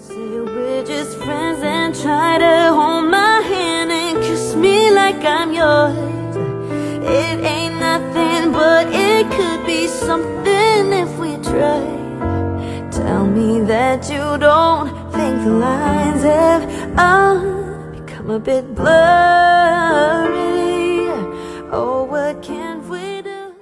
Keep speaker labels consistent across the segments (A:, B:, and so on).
A: Say we're just friends and try to hold my hand and kiss me like I'm yours. It ain't nothing, but it could be something if we try. Tell me that you don't think the lines have uh, become a bit blurry. Oh, what can we do?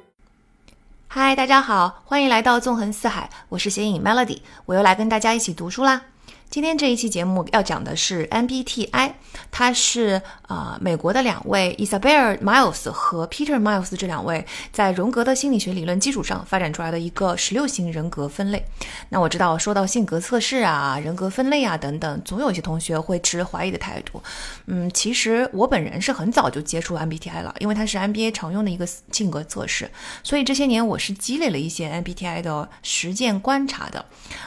B: 嗨，大家好，欢迎来到纵横四海，我是斜影 Melody，我又来跟大家一起读书啦。 今天这一期节目要讲的是 MBTI，它是呃美国的两位 Isabel Miles 和 Peter Miles 这两位在荣格的心理学理论基础上发展出来的一个十六型人格分类。那我知道说到性格测试啊、人格分类啊等等，总有一些同学会持怀疑的态度。嗯，其实我本人是很早就接触 MBTI 了，因为它是 MBA 常用的一个性格测试，所以这些年我是积累了一些 MBTI 的实践观察的。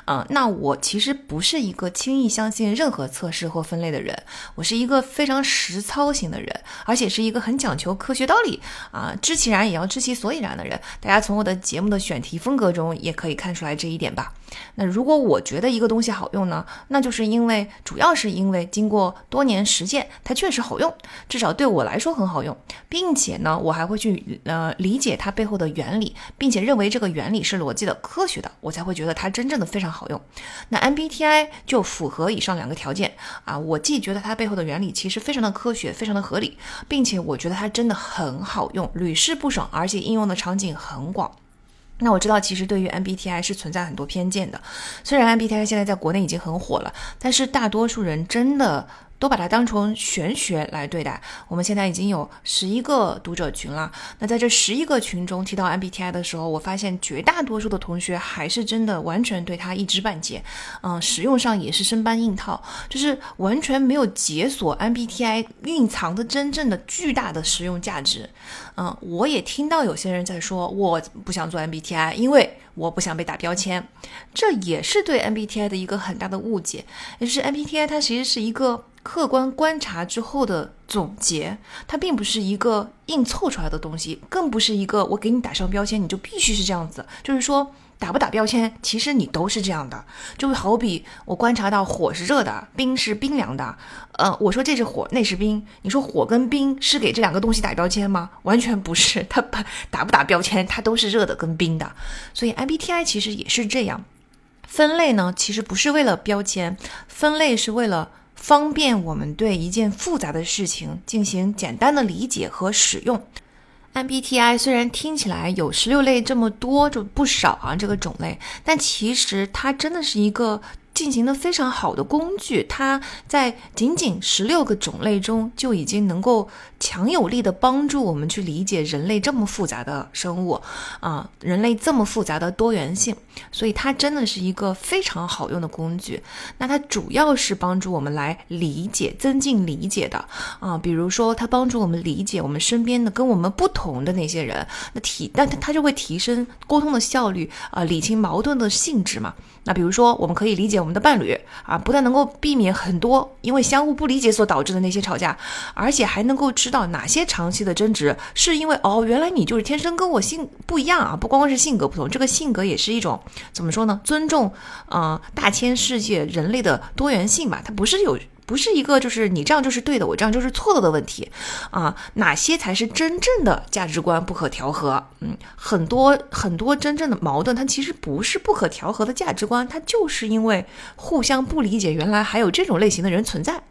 B: 嗯，那我其实不是一个轻易相信任何测试或分类的人，我是一个非常实操型的人，而且是一个很讲求科学道理啊，知其然也要知其所以然的人。大家从我的节目的选题风格中也可以看出来这一点吧。那如果我觉得一个东西好用呢，那就是因为主要是因为经过多年实践，它确实好用，至少对我来说很好用，并且呢，我还会去呃理解它背后的原理，并且认为这个原理是逻辑的、科学的，我才会觉得它真正的非常好用。那 MBTI 就符合以上两个条件啊，我既觉得它背后的原理其实非常的科学、非常的合理，并且我觉得它真的很好用，屡试不爽，而且应用的场景很广。那我知道，其实对于 MBTI 是存在很多偏见的。虽然 MBTI 现在在国内已经很火了，但是大多数人真的都把它当成玄学来对待。我们现在已经有十一个读者群了。那在这十一个群中提到 MBTI 的时候，我发现绝大多数的同学还是真的完全对它一知半解。嗯，使用上也是生搬硬套，就是完全没有解锁 MBTI 蕴藏的真正的巨大的实用价值。嗯，我也听到有些人在说，我不想做 MBTI，因为我不想被打标签。这也是对 MBTI 的一个很大的误解。也就是 MBTI 它其实是一个客观观察之后的总结，它并不是一个硬凑出来的东西，更不是一个我给你打上标签你就必须是这样子。就是说。打不打标签，其实你都是这样的，就好比我观察到火是热的，冰是冰凉的，呃，我说这是火，那是冰，你说火跟冰是给这两个东西打标签吗？完全不是，它不打不打标签，它都是热的跟冰的，所以 MBTI 其实也是这样，分类呢，其实不是为了标签，分类是为了方便我们对一件复杂的事情进行简单的理解和使用。MBTI 虽然听起来有十六类这么多，就不少啊，这个种类，但其实它真的是一个。进行的非常好的工具，它在仅仅十六个种类中就已经能够强有力的帮助我们去理解人类这么复杂的生物啊，人类这么复杂的多元性，所以它真的是一个非常好用的工具。那它主要是帮助我们来理解、增进理解的啊，比如说它帮助我们理解我们身边的跟我们不同的那些人，那提那它它就会提升沟通的效率啊，理清矛盾的性质嘛。那比如说我们可以理解。我们的伴侣啊，不但能够避免很多因为相互不理解所导致的那些吵架，而且还能够知道哪些长期的争执是因为哦，原来你就是天生跟我性不一样啊，不光光是性格不同，这个性格也是一种怎么说呢？尊重啊，大千世界人类的多元性吧，它不是有。不是一个就是你这样就是对的，我这样就是错的的问题啊！哪些才是真正的价值观不可调和？嗯，很多很多真正的矛盾，它其实不是不可调和的价值观，它就是因为互相不理解，原来还有这种类型的人存在。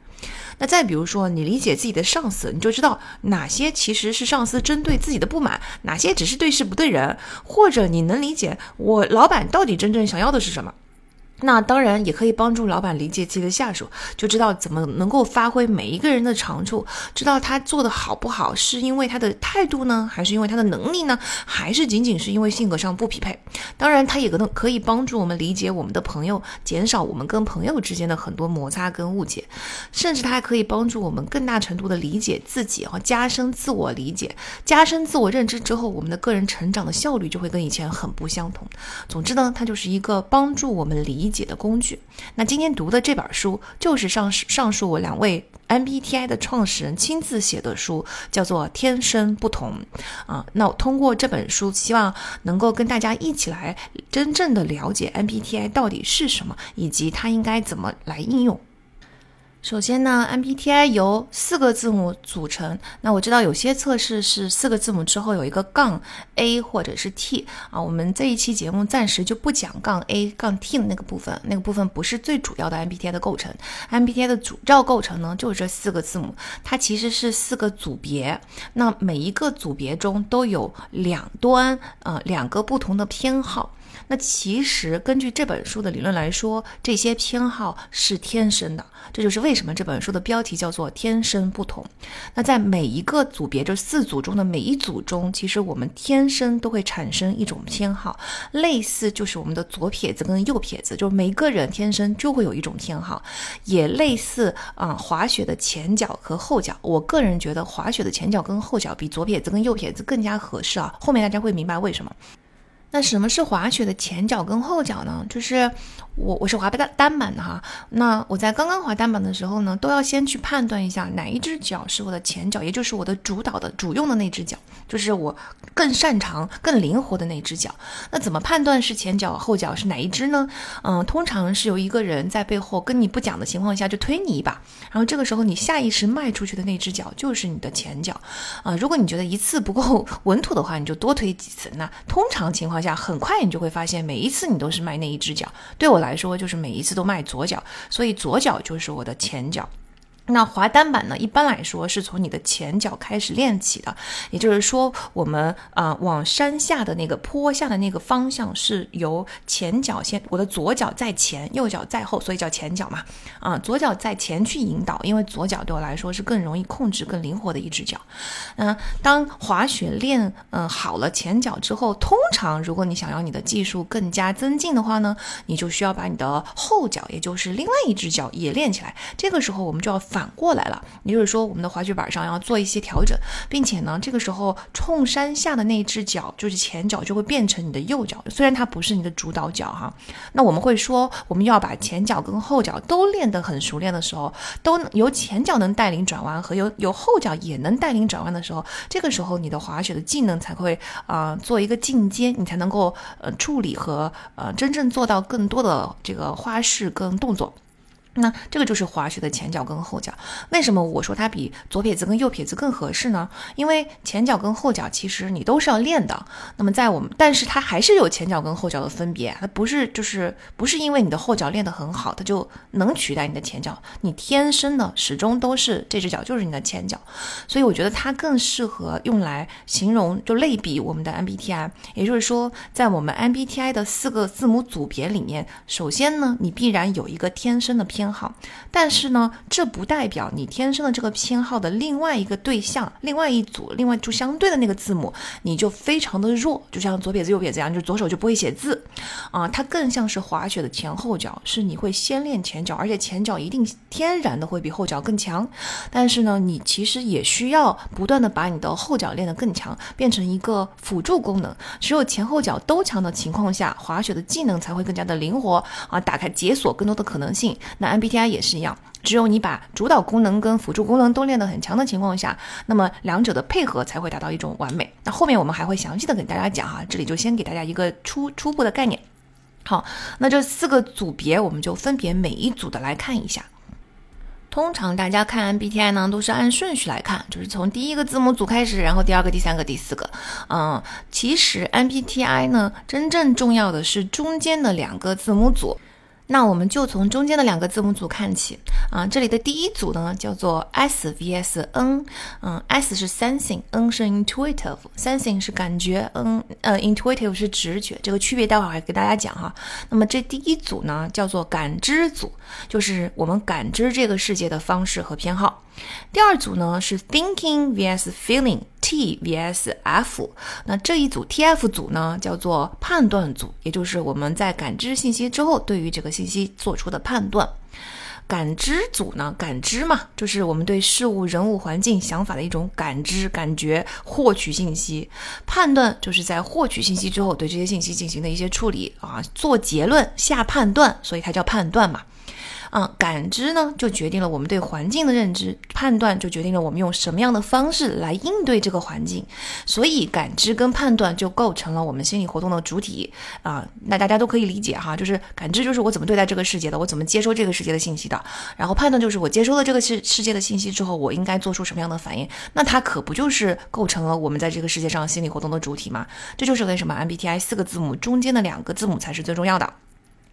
B: 那再比如说，你理解自己的上司，你就知道哪些其实是上司针对自己的不满，哪些只是对事不对人，或者你能理解我老板到底真正想要的是什么。那当然也可以帮助老板理解自己的下属，就知道怎么能够发挥每一个人的长处，知道他做的好不好，是因为他的态度呢，还是因为他的能力呢，还是仅仅是因为性格上不匹配？当然，他也可能可以帮助我们理解我们的朋友，减少我们跟朋友之间的很多摩擦跟误解，甚至他还可以帮助我们更大程度的理解自己，和加深自我理解，加深自我认知之后，我们的个人成长的效率就会跟以前很不相同。总之呢，它就是一个帮助我们理。解的工具。那今天读的这本书就是上上述两位 MBTI 的创始人亲自写的书，叫做《天生不同》啊。那通过这本书，希望能够跟大家一起来真正的了解 MBTI 到底是什么，以及它应该怎么来应用。首先呢，MBTI 由四个字母组成。那我知道有些测试是四个字母之后有一个杠 A 或者是 T 啊。我们这一期节目暂时就不讲杠 A 杠 T 的那个部分，那个部分不是最主要的 MBTI 的构成。MBTI 的主要构成呢，就是这四个字母，它其实是四个组别。那每一个组别中都有两端，呃，两个不同的偏好。那其实根据这本书的理论来说，这些偏好是天生的，这就是为什么这本书的标题叫做“天生不同”。那在每一个组别，这四组中的每一组中，其实我们天生都会产生一种偏好，类似就是我们的左撇子跟右撇子，就是每个人天生就会有一种偏好，也类似啊滑雪的前脚和后脚。我个人觉得滑雪的前脚跟后脚比左撇子跟右撇子更加合适啊，后面大家会明白为什么。那什么是滑雪的前脚跟后脚呢？就是我我是滑单单板的哈。那我在刚刚滑单板的时候呢，都要先去判断一下哪一只脚是我的前脚，也就是我的主导的主用的那只脚，就是我更擅长、更灵活的那只脚。那怎么判断是前脚后脚是哪一只呢？嗯，通常是有一个人在背后跟你不讲的情况下就推你一把，然后这个时候你下意识迈出去的那只脚就是你的前脚。啊，如果你觉得一次不够 稳妥的话，你就多推几次。那通常情况。下很快你就会发现，每一次你都是迈那一只脚。对我来说，就是每一次都迈左脚，所以左脚就是我的前脚。那滑单板呢？一般来说是从你的前脚开始练起的，也就是说，我们啊往山下的那个坡下的那个方向是由前脚先，我的左脚在前，右脚在后，所以叫前脚嘛。啊，左脚在前去引导，因为左脚对我来说是更容易控制、更灵活的一只脚。嗯，当滑雪练嗯好了前脚之后，通常如果你想要你的技术更加增进的话呢，你就需要把你的后脚，也就是另外一只脚也练起来。这个时候我们就要反。反过来了，也就是说，我们的滑雪板上要做一些调整，并且呢，这个时候冲山下的那只脚，就是前脚，就会变成你的右脚，虽然它不是你的主导脚哈。那我们会说，我们要把前脚跟后脚都练得很熟练的时候，都由前脚能带领转弯和由由后脚也能带领转弯的时候，这个时候你的滑雪的技能才会啊做一个进阶，你才能够呃处理和呃真正做到更多的这个花式跟动作。那这个就是滑雪的前脚跟后脚。为什么我说它比左撇子跟右撇子更合适呢？因为前脚跟后脚其实你都是要练的。那么在我们，但是它还是有前脚跟后脚的分别。它不是就是不是因为你的后脚练得很好，它就能取代你的前脚。你天生的始终都是这只脚就是你的前脚。所以我觉得它更适合用来形容就类比我们的 MBTI。也就是说，在我们 MBTI 的四个字母组别里面，首先呢，你必然有一个天生的偏。偏好，但是呢，这不代表你天生的这个偏好的另外一个对象，另外一组，另外就相对的那个字母，你就非常的弱，就像左撇子右撇子一样，就左手就不会写字。啊，它更像是滑雪的前后脚，是你会先练前脚，而且前脚一定天然的会比后脚更强，但是呢，你其实也需要不断的把你的后脚练得更强，变成一个辅助功能，只有前后脚都强的情况下，滑雪的技能才会更加的灵活啊，打开解锁更多的可能性。那 MBTI 也是一样，只有你把主导功能跟辅助功能都练得很强的情况下，那么两者的配合才会达到一种完美。那后面我们还会详细的给大家讲哈，这里就先给大家一个初初步的概念。好，那这四个组别我们就分别每一组的来看一下。通常大家看 MBTI 呢，都是按顺序来看，就是从第一个字母组开始，然后第二个、第三个、第四个。嗯，其实 MBTI 呢，真正重要的是中间的两个字母组。那我们就从中间的两个字母组看起啊，这里的第一组呢叫做 S VS N，嗯，S 是 sensing，N 是 intuitive，sensing 是感觉，N 呃 intuitive 是直觉，这个区别待会儿还给大家讲哈。那么这第一组呢叫做感知组，就是我们感知这个世界的方式和偏好。第二组呢是 thinking vs feeling，T vs F。那这一组 TF 组呢叫做判断组，也就是我们在感知信息之后，对于这个信息做出的判断。感知组呢，感知嘛，就是我们对事物、人物、环境、想法的一种感知、感觉，获取信息；判断就是在获取信息之后，对这些信息进行的一些处理啊，做结论、下判断，所以它叫判断嘛。啊，感知呢，就决定了我们对环境的认知；判断就决定了我们用什么样的方式来应对这个环境。所以，感知跟判断就构成了我们心理活动的主体啊。那大家都可以理解哈，就是感知就是我怎么对待这个世界的，我怎么接收这个世界的信息的；然后判断就是我接收了这个世世界的信息之后，我应该做出什么样的反应。那它可不就是构成了我们在这个世界上心理活动的主体吗？这就是为什么 MBTI 四个字母中间的两个字母才是最重要的。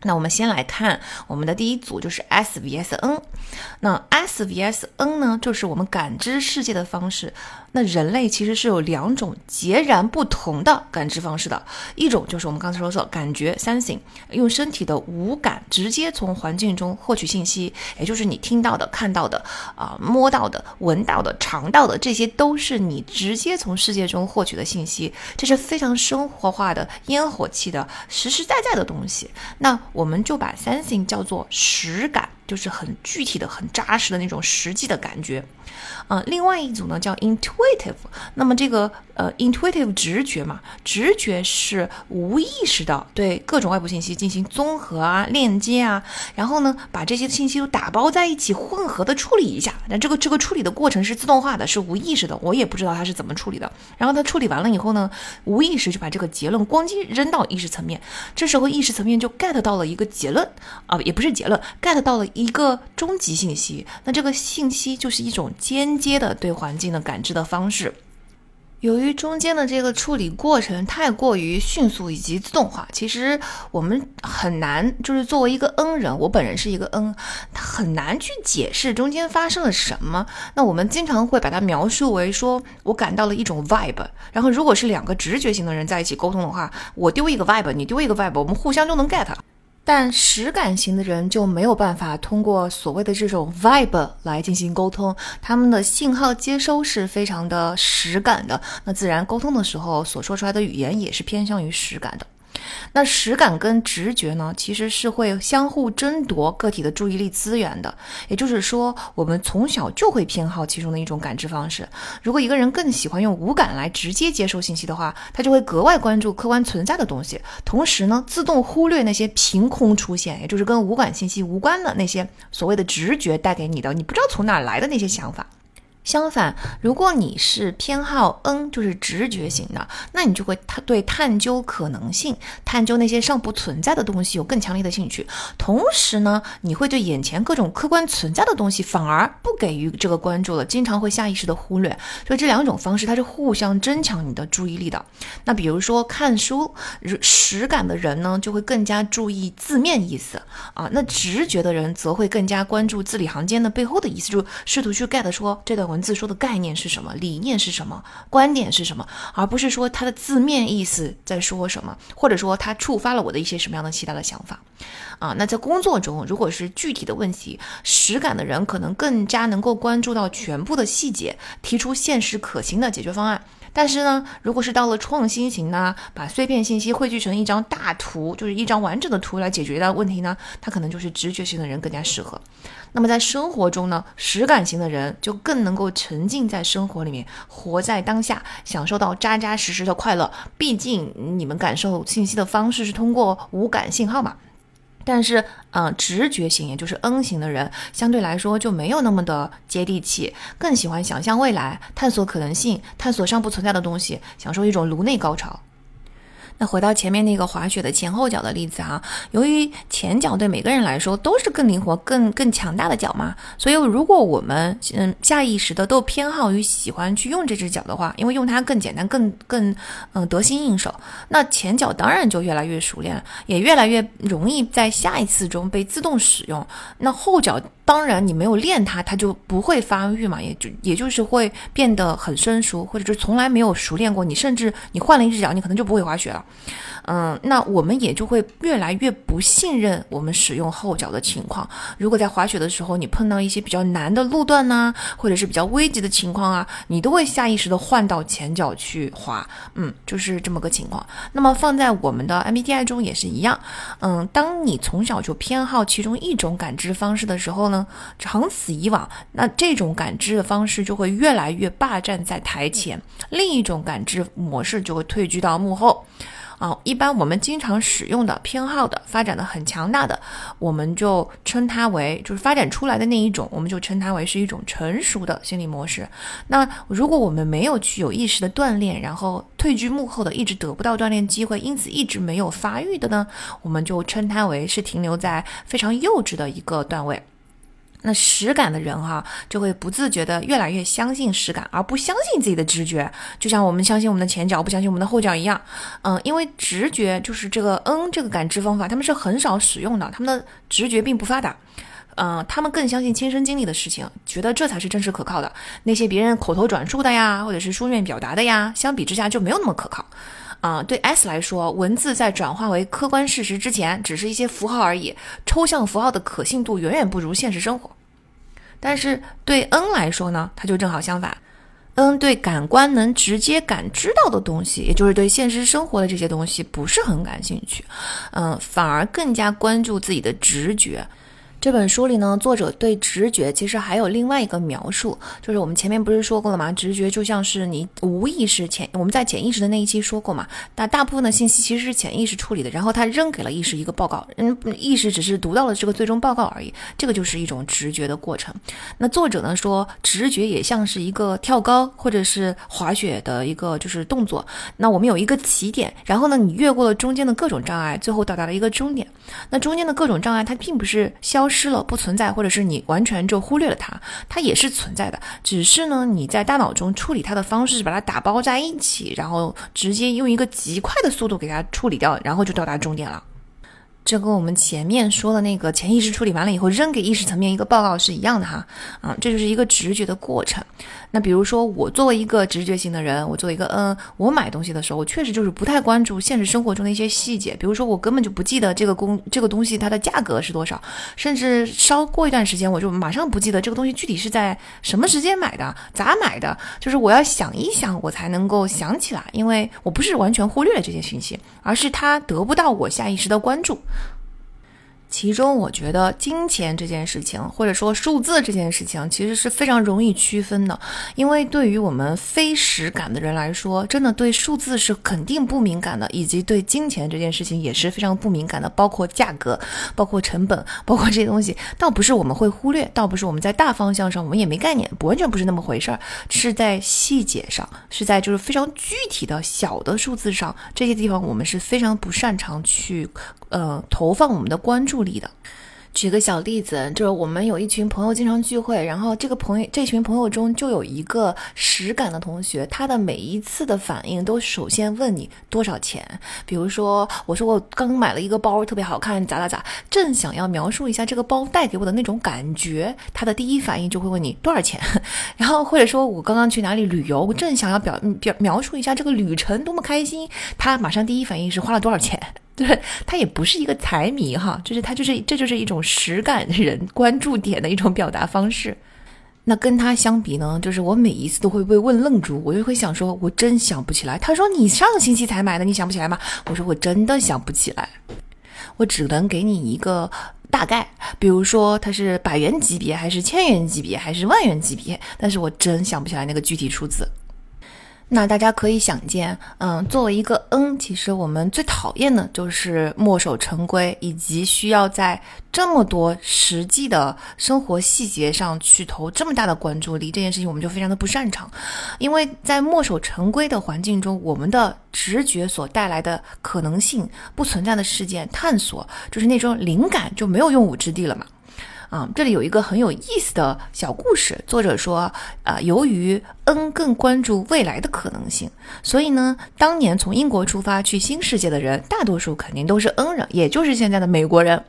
B: 那我们先来看我们的第一组，就是 S vs N。那 S vs N 呢，就是我们感知世界的方式。那人类其实是有两种截然不同的感知方式的，一种就是我们刚才说的感觉 （sensing），用身体的五感直接从环境中获取信息，也就是你听到的、看到的、啊摸到的、闻到的、尝到的，这些都是你直接从世界中获取的信息，这是非常生活化的、烟火气的、实实在在的东西。那我们就把 sensing 叫做实感。就是很具体的、很扎实的那种实际的感觉，啊，另外一组呢叫 intuitive，那么这个呃 intuitive 直觉嘛，直觉是无意识的对各种外部信息进行综合啊、链接啊，然后呢把这些信息都打包在一起，混合的处理一下。那这个这个处理的过程是自动化的，是无意识的，我也不知道它是怎么处理的。然后它处理完了以后呢，无意识就把这个结论咣叽扔到意识层面，这时候意识层面就 get 到了一个结论啊，也不是结论，get 到了。一个终极信息，那这个信息就是一种间接的对环境的感知的方式。由于中间的这个处理过程太过于迅速以及自动化，其实我们很难，就是作为一个 N 人，我本人是一个 N，他很难去解释中间发生了什么。那我们经常会把它描述为说，我感到了一种 vibe。然后如果是两个直觉型的人在一起沟通的话，我丢一个 vibe，你丢一个 vibe，我们互相就能 get。但实感型的人就没有办法通过所谓的这种 vibe 来进行沟通，他们的信号接收是非常的实感的，那自然沟通的时候所说出来的语言也是偏向于实感的。那实感跟直觉呢，其实是会相互争夺个体的注意力资源的。也就是说，我们从小就会偏好其中的一种感知方式。如果一个人更喜欢用五感来直接接受信息的话，他就会格外关注客观存在的东西，同时呢，自动忽略那些凭空出现，也就是跟五感信息无关的那些所谓的直觉带给你的，你不知道从哪来的那些想法。相反，如果你是偏好 N，就是直觉型的，那你就会探对探究可能性、探究那些尚不存在的东西有更强烈的兴趣。同时呢，你会对眼前各种客观存在的东西反而不给予这个关注了，经常会下意识的忽略。所以这两种方式它是互相增强你的注意力的。那比如说看书，实感的人呢就会更加注意字面意思啊，那直觉的人则会更加关注字里行间的背后的意思，就试图去 get 说这段文。文字说的概念是什么？理念是什么？观点是什么？而不是说它的字面意思在说什么，或者说它触发了我的一些什么样的其他的想法啊？那在工作中，如果是具体的问题，实感的人可能更加能够关注到全部的细节，提出现实可行的解决方案。但是呢，如果是到了创新型呢，把碎片信息汇聚成一张大图，就是一张完整的图来解决的问题呢，他可能就是直觉型的人更加适合。那么在生活中呢，实感型的人就更能够沉浸在生活里面，活在当下，享受到扎扎实实的快乐。毕竟你们感受信息的方式是通过五感信号嘛。但是，嗯，直觉型，也就是 N 型的人，相对来说就没有那么的接地气，更喜欢想象未来，探索可能性，探索尚不存在的东西，享受一种颅内高潮。那回到前面那个滑雪的前后脚的例子啊，由于前脚对每个人来说都是更灵活、更更强大的脚嘛，所以如果我们嗯下意识的都偏好于喜欢去用这只脚的话，因为用它更简单、更更嗯得心应手，那前脚当然就越来越熟练，也越来越容易在下一次中被自动使用。那后脚当然你没有练它，它就不会发育嘛，也就也就是会变得很生疏，或者是从来没有熟练过。你甚至你换了一只脚，你可能就不会滑雪了。嗯，那我们也就会越来越不信任我们使用后脚的情况。如果在滑雪的时候，你碰到一些比较难的路段呢，或者是比较危急的情况啊，你都会下意识的换到前脚去滑。嗯，就是这么个情况。那么放在我们的 MBTI 中也是一样。嗯，当你从小就偏好其中一种感知方式的时候呢，长此以往，那这种感知的方式就会越来越霸占在台前，另一种感知模式就会退居到幕后。啊，一般我们经常使用的偏好的发展的很强大的，我们就称它为就是发展出来的那一种，我们就称它为是一种成熟的心理模式。那如果我们没有去有意识的锻炼，然后退居幕后的，一直得不到锻炼机会，因此一直没有发育的呢，我们就称它为是停留在非常幼稚的一个段位。那实感的人哈，就会不自觉的越来越相信实感，而不相信自己的直觉。就像我们相信我们的前脚，不相信我们的后脚一样。嗯，因为直觉就是这个 N 这个感知方法，他们是很少使用的，他们的直觉并不发达。嗯，他们更相信亲身经历的事情，觉得这才是真实可靠的。那些别人口头转述的呀，或者是书面表达的呀，相比之下就没有那么可靠。啊，对 S 来说，文字在转化为客观事实之前，只是一些符号而已。抽象符号的可信度远远不如现实生活。但是对 N 来说呢，它就正好相反。N 对感官能直接感知到的东西，也就是对现实生活的这些东西，不是很感兴趣。嗯，反而更加关注自己的直觉。这本书里呢，作者对直觉其实还有另外一个描述，就是我们前面不是说过了吗？直觉就像是你无意识潜，我们在潜意识的那一期说过嘛。大大部分的信息其实是潜意识处理的，然后他扔给了意识一个报告，嗯，意识只是读到了这个最终报告而已。这个就是一种直觉的过程。那作者呢说，直觉也像是一个跳高或者是滑雪的一个就是动作。那我们有一个起点，然后呢，你越过了中间的各种障碍，最后到达了一个终点。那中间的各种障碍，它并不是消。失了不存在，或者是你完全就忽略了它，它也是存在的，只是呢你在大脑中处理它的方式是把它打包在一起，然后直接用一个极快的速度给它处理掉，然后就到达终点了。这跟我们前面说的那个潜意识处理完了以后扔给意识层面一个报告是一样的哈，啊，这就是一个直觉的过程。那比如说我作为一个直觉型的人，我作为一个嗯，我买东西的时候，我确实就是不太关注现实生活中的一些细节，比如说我根本就不记得这个工这个东西它的价格是多少，甚至稍过一段时间我就马上不记得这个东西具体是在什么时间买的，咋买的，就是我要想一想我才能够想起来，因为我不是完全忽略了这些信息，而是它得不到我下意识的关注。其中，我觉得金钱这件事情，或者说数字这件事情，其实是非常容易区分的。因为对于我们非实感的人来说，真的对数字是肯定不敏感的，以及对金钱这件事情也是非常不敏感的。包括价格，包括成本，包括这些东西，倒不是我们会忽略，倒不是我们在大方向上我们也没概念，完全不是那么回事儿，是在细节上，是在就是非常具体的小的数字上，这些地方我们是非常不擅长去。呃，投放我们的关注力的。举个小例子，就是我们有一群朋友经常聚会，然后这个朋友这群朋友中就有一个实感的同学，他的每一次的反应都首先问你多少钱。比如说，我说我刚买了一个包，特别好看，咋咋咋，正想要描述一下这个包带给我的那种感觉，他的第一反应就会问你多少钱。然后或者说我刚刚去哪里旅游，我正想要表表描述一下这个旅程多么开心，他马上第一反应是花了多少钱。对他也不是一个财迷哈，就是他就是这就是一种实感人关注点的一种表达方式。那跟他相比呢，就是我每一次都会被问愣住，我就会想说，我真想不起来。他说你上个星期才买的，你想不起来吗？我说我真的想不起来，我只能给你一个大概，比如说它是百元级别，还是千元级别，还是万元级别，但是我真想不起来那个具体数字。那大家可以想见，嗯，作为一个 N，其实我们最讨厌的就是墨守成规，以及需要在这么多实际的生活细节上去投这么大的关注力，这件事情我们就非常的不擅长。因为在墨守成规的环境中，我们的直觉所带来的可能性、不存在的事件探索，就是那种灵感就没有用武之地了嘛。啊，这里有一个很有意思的小故事。作者说，啊，由于 N 更关注未来的可能性，所以呢，当年从英国出发去新世界的人，大多数肯定都是 N 人，也就是现在的美国人。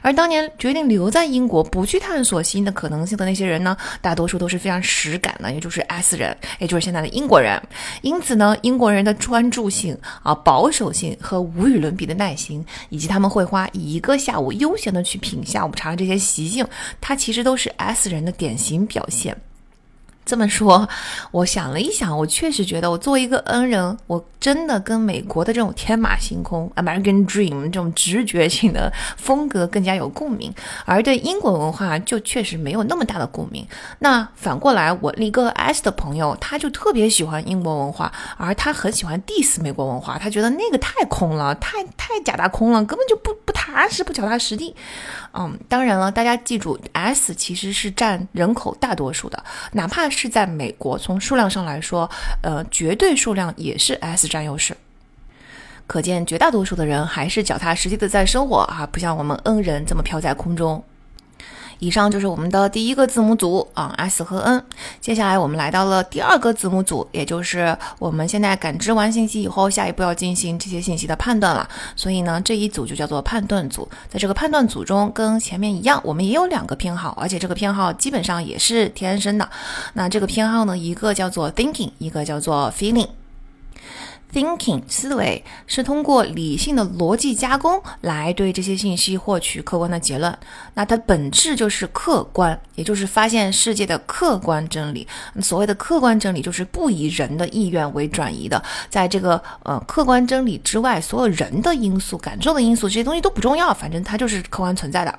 B: 而当年决定留在英国，不去探索新的可能性的那些人呢，大多数都是非常实感的，也就是 S 人，也就是现在的英国人。因此呢，英国人的专注性啊、保守性和无与伦比的耐心，以及他们会花一个下午悠闲的去品下午茶这些习性，它其实都是 S 人的典型表现。这么说，我想了一想，我确实觉得我作为一个 N 人，我真的跟美国的这种天马行空 （American Dream） 这种直觉性的风格更加有共鸣，而对英国文化就确实没有那么大的共鸣。那反过来，我一个 S 的朋友，他就特别喜欢英国文化，而他很喜欢 diss 美国文化，他觉得那个太空了，太太假大空了，根本就不不踏实，不脚踏实地。嗯，当然了，大家记住，S 其实是占人口大多数的，哪怕是在美国，从数量上来说，呃，绝对数量也是 S 占优势。可见，绝大多数的人还是脚踏实地的在生活啊，不像我们 N 人这么飘在空中。以上就是我们的第一个字母组啊，S 和 N。接下来我们来到了第二个字母组，也就是我们现在感知完信息以后，下一步要进行这些信息的判断了。所以呢，这一组就叫做判断组。在这个判断组中，跟前面一样，我们也有两个偏好，而且这个偏好基本上也是天生的。那这个偏好呢，一个叫做 thinking，一个叫做 feeling。Thinking 思维是通过理性的逻辑加工来对这些信息获取客观的结论，那它本质就是客观，也就是发现世界的客观真理。所谓的客观真理，就是不以人的意愿为转移的，在这个呃客观真理之外，所有人的因素、感受的因素这些东西都不重要，反正它就是客观存在的。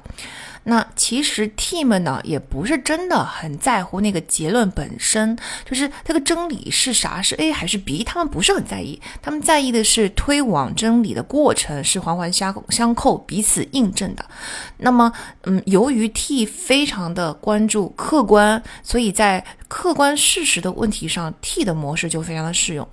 B: 那其实 T 们呢，也不是真的很在乎那个结论本身，就是这个真理是啥，是 A 还是 B，他们不是很在意，他们在意的是推往真理的过程是环环相相扣、彼此印证的。那么，嗯，由于 T 非常的关注客观，所以在客观事实的问题上，T 的模式就非常的适用。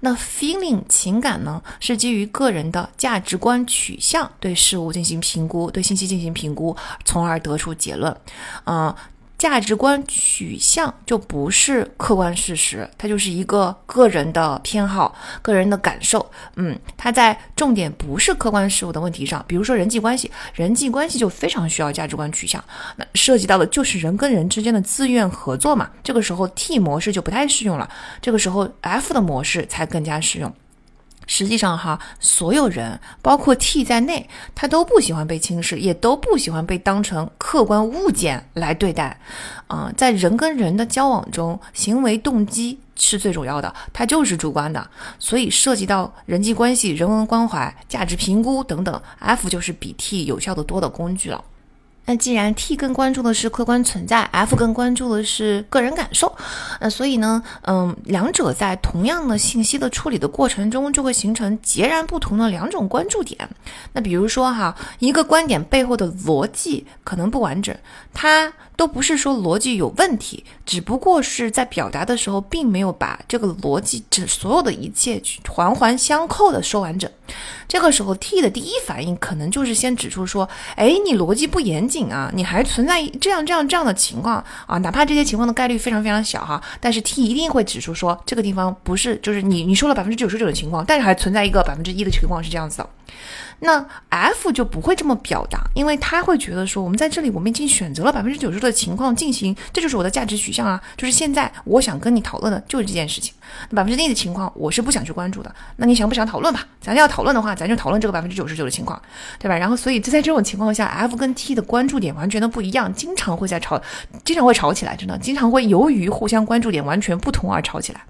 B: 那 feeling 情感呢，是基于个人的价值观取向对事物进行评估，对信息进行评估，从而得出结论。嗯。价值观取向就不是客观事实，它就是一个个人的偏好、个人的感受。嗯，它在重点不是客观事物的问题上，比如说人际关系，人际关系就非常需要价值观取向。那涉及到的就是人跟人之间的自愿合作嘛，这个时候 T 模式就不太适用了，这个时候 F 的模式才更加适用。实际上，哈，所有人，包括 T 在内，他都不喜欢被轻视，也都不喜欢被当成客观物件来对待。啊，在人跟人的交往中，行为动机是最重要的，它就是主观的。所以，涉及到人际关系、人文关怀、价值评估等等，F 就是比 T 有效的多的工具了。那既然 T 更关注的是客观存在，F 更关注的是个人感受，那所以呢，嗯，两者在同样的信息的处理的过程中，就会形成截然不同的两种关注点。那比如说哈，一个观点背后的逻辑可能不完整，它都不是说逻辑有问题，只不过是在表达的时候，并没有把这个逻辑这所有的一切环环相扣的说完整。这个时候，T 的第一反应可能就是先指出说，哎，你逻辑不严谨啊，你还存在这样这样这样的情况啊，哪怕这些情况的概率非常非常小哈，但是 T 一定会指出说，这个地方不是，就是你你说了百分之九十九的情况，但是还存在一个百分之一的情况是这样子的。那 F 就不会这么表达，因为他会觉得说，我们在这里，我们已经选择了百分之九十的情况进行，这就是我的价值取向啊，就是现在我想跟你讨论的就是这件事情。百分之一的情况，我是不想去关注的。那你想不想讨论吧？咱要讨论的话，咱就讨论这个百分之九十九的情况，对吧？然后，所以就在这种情况下，F 跟 T 的关注点完全的不一样，经常会在吵，经常会吵起来，真的，经常会由于互相关注点完全不同而吵起来。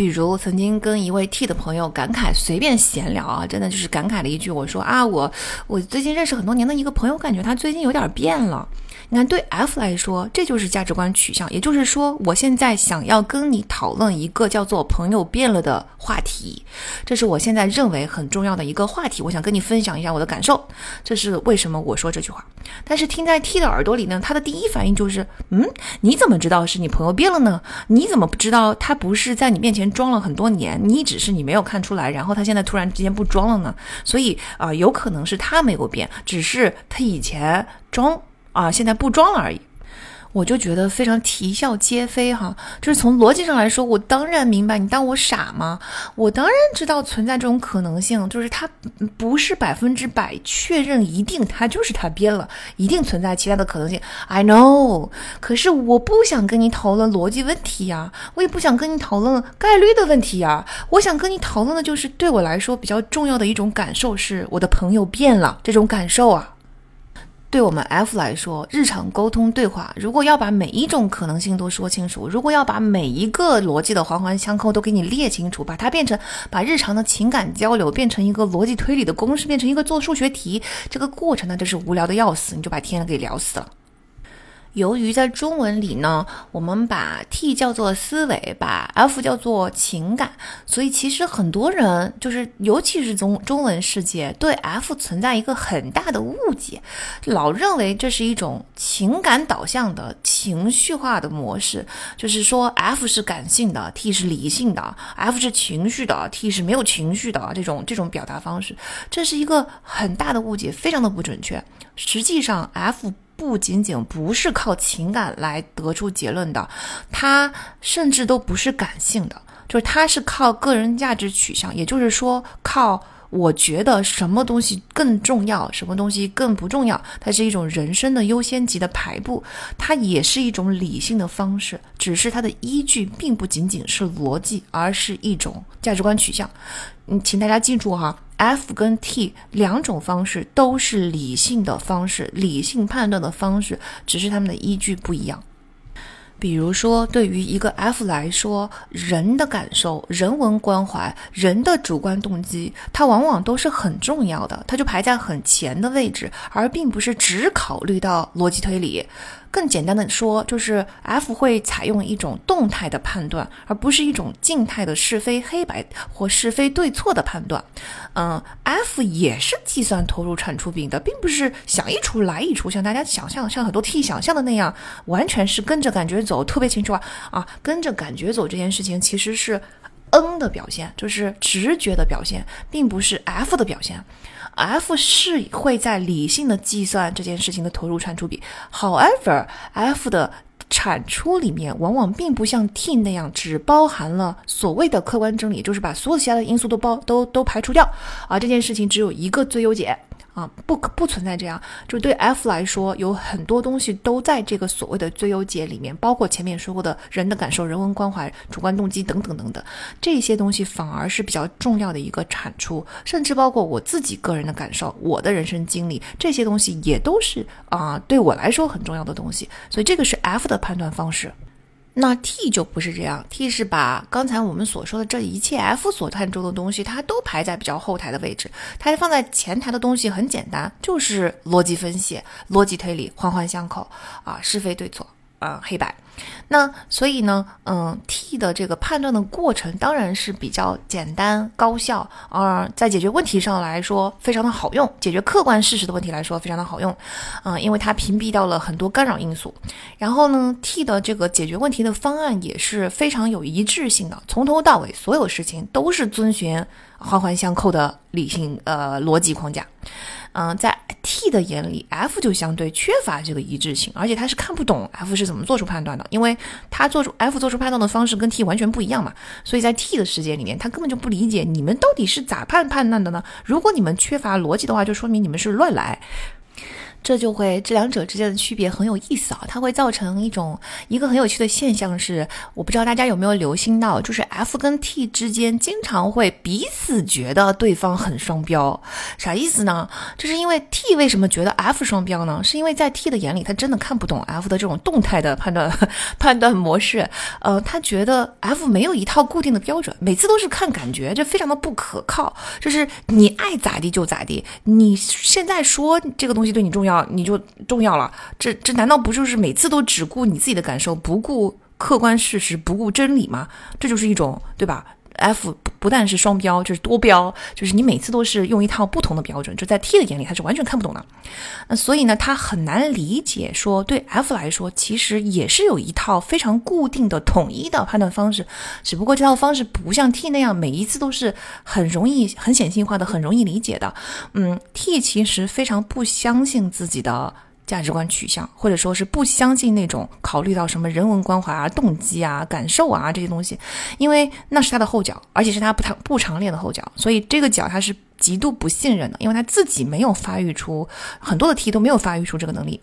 B: 比如曾经跟一位 T 的朋友感慨，随便闲聊啊，真的就是感慨了一句，我说啊，我我最近认识很多年的一个朋友，感觉他最近有点变了。你看，对 F 来说，这就是价值观取向。也就是说，我现在想要跟你讨论一个叫做“朋友变了”的话题，这是我现在认为很重要的一个话题。我想跟你分享一下我的感受，这是为什么我说这句话。但是听在 T 的耳朵里呢，他的第一反应就是：嗯，你怎么知道是你朋友变了呢？你怎么不知道他不是在你面前装了很多年，你只是你没有看出来，然后他现在突然之间不装了呢？所以啊，有可能是他没有变，只是他以前装。啊，现在不装了而已。我就觉得非常啼笑皆非哈，就是从逻辑上来说，我当然明白，你当我傻吗？我当然知道存在这种可能性，就是他不是百分之百确认一定，他就是他编了，一定存在其他的可能性。I know，可是我不想跟你讨论逻辑问题呀，我也不想跟你讨论概率的问题呀，我想跟你讨论的就是对我来说比较重要的一种感受，是我的朋友变了这种感受啊。对我们 F 来说，日常沟通对话，如果要把每一种可能性都说清楚，如果要把每一个逻辑的环环相扣都给你列清楚，把它变成把日常的情感交流变成一个逻辑推理的公式，变成一个做数学题，这个过程呢，就是无聊的要死，你就把天给聊死了。由于在中文里呢，我们把 T 叫做思维，把 F 叫做情感，所以其实很多人就是，尤其是中中文世界，对 F 存在一个很大的误解，老认为这是一种情感导向的情绪化的模式，就是说 F 是感性的，T 是理性的，F 是情绪的，T 是没有情绪的这种这种表达方式，这是一个很大的误解，非常的不准确。实际上，F。不仅仅不是靠情感来得出结论的，它甚至都不是感性的，就是它是靠个人价值取向，也就是说靠我觉得什么东西更重要，什么东西更不重要，它是一种人生的优先级的排布，它也是一种理性的方式，只是它的依据并不仅仅是逻辑，而是一种价值观取向。嗯，请大家记住哈。F 跟 T 两种方式都是理性的方式，理性判断的方式，只是他们的依据不一样。比如说，对于一个 F 来说，人的感受、人文关怀、人的主观动机，它往往都是很重要的，它就排在很前的位置，而并不是只考虑到逻辑推理。更简单的说，就是 F 会采用一种动态的判断，而不是一种静态的是非黑白或是非对错的判断。嗯，F 也是计算投入产出比的，并不是想一出来一出，像大家想象，像很多 T 想象的那样，完全是跟着感觉走，特别清楚啊啊，跟着感觉走这件事情其实是 N 的表现，就是直觉的表现，并不是 F 的表现。F 是会在理性的计算这件事情的投入产出比，However，F 的产出里面往往并不像 T 那样只包含了所谓的客观真理，就是把所有其他的因素都包都都排除掉，啊这件事情只有一个最优解。啊，不可不存在这样，就对 F 来说，有很多东西都在这个所谓的最优解里面，包括前面说过的人的感受、人文关怀、主观动机等等等等，这些东西反而是比较重要的一个产出，甚至包括我自己个人的感受、我的人生经历，这些东西也都是啊，对我来说很重要的东西，所以这个是 F 的判断方式。那 T 就不是这样，T 是把刚才我们所说的这一切 F 所探究的东西，它都排在比较后台的位置，它放在前台的东西很简单，就是逻辑分析、逻辑推理，环环相扣啊，是非对错。啊，黑白，那所以呢，嗯，T 的这个判断的过程当然是比较简单高效，而在解决问题上来说非常的好用，解决客观事实的问题来说非常的好用，嗯，因为它屏蔽掉了很多干扰因素。然后呢，T 的这个解决问题的方案也是非常有一致性的，从头到尾所有事情都是遵循环环相扣的理性呃逻辑框架。嗯，在 T 的眼里，F 就相对缺乏这个一致性，而且他是看不懂 F 是怎么做出判断的，因为他做出 F 做出判断的方式跟 T 完全不一样嘛，所以在 T 的世界里面，他根本就不理解你们到底是咋判判断的呢？如果你们缺乏逻辑的话，就说明你们是乱来。这就会这两者之间的区别很有意思啊，它会造成一种一个很有趣的现象是，我不知道大家有没有留心到，就是 F 跟 T 之间经常会彼此觉得对方很双标，啥意思呢？就是因为 T 为什么觉得 F 双标呢？是因为在 T 的眼里，他真的看不懂 F 的这种动态的判断 判断模式，呃，他觉得 F 没有一套固定的标准，每次都是看感觉，这非常的不可靠，就是你爱咋地就咋地，你现在说这个东西对你重要。要你就重要了，这这难道不就是每次都只顾你自己的感受，不顾客观事实，不顾真理吗？这就是一种对吧？F 不不但是双标，就是多标，就是你每次都是用一套不同的标准，就在 T 的眼里他是完全看不懂的。那所以呢，他很难理解说对 F 来说，其实也是有一套非常固定的统一的判断方式，只不过这套方式不像 T 那样每一次都是很容易、很显性化的、很容易理解的。嗯，T 其实非常不相信自己的。价值观取向，或者说是不相信那种考虑到什么人文关怀啊、动机啊、感受啊这些东西，因为那是他的后脚，而且是他不常不常练的后脚，所以这个脚他是极度不信任的，因为他自己没有发育出很多的 T 都没有发育出这个能力。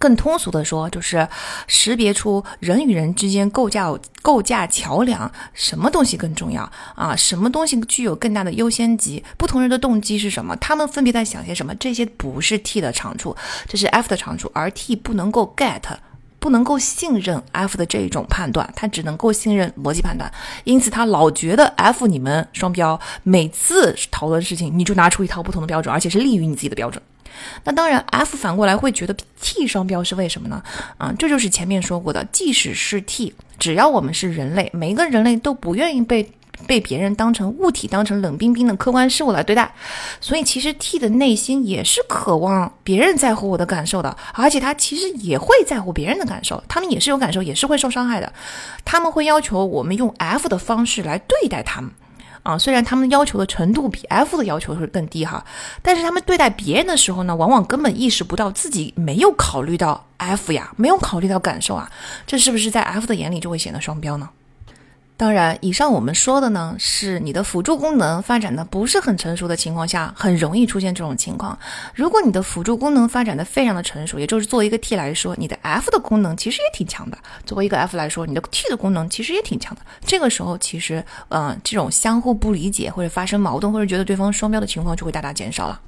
B: 更通俗的说，就是识别出人与人之间构架构架桥梁，什么东西更重要啊？什么东西具有更大的优先级？不同人的动机是什么？他们分别在想些什么？这些不是 T 的长处，这是 F 的长处，而 T 不能够 get，不能够信任 F 的这种判断，他只能够信任逻辑判断，因此他老觉得 F 你们双标，每次讨论事情你就拿出一套不同的标准，而且是利于你自己的标准。那当然，F 反过来会觉得 T 双标是为什么呢？啊，这就是前面说过的，即使是 T，只要我们是人类，每一个人类都不愿意被被别人当成物体，当成冷冰冰的客观事物来对待，所以其实 T 的内心也是渴望别人在乎我的感受的，而且他其实也会在乎别人的感受，他们也是有感受，也是会受伤害的，他们会要求我们用 F 的方式来对待他们。啊，虽然他们要求的程度比 F 的要求是更低哈，但是他们对待别人的时候呢，往往根本意识不到自己没有考虑到 F 呀，没有考虑到感受啊，这是不是在 F 的眼里就会显得双标呢？当然，以上我们说的呢，是你的辅助功能发展的不是很成熟的情况下，很容易出现这种情况。如果你的辅助功能发展的非常的成熟，也就是作为一个 T 来说，你的 F 的功能其实也挺强的；作为一个 F 来说，你的 T 的功能其实也挺强的。这个时候，其实，嗯，这种相互不理解或者发生矛盾或者觉得对方双标的情况就会大大减少了。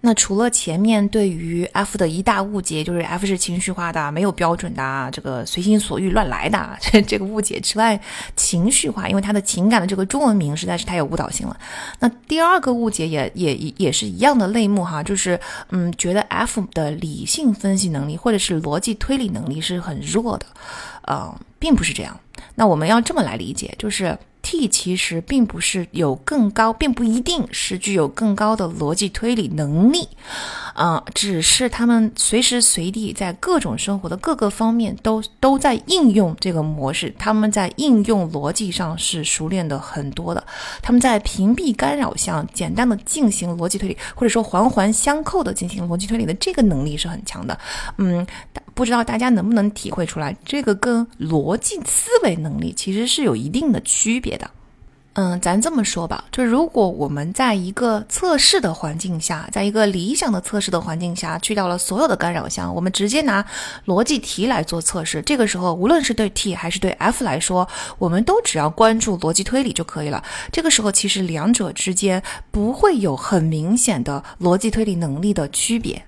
B: 那除了前面对于 F 的一大误解，就是 F 是情绪化的、没有标准的、这个随心所欲乱来的 这这个误解之外，情绪化，因为它的情感的这个中文名实在是太有误导性了。那第二个误解也也也是一样的类目哈，就是嗯，觉得 F 的理性分析能力或者是逻辑推理能力是很弱的，呃，并不是这样。那我们要这么来理解，就是。T 其实并不是有更高，并不一定是具有更高的逻辑推理能力，啊，只是他们随时随地在各种生活的各个方面都都在应用这个模式，他们在应用逻辑上是熟练的很多的，他们在屏蔽干扰项简单的进行逻辑推理，或者说环环相扣的进行逻辑推理的这个能力是很强的，嗯。不知道大家能不能体会出来，这个跟逻辑思维能力其实是有一定的区别的。嗯，咱这么说吧，就如果我们在一个测试的环境下，在一个理想的测试的环境下，去掉了所有的干扰项，我们直接拿逻辑题来做测试，这个时候无论是对 T 还是对 F 来说，我们都只要关注逻辑推理就可以了。这个时候其实两者之间不会有很明显的逻辑推理能力的区别。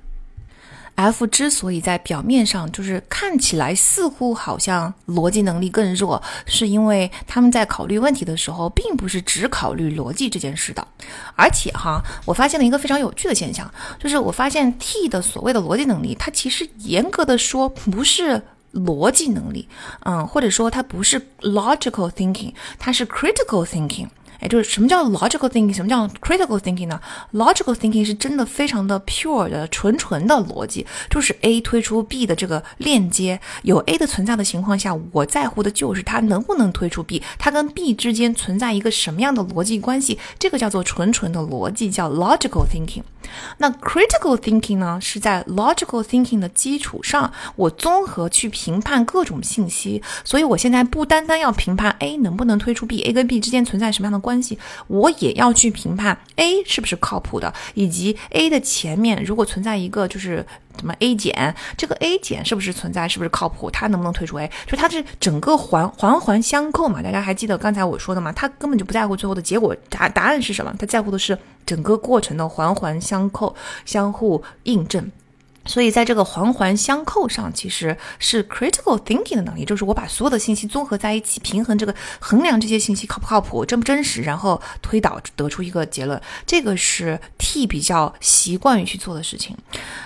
B: F 之所以在表面上就是看起来似乎好像逻辑能力更弱，是因为他们在考虑问题的时候，并不是只考虑逻辑这件事的。而且哈，我发现了一个非常有趣的现象，就是我发现 T 的所谓的逻辑能力，它其实严格的说不是逻辑能力，嗯，或者说它不是 logical thinking，它是 critical thinking。哎，就是什么叫 logical thinking，什么叫 critical thinking 呢？logical thinking 是真的非常的 pure 的纯纯的逻辑，就是 A 推出 B 的这个链接，有 A 的存在的情况下，我在乎的就是它能不能推出 B，它跟 B 之间存在一个什么样的逻辑关系，这个叫做纯纯的逻辑，叫 logical thinking。那 critical thinking 呢，是在 logical thinking 的基础上，我综合去评判各种信息，所以我现在不单单要评判 A 能不能推出 B，A 跟 B 之间存在什么样的关。系，我也要去评判 A 是不是靠谱的，以及 A 的前面如果存在一个就是什么 A 减，这个 A 减是不是存在，是不是靠谱，它能不能推出 A？就它是整个环环环相扣嘛。大家还记得刚才我说的吗？他根本就不在乎最后的结果答答案是什么，他在乎的是整个过程的环环相扣、相互印证。所以，在这个环环相扣上，其实是 critical thinking 的能力，就是我把所有的信息综合在一起，平衡这个衡量这些信息靠不靠谱、真不真实，然后推导得出一个结论。这个是 T 比较习惯于去做的事情，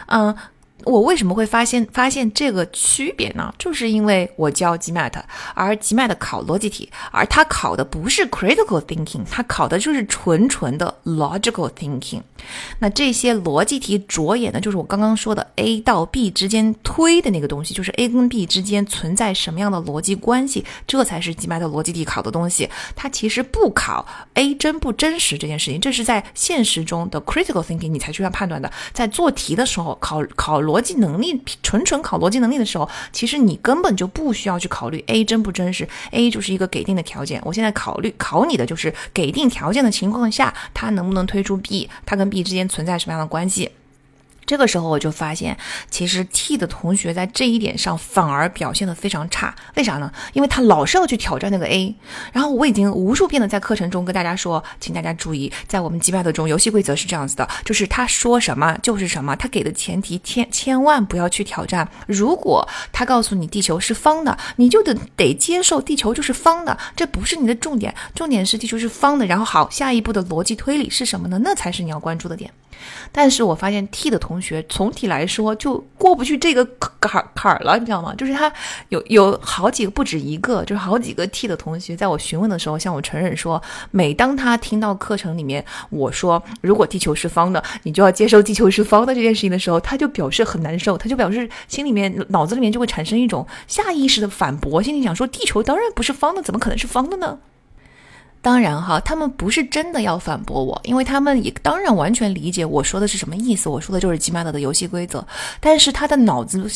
B: 嗯。我为什么会发现发现这个区别呢？就是因为我教 GMAT，而 GMAT 考逻辑题，而它考的不是 critical thinking，它考的就是纯纯的 logical thinking。那这些逻辑题着眼的就是我刚刚说的 A 到 B 之间推的那个东西，就是 A 跟 B 之间存在什么样的逻辑关系，这才是 GMAT 逻辑题考的东西。它其实不考 A 真不真实这件事情，这是在现实中的 critical thinking 你才需要判断的。在做题的时候考考逻。逻辑能力，纯纯考逻辑能力的时候，其实你根本就不需要去考虑 A 真不真实，A 就是一个给定的条件。我现在考虑考你的就是给定条件的情况下，它能不能推出 B，它跟 B 之间存在什么样的关系？这个时候我就发现，其实 T 的同学在这一点上反而表现得非常差。为啥呢？因为他老是要去挑战那个 A。然后我已经无数遍的在课程中跟大家说，请大家注意，在我们击败的中，游戏规则是这样子的，就是他说什么就是什么，他给的前提千千万不要去挑战。如果他告诉你地球是方的，你就得得接受地球就是方的，这不是你的重点，重点是地球是方的。然后好，下一步的逻辑推理是什么呢？那才是你要关注的点。但是我发现 T 的同学总体来说就过不去这个坎儿坎儿了，你知道吗？就是他有有好几个，不止一个，就是好几个 T 的同学，在我询问的时候向我承认说，每当他听到课程里面我说如果地球是方的，你就要接受地球是方的这件事情的时候，他就表示很难受，他就表示心里面脑子里面就会产生一种下意识的反驳，心里想说地球当然不是方的，怎么可能是方的呢？当然哈，他们不是真的要反驳我，因为他们也当然完全理解我说的是什么意思。我说的就是吉玛德的游戏规则，但是他的脑子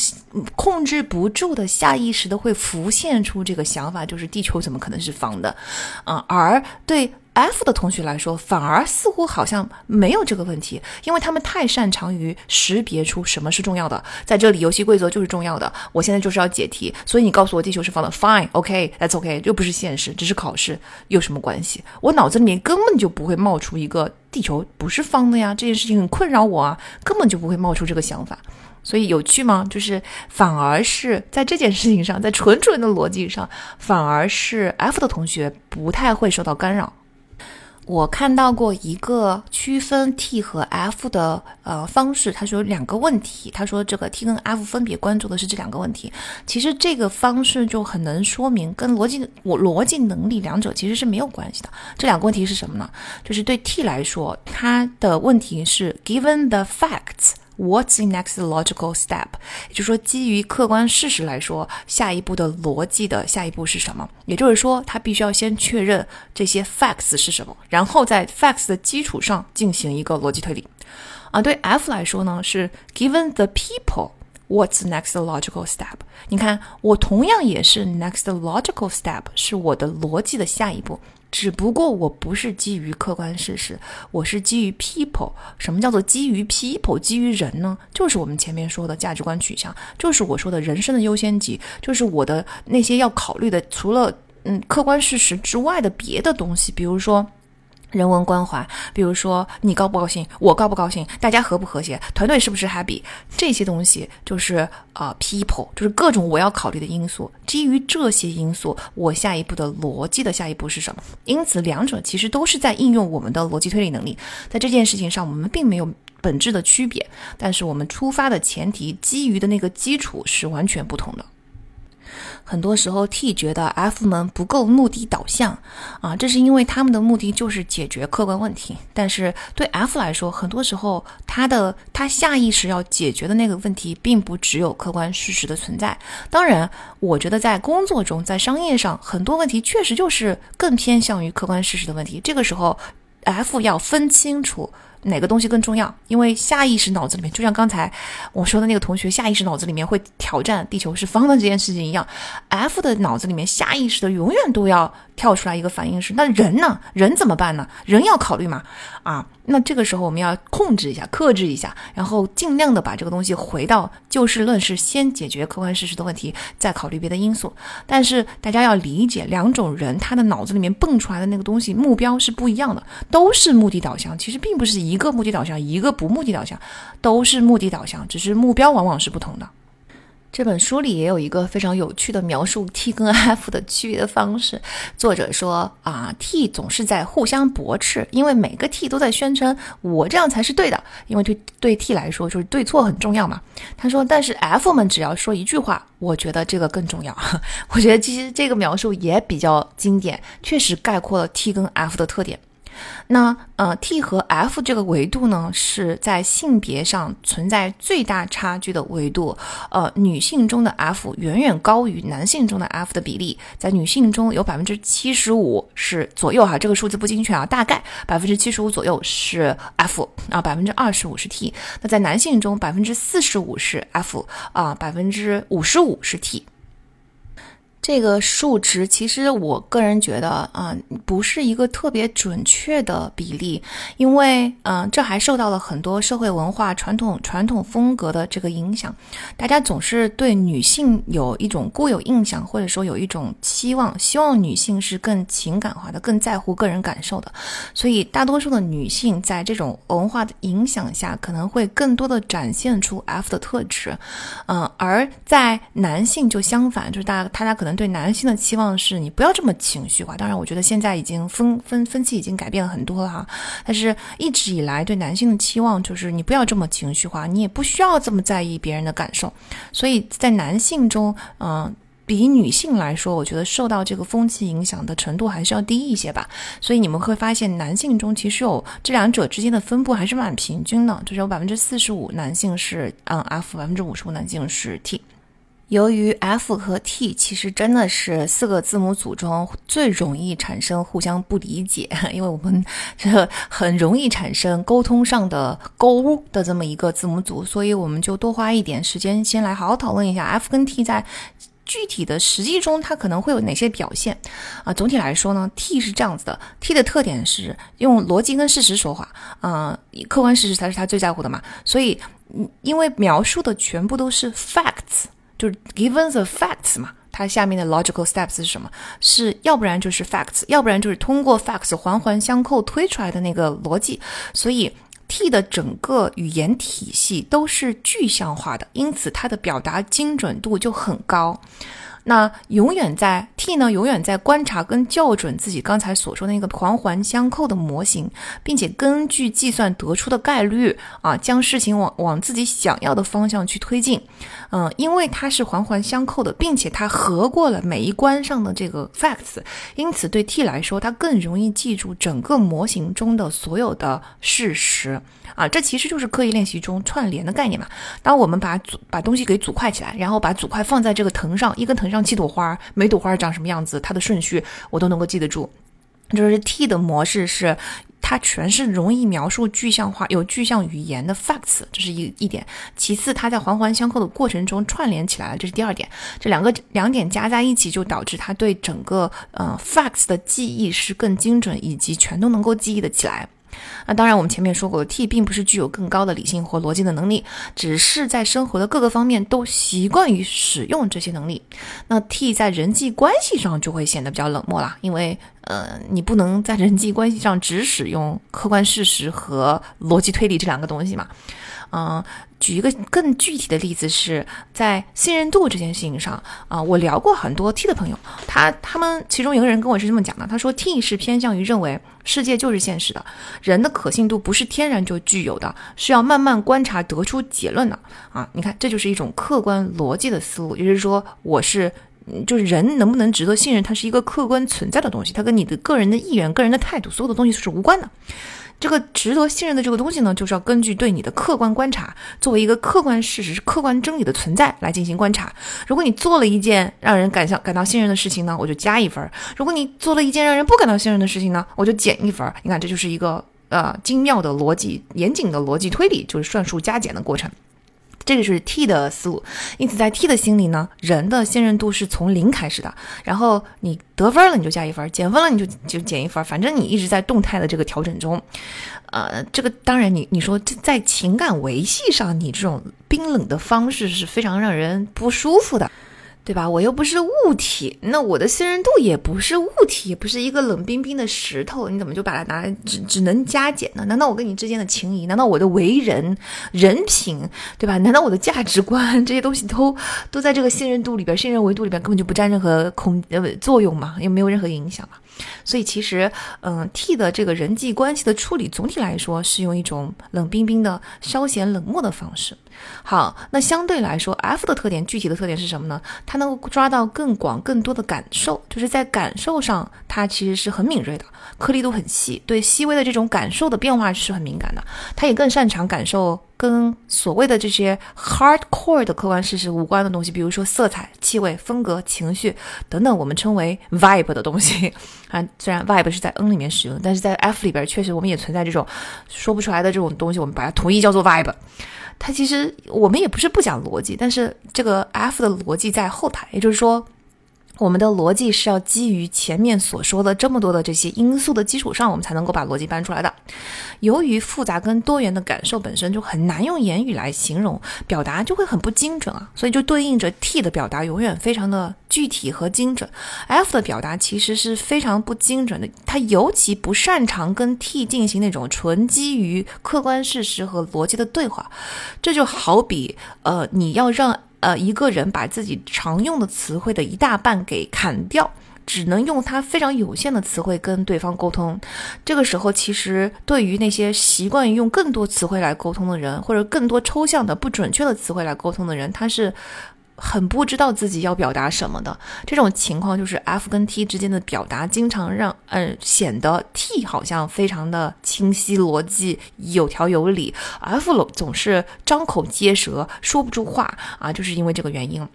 B: 控制不住的，下意识的会浮现出这个想法，就是地球怎么可能是方的啊？而对。F 的同学来说，反而似乎好像没有这个问题，因为他们太擅长于识别出什么是重要的。在这里，游戏规则就是重要的。我现在就是要解题，所以你告诉我地球是方的，Fine，OK，That's OK，又不是现实，只是考试，有什么关系？我脑子里面根本就不会冒出一个地球不是方的呀，这件事情很困扰我啊，根本就不会冒出这个想法。所以有趣吗？就是反而是在这件事情上，在纯纯的逻辑上，反而是 F 的同学不太会受到干扰。我看到过一个区分 T 和 F 的呃方式，他说两个问题，他说这个 T 跟 F 分别关注的是这两个问题。其实这个方式就很能说明跟逻辑我逻辑能力两者其实是没有关系的。这两个问题是什么呢？就是对 T 来说，他的问题是 Given the facts。What's the next logical step？也就是说，基于客观事实来说，下一步的逻辑的下一步是什么？也就是说，他必须要先确认这些 facts 是什么，然后在 facts 的基础上进行一个逻辑推理。啊，对 F 来说呢，是 Given the people，What's next logical step？你看，我同样也是 next logical step，是我的逻辑的下一步。只不过我不是基于客观事实，我是基于 people。什么叫做基于 people？基于人呢？就是我们前面说的价值观取向，就是我说的人生的优先级，就是我的那些要考虑的，除了嗯客观事实之外的别的东西，比如说。人文关怀，比如说你高不高兴，我高不高兴，大家和不和谐，团队是不是 happy，这些东西就是啊 people，就是各种我要考虑的因素。基于这些因素，我下一步的逻辑的下一步是什么？因此，两者其实都是在应用我们的逻辑推理能力。在这件事情上，我们并没有本质的区别，但是我们出发的前提，基于的那个基础是完全不同的。很多时候，T 觉得 F 们不够目的导向，啊，这是因为他们的目的就是解决客观问题。但是对 F 来说，很多时候他的他下意识要解决的那个问题，并不只有客观事实的存在。当然，我觉得在工作中，在商业上，很多问题确实就是更偏向于客观事实的问题。这个时候，F 要分清楚。哪个东西更重要？因为下意识脑子里面，就像刚才我说的那个同学，下意识脑子里面会挑战地球是方的这件事情一样，F 的脑子里面下意识的永远都要跳出来一个反应是：那人呢？人怎么办呢？人要考虑嘛？啊？那这个时候我们要控制一下，克制一下，然后尽量的把这个东西回到就事论事，先解决客观事实的问题，再考虑别的因素。但是大家要理解，两种人他的脑子里面蹦出来的那个东西目标是不一样的，都是目的导向，其实并不是一个目的导向，一个不目的导向，都是目的导向，只是目标往往是不同的。这本书里也有一个非常有趣的描述 T 跟 F 的区别的方式。作者说啊，T 总是在互相驳斥，因为每个 T 都在宣称我这样才是对的，因为对对 T 来说就是对错很重要嘛。他说，但是 F 们只要说一句话，我觉得这个更重要。我觉得其实这个描述也比较经典，确实概括了 T 跟 F 的特点。那呃，T 和 F 这个维度呢，是在性别上存在最大差距的维度。呃，女性中的 F 远远高于男性中的 F 的比例，在女性中有百分之七十五是左右哈，这个数字不精确啊，大概百分之七十五左右是 F 啊，百分之二十五是 T。那在男性中，百分之四十五是 F 啊，百分之五十五是 T。这个数值其实我个人觉得啊，不是一个特别准确的比例，因为嗯，这还受到了很多社会文化传统传统风格的这个影响。大家总是对女性有一种固有印象，或者说有一种期望，希望女性是更情感化的，更在乎个人感受的。所以，大多数的女性在这种文化的影响下，可能会更多的展现出 F 的特质。嗯，而在男性就相反，就是大家大家可能。对男性的期望是你不要这么情绪化。当然，我觉得现在已经分分分期已经改变了很多了哈。但是一直以来对男性的期望就是你不要这么情绪化，你也不需要这么在意别人的感受。所以在男性中，嗯，比女性来说，我觉得受到这个风气影响的程度还是要低一些吧。所以你们会发现，男性中其实有这两者之间的分布还是蛮平均的，就是有百分之四十五男性是嗯 F，百分之五十五男性是 T。由于 F 和 T 其实真的是四个字母组中最容易产生互相不理解，因为我们这很容易产生沟通上的沟的这么一个字母组，所以我们就多花一点时间，先来好好讨论一下 F 跟 T 在具体的实际中它可能会有哪些表现啊？总体来说呢，T 是这样子的，T 的特点是用逻辑跟事实说话，啊，客观事实才是他最在乎的嘛，所以因为描述的全部都是 facts。就是 given the facts 嘛，它下面的 logical steps 是什么？是要不然就是 facts，要不然就是通过 facts 环环相扣推出来的那个逻辑。所以 T 的整个语言体系都是具象化的，因此它的表达精准度就很高。那永远在 T 呢，永远在观察跟校准自己刚才所说的那个环环相扣的模型，并且根据计算得出的概率啊，将事情往往自己想要的方向去推进。嗯，因为它是环环相扣的，并且它合过了每一关上的这个 facts，因此对 T 来说，它更容易记住整个模型中的所有的事实。啊，这其实就是刻意练习中串联的概念嘛。当我们把组把东西给组块起来，然后把组块放在这个藤上，一根藤上七朵花，每朵花长什么样子，它的顺序我都能够记得住。就是 T 的模式是，它全是容易描述具象化、有具象语言的 facts，这是一一点。其次，它在环环相扣的过程中串联起来了，这是第二点。这两个两点加在一起，就导致它对整个呃 facts 的记忆是更精准，以及全都能够记忆的起来。那当然，我们前面说过，T 并不是具有更高的理性或逻辑的能力，只是在生活的各个方面都习惯于使用这些能力。那 T 在人际关系上就会显得比较冷漠了，因为呃，你不能在人际关系上只使用客观事实和逻辑推理这两个东西嘛。嗯，举一个更具体的例子，是在信任度这件事情上啊，我聊过很多 T 的朋友，他他们其中一个人跟我是这么讲的，他说 T 是偏向于认为世界就是现实的，人的可信度不是天然就具有的，是要慢慢观察得出结论的啊。你看，这就是一种客观逻辑的思路，也就是说，我是就是人能不能值得信任，它是一个客观存在的东西，它跟你的个人的意愿、个人的态度，所有的东西是无关的。这个值得信任的这个东西呢，就是要根据对你的客观观察，作为一个客观事实、客观真理的存在来进行观察。如果你做了一件让人感想感到信任的事情呢，我就加一分；如果你做了一件让人不感到信任的事情呢，我就减一分。你看，这就是一个呃精妙的逻辑、严谨的逻辑推理，就是算术加减的过程。这个是 T 的思路，因此在 T 的心里呢，人的信任度是从零开始的。然后你得分了，你就加一分；减分了，你就就减一分。反正你一直在动态的这个调整中。呃，这个当然，你你说在情感维系上，你这种冰冷的方式是非常让人不舒服的。对吧？我又不是物体，那我的信任度也不是物体，也不是一个冷冰冰的石头，你怎么就把它拿来只只能加减呢？难道我跟你之间的情谊，难道我的为人人品，对吧？难道我的价值观这些东西都都在这个信任度里边，信任维度里边根本就不占任何空呃作用嘛？又没有任何影响嘛？所以其实，嗯，T 的这个人际关系的处理，总体来说是用一种冷冰冰的、稍显冷漠的方式。好，那相对来说，F 的特点，具体的特点是什么呢？它能够抓到更广、更多的感受，就是在感受上，它其实是很敏锐的，颗粒度很细，对细微的这种感受的变化是很敏感的。它也更擅长感受跟所谓的这些 hardcore 的客观事实无关的东西，比如说色彩、气味、风格、情绪等等，我们称为 vibe 的东西 啊。虽然 vibe 是在 N 里面使用，但是在 F 里边确实我们也存在这种说不出来的这种东西，我们把它统一叫做 vibe。它其实我们也不是不讲逻辑，但是这个 F 的逻辑在后台，也就是说，我们的逻辑是要基于前面所说的这么多的这些因素的基础上，我们才能够把逻辑搬出来的。由于复杂跟多元的感受本身就很难用言语来形容，表达就会很不精准啊，所以就对应着 T 的表达永远非常的具体和精准，F 的表达其实是非常不精准的，它尤其不擅长跟 T 进行那种纯基于客观事实和逻辑的对话，这就好比呃你要让呃一个人把自己常用的词汇的一大半给砍掉。只能用他非常有限的词汇跟对方沟通，这个时候其实对于那些习惯于用更多词汇来沟通的人，或者更多抽象的不准确的词汇来沟通的人，他是很不知道自己要表达什么的。这种情况就是 F 跟 T 之间的表达，经常让嗯显得 T 好像非常的清晰逻辑有条有理，F 总是张口结舌说不出话啊，就是因为这个原因。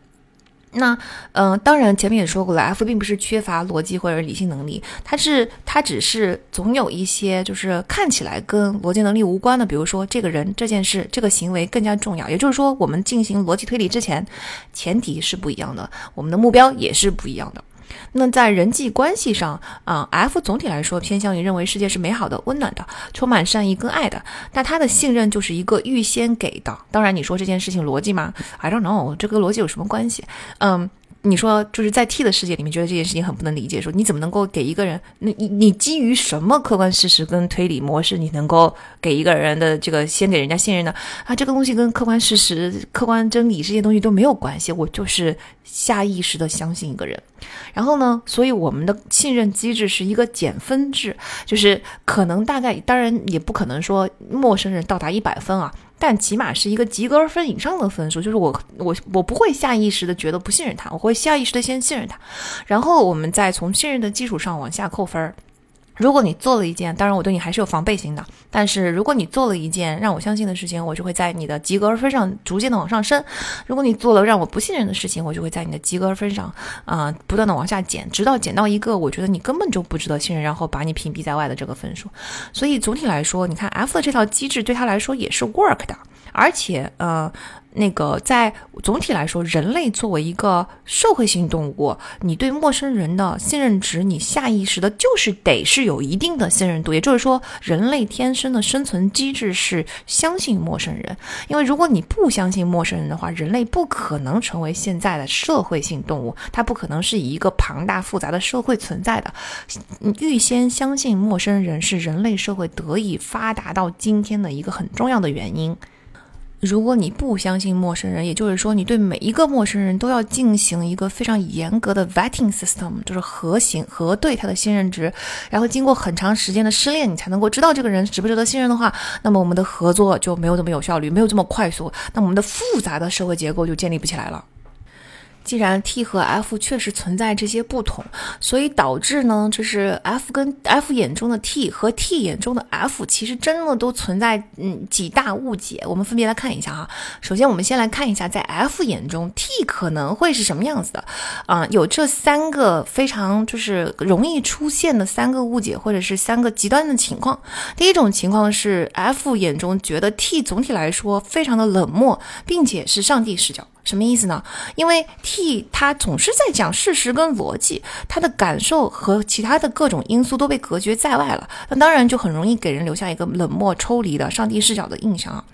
B: 那，嗯，当然，前面也说过了，F 并不是缺乏逻辑或者理性能力，它是，它只是总有一些就是看起来跟逻辑能力无关的，比如说这个人、这件事、这个行为更加重要。也就是说，我们进行逻辑推理之前，前提是不一样的，我们的目标也是不一样的。那在人际关系上啊，F 总体来说偏向于认为世界是美好的、温暖的、充满善意跟爱的。那他的信任就是一个预先给的。当然，你说这件事情逻辑吗？I don't know，这跟逻辑有什么关系？嗯。你说就是在 T 的世界里面，觉得这件事情很不能理解。说你怎么能够给一个人？你你你基于什么客观事实跟推理模式，你能够给一个人的这个先给人家信任呢？啊，这个东西跟客观事实、客观真理这些东西都没有关系。我就是下意识的相信一个人。然后呢，所以我们的信任机制是一个减分制，就是可能大概，当然也不可能说陌生人到达一百分啊。但起码是一个及格分以上的分数，就是我我我不会下意识的觉得不信任他，我会下意识的先信任他，然后我们再从信任的基础上往下扣分儿。如果你做了一件，当然我对你还是有防备心的，但是如果你做了一件让我相信的事情，我就会在你的及格分上逐渐的往上升；如果你做了让我不信任的事情，我就会在你的及格分上啊不断的往下减，直到减到一个我觉得你根本就不值得信任，然后把你屏蔽在外的这个分数。所以总体来说，你看 F 的这套机制对他来说也是 work 的，而且呃。那个，在总体来说，人类作为一个社会性动物，你对陌生人的信任值，你下意识的就是得是有一定的信任度。也就是说，人类天生的生存机制是相信陌生人。因为如果你不相信陌生人的话，人类不可能成为现在的社会性动物，它不可能是以一个庞大复杂的社会存在的。预先相信陌生人是人类社会得以发达到今天的一个很重要的原因。如果你不相信陌生人，也就是说，你对每一个陌生人都要进行一个非常严格的 vetting system，就是核行核对他的信任值，然后经过很长时间的失恋，你才能够知道这个人值不值得信任的话，那么我们的合作就没有这么有效率，没有这么快速，那我们的复杂的社会结构就建立不起来了。既然 T 和 F 确实存在这些不同，所以导致呢，就是 F 跟 F 眼中的 T 和 T 眼中的 F，其实真的都存在嗯几大误解。我们分别来看一下哈。首先，我们先来看一下，在 F 眼中，T 可能会是什么样子的啊？有这三个非常就是容易出现的三个误解，或者是三个极端的情况。第一种情况是 F 眼中觉得 T 总体来说非常的冷漠，并且是上帝视角。什么意思呢？因为 T 他总是在讲事实跟逻辑，他的感受和其他的各种因素都被隔绝在外了，那当然就很容易给人留下一个冷漠抽离的上帝视角的印象啊。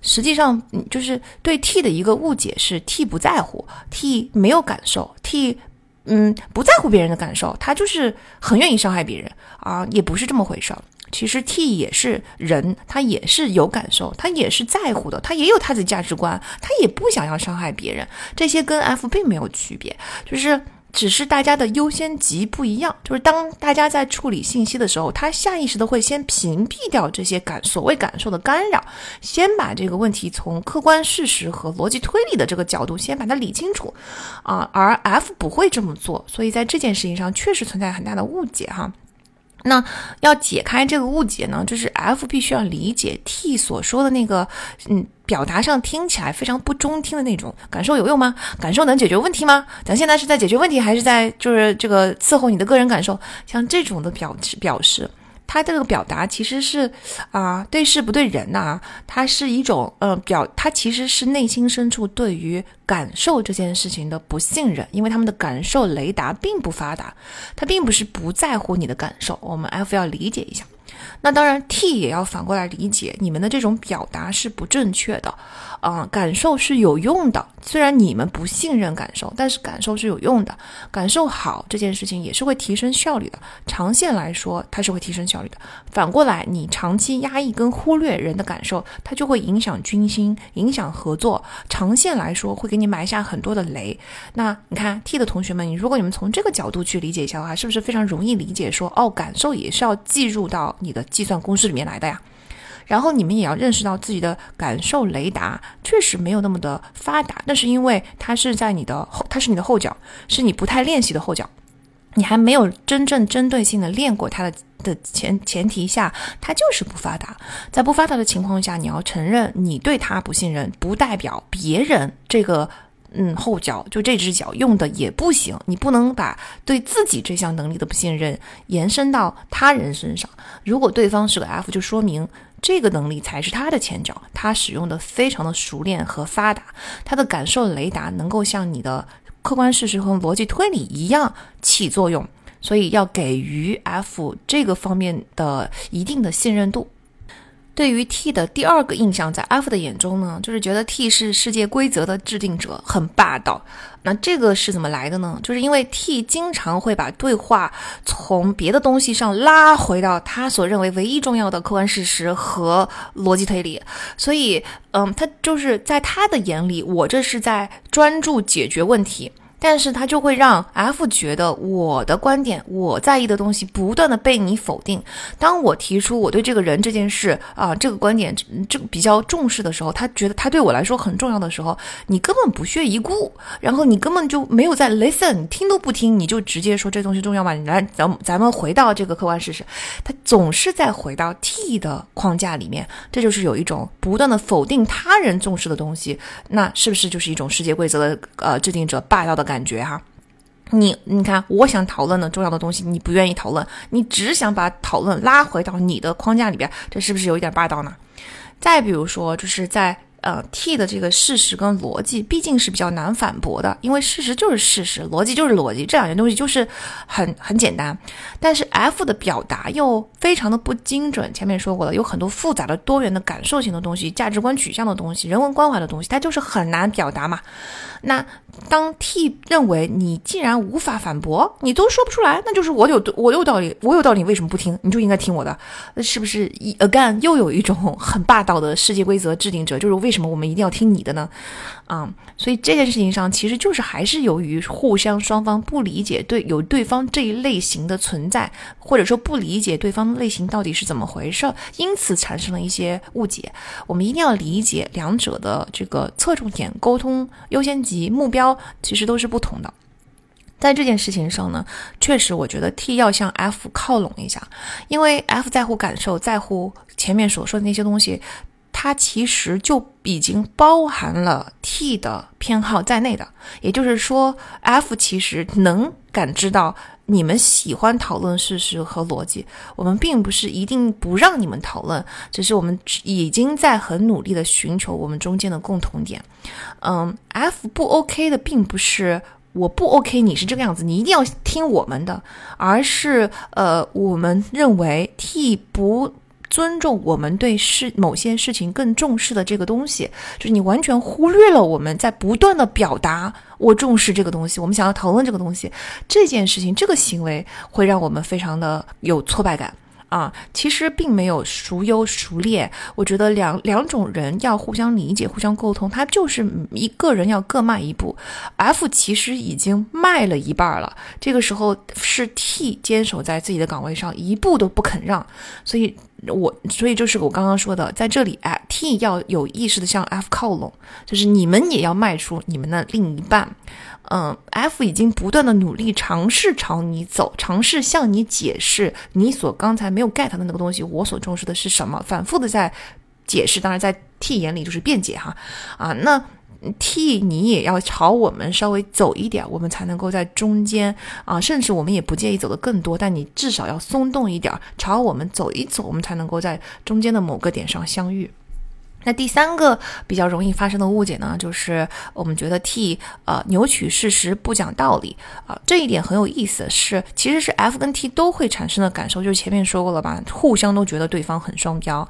B: 实际上，就是对 T 的一个误解是 T 不在乎，T 没有感受，T 嗯不在乎别人的感受，他就是很愿意伤害别人啊，也不是这么回事儿。其实 T 也是人，他也是有感受，他也是在乎的，他也有他的价值观，他也不想要伤害别人。这些跟 F 并没有区别，就是只是大家的优先级不一样。就是当大家在处理信息的时候，他下意识的会先屏蔽掉这些感所谓感受的干扰，先把这个问题从客观事实和逻辑推理的这个角度先把它理清楚，啊，而 F 不会这么做，所以在这件事情上确实存在很大的误解哈。那要解开这个误解呢，就是 F 必须要理解 T 所说的那个，嗯，表达上听起来非常不中听的那种感受有用吗？感受能解决问题吗？咱现在是在解决问题，还是在就是这个伺候你的个人感受？像这种的表表示。他这个表达其实是，啊，对事不对人呐，它是一种，呃，表，它其实是内心深处对于感受这件事情的不信任，因为他们的感受雷达并不发达，他并不是不在乎你的感受，我们 F 要理解一下。那当然，T 也要反过来理解，你们的这种表达是不正确的，啊，感受是有用的。虽然你们不信任感受，但是感受是有用的。感受好这件事情也是会提升效率的，长线来说它是会提升效率的。反过来，你长期压抑跟忽略人的感受，它就会影响军心，影响合作。长线来说会给你埋下很多的雷。那你看 T 的同学们，你如果你们从这个角度去理解一下的话，是不是非常容易理解？说哦，感受也是要计入到你的计算公式里面来的呀。然后你们也要认识到自己的感受雷达确实没有那么的发达，那是因为它是在你的后，它是你的后脚，是你不太练习的后脚，你还没有真正针对性的练过它的的前前提下，它就是不发达。在不发达的情况下，你要承认你对它不信任，不代表别人这个嗯后脚就这只脚用的也不行。你不能把对自己这项能力的不信任延伸到他人身上。如果对方是个 F，就说明。这个能力才是他的前脚，他使用的非常的熟练和发达，他的感受雷达能够像你的客观事实和逻辑推理一样起作用，所以要给予 F 这个方面的一定的信任度。对于 T 的第二个印象，在 F 的眼中呢，就是觉得 T 是世界规则的制定者，很霸道。那这个是怎么来的呢？就是因为 T 经常会把对话从别的东西上拉回到他所认为唯一重要的客观事实和逻辑推理，所以，嗯，他就是在他的眼里，我这是在专注解决问题。但是他就会让 F 觉得我的观点，我在意的东西不断的被你否定。当我提出我对这个人这件事啊这个观点这比较重视的时候，他觉得他对我来说很重要的时候，你根本不屑一顾，然后你根本就没有在 listen，听都不听，你就直接说这东西重要吗？你来，咱咱们回到这个客观事实，他总是在回到 T 的框架里面，这就是有一种不断的否定他人重视的东西，那是不是就是一种世界规则的呃制定者霸道的？感觉哈，你你看，我想讨论的重要的东西，你不愿意讨论，你只想把讨论拉回到你的框架里边，这是不是有一点霸道呢？再比如说，就是在。呃，T 的这个事实跟逻辑毕竟是比较难反驳的，因为事实就是事实，逻辑就是逻辑，这两件东西就是很很简单。但是 F 的表达又非常的不精准，前面说过了，有很多复杂的、多元的感受性的东西、价值观取向的东西、人文关怀的东西，它就是很难表达嘛。那当 T 认为你既然无法反驳，你都说不出来，那就是我有我有道理，我有道理，为什么不听？你就应该听我的，是不是？Again，又有一种很霸道的世界规则制定者，就是。为什么我们一定要听你的呢？啊，所以这件事情上其实就是还是由于互相双方不理解对有对方这一类型的存在，或者说不理解对方类型到底是怎么回事，因此产生了一些误解。我们一定要理解两者的这个侧重点、沟通优先级、目标其实都是不同的。在这件事情上呢，确实我觉得 T 要向 F 靠拢一下，因为 F 在乎感受，在乎前面所说的那些东西。它其实就已经包含了 T 的偏好在内的，也就是说，F 其实能感知到你们喜欢讨论事实和逻辑。我们并不是一定不让你们讨论，只是我们已经在很努力的寻求我们中间的共同点。嗯，F 不 OK 的并不是我不 OK，你是这个样子，你一定要听我们的，而是呃，我们认为 T 不。尊重我们对事某些事情更重视的这个东西，就是你完全忽略了我们在不断的表达我重视这个东西，我们想要讨论这个东西，这件事情这个行为会让我们非常的有挫败感啊，其实并没有孰优孰劣。我觉得两两种人要互相理解、互相沟通，他就是一个人要各迈一步。F 其实已经迈了一半了，这个时候是 T 坚守在自己的岗位上，一步都不肯让。所以，我所以就是我刚刚说的，在这里，哎，T 要有意识的向 F 靠拢，就是你们也要迈出你们的另一半。嗯，F 已经不断的努力尝试朝你走，尝试向你解释你所刚才没有 get 的那个东西，我所重视的是什么，反复的在解释。当然，在 T 眼里就是辩解哈，啊，那 T 你也要朝我们稍微走一点，我们才能够在中间啊，甚至我们也不介意走的更多，但你至少要松动一点，朝我们走一走，我们才能够在中间的某个点上相遇。那第三个比较容易发生的误解呢，就是我们觉得 T 呃扭曲事实不讲道理啊，这一点很有意思，是其实是 F 跟 T 都会产生的感受，就是前面说过了吧，互相都觉得对方很双标。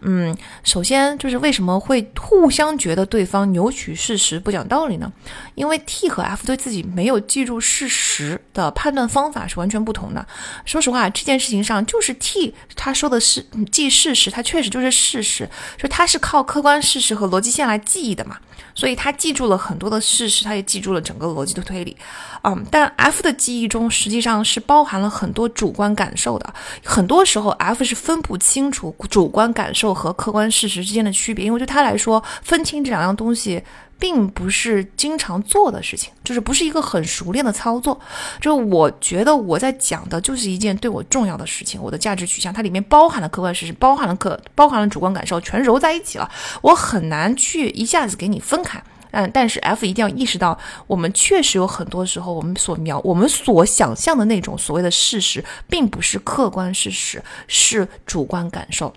B: 嗯，首先就是为什么会互相觉得对方扭曲事实不讲道理呢？因为 T 和 F 对自己没有记住事实的判断方法是完全不同的。说实话，这件事情上就是 T 他说的是记事实，他确实就是事实，就他是。靠靠客观事实和逻辑线来记忆的嘛，所以他记住了很多的事实，他也记住了整个逻辑的推理，嗯，但 F 的记忆中实际上是包含了很多主观感受的，很多时候 F 是分不清楚主观感受和客观事实之间的区别，因为对他来说，分清这两样东西。并不是经常做的事情，就是不是一个很熟练的操作。就我觉得我在讲的就是一件对我重要的事情，我的价值取向，它里面包含了客观事实，包含了客，包含了主观感受，全揉在一起了。我很难去一下子给你分开。嗯，但是 F 一定要意识到，我们确实有很多时候，我们所描，我们所想象的那种所谓的事实，并不是客观事实，是主观感受。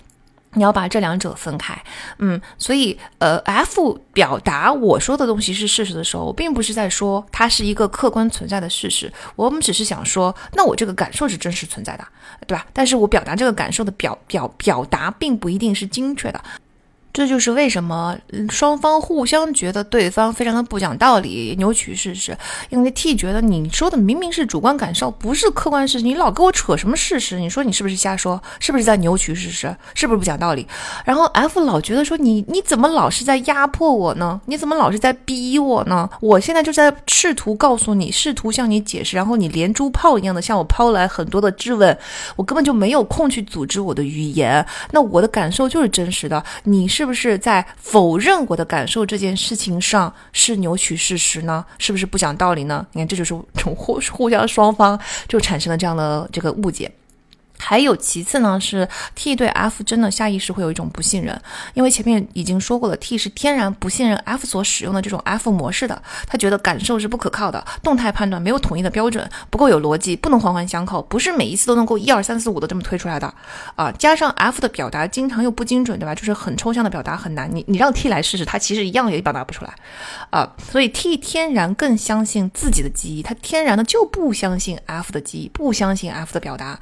B: 你要把这两者分开，嗯，所以呃，F 表达我说的东西是事实的时候，我并不是在说它是一个客观存在的事实，我们只是想说，那我这个感受是真实存在的，对吧？但是我表达这个感受的表表表达，并不一定是精确的。这就是为什么双方互相觉得对方非常的不讲道理、扭曲事实，因为 T 觉得你说的明明是主观感受，不是客观事实，你老跟我扯什么事实？你说你是不是瞎说？是不是在扭曲事实？是不是不讲道理？然后 F 老觉得说你你怎么老是在压迫我呢？你怎么老是在逼我呢？我现在就在试图告诉你，试图向你解释，然后你连珠炮一样的向我抛来很多的质问，我根本就没有空去组织我的语言。那我的感受就是真实的，你是。是不是在否认我的感受这件事情上是扭曲事实呢？是不是不讲道理呢？你看，这就是从互 互相双方就产生了这样的这个误解。还有其次呢，是 T 对 F 真的下意识会有一种不信任，因为前面已经说过了，T 是天然不信任 F 所使用的这种 F 模式的，他觉得感受是不可靠的，动态判断没有统一的标准，不够有逻辑，不能环环相扣，不是每一次都能够一二三四五的这么推出来的啊。加上 F 的表达经常又不精准，对吧？就是很抽象的表达很难，你你让 T 来试试，他其实一样也表达不出来啊。所以 T 天然更相信自己的记忆，他天然的就不相信 F 的记忆，不相信 F 的表达，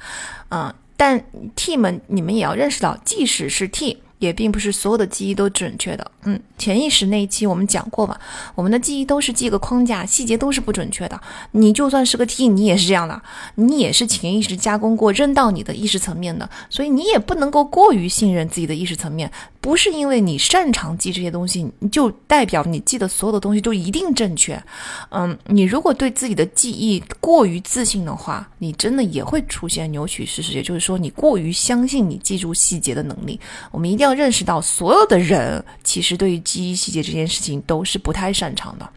B: 嗯。但 T 们，你们也要认识到，即使是 T。也并不是所有的记忆都准确的，嗯，潜意识那一期我们讲过嘛，我们的记忆都是记个框架，细节都是不准确的。你就算是个 T，你也是这样的，你也是潜意识加工过扔到你的意识层面的，所以你也不能够过于信任自己的意识层面。不是因为你擅长记这些东西，你就代表你记的所有的东西都一定正确。嗯，你如果对自己的记忆过于自信的话，你真的也会出现扭曲事实，也就是说，你过于相信你记住细节的能力。我们一定要。认识到所有的人其实对于记忆细节这件事情都是不太擅长的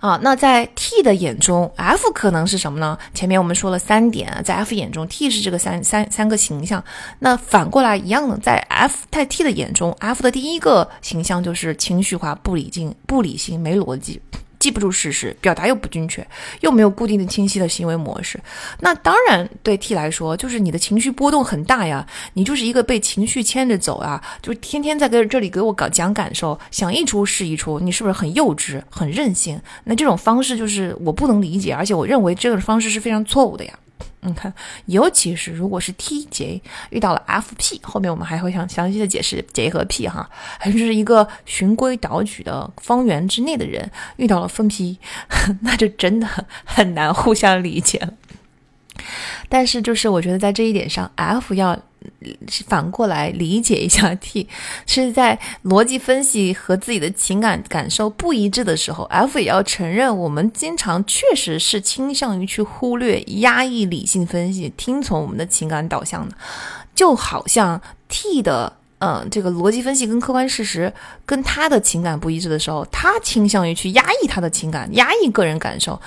B: 啊。那在 T 的眼中，F 可能是什么呢？前面我们说了三点，在 F 眼中，T 是这个三三三个形象。那反过来一样的，在 F 在 T 的眼中，F 的第一个形象就是情绪化、不理性、不理性、没逻辑。记不住事实，表达又不精确，又没有固定的清晰的行为模式，那当然对 T 来说，就是你的情绪波动很大呀，你就是一个被情绪牵着走啊，就天天在跟这里给我搞讲感受，想一出是一出，你是不是很幼稚、很任性？那这种方式就是我不能理解，而且我认为这个方式是非常错误的呀。你看，尤其是如果是 TJ 遇到了 FP，后面我们还会详详细的解释 J 和 P 哈，还是一个循规蹈矩的方圆之内的人遇到了分 P，那就真的很难互相理解了。但是就是我觉得在这一点上，F 要反过来理解一下 T，是在逻辑分析和自己的情感感受不一致的时候，F 也要承认我们经常确实是倾向于去忽略、压抑理性分析，听从我们的情感导向的，就好像 T 的。嗯，这个逻辑分析跟客观事实跟他的情感不一致的时候，他倾向于去压抑他的情感，压抑个人感受，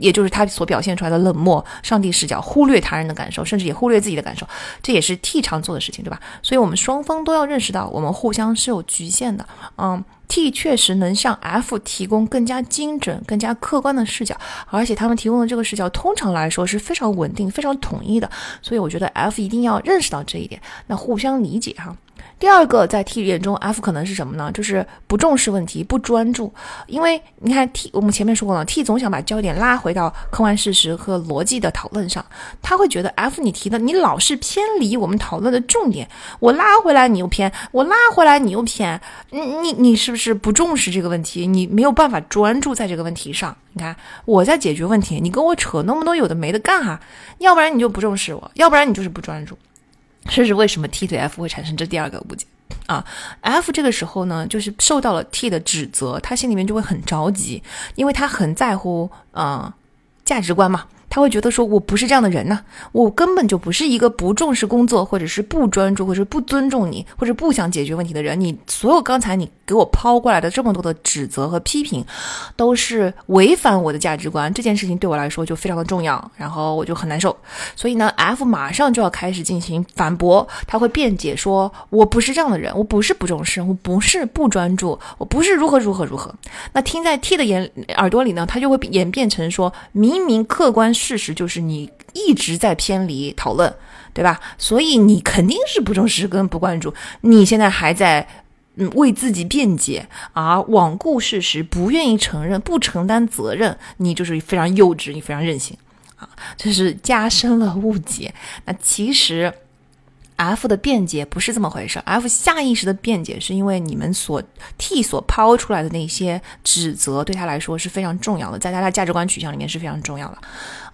B: 也就是他所表现出来的冷漠、上帝视角，忽略他人的感受，甚至也忽略自己的感受，这也是 T 常做的事情，对吧？所以，我们双方都要认识到，我们互相是有局限的。嗯，T 确实能向 F 提供更加精准、更加客观的视角，而且他们提供的这个视角通常来说是非常稳定、非常统一的。所以，我觉得 F 一定要认识到这一点，那互相理解哈。第二个在 T 眼中，F 可能是什么呢？就是不重视问题，不专注。因为你看 T，我们前面说过了，T 总想把焦点拉回到客观事实和逻辑的讨论上。他会觉得 F 你提的，你老是偏离我们讨论的重点，我拉回来你又偏，我拉回来你又偏，你你你是不是不重视这个问题？你没有办法专注在这个问题上。你看我在解决问题，你跟我扯那么多有的没的干哈？要不然你就不重视我，要不然你就是不专注。这是为什么 T 对 F 会产生这第二个误解啊？F 这个时候呢，就是受到了 T 的指责，他心里面就会很着急，因为他很在乎啊价值观嘛。他会觉得说，我不是这样的人呢，我根本就不是一个不重视工作，或者是不专注，或者是不尊重你，或者不想解决问题的人。你所有刚才你给我抛过来的这么多的指责和批评，都是违反我的价值观。这件事情对我来说就非常的重要，然后我就很难受。所以呢，F 马上就要开始进行反驳，他会辩解说，我不是这样的人，我不是不重视，我不是不专注，我不是如何如何如何。那听在 T 的眼耳朵里呢，他就会演变成说，明明客观。事实就是你一直在偏离讨论，对吧？所以你肯定是不重视跟不关注。你现在还在嗯为自己辩解而罔顾事实，不愿意承认，不承担责任，你就是非常幼稚，你非常任性啊！这是加深了误解。那其实。F 的辩解不是这么回事，F 下意识的辩解是因为你们所 T 所抛出来的那些指责对他来说是非常重要的，在他的价值观取向里面是非常重要的。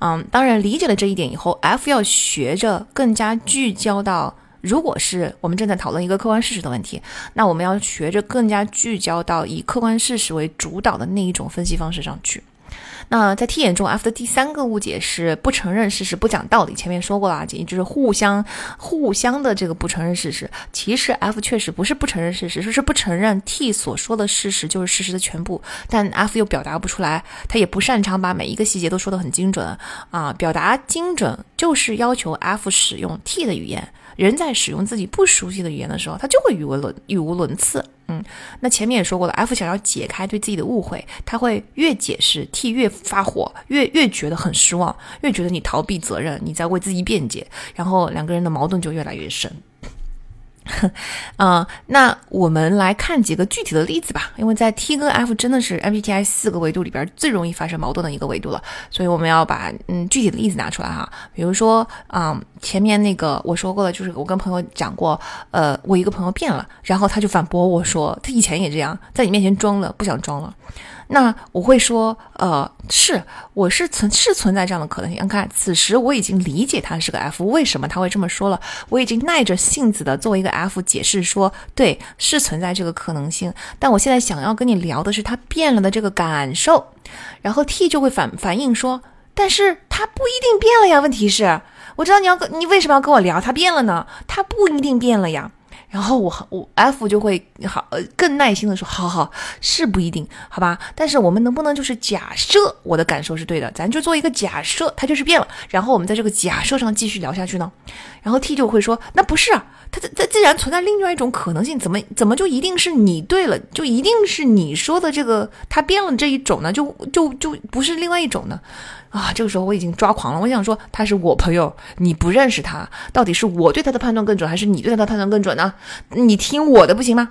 B: 嗯，当然理解了这一点以后，F 要学着更加聚焦到，如果是我们正在讨论一个客观事实的问题，那我们要学着更加聚焦到以客观事实为主导的那一种分析方式上去。那在 T 眼中，F 的第三个误解是不承认事实、不讲道理。前面说过了，也就是互相、互相的这个不承认事实。其实 F 确实不是不承认事实，说是不承认 T 所说的事实就是事实的全部。但 F 又表达不出来，他也不擅长把每一个细节都说得很精准啊。表达精准就是要求 F 使用 T 的语言。人在使用自己不熟悉的语言的时候，他就会语无伦语无伦次。嗯，那前面也说过了，F 想要解开对自己的误会，他会越解释 T 越发火，越越觉得很失望，越觉得你逃避责任，你在为自己辩解，然后两个人的矛盾就越来越深。啊，那我们来看几个具体的例子吧。因为在 T 跟 F 真的是 MBTI 四个维度里边最容易发生矛盾的一个维度了，所以我们要把嗯具体的例子拿出来哈。比如说啊，前面那个我说过了，就是我跟朋友讲过，呃，我一个朋友变了，然后他就反驳我说，他以前也这样，在你面前装了，不想装了。那我会说，呃，是，我是存是存在这样的可能性。你看，此时我已经理解他是个 F，为什么他会这么说了？我已经耐着性子的作为一个 F 解释说，对，是存在这个可能性。但我现在想要跟你聊的是他变了的这个感受。然后 T 就会反反应说，但是他不一定变了呀。问题是，我知道你要跟你为什么要跟我聊他变了呢？他不一定变了呀。然后我我 F 就会好呃更耐心的说，好好是不一定好吧，但是我们能不能就是假设我的感受是对的，咱就做一个假设，他就是变了，然后我们在这个假设上继续聊下去呢？然后 T 就会说，那不是啊，他他既然存在另外一种可能性，怎么怎么就一定是你对了，就一定是你说的这个他变了这一种呢？就就就不是另外一种呢？啊，这个时候我已经抓狂了。我想说，他是我朋友，你不认识他，到底是我对他的判断更准，还是你对他的判断更准呢？你听我的不行吗？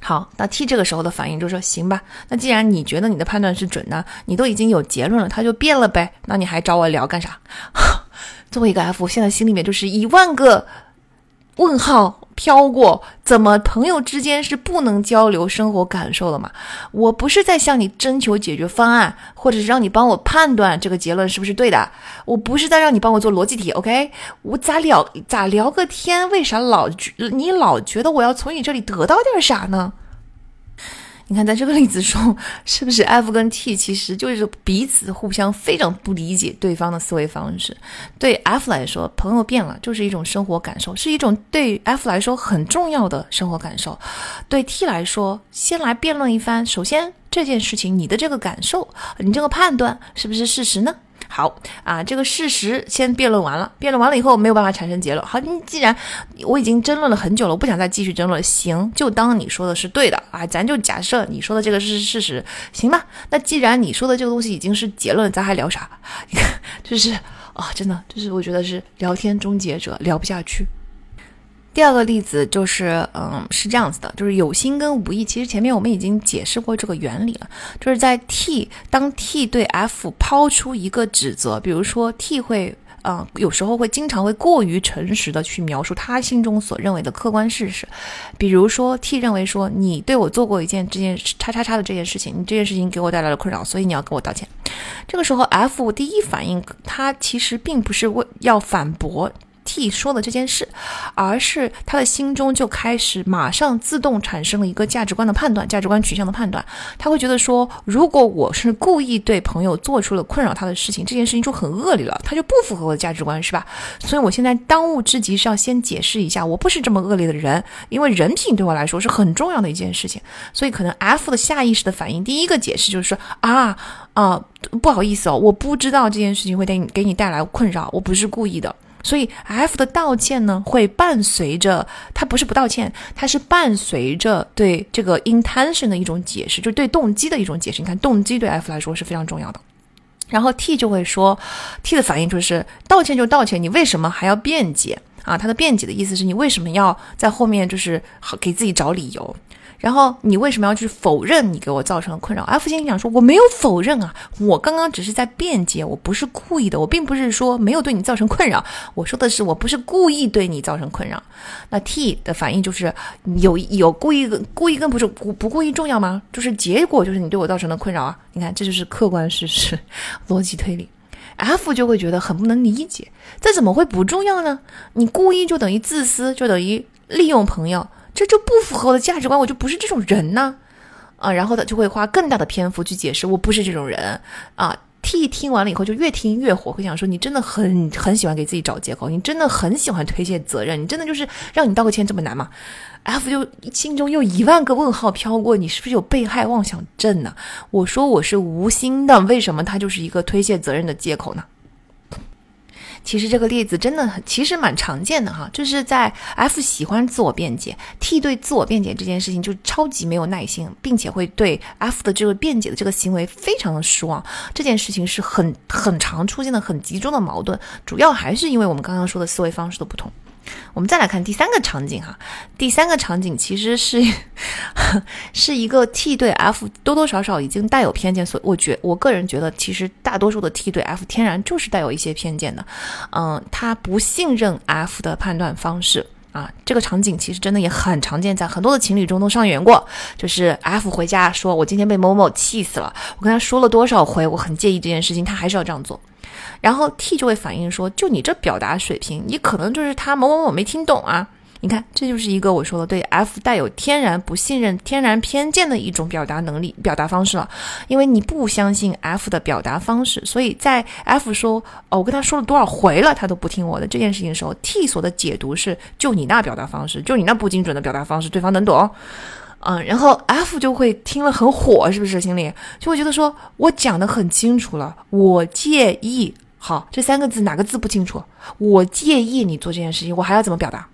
B: 好，那 T 这个时候的反应就说：行吧，那既然你觉得你的判断是准的，你都已经有结论了，他就变了呗。那你还找我聊干啥？作为一个 F，现在心里面就是一万个问号飘过，怎么朋友之间是不能交流生活感受的嘛？我不是在向你征求解决方案，或者是让你帮我判断这个结论是不是对的。我不是在让你帮我做逻辑题，OK？我咋聊咋聊个天？为啥老你老觉得我要从你这里得到点啥呢？你看，在这个例子中，是不是 F 跟 T 其实就是彼此互相非常不理解对方的思维方式？对 F 来说，朋友变了就是一种生活感受，是一种对 F 来说很重要的生活感受。对 T 来说，先来辩论一番。首先，这件事情你的这个感受，你这个判断是不是事实呢？好啊，这个事实先辩论完了，辩论完了以后没有办法产生结论。好，你既然我已经争论了很久了，我不想再继续争论，行，就当你说的是对的啊，咱就假设你说的这个是事实，行吧？那既然你说的这个东西已经是结论，咱还聊啥？你看，就是啊，真的就是我觉得是聊天终结者，聊不下去。第二个例子就是，嗯，是这样子的，就是有心跟无意。其实前面我们已经解释过这个原理了，就是在 T 当 T 对 F 抛出一个指责，比如说 T 会，嗯，有时候会经常会过于诚实的去描述他心中所认为的客观事实，比如说 T 认为说你对我做过一件这件叉叉叉的这件事情，你这件事情给我带来了困扰，所以你要给我道歉。这个时候 F 第一反应，他其实并不是为要反驳。T 说的这件事，而是他的心中就开始马上自动产生了一个价值观的判断，价值观取向的判断。他会觉得说，如果我是故意对朋友做出了困扰他的事情，这件事情就很恶劣了，他就不符合我的价值观，是吧？所以我现在当务之急是要先解释一下，我不是这么恶劣的人，因为人品对我来说是很重要的一件事情。所以可能 F 的下意识的反应，第一个解释就是说啊啊，不好意思哦，我不知道这件事情会给你给你带来困扰，我不是故意的。所以，F 的道歉呢，会伴随着他不是不道歉，他是伴随着对这个 intention 的一种解释，就是对动机的一种解释。你看，动机对 F 来说是非常重要的。然后 T 就会说，T 的反应就是道歉就道歉，你为什么还要辩解啊？他的辩解的意思是你为什么要在后面就是给自己找理由？然后你为什么要去否认你给我造成的困扰？F 心里想说，我没有否认啊，我刚刚只是在辩解，我不是故意的，我并不是说没有对你造成困扰，我说的是我不是故意对你造成困扰。那 T 的反应就是有有故意故意跟不是不不故意重要吗？就是结果就是你对我造成的困扰啊，你看这就是客观事实，逻辑推理。F 就会觉得很不能理解，这怎么会不重要呢？你故意就等于自私，就等于利用朋友。这就不符合我的价值观，我就不是这种人呢，啊，然后他就会花更大的篇幅去解释我不是这种人啊。T 听完了以后就越听越火，会想说你真的很很喜欢给自己找借口，你真的很喜欢推卸责任，你真的就是让你道个歉这么难吗？F 就心中又一万个问号飘过，你是不是有被害妄想症呢？我说我是无心的，为什么他就是一个推卸责任的借口呢？其实这个例子真的很，其实蛮常见的哈，就是在 F 喜欢自我辩解，T 对自我辩解这件事情就超级没有耐心，并且会对 F 的这个辩解的这个行为非常的失望。这件事情是很很常出现的很集中的矛盾，主要还是因为我们刚刚说的思维方式的不同。我们再来看第三个场景哈，第三个场景其实是 是一个 T 对 F 多多少少已经带有偏见，所以我觉我个人觉得，其实大多数的 T 对 F 天然就是带有一些偏见的，嗯，他不信任 F 的判断方式。啊，这个场景其实真的也很常见，在很多的情侣中都上演过，就是 F 回家说，我今天被某某气死了，我跟他说了多少回，我很介意这件事情，他还是要这样做。然后 T 就会反映说，就你这表达水平，你可能就是他某某某没听懂啊。你看，这就是一个我说的对 F 带有天然不信任、天然偏见的一种表达能力、表达方式了。因为你不相信 F 的表达方式，所以在 F 说哦，我跟他说了多少回了，他都不听我的这件事情的时候，T 所的解读是，就你那表达方式，就你那不精准的表达方式，对方能懂？嗯，然后 F 就会听了很火，是不是？心里就会觉得说我讲的很清楚了，我介意。好，这三个字哪个字不清楚？我介意你做这件事情，我还要怎么表达？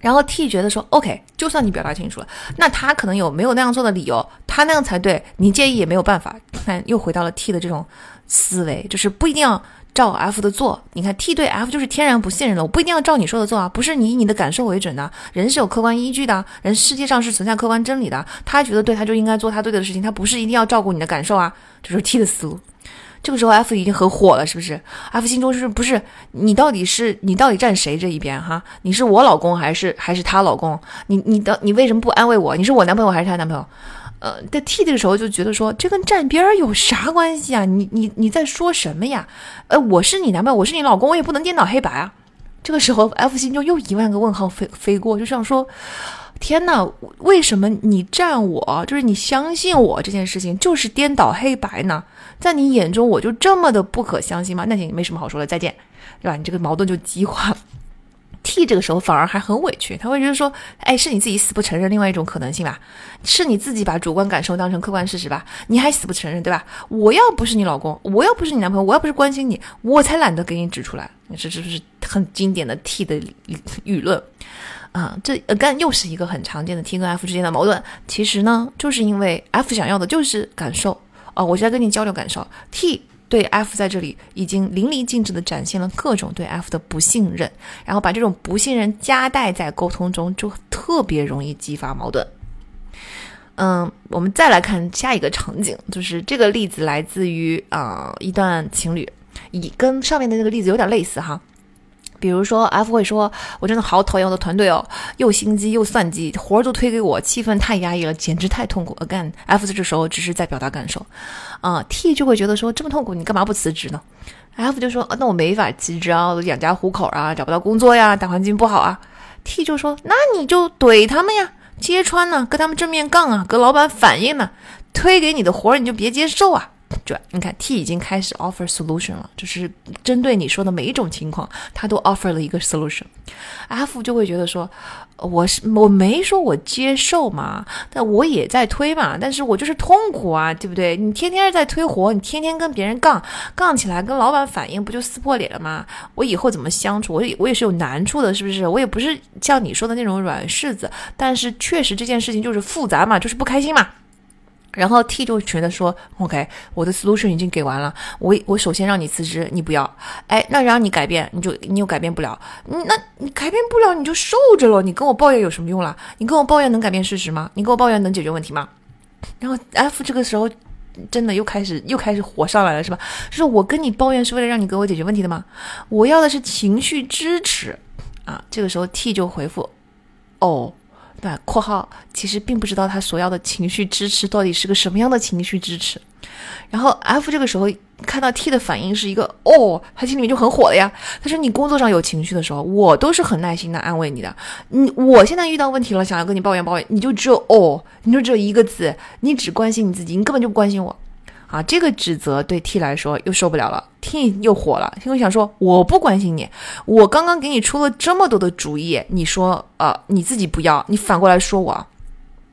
B: 然后 T 觉得说，OK，就算你表达清楚了，那他可能有没有那样做的理由，他那样才对，你介意也没有办法。看，又回到了 T 的这种思维，就是不一定要照 F 的做。你看 T 对 F 就是天然不信任的，我不一定要照你说的做啊，不是你以你的感受为准的，人是有客观依据的，人世界上是存在客观真理的，他觉得对他就应该做他对的事情，他不是一定要照顾你的感受啊，这是 T 的思路。这个时候 F 已经很火了，是不是？F 心中是不是你到底是你到底站谁这一边哈？你是我老公还是还是她老公？你你的你为什么不安慰我？你是我男朋友还是她男朋友？呃，在 T 这个时候就觉得说，这跟站边有啥关系啊？你你你在说什么呀？呃，我是你男朋友，我是你老公，我也不能颠倒黑白啊。这个时候 F 心中又一万个问号飞飞过，就想说，天哪，为什么你站我，就是你相信我这件事情就是颠倒黑白呢？在你眼中我就这么的不可相信吗？那行，没什么好说的，再见，对吧？你这个矛盾就激化了。T 这个时候反而还很委屈，他会觉得说，哎，是你自己死不承认另外一种可能性吧？是你自己把主观感受当成客观事实吧？你还死不承认，对吧？我要不是你老公，我要不是你男朋友，我要不是关心你，我才懒得给你指出来。这是不是很经典的 T 的舆论啊？这 again 又是一个很常见的 T 跟 F 之间的矛盾。其实呢，就是因为 F 想要的就是感受哦，我是在跟你交流感受，T。对 F 在这里已经淋漓尽致的展现了各种对 F 的不信任，然后把这种不信任夹带在沟通中，就特别容易激发矛盾。嗯，我们再来看下一个场景，就是这个例子来自于啊一段情侣，以跟上面的那个例子有点类似哈。比如说，F 会说：“我真的好讨厌我的团队哦，又心机又算计，活儿都推给我，气氛太压抑了，简直太痛苦。”Again，F 在这时候只是在表达感受，啊，T 就会觉得说：“这么痛苦，你干嘛不辞职呢？”F 就说：“那我没法辞职啊，养家糊口啊，找不到工作呀，大环境不好啊。”T 就说：“那你就怼他们呀，揭穿呢，跟他们正面杠啊，跟老板反映呢，推给你的活儿你就别接受啊。”对，你看 T 已经开始 offer solution 了，就是针对你说的每一种情况，他都 offer 了一个 solution。F 就会觉得说，我是我没说我接受嘛，但我也在推嘛，但是我就是痛苦啊，对不对？你天天在推活，你天天跟别人杠，杠起来跟老板反映，不就撕破脸了吗？我以后怎么相处？我也我也是有难处的，是不是？我也不是像你说的那种软柿子，但是确实这件事情就是复杂嘛，就是不开心嘛。然后 T 就觉得说，OK，我的 solution 已经给完了，我我首先让你辞职，你不要，哎，那让你改变，你就你又改变不了，那你改变不了，你就受着了，你跟我抱怨有什么用啦？你跟我抱怨能改变事实吗？你跟我抱怨能解决问题吗？然后 F 这个时候真的又开始又开始火上来了，是吧？就是我跟你抱怨是为了让你给我解决问题的吗？我要的是情绪支持啊！这个时候 T 就回复，哦。对（括号）其实并不知道他所要的情绪支持到底是个什么样的情绪支持。然后 F 这个时候看到 T 的反应是一个哦，他心里面就很火了呀。他说：“你工作上有情绪的时候，我都是很耐心的安慰你的。你我现在遇到问题了，想要跟你抱怨抱怨，你就只有哦，你就只有一个字，你只关心你自己，你根本就不关心我。”啊，这个指责对 T 来说又受不了了，T 又火了，因为想说我不关心你，我刚刚给你出了这么多的主意，你说呃你自己不要，你反过来说我，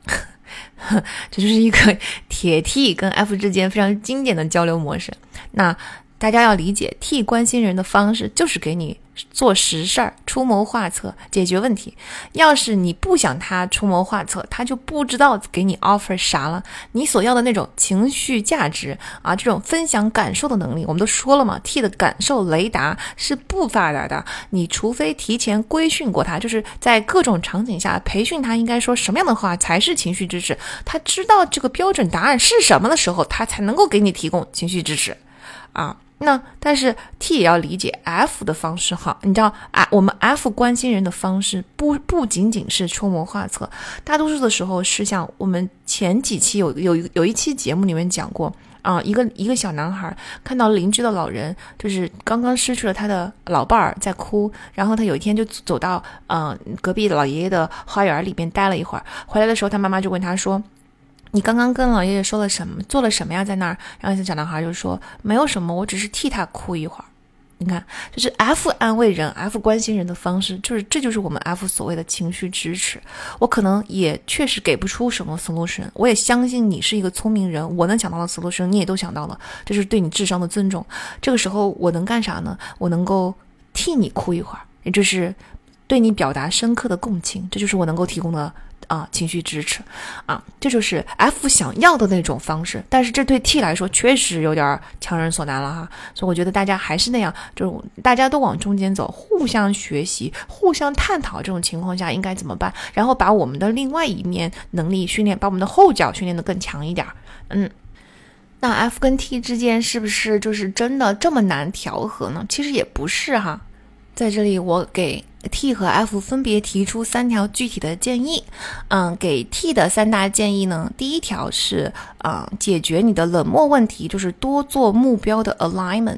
B: 这就是一个铁 T 跟 F 之间非常经典的交流模式。那大家要理解，T 关心人的方式就是给你。做实事儿，出谋划策，解决问题。要是你不想他出谋划策，他就不知道给你 offer 啥了。你所要的那种情绪价值啊，这种分享感受的能力，我们都说了嘛，T 的感受雷达是不发达的。你除非提前规训过他，就是在各种场景下培训他，应该说什么样的话才是情绪支持。他知道这个标准答案是什么的时候，他才能够给你提供情绪支持，啊。那但是 T 也要理解 F 的方式哈，你知道啊，我们 F 关心人的方式不不仅仅是出谋划策，大多数的时候是像我们前几期有有有一期节目里面讲过啊，一个一个小男孩看到邻居的老人就是刚刚失去了他的老伴儿在哭，然后他有一天就走到嗯隔壁老爷爷的花园里边待了一会儿，回来的时候他妈妈就问他说。你刚刚跟老爷爷说了什么？做了什么呀？在那儿，然后这小男孩就说没有什么，我只是替他哭一会儿。你看，就是 F 安慰人，F 关心人的方式，就是这就是我们 F 所谓的情绪支持。我可能也确实给不出什么 solution，我也相信你是一个聪明人，我能想到的 solution 你也都想到了，这是对你智商的尊重。这个时候我能干啥呢？我能够替你哭一会儿，也就是对你表达深刻的共情，这就是我能够提供的。啊，情绪支持，啊，这就是 F 想要的那种方式，但是这对 T 来说确实有点强人所难了哈，所以我觉得大家还是那样，就大家都往中间走，互相学习，互相探讨，这种情况下应该怎么办，然后把我们的另外一面能力训练，把我们的后脚训练的更强一点，嗯。那 F 跟 T 之间是不是就是真的这么难调和呢？其实也不是哈，在这里我给。T 和 F 分别提出三条具体的建议，嗯，给 T 的三大建议呢，第一条是啊，解决你的冷漠问题，就是多做目标的 alignment，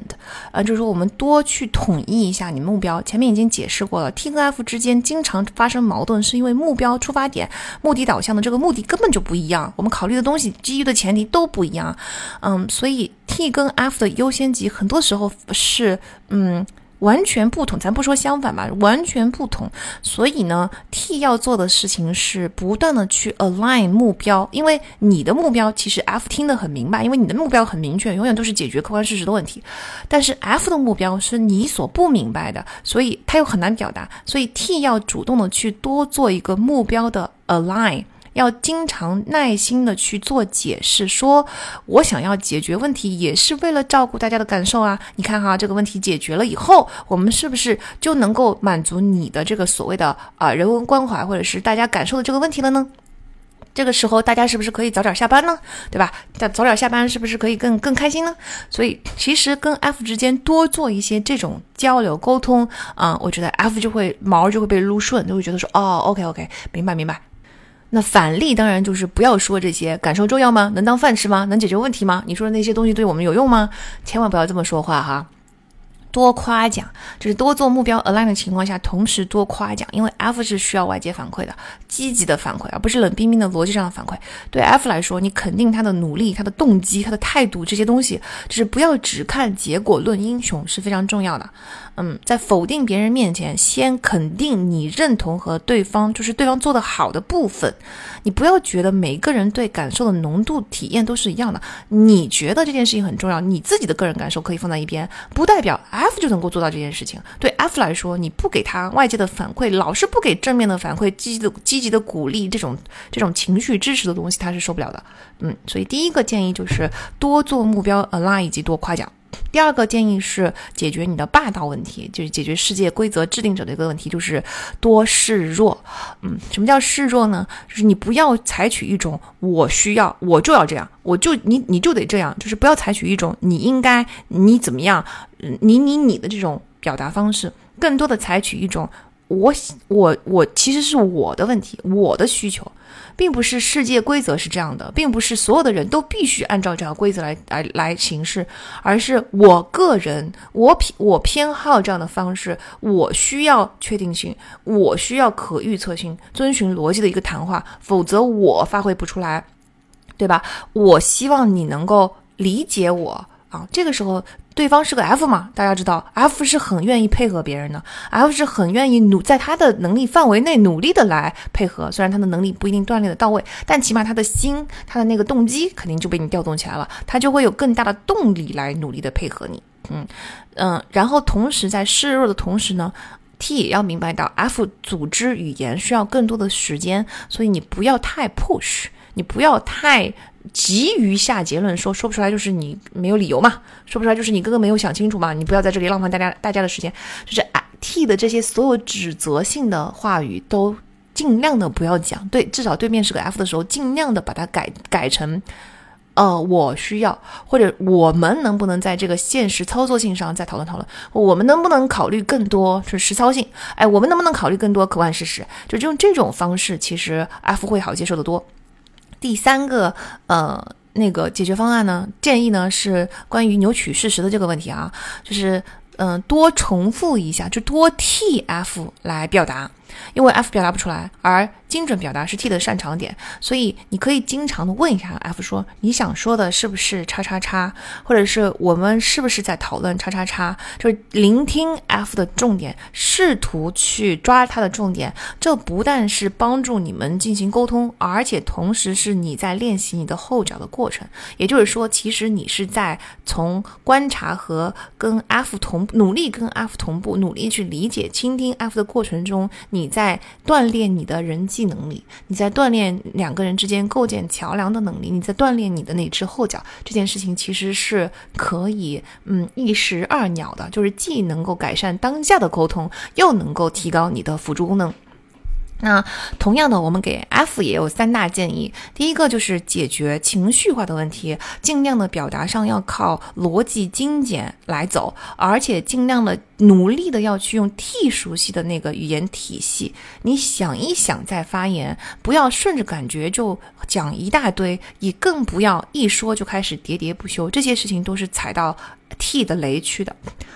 B: 啊，就是说我们多去统一一下你目标。前面已经解释过了，T 和 F 之间经常发生矛盾，是因为目标出发点、目的导向的这个目的根本就不一样，我们考虑的东西、基于的前提都不一样，嗯，所以 T 跟 F 的优先级很多时候是嗯。完全不同，咱不说相反吧，完全不同。所以呢，T 要做的事情是不断的去 align 目标，因为你的目标其实 F 听得很明白，因为你的目标很明确，永远都是解决客观事实的问题。但是 F 的目标是你所不明白的，所以他又很难表达。所以 T 要主动的去多做一个目标的 align。要经常耐心的去做解释，说我想要解决问题，也是为了照顾大家的感受啊！你看哈，这个问题解决了以后，我们是不是就能够满足你的这个所谓的啊人文关怀，或者是大家感受的这个问题了呢？这个时候大家是不是可以早点下班呢？对吧？早早点下班是不是可以更更开心呢？所以其实跟 F 之间多做一些这种交流沟通啊，我觉得 F 就会毛就会被撸顺，就会觉得说哦，OK OK，明白明白。那反例当然就是不要说这些，感受重要吗？能当饭吃吗？能解决问题吗？你说的那些东西对我们有用吗？千万不要这么说话哈。多夸奖，就是多做目标 align 的情况下，同时多夸奖，因为 F 是需要外界反馈的，积极的反馈，而不是冷冰冰的逻辑上的反馈。对 F 来说，你肯定他的努力、他的动机、他的态度这些东西，就是不要只看结果论英雄是非常重要的。嗯，在否定别人面前，先肯定你认同和对方就是对方做的好的部分。你不要觉得每个人对感受的浓度体验都是一样的。你觉得这件事情很重要，你自己的个人感受可以放在一边，不代表 F 就能够做到这件事情。对 F 来说，你不给他外界的反馈，老是不给正面的反馈、积极的积极的鼓励，这种这种情绪支持的东西，他是受不了的。嗯，所以第一个建议就是多做目标 align 以及多夸奖。第二个建议是解决你的霸道问题，就是解决世界规则制定者的一个问题，就是多示弱。嗯，什么叫示弱呢？就是你不要采取一种我需要我就要这样，我就你你就得这样，就是不要采取一种你应该你怎么样，你你你的这种表达方式，更多的采取一种我我我其实是我的问题，我的需求。并不是世界规则是这样的，并不是所有的人都必须按照这条规则来来来行事，而是我个人我偏我偏好这样的方式，我需要确定性，我需要可预测性，遵循逻辑的一个谈话，否则我发挥不出来，对吧？我希望你能够理解我啊，这个时候。对方是个 F 嘛？大家知道，F 是很愿意配合别人的，F 是很愿意努在他的能力范围内努力的来配合。虽然他的能力不一定锻炼的到位，但起码他的心，他的那个动机肯定就被你调动起来了，他就会有更大的动力来努力的配合你。嗯嗯，然后同时在示弱的同时呢，T 也要明白到 F 组织语言需要更多的时间，所以你不要太 push，你不要太。急于下结论，说说不出来就是你没有理由嘛，说不出来就是你根本没有想清楚嘛，你不要在这里浪费大家大家的时间，就是 T 的这些所有指责性的话语都尽量的不要讲，对，至少对面是个 F 的时候，尽量的把它改改成，呃，我需要或者我们能不能在这个现实操作性上再讨论讨论，我们能不能考虑更多是实操性，哎，我们能不能考虑更多客观事实，就用这种方式，其实 F 会好接受的多。第三个，呃，那个解决方案呢？建议呢是关于扭曲事实的这个问题啊，就是，嗯，多重复一下，就多 T F 来表达。因为 F 表达不出来，而精准表达是 T 的擅长点，所以你可以经常的问一下 F 说你想说的是不是叉叉叉，或者是我们是不是在讨论叉叉叉，就是聆听 F 的重点，试图去抓他的重点，这不但是帮助你们进行沟通，而且同时是你在练习你的后脚的过程。也就是说，其实你是在从观察和跟 F 同努力跟 F 同步，努力去理解、倾听 F 的过程中，你。你在锻炼你的人际能力，你在锻炼两个人之间构建桥梁的能力，你在锻炼你的那只后脚。这件事情其实是可以，嗯，一石二鸟的，就是既能够改善当下的沟通，又能够提高你的辅助功能。那同样的，我们给 F 也有三大建议。第一个就是解决情绪化的问题，尽量的表达上要靠逻辑精简来走，而且尽量的努力的要去用 T 熟悉的那个语言体系。你想一想再发言，不要顺着感觉就讲一大堆，也更不要一说就开始喋喋不休。这些事情都是踩到 T 的雷区的。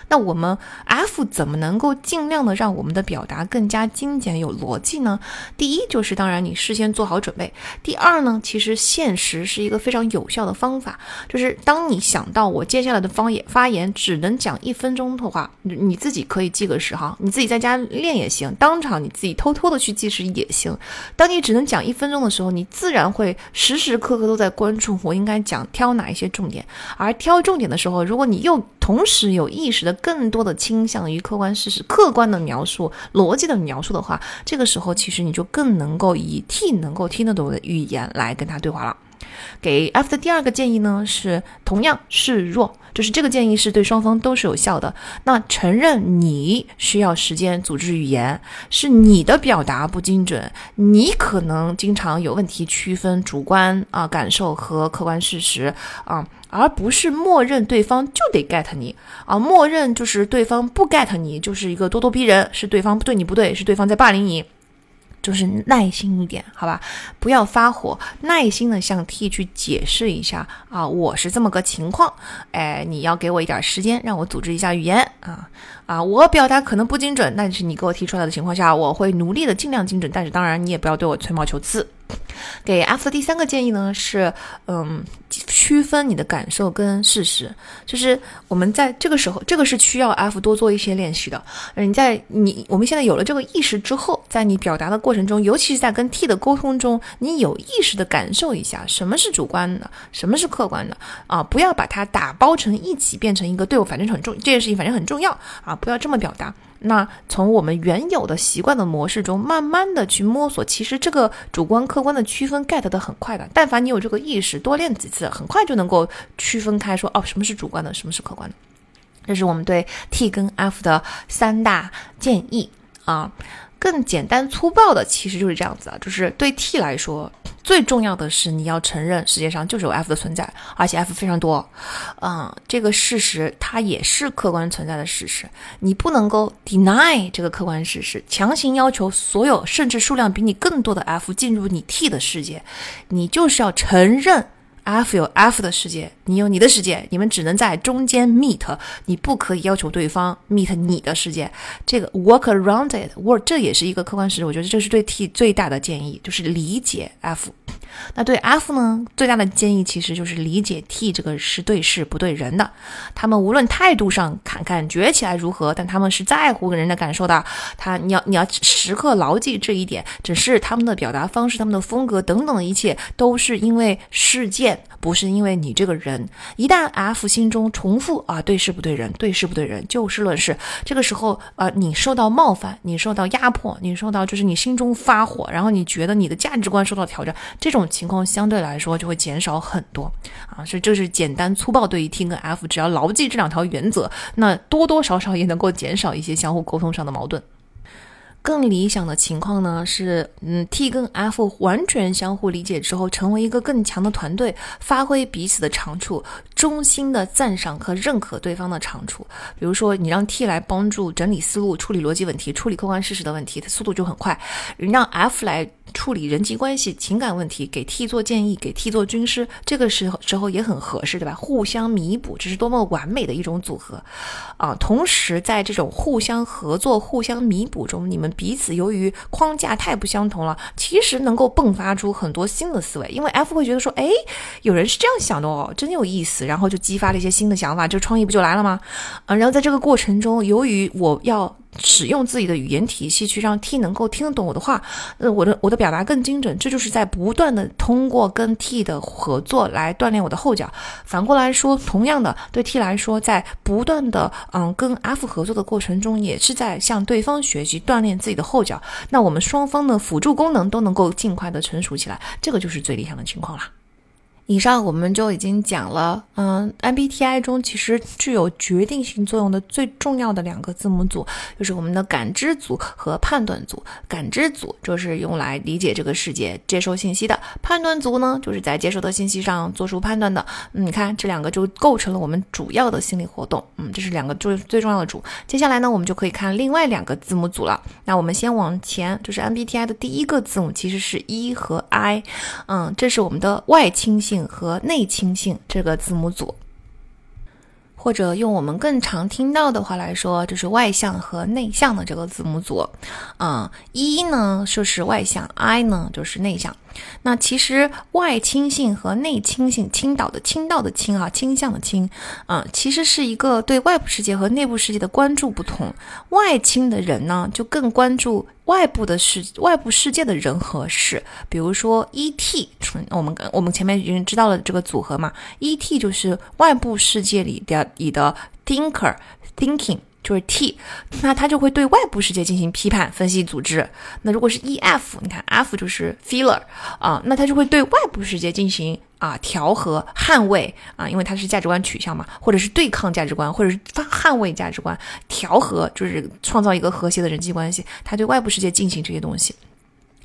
B: 那我们 F 怎么能够尽量的让我们的表达更加精简有逻辑呢？第一就是当然你事先做好准备。第二呢，其实现实是一个非常有效的方法，就是当你想到我接下来的方言发言只能讲一分钟的话，你自己可以记个时哈，你自己在家练也行，当场你自己偷偷的去计时也行。当你只能讲一分钟的时候，你自然会时时刻刻都在关注我应该讲挑哪一些重点，而挑重点的时候，如果你又同时有意识的更多的倾向于客观事实、客观的描述、逻辑的描述的话，这个时候其实你就更能够以 T 能够听得懂的语言来跟他对话了。给 F 的第二个建议呢是同样示弱，就是这个建议是对双方都是有效的。那承认你需要时间组织语言，是你的表达不精准，你可能经常有问题区分主观啊感受和客观事实啊，而不是默认对方就得 get 你啊，默认就是对方不 get 你就是一个咄咄逼人，是对方对你不对，是对方在霸凌你。就是耐心一点，好吧，不要发火，耐心的向 T 去解释一下啊，我是这么个情况，哎，你要给我一点时间，让我组织一下语言啊啊，我表达可能不精准，但是你给我提出来的情况下，我会努力的尽量精准，但是当然你也不要对我吹毛求疵。给 F 的第三个建议呢是，嗯，区分你的感受跟事实，就是我们在这个时候，这个是需要 F 多做一些练习的。你在你我们现在有了这个意识之后，在你表达的过程中，尤其是在跟 T 的沟通中，你有意识的感受一下什么是主观的，什么是客观的啊，不要把它打包成一起，变成一个对我反正很重这件事情反正很重要啊，不要这么表达。那从我们原有的习惯的模式中，慢慢的去摸索，其实这个主观客观的区分 get 的很快的。但凡你有这个意识，多练几次，很快就能够区分开，说哦，什么是主观的，什么是客观的。这是我们对 T 跟 F 的三大建议啊。更简单粗暴的，其实就是这样子啊，就是对 T 来说。最重要的是，你要承认世界上就是有 F 的存在，而且 F 非常多，嗯，这个事实它也是客观存在的事实，你不能够 deny 这个客观事实，强行要求所有甚至数量比你更多的 F 进入你 T 的世界，你就是要承认。F 有 F 的世界，你有你的世界，你们只能在中间 meet，你不可以要求对方 meet 你的世界。这个 work around it，work 这也是一个客观事实。我觉得这是对 T 最大的建议，就是理解 F。那对 F 呢？最大的建议其实就是理解 T 这个是对事不对人的。他们无论态度上看感觉起来如何，但他们是在乎人的感受的。他你要你要时刻牢记这一点。只是他们的表达方式、他们的风格等等的一切，都是因为事件，不是因为你这个人。一旦 F 心中重复啊对事不对人，对事不对人，就事论事，这个时候啊你受到冒犯，你受到压迫，你受到就是你心中发火，然后你觉得你的价值观受到挑战，这种。情况相对来说就会减少很多啊，所以这是简单粗暴对于 T 跟 F，只要牢记这两条原则，那多多少少也能够减少一些相互沟通上的矛盾。更理想的情况呢是，嗯，T 跟 F 完全相互理解之后，成为一个更强的团队，发挥彼此的长处，衷心的赞赏和认可对方的长处。比如说，你让 T 来帮助整理思路、处理逻辑问题、处理客观事实的问题，它速度就很快；你让 F 来。处理人际关系、情感问题，给 T 做建议，给 T 做军师，这个时候时候也很合适，对吧？互相弥补，这是多么完美的一种组合啊！同时，在这种互相合作、互相弥补中，你们彼此由于框架太不相同了，其实能够迸发出很多新的思维。因为 F 会觉得说，哎，有人是这样想的哦，真有意思，然后就激发了一些新的想法，这创意不就来了吗？啊，然后在这个过程中，由于我要。使用自己的语言体系去让 T 能够听得懂我的话，呃，我的我的表达更精准，这就是在不断的通过跟 T 的合作来锻炼我的后脚。反过来说，同样的对 T 来说，在不断的嗯跟 F 合作的过程中，也是在向对方学习锻炼自己的后脚。那我们双方的辅助功能都能够尽快的成熟起来，这个就是最理想的情况啦。以上我们就已经讲了，嗯，MBTI 中其实具有决定性作用的最重要的两个字母组，就是我们的感知组和判断组。感知组就是用来理解这个世界、接收信息的；判断组呢，就是在接收的信息上做出判断的。嗯，你看这两个就构成了我们主要的心理活动。嗯，这是两个最最重要的组。接下来呢，我们就可以看另外两个字母组了。那我们先往前，就是 MBTI 的第一个字母其实是 E 和 I。嗯，这是我们的外倾性性。和内倾性这个字母组，或者用我们更常听到的话来说，就是外向和内向的这个字母组。嗯，E 呢就是外向，I 呢就是内向。那其实外倾性和内倾性，倾倒的倾倒的倾啊，倾向的倾，啊，其实是一个对外部世界和内部世界的关注不同。外倾的人呢，就更关注外部的世外部世界的人和事。比如说 E.T.，我们我们前面已经知道了这个组合嘛，E.T. 就是外部世界里的你的 thinker，thinking。就是 T，那他就会对外部世界进行批判、分析、组织。那如果是 E F，你看 F 就是 feeler 啊，那他就会对外部世界进行啊调和、捍卫啊，因为它是价值观取向嘛，或者是对抗价值观，或者是捍卫价值观，调和就是创造一个和谐的人际关系。他对外部世界进行这些东西。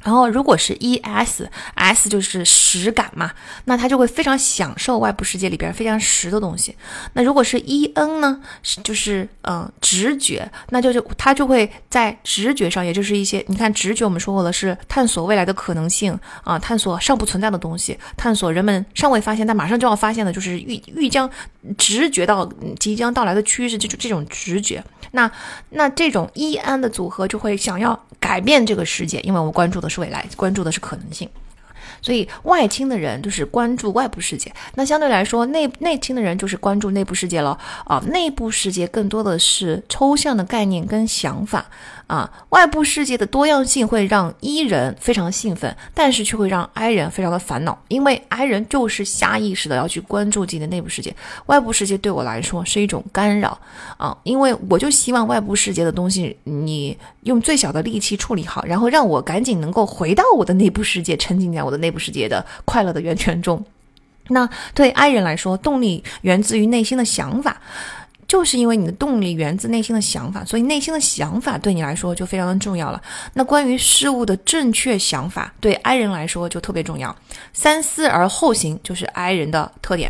B: 然后，如果是 E S S 就是实感嘛，那他就会非常享受外部世界里边非常实的东西。那如果是 E N 呢，就是嗯直觉，那就是他就会在直觉上，也就是一些你看直觉，我们说过了是探索未来的可能性啊，探索尚不存在的东西，探索人们尚未发现但马上就要发现的，就是预预将直觉到即将到来的趋势，这种这种直觉。那那这种 E N 的组合就会想要改变这个世界，因为我们关注的。是未来，关注的是可能性，所以外倾的人就是关注外部世界，那相对来说内内倾的人就是关注内部世界了啊，内部世界更多的是抽象的概念跟想法。啊，外部世界的多样性会让 E 人非常兴奋，但是却会让 I 人非常的烦恼，因为 I 人就是下意识的要去关注自己的内部世界，外部世界对我来说是一种干扰啊，因为我就希望外部世界的东西你用最小的力气处理好，然后让我赶紧能够回到我的内部世界，沉浸在我的内部世界的快乐的源泉中。那对 I 人来说，动力源自于内心的想法。就是因为你的动力源自内心的想法，所以内心的想法对你来说就非常的重要了。那关于事物的正确想法，对 I 人来说就特别重要。三思而后行就是 I 人的特点。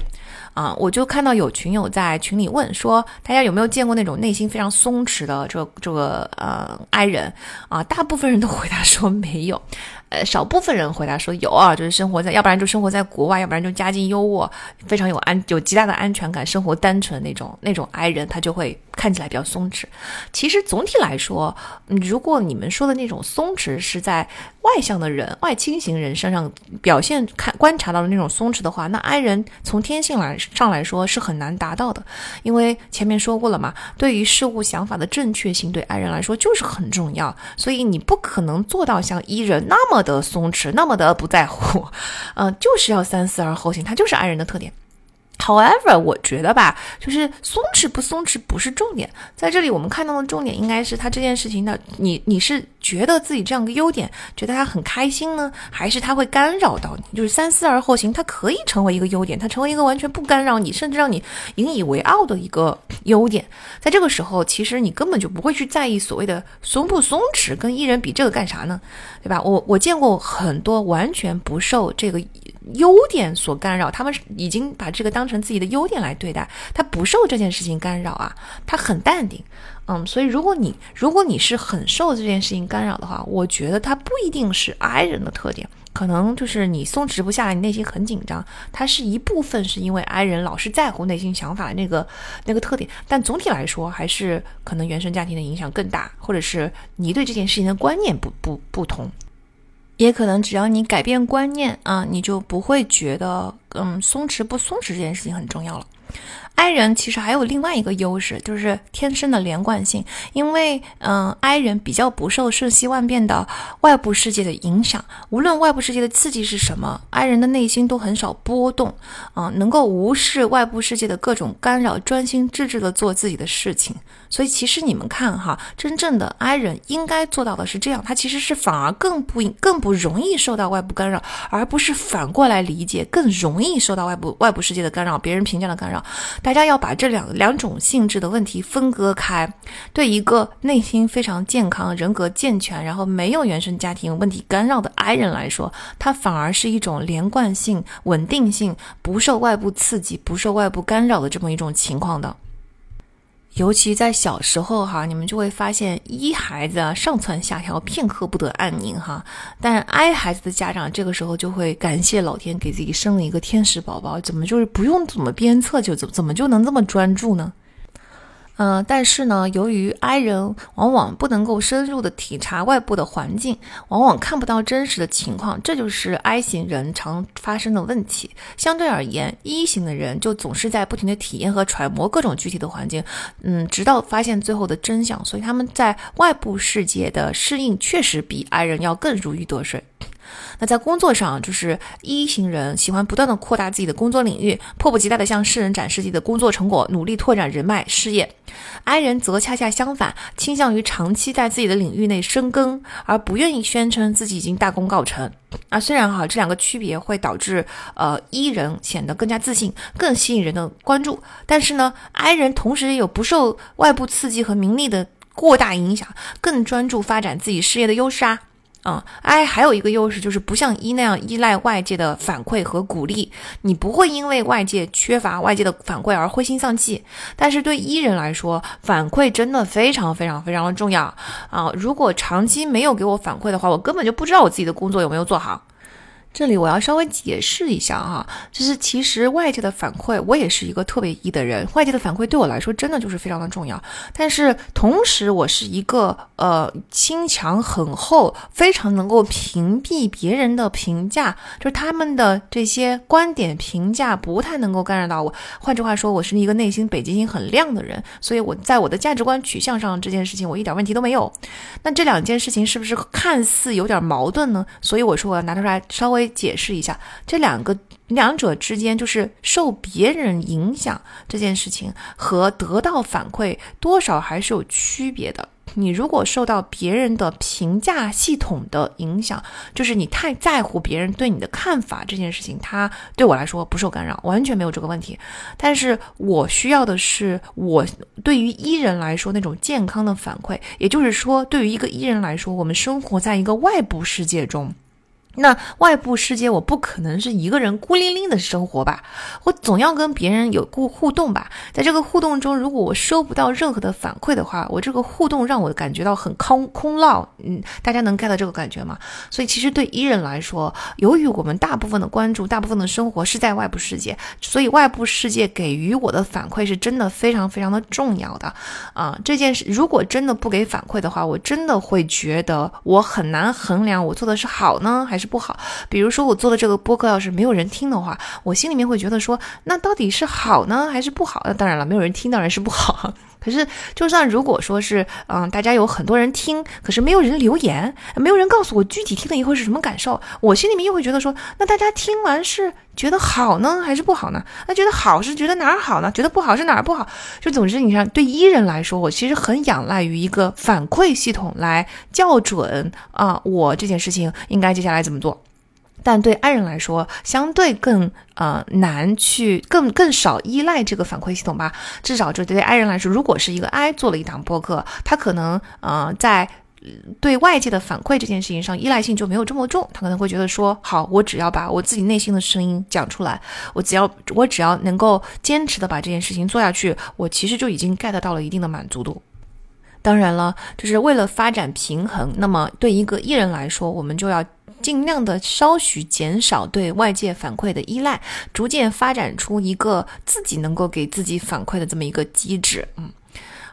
B: 啊，我就看到有群友在群里问说，大家有没有见过那种内心非常松弛的这这个呃 I 人啊？大部分人都回答说没有。呃，少部分人回答说有啊，就是生活在，要不然就生活在国外，要不然就家境优渥，非常有安有极大的安全感，生活单纯那种那种 I 人，他就会看起来比较松弛。其实总体来说，如果你们说的那种松弛是在外向的人、外倾型人身上表现看观察到的那种松弛的话，那 I 人从天性来上来说是很难达到的，因为前面说过了嘛，对于事物想法的正确性对爱人来说就是很重要，所以你不可能做到像伊人那么。的松弛，那么的不在乎，嗯，就是要三思而后行，他就是爱人的特点。However，我觉得吧，就是松弛不松弛不是重点，在这里我们看到的重点应该是他这件事情的，你你是觉得自己这样个优点，觉得他很开心呢，还是他会干扰到你？就是三思而后行，它可以成为一个优点，它成为一个完全不干扰你，甚至让你引以为傲的一个优点。在这个时候，其实你根本就不会去在意所谓的松不松弛，跟艺人比这个干啥呢？对吧？我我见过很多完全不受这个。优点所干扰，他们已经把这个当成自己的优点来对待，他不受这件事情干扰啊，他很淡定，嗯，所以如果你如果你是很受这件事情干扰的话，我觉得他不一定是 I 人的特点，可能就是你松弛不下来，你内心很紧张，它是一部分是因为 I 人老是在乎内心想法那个那个特点，但总体来说还是可能原生家庭的影响更大，或者是你对这件事情的观念不不不同。也可能只要你改变观念啊，你就不会觉得嗯松弛不松弛这件事情很重要了。，I 人其实还有另外一个优势，就是天生的连贯性。因为，嗯，I 人比较不受瞬息万变的外部世界的影响，无论外部世界的刺激是什么，I 人的内心都很少波动，啊，能够无视外部世界的各种干扰，专心致志的做自己的事情。所以，其实你们看哈，真正的 I 人应该做到的是这样，他其实是反而更不更不容易受到外部干扰，而不是反过来理解更容易受到外部外部世界的干扰，别人评价的干扰。大家要把这两两种性质的问题分割开。对一个内心非常健康、人格健全，然后没有原生家庭问题干扰的 I 人来说，他反而是一种连贯性、稳定性，不受外部刺激、不受外部干扰的这么一种情况的。尤其在小时候哈，你们就会发现一孩子啊上蹿下跳，片刻不得安宁哈。但 I 孩子的家长这个时候就会感谢老天给自己生了一个天使宝宝，怎么就是不用怎么鞭策就怎怎么就能这么专注呢？嗯，但是呢，由于 I 人往往不能够深入的体察外部的环境，往往看不到真实的情况，这就是 I 型人常发生的问题。相对而言，E 型的人就总是在不停的体验和揣摩各种具体的环境，嗯，直到发现最后的真相。所以他们在外部世界的适应确实比 I 人要更如鱼得水。那在工作上，就是一型人喜欢不断的扩大自己的工作领域，迫不及待的向世人展示自己的工作成果，努力拓展人脉事业。I 人则恰恰相反，倾向于长期在自己的领域内深耕，而不愿意宣称自己已经大功告成。啊，虽然哈这两个区别会导致呃一人显得更加自信，更吸引人的关注，但是呢，I 人同时也有不受外部刺激和名利的过大影响，更专注发展自己事业的优势啊。啊，I 还有一个优势就是不像 E 那样依赖外界的反馈和鼓励，你不会因为外界缺乏外界的反馈而灰心丧气。但是对 E 人来说，反馈真的非常非常非常的重要啊！如果长期没有给我反馈的话，我根本就不知道我自己的工作有没有做好。这里我要稍微解释一下哈，就是其实外界的反馈，我也是一个特别 E 的人，外界的反馈对我来说真的就是非常的重要。但是同时，我是一个呃心墙很厚，非常能够屏蔽别人的评价，就是他们的这些观点评价不太能够干扰到我。换句话说，我是一个内心北极星很亮的人，所以我在我的价值观取向上这件事情，我一点问题都没有。那这两件事情是不是看似有点矛盾呢？所以我说我要拿出来稍微。解释一下，这两个两者之间，就是受别人影响这件事情和得到反馈，多少还是有区别的。你如果受到别人的评价系统的影响，就是你太在乎别人对你的看法这件事情，它对我来说不受干扰，完全没有这个问题。但是我需要的是，我对于伊人来说那种健康的反馈，也就是说，对于一个伊人来说，我们生活在一个外部世界中。那外部世界，我不可能是一个人孤零零的生活吧？我总要跟别人有过互动吧？在这个互动中，如果我收不到任何的反馈的话，我这个互动让我感觉到很空空落。嗯，大家能 get 到这个感觉吗？所以其实对伊人来说，由于我们大部分的关注、大部分的生活是在外部世界，所以外部世界给予我的反馈是真的非常非常的重要的啊！这件事如果真的不给反馈的话，我真的会觉得我很难衡量我做的是好呢，还是。是不好，比如说我做的这个播客要是没有人听的话，我心里面会觉得说，那到底是好呢，还是不好？那当然了，没有人听当然是不好。可是，就算如果说是，嗯，大家有很多人听，可是没有人留言，没有人告诉我具体听了以后是什么感受，我心里面又会觉得说，那大家听完是觉得好呢，还是不好呢？那觉得好是觉得哪儿好呢？觉得不好是哪儿不好？就总之，你看，对伊人来说，我其实很仰赖于一个反馈系统来校准啊，我这件事情应该接下来怎么做。但对爱人来说，相对更呃难去更更少依赖这个反馈系统吧。至少就对爱人来说，如果是一个 I 做了一档播客，他可能呃在对外界的反馈这件事情上依赖性就没有这么重。他可能会觉得说，好，我只要把我自己内心的声音讲出来，我只要我只要能够坚持的把这件事情做下去，我其实就已经 get 到了一定的满足度。当然了，就是为了发展平衡，那么对一个艺人来说，我们就要。尽量的稍许减少对外界反馈的依赖，逐渐发展出一个自己能够给自己反馈的这么一个机制。嗯，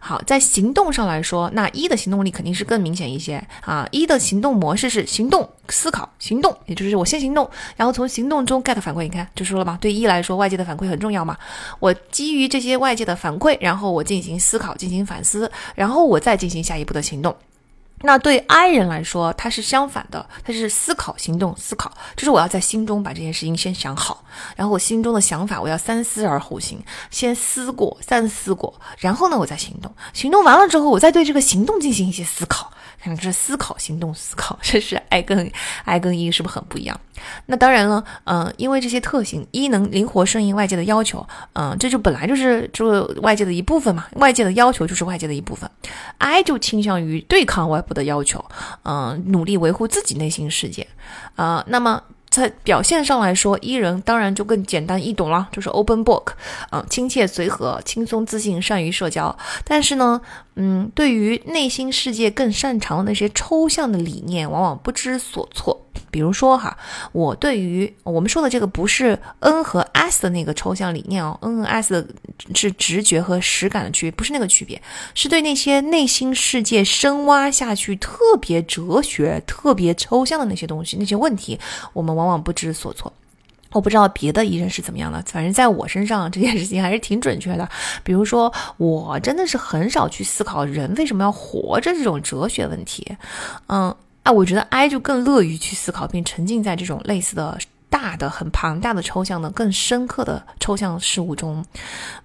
B: 好，在行动上来说，那一的行动力肯定是更明显一些啊。一的行动模式是行动、思考、行动，也就是我先行动，然后从行动中 get 反馈。你看，就说了嘛，对一来说，外界的反馈很重要嘛。我基于这些外界的反馈，然后我进行思考、进行反思，然后我再进行下一步的行动。那对 I 人来说，他是相反的，他是思考、行动、思考，就是我要在心中把这件事情先想好，然后我心中的想法我要三思而后行，先思过、三思过，然后呢，我再行动，行动完了之后，我再对这个行动进行一些思考。看这思考、行动、思考，这是 I 跟 I 跟 E 是不是很不一样？那当然了，嗯，因为这些特性，一能灵活顺应外界的要求，嗯，这就本来就是就外界的一部分嘛，外界的要求就是外界的一部分。I 就倾向于对抗外部的要求，嗯，努力维护自己内心世界，啊，那么。在表现上来说，E 人当然就更简单易懂了，就是 open book，嗯，亲切随和，轻松自信，善于社交。但是呢，嗯，对于内心世界更擅长的那些抽象的理念，往往不知所措。比如说哈，我对于我们说的这个不是 N 和 S 的那个抽象理念哦，N 和 S 的是直觉和实感的区别，不是那个区别，是对那些内心世界深挖下去特别哲学、特别抽象的那些东西、那些问题，我们往往往不知所措。我不知道别的医生是怎么样的，反正在我身上这件事情还是挺准确的。比如说，我真的是很少去思考人为什么要活着这种哲学问题，嗯。啊，我觉得 I 就更乐于去思考，并沉浸在这种类似的大的、很庞大的抽象的、更深刻的抽象事物中。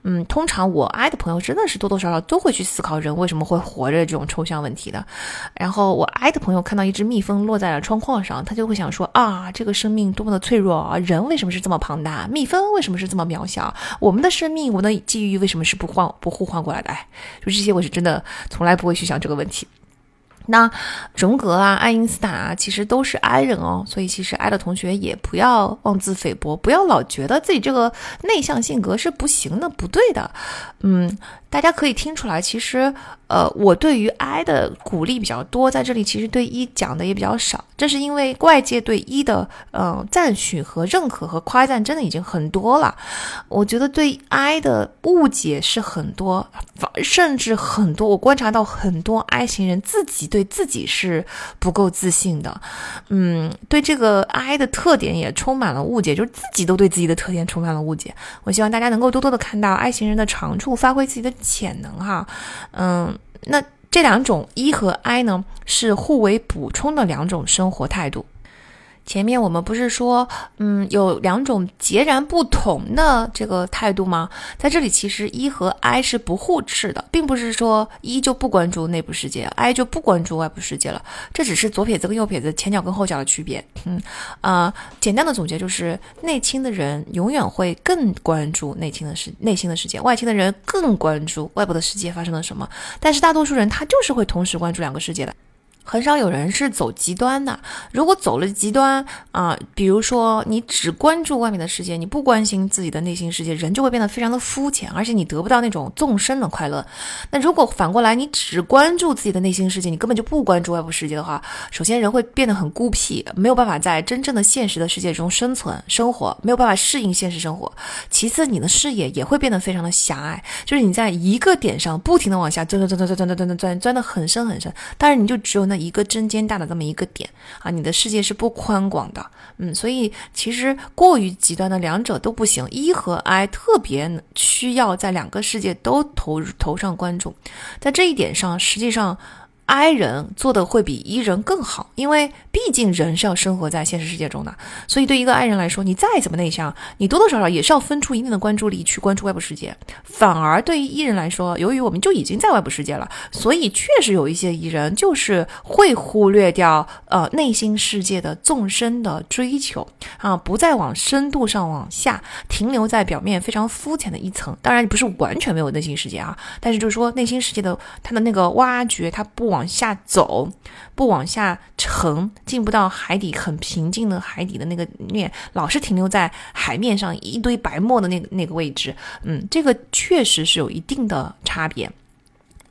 B: 嗯，通常我 I 的朋友真的是多多少少都会去思考人为什么会活着这种抽象问题的。然后我 I 的朋友看到一只蜜蜂落在了窗框上，他就会想说啊，这个生命多么的脆弱啊！人为什么是这么庞大？蜜蜂为什么是这么渺小？我们的生命，我们的际遇为什么是不换不互换过来的？哎，就这些，我是真的从来不会去想这个问题。那荣格啊，爱因斯坦啊，其实都是 I 人哦，所以其实 I 的同学也不要妄自菲薄，不要老觉得自己这个内向性格是不行的、不对的，嗯。大家可以听出来，其实，呃，我对于 I 的鼓励比较多，在这里其实对一讲的也比较少。这是因为外界对一的，呃，赞许和认可和夸赞真的已经很多了。我觉得对 I 的误解是很多，甚至很多。我观察到很多 I 型人自己对自己是不够自信的，嗯，对这个 I 的特点也充满了误解，就是自己都对自己的特点充满了误解。我希望大家能够多多的看到 I 型人的长处，发挥自己的。潜能哈，嗯，那这两种一和 I 呢，是互为补充的两种生活态度。前面我们不是说，嗯，有两种截然不同的这个态度吗？在这里，其实一和 I 是不互斥的，并不是说一就不关注内部世界，I 就不关注外部世界了。这只是左撇子跟右撇子、前脚跟后脚的区别。嗯，啊，简单的总结就是，内倾的人永远会更关注内倾的世内心的世界，外倾的人更关注外部的世界发生了什么。但是大多数人他就是会同时关注两个世界的。很少有人是走极端的。如果走了极端啊，比如说你只关注外面的世界，你不关心自己的内心世界，人就会变得非常的肤浅，而且你得不到那种纵深的快乐。那如果反过来，你只关注自己的内心世界，你根本就不关注外部世界的话，首先人会变得很孤僻，没有办法在真正的现实的世界中生存生活，没有办法适应现实生活。其次，你的视野也会变得非常的狭隘，就是你在一个点上不停的往下钻钻钻钻钻钻钻钻钻钻的很深很深，但是你就只有那。一个针尖大的这么一个点啊，你的世界是不宽广的，嗯，所以其实过于极端的两者都不行。一和 I 特别需要在两个世界都投投上关注，在这一点上，实际上。I 人做的会比 E 人更好，因为毕竟人是要生活在现实世界中的，所以对一个 I 人来说，你再怎么内向，你多多少少也是要分出一定的关注力去关注外部世界。反而对于 E 人来说，由于我们就已经在外部世界了，所以确实有一些 E 人就是会忽略掉呃内心世界的纵深的追求啊，不再往深度上往下停留在表面非常肤浅的一层。当然不是完全没有内心世界啊，但是就是说内心世界的它的那个挖掘，它不。往往下走，不往下沉，进不到海底很平静的海底的那个面，老是停留在海面上一堆白沫的那个那个位置。嗯，这个确实是有一定的差别。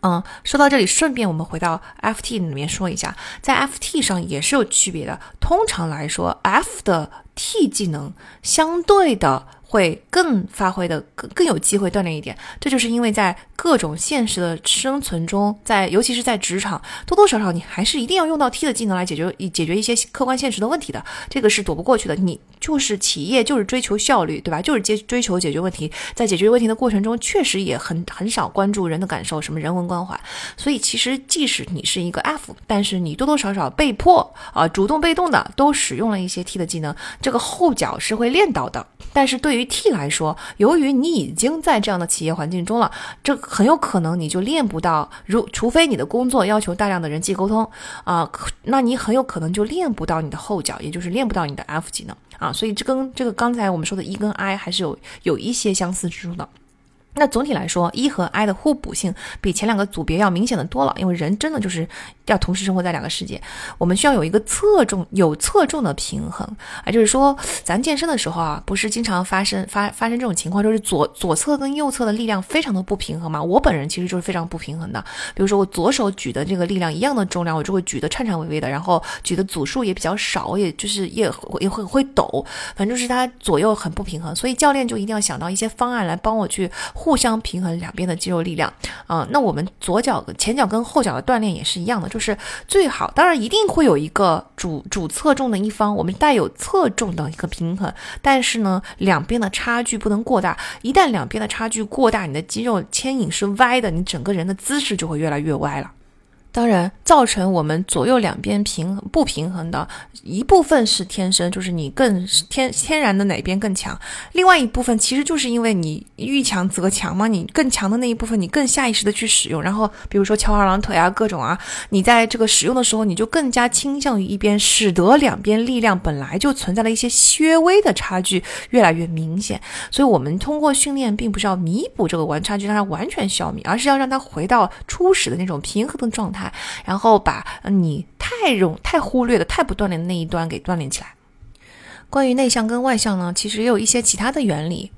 B: 嗯，说到这里，顺便我们回到 FT 里面说一下，在 FT 上也是有区别的。通常来说，F 的 T 技能相对的。会更发挥的更更有机会锻炼一点。这就是因为在各种现实的生存中，在尤其是在职场，多多少少你还是一定要用到 T 的技能来解决解决一些客观现实的问题的，这个是躲不过去的。你就是企业就是追求效率，对吧？就是接追求解决问题，在解决问题的过程中，确实也很很少关注人的感受，什么人文关怀。所以其实即使你是一个 F，但是你多多少少被迫啊，主动被动的都使用了一些 T 的技能，这个后脚是会练到的。但是对于 T 来说，由于你已经在这样的企业环境中了，这很有可能你就练不到。如除非你的工作要求大量的人际沟通啊，那你很有可能就练不到你的后脚，也就是练不到你的 F 技能啊。所以这跟这个刚才我们说的 E 跟 I 还是有有一些相似之处的。那总体来说，E 和 I 的互补性比前两个组别要明显的多了，因为人真的就是要同时生活在两个世界，我们需要有一个侧重有侧重的平衡啊，就是说咱健身的时候啊，不是经常发生发发生这种情况，就是左左侧跟右侧的力量非常的不平衡嘛。我本人其实就是非常不平衡的，比如说我左手举的这个力量一样的重量，我就会举得颤颤巍巍的，然后举的组数也比较少，也就是也也会会抖，反正就是它左右很不平衡，所以教练就一定要想到一些方案来帮我去。互相平衡两边的肌肉力量，啊，那我们左脚的前脚跟后脚的锻炼也是一样的，就是最好，当然一定会有一个主主侧重的一方，我们带有侧重的一个平衡，但是呢，两边的差距不能过大，一旦两边的差距过大，你的肌肉牵引是歪的，你整个人的姿势就会越来越歪了。当然，造成我们左右两边平衡不平衡的一部分是天生，就是你更天天然的哪边更强；另外一部分其实就是因为你遇强则强嘛，你更强的那一部分你更下意识的去使用，然后比如说翘二郎腿啊，各种啊，你在这个使用的时候你就更加倾向于一边，使得两边力量本来就存在了一些略微的差距越来越明显。所以，我们通过训练并不是要弥补这个完差距，让它完全消弭，而是要让它回到初始的那种平衡的状态。然后把你太容太忽略的、太不锻炼的那一端给锻炼起来。关于内向跟外向呢，其实也有一些其他的原理。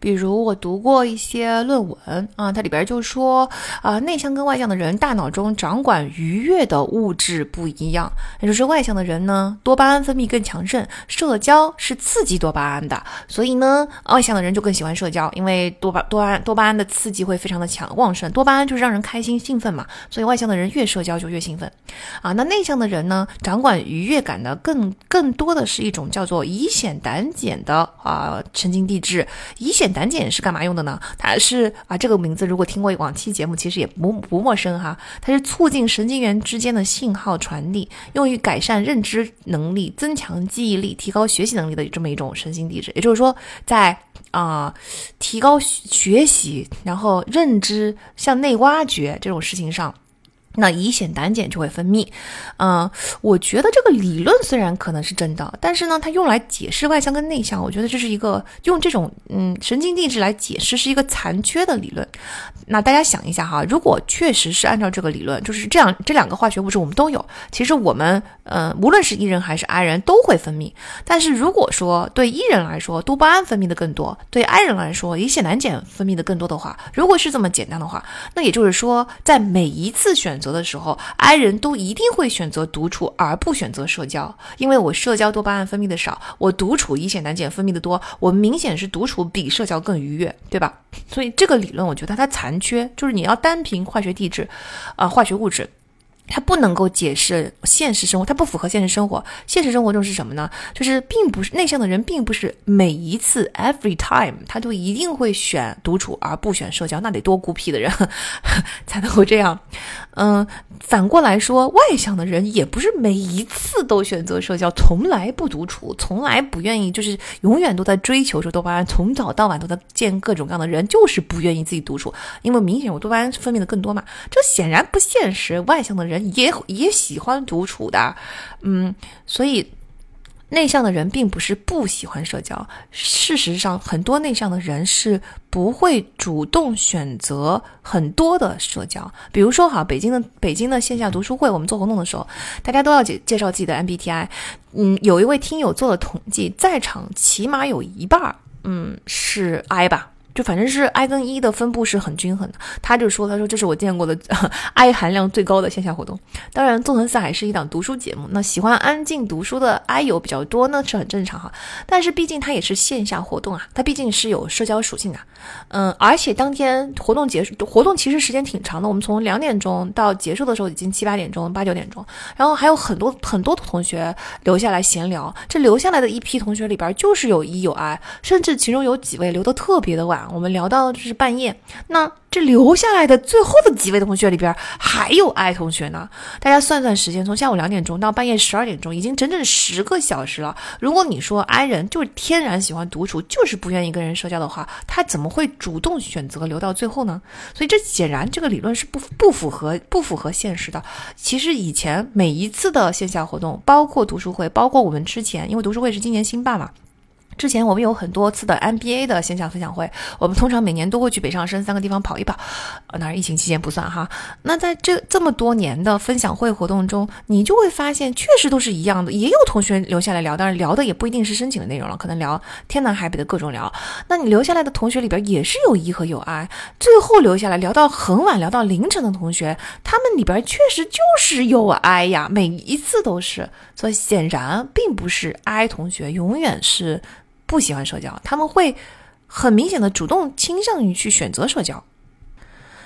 B: 比如我读过一些论文啊，它里边就说啊，内向跟外向的人大脑中掌管愉悦的物质不一样，也就是外向的人呢，多巴胺分泌更强盛，社交是刺激多巴胺的，所以呢，外向的人就更喜欢社交，因为多巴多胺多巴胺的刺激会非常的强旺盛，多巴胺就是让人开心兴奋嘛，所以外向的人越社交就越兴奋啊。那内向的人呢，掌管愉悦感的更更多的是一种叫做乙酰胆碱的啊神经递质，乙酰。胆碱是干嘛用的呢？它是啊，这个名字如果听过往期节目，其实也不不陌生哈。它是促进神经元之间的信号传递，用于改善认知能力、增强记忆力、提高学习能力的这么一种神经递质。也就是说，在啊提高学习，然后认知向内挖掘这种事情上。那乙酰胆碱就会分泌，嗯，我觉得这个理论虽然可能是真的，但是呢，它用来解释外向跟内向，我觉得这是一个用这种嗯神经递质来解释是一个残缺的理论。那大家想一下哈，如果确实是按照这个理论，就是这样，这两个化学物质我们都有，其实我们嗯，无论是 E 人还是 I 人都会分泌。但是如果说对 E 人来说，多巴胺分泌的更多，对 I 人来说，乙酰胆碱分泌的更多的话，如果是这么简单的话，那也就是说，在每一次选择的时候，I 人都一定会选择独处而不选择社交，因为我社交多巴胺分泌的少，我独处乙酰胆碱分泌的多，我明显是独处比社交更愉悦，对吧？所以这个理论我觉得它残缺，就是你要单凭化学地质，啊，化学物质。它不能够解释现实生活，它不符合现实生活。现实生活中是什么呢？就是并不是内向的人，并不是每一次 every time 他都一定会选独处而不选社交，那得多孤僻的人 才能够这样。嗯，反过来说，外向的人也不是每一次都选择社交，从来不独处，从来不愿意，就是永远都在追求说多巴胺，从早到晚都在见各种各样的人，就是不愿意自己独处，因为明显我多巴胺分泌的更多嘛，这显然不现实。外向的人。也也喜欢独处的，嗯，所以内向的人并不是不喜欢社交。事实上，很多内向的人是不会主动选择很多的社交。比如说，哈，北京的北京的线下读书会，我们做活动的时候，大家都要介介绍自己的 MBTI。嗯，有一位听友做了统计，在场起码有一半儿，嗯，是 I 吧。就反正是 I 跟 E 的分布是很均衡的。他就说，他说这是我见过的 I 含量最高的线下活动。当然，纵横四海是一档读书节目，那喜欢安静读书的 I 友比较多呢，是很正常哈。但是毕竟它也是线下活动啊，它毕竟是有社交属性的。嗯，而且当天活动结束，活动其实时间挺长的，我们从两点钟到结束的时候已经七八点钟、八九点钟，然后还有很多很多同学留下来闲聊。这留下来的一批同学里边，就是有一有二甚至其中有几位留的特别的晚。我们聊到就是半夜，那这留下来的最后的几位同学里边，还有 I 同学呢。大家算算时间，从下午两点钟到半夜十二点钟，已经整整十个小时了。如果你说 I 人就是天然喜欢独处，就是不愿意跟人社交的话，他怎么会主动选择留到最后呢？所以这显然这个理论是不不符合不符合现实的。其实以前每一次的线下活动，包括读书会，包括我们之前，因为读书会是今年新办嘛。之前我们有很多次的 MBA 的线下分享会，我们通常每年都会去北上深三个地方跑一跑，呃，当然疫情期间不算哈。那在这这么多年的分享会活动中，你就会发现，确实都是一样的，也有同学留下来聊，但是聊的也不一定是申请的内容了，可能聊天南海北的各种聊。那你留下来的同学里边也是有 E 和有 I，最后留下来聊到很晚，聊到凌晨的同学，他们里边确实就是有 I 呀，每一次都是。所以显然并不是 I 同学永远是。不喜欢社交，他们会很明显的主动倾向于去选择社交。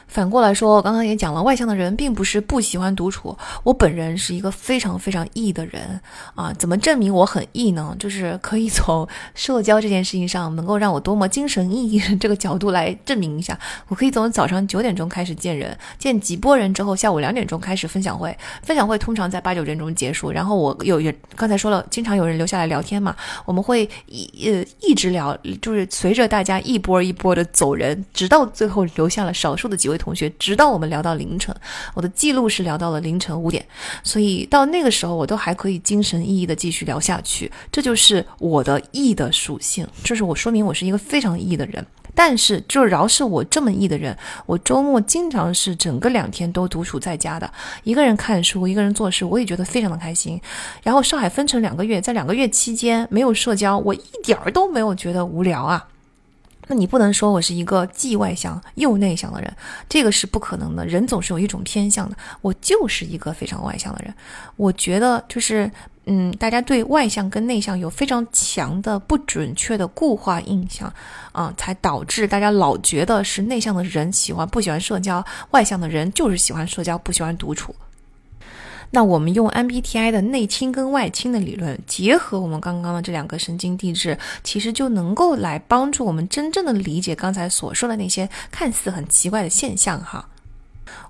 B: 反过来说，我刚刚也讲了，外向的人并不是不喜欢独处。我本人是一个非常非常 E 的人啊，怎么证明我很 E 呢？就是可以从社交这件事情上能够让我多么精神奕奕 这个角度来证明一下。我可以从早上九点钟开始见人，见几波人之后，下午两点钟开始分享会，分享会通常在八九点钟结束。然后我有人刚才说了，经常有人留下来聊天嘛，我们会一呃一直聊，就是随着大家一波一波的走人，直到最后留下了少数的几位。同学，直到我们聊到凌晨，我的记录是聊到了凌晨五点，所以到那个时候我都还可以精神奕奕的继续聊下去，这就是我的 E 的属性，就是我说明我是一个非常 E 的人。但是就饶是我这么 E 的人，我周末经常是整个两天都独处在家的，一个人看书，一个人做事，我也觉得非常的开心。然后上海分成两个月，在两个月期间没有社交，我一点儿都没有觉得无聊啊。那你不能说我是一个既外向又内向的人，这个是不可能的。人总是有一种偏向的，我就是一个非常外向的人。我觉得就是，嗯，大家对外向跟内向有非常强的不准确的固化印象，啊，才导致大家老觉得是内向的人喜欢不喜欢社交，外向的人就是喜欢社交不喜欢独处。那我们用 MBTI 的内倾跟外倾的理论，结合我们刚刚的这两个神经递质，其实就能够来帮助我们真正的理解刚才所说的那些看似很奇怪的现象哈。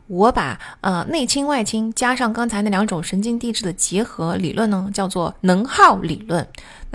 B: 我把呃内倾外倾加上刚才那两种神经递质的结合理论呢，叫做能耗理论。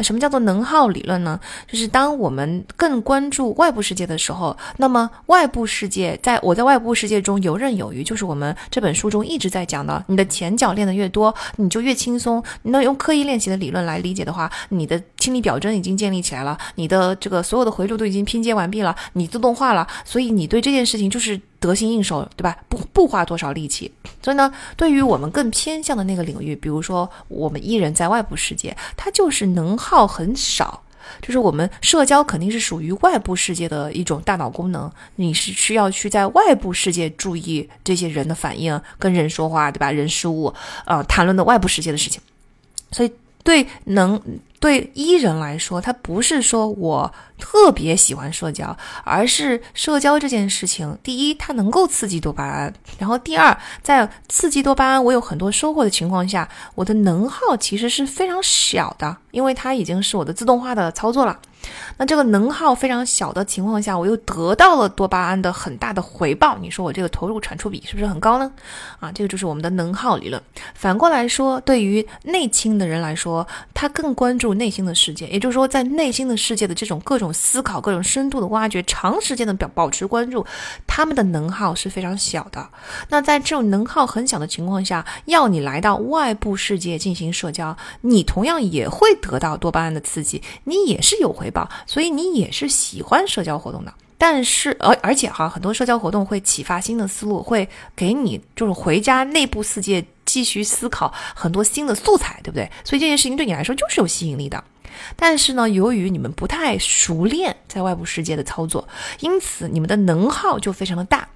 B: 什么叫做能耗理论呢？就是当我们更关注外部世界的时候，那么外部世界在我在外部世界中游刃有余，就是我们这本书中一直在讲的，你的前脚练得越多，你就越轻松。那用刻意练习的理论来理解的话，你的心理表征已经建立起来了，你的这个所有的回路都已经拼接完毕了，你自动化了，所以你对这件事情就是得心应手，对吧？不不花多少力气。所以呢，对于我们更偏向的那个领域，比如说我们一人在外部世界，它就是能。耗号很少，就是我们社交肯定是属于外部世界的一种大脑功能，你是需要去在外部世界注意这些人的反应，跟人说话，对吧？人事物，呃，谈论的外部世界的事情，所以对能。对一人来说，他不是说我特别喜欢社交，而是社交这件事情，第一，它能够刺激多巴胺，然后第二，在刺激多巴胺我有很多收获的情况下，我的能耗其实是非常小的，因为它已经是我的自动化的操作了。那这个能耗非常小的情况下，我又得到了多巴胺的很大的回报。你说我这个投入产出比是不是很高呢？啊，这个就是我们的能耗理论。反过来说，对于内倾的人来说，他更关注内心的世界，也就是说，在内心的世界的这种各种思考、各种深度的挖掘、长时间的表保持关注，他们的能耗是非常小的。那在这种能耗很小的情况下，要你来到外部世界进行社交，你同样也会得到多巴胺的刺激，你也是有回报。所以你也是喜欢社交活动的，但是而而且哈，很多社交活动会启发新的思路，会给你就是回家内部世界继续思考很多新的素材，对不对？所以这件事情对你来说就是有吸引力的。但是呢，由于你们不太熟练在外部世界的操作，因此你们的能耗就非常的大。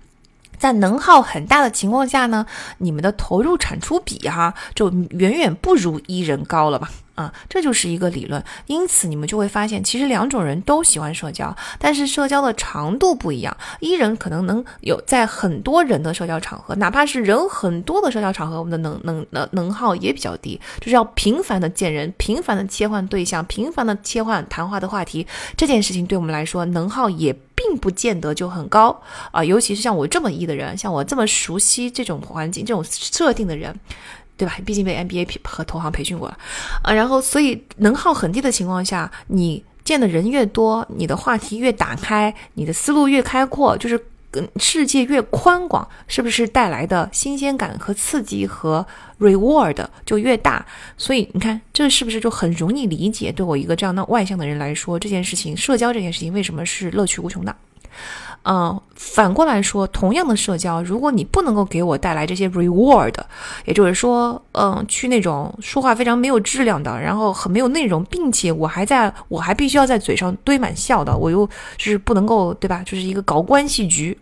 B: 在能耗很大的情况下呢，你们的投入产出比哈就远远不如一人高了吧。啊，这就是一个理论，因此你们就会发现，其实两种人都喜欢社交，但是社交的长度不一样。一人可能能有在很多人的社交场合，哪怕是人很多的社交场合，我们的能能能能耗也比较低，就是要频繁的见人，频繁的切换对象，频繁的切换谈话的话题，这件事情对我们来说，能耗也并不见得就很高啊。尤其是像我这么一的人，像我这么熟悉这种环境、这种设定的人。对吧？毕竟被 MBA 和投行培训过了，啊，然后所以能耗很低的情况下，你见的人越多，你的话题越打开，你的思路越开阔，就是跟世界越宽广，是不是带来的新鲜感和刺激和 reward 就越大？所以你看，这是不是就很容易理解？对我一个这样的外向的人来说，这件事情，社交这件事情，为什么是乐趣无穷的？嗯，反过来说，同样的社交，如果你不能够给我带来这些 reward，也就是说，嗯，去那种说话非常没有质量的，然后很没有内容，并且我还在我还必须要在嘴上堆满笑的，我又是不能够，对吧？就是一个搞关系局。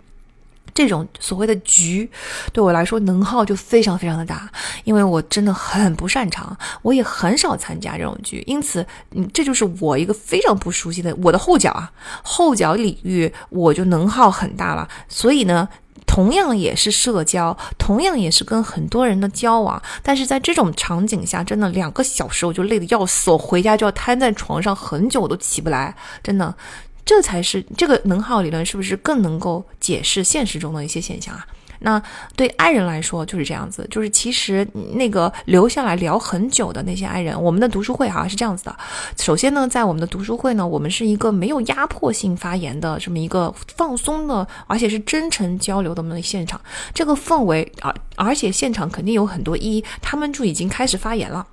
B: 这种所谓的局，对我来说能耗就非常非常的大，因为我真的很不擅长，我也很少参加这种局，因此，嗯，这就是我一个非常不熟悉的我的后脚啊，后脚领域我就能耗很大了。所以呢，同样也是社交，同样也是跟很多人的交往，但是在这种场景下，真的两个小时我就累得要死，我回家就要瘫在床上很久我都起不来，真的。这才是这个能耗理论是不是更能够解释现实中的一些现象啊？那对爱人来说就是这样子，就是其实那个留下来聊很久的那些爱人，我们的读书会哈是这样子的。首先呢，在我们的读书会呢，我们是一个没有压迫性发言的这么一个放松的，而且是真诚交流的我们的现场。这个氛围而而且现场肯定有很多一，他们就已经开始发言了。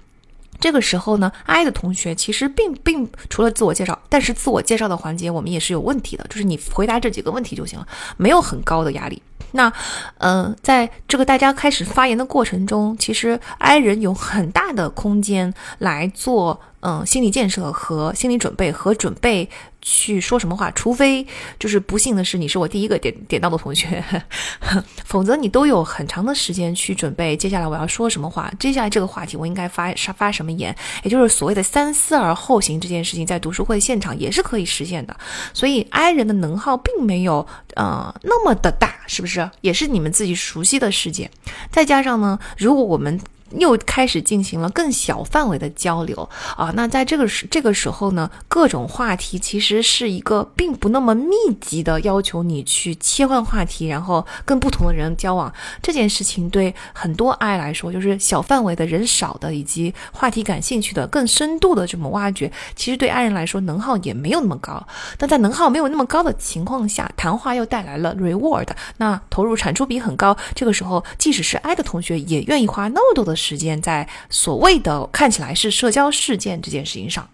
B: 这个时候呢，I 的同学其实并并除了自我介绍，但是自我介绍的环节我们也是有问题的，就是你回答这几个问题就行了，没有很高的压力。那，嗯，在这个大家开始发言的过程中，其实 I 人有很大的空间来做。嗯，心理建设和心理准备和准备去说什么话，除非就是不幸的是你是我第一个点点到的同学，否则你都有很长的时间去准备接下来我要说什么话，接下来这个话题我应该发发什么言，也就是所谓的三思而后行这件事情，在读书会现场也是可以实现的。所以 I 人的能耗并没有呃那么的大，是不是？也是你们自己熟悉的世界。再加上呢，如果我们又开始进行了更小范围的交流啊，那在这个时这个时候呢，各种话题其实是一个并不那么密集的要求你去切换话题，然后跟不同的人交往这件事情，对很多爱来说，就是小范围的人少的，以及话题感兴趣的更深度的这么挖掘，其实对爱人来说能耗也没有那么高。但在能耗没有那么高的情况下，谈话又带来了 reward，那投入产出比很高，这个时候即使是爱的同学也愿意花那么多的。时间在所谓的看起来是社交事件这件事情上，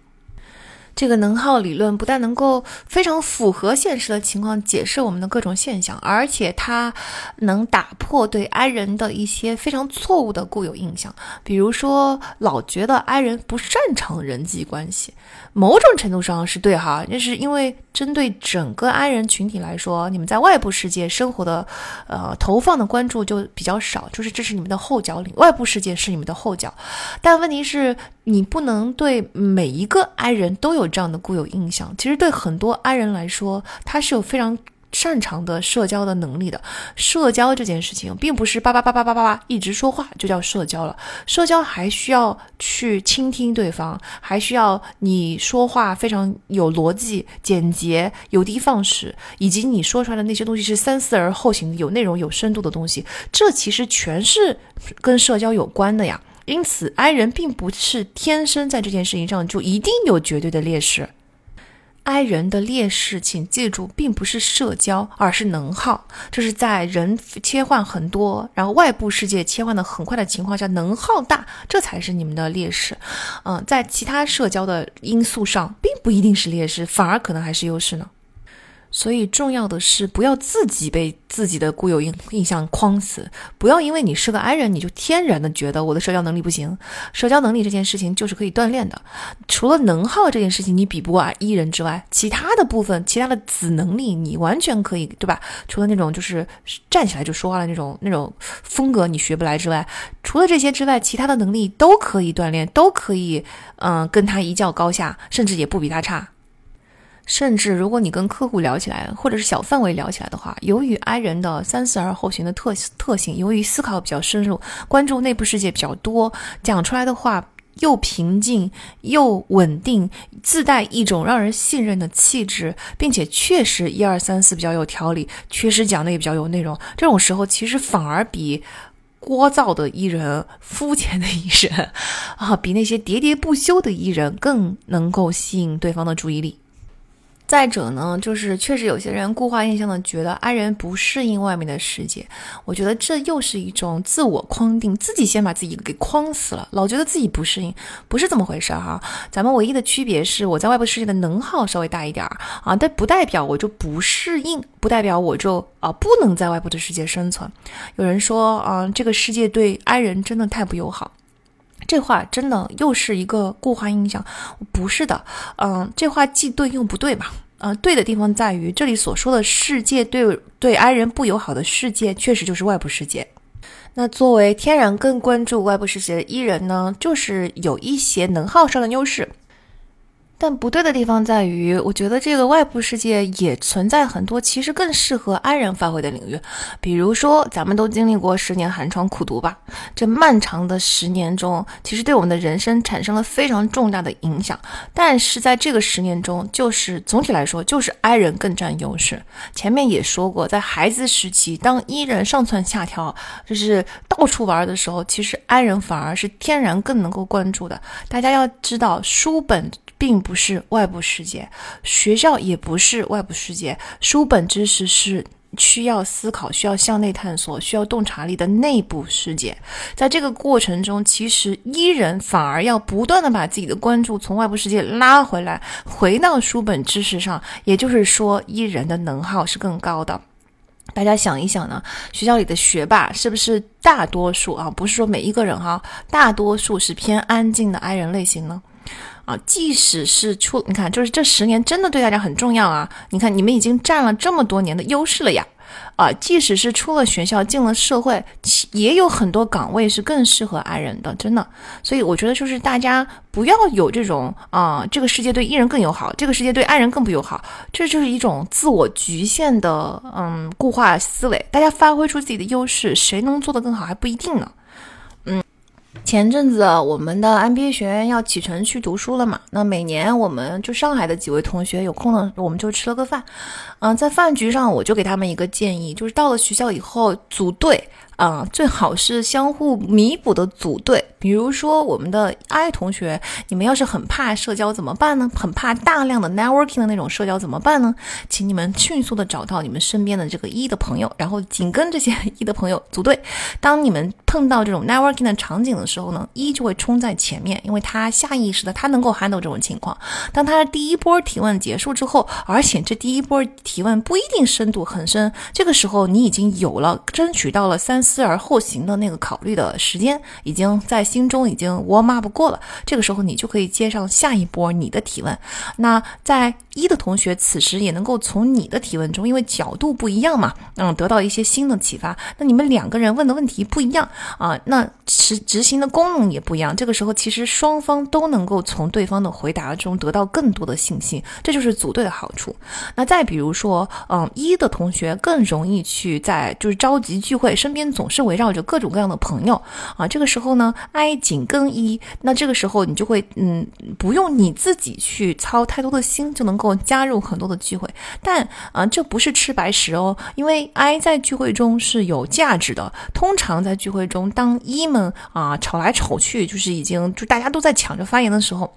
B: 这个能耗理论不但能够非常符合现实的情况解释我们的各种现象，而且它能打破对 I 人的一些非常错误的固有印象，比如说老觉得 I 人不擅长人际关系。某种程度上是对哈，那是因为针对整个 I 人群体来说，你们在外部世界生活的，呃，投放的关注就比较少，就是这是你们的后脚领，外部世界是你们的后脚。但问题是，你不能对每一个 i 人都有这样的固有印象。其实对很多 i 人来说，他是有非常。擅长的社交的能力的社交这件事情，并不是叭叭叭叭叭叭叭一直说话就叫社交了。社交还需要去倾听对方，还需要你说话非常有逻辑、简洁、有的放矢，以及你说出来的那些东西是三思而后行、有内容、有深度的东西。这其实全是跟社交有关的呀。因此，I 人并不是天生在这件事情上就一定有绝对的劣势。I 人的劣势，请记住，并不是社交，而是能耗。就是在人切换很多，然后外部世界切换的很快的情况下，能耗大，这才是你们的劣势。嗯，在其他社交的因素上，并不一定是劣势，反而可能还是优势呢。所以重要的是不要自己被自己的固有印印象框死，不要因为你是个 I 人，你就天然的觉得我的社交能力不行。社交能力这件事情就是可以锻炼的，除了能耗这件事情你比不过 E 人之外，其他的部分，其他的子能力你完全可以，对吧？除了那种就是站起来就说话的那种那种风格你学不来之外，除了这些之外，其他的能力都可以锻炼，都可以，嗯，跟他一较高下，甚至也不比他差。甚至，如果你跟客户聊起来，或者是小范围聊起来的话，由于 I 人的三思而后行的特特性，由于思考比较深入，关注内部世界比较多，讲出来的话又平静又稳定，自带一种让人信任的气质，并且确实一二三四比较有条理，确实讲的也比较有内容。这种时候，其实反而比聒噪的艺人、肤浅的艺人啊，比那些喋喋不休的艺人更能够吸引对方的注意力。再者呢，就是确实有些人固化印象的觉得 I 人不适应外面的世界，我觉得这又是一种自我框定，自己先把自己给框死了，老觉得自己不适应，不是这么回事哈。咱们唯一的区别是我在外部世界的能耗稍微大一点儿啊，但不代表我就不适应，不代表我就啊不能在外部的世界生存。有人说啊，这个世界对 I 人真的太不友好。这话真的又是一个固化印象，不是的，嗯，这话既对又不对吧？嗯，对的地方在于这里所说的世界对对 I 人不友好的世界，确实就是外部世界。那作为天然更关注外部世界的 E 人呢，就是有一些能耗上的优势。但不对的地方在于，我觉得这个外部世界也存在很多其实更适合 I 人发挥的领域，比如说咱们都经历过十年寒窗苦读吧，这漫长的十年中，其实对我们的人生产生了非常重大的影响。但是在这个十年中，就是总体来说，就是 I 人更占优势。前面也说过，在孩子时期，当 E 人上蹿下跳，就是到处玩的时候，其实 I 人反而是天然更能够关注的。大家要知道，书本。并不是外部世界，学校也不是外部世界。书本知识是需要思考、需要向内探索、需要洞察力的内部世界。在这个过程中，其实伊人反而要不断的把自己的关注从外部世界拉回来，回到书本知识上。也就是说，伊人的能耗是更高的。大家想一想呢，学校里的学霸是不是大多数啊？不是说每一个人哈，大多数是偏安静的 I 人类型呢？啊，即使是出，你看，就是这十年真的对大家很重要啊！你看，你们已经占了这么多年的优势了呀！啊，即使是出了学校进了社会，也有很多岗位是更适合爱人的，真的。所以我觉得就是大家不要有这种啊，这个世界对艺人更友好，这个世界对爱人更不友好，这就是一种自我局限的嗯固化思维。大家发挥出自己的优势，谁能做得更好还不一定呢。前阵子我们的 MBA 学院要启程去读书了嘛？那每年我们就上海的几位同学有空了，我们就吃了个饭。嗯，在饭局上我就给他们一个建议，就是到了学校以后组队。啊，最好是相互弥补的组队。比如说，我们的 I 同学，你们要是很怕社交怎么办呢？很怕大量的 networking 的那种社交怎么办呢？请你们迅速的找到你们身边的这个一的朋友，然后紧跟这些一的朋友组队。当你们碰到这种 networking 的场景的时候呢，一就会冲在前面，因为他下意识的他能够 handle 这种情况。当他的第一波提问结束之后，而且这第一波提问不一定深度很深，这个时候你已经有了争取到了三。思而后行的那个考虑的时间，已经在心中已经 warm up 过了。这个时候，你就可以接上下一波你的提问。那在一的同学此时也能够从你的提问中，因为角度不一样嘛，嗯，得到一些新的启发。那你们两个人问的问题不一样啊，那执执行的功能也不一样。这个时候，其实双方都能够从对方的回答中得到更多的信息，这就是组队的好处。那再比如说，嗯，一的同学更容易去在就是召集聚会，身边。总是围绕着各种各样的朋友啊，这个时候呢，I 紧跟一，那这个时候你就会嗯，不用你自己去操太多的心，就能够加入很多的聚会。但啊，这不是吃白食哦，因为 I 在聚会中是有价值的。通常在聚会中，当一们啊吵来吵去，就是已经就大家都在抢着发言的时候。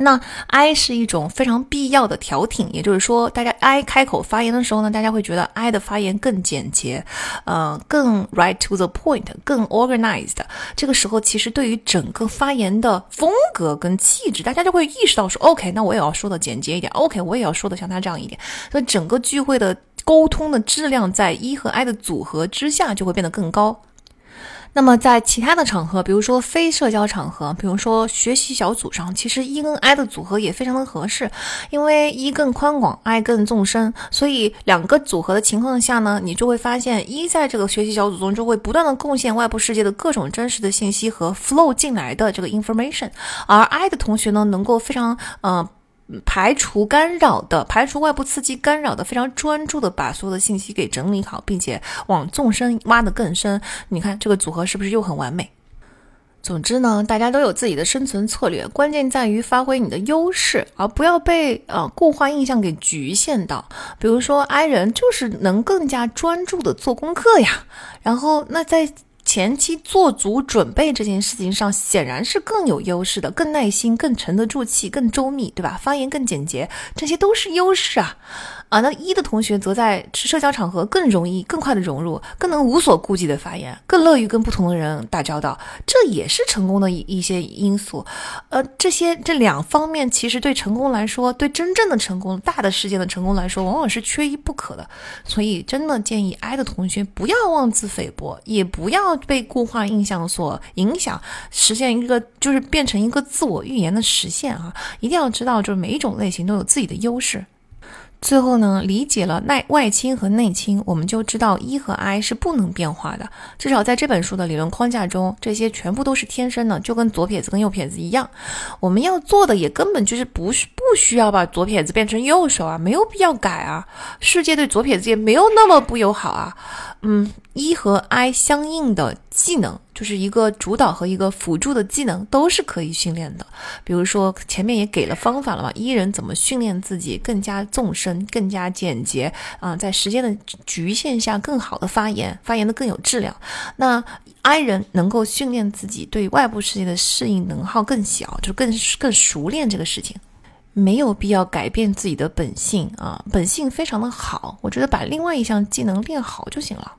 B: 那 I 是一种非常必要的调停，也就是说，大家 I 开口发言的时候呢，大家会觉得 I 的发言更简洁，呃，更 right to the point，更 organized。这个时候，其实对于整个发言的风格跟气质，大家就会意识到说，OK，那我也要说的简洁一点，OK，我也要说的像他这样一点。所以整个聚会的沟通的质量，在 E 和 I 的组合之下，就会变得更高。那么在其他的场合，比如说非社交场合，比如说学习小组上，其实 E 跟 I 的组合也非常的合适，因为 E 更宽广，I 更纵深，所以两个组合的情况下呢，你就会发现 E 在这个学习小组中就会不断的贡献外部世界的各种真实的信息和 flow 进来的这个 information，而 I 的同学呢，能够非常呃。排除干扰的，排除外部刺激干扰的，非常专注的把所有的信息给整理好，并且往纵深挖得更深。你看这个组合是不是又很完美？总之呢，大家都有自己的生存策略，关键在于发挥你的优势，而不要被呃固化印象给局限到。比如说，I 人就是能更加专注的做功课呀，然后那在。前期做足准备这件事情上，显然是更有优势的，更耐心，更沉得住气，更周密，对吧？发言更简洁，这些都是优势啊。啊，那一的同学则在社交场合更容易、更快的融入，更能无所顾忌的发言，更乐于跟不同的人打交道，这也是成功的一一些因素。呃，这些这两方面其实对成功来说，对真正的成功、大的事件的成功来说，往往是缺一不可的。所以，真的建议 I 的同学不要妄自菲薄，也不要被固化印象所影响，实现一个就是变成一个自我预言的实现啊！一定要知道，就是每一种类型都有自己的优势。最后呢，理解了内外倾和内倾，我们就知道 E 和 I 是不能变化的。至少在这本书的理论框架中，这些全部都是天生的，就跟左撇子跟右撇子一样。我们要做的也根本就是不是不需要把左撇子变成右手啊，没有必要改啊。世界对左撇子也没有那么不友好啊。嗯，一和 I 相应的技能，就是一个主导和一个辅助的技能，都是可以训练的。比如说前面也给了方法了嘛，一人怎么训练自己更加纵深、更加简洁啊，在时间的局限下更好的发言，发言的更有质量。那 I 人能够训练自己对外部世界的适应能耗更小，就更更熟练这个事情。没有必要改变自己的本性啊，本性非常的好，我觉得把另外一项技能练好就行了。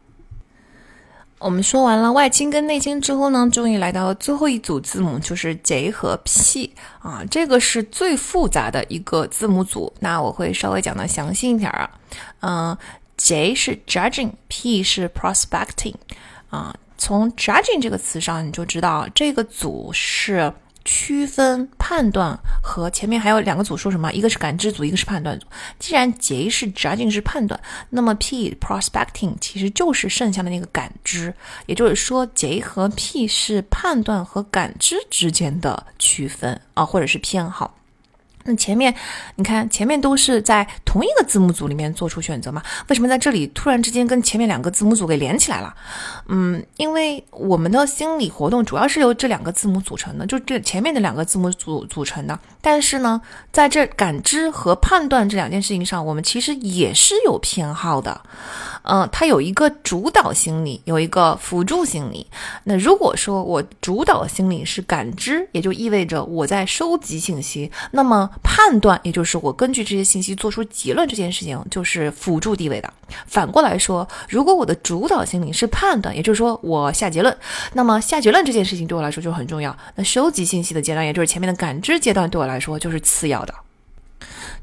B: 我们说完了外倾跟内倾之后呢，终于来到最后一组字母，就是 J 和 P 啊，这个是最复杂的一个字母组，那我会稍微讲的详细一点啊。嗯，J 是 Judging，P 是 Prospecting 啊，从 Judging 这个词上你就知道这个组是。区分判断和前面还有两个组说什么？一个是感知组，一个是判断组。既然 J 是直接就是判断，那么 P prospecting 其实就是剩下的那个感知。也就是说，J 和 P 是判断和感知之间的区分啊，或者是偏好。那前面你看，前面都是在同一个字母组里面做出选择嘛？为什么在这里突然之间跟前面两个字母组给连起来了？嗯，因为我们的心理活动主要是由这两个字母组成的，就这前面的两个字母组组成的。但是呢，在这感知和判断这两件事情上，我们其实也是有偏好的。嗯，它有一个主导心理，有一个辅助心理。那如果说我主导心理是感知，也就意味着我在收集信息，那么判断，也就是我根据这些信息做出结论，这件事情就是辅助地位的。反过来说，如果我的主导心理是判断，也就是说我下结论，那么下结论这件事情对我来说就很重要。那收集信息的阶段，也就是前面的感知阶段，对我来说就是次要的。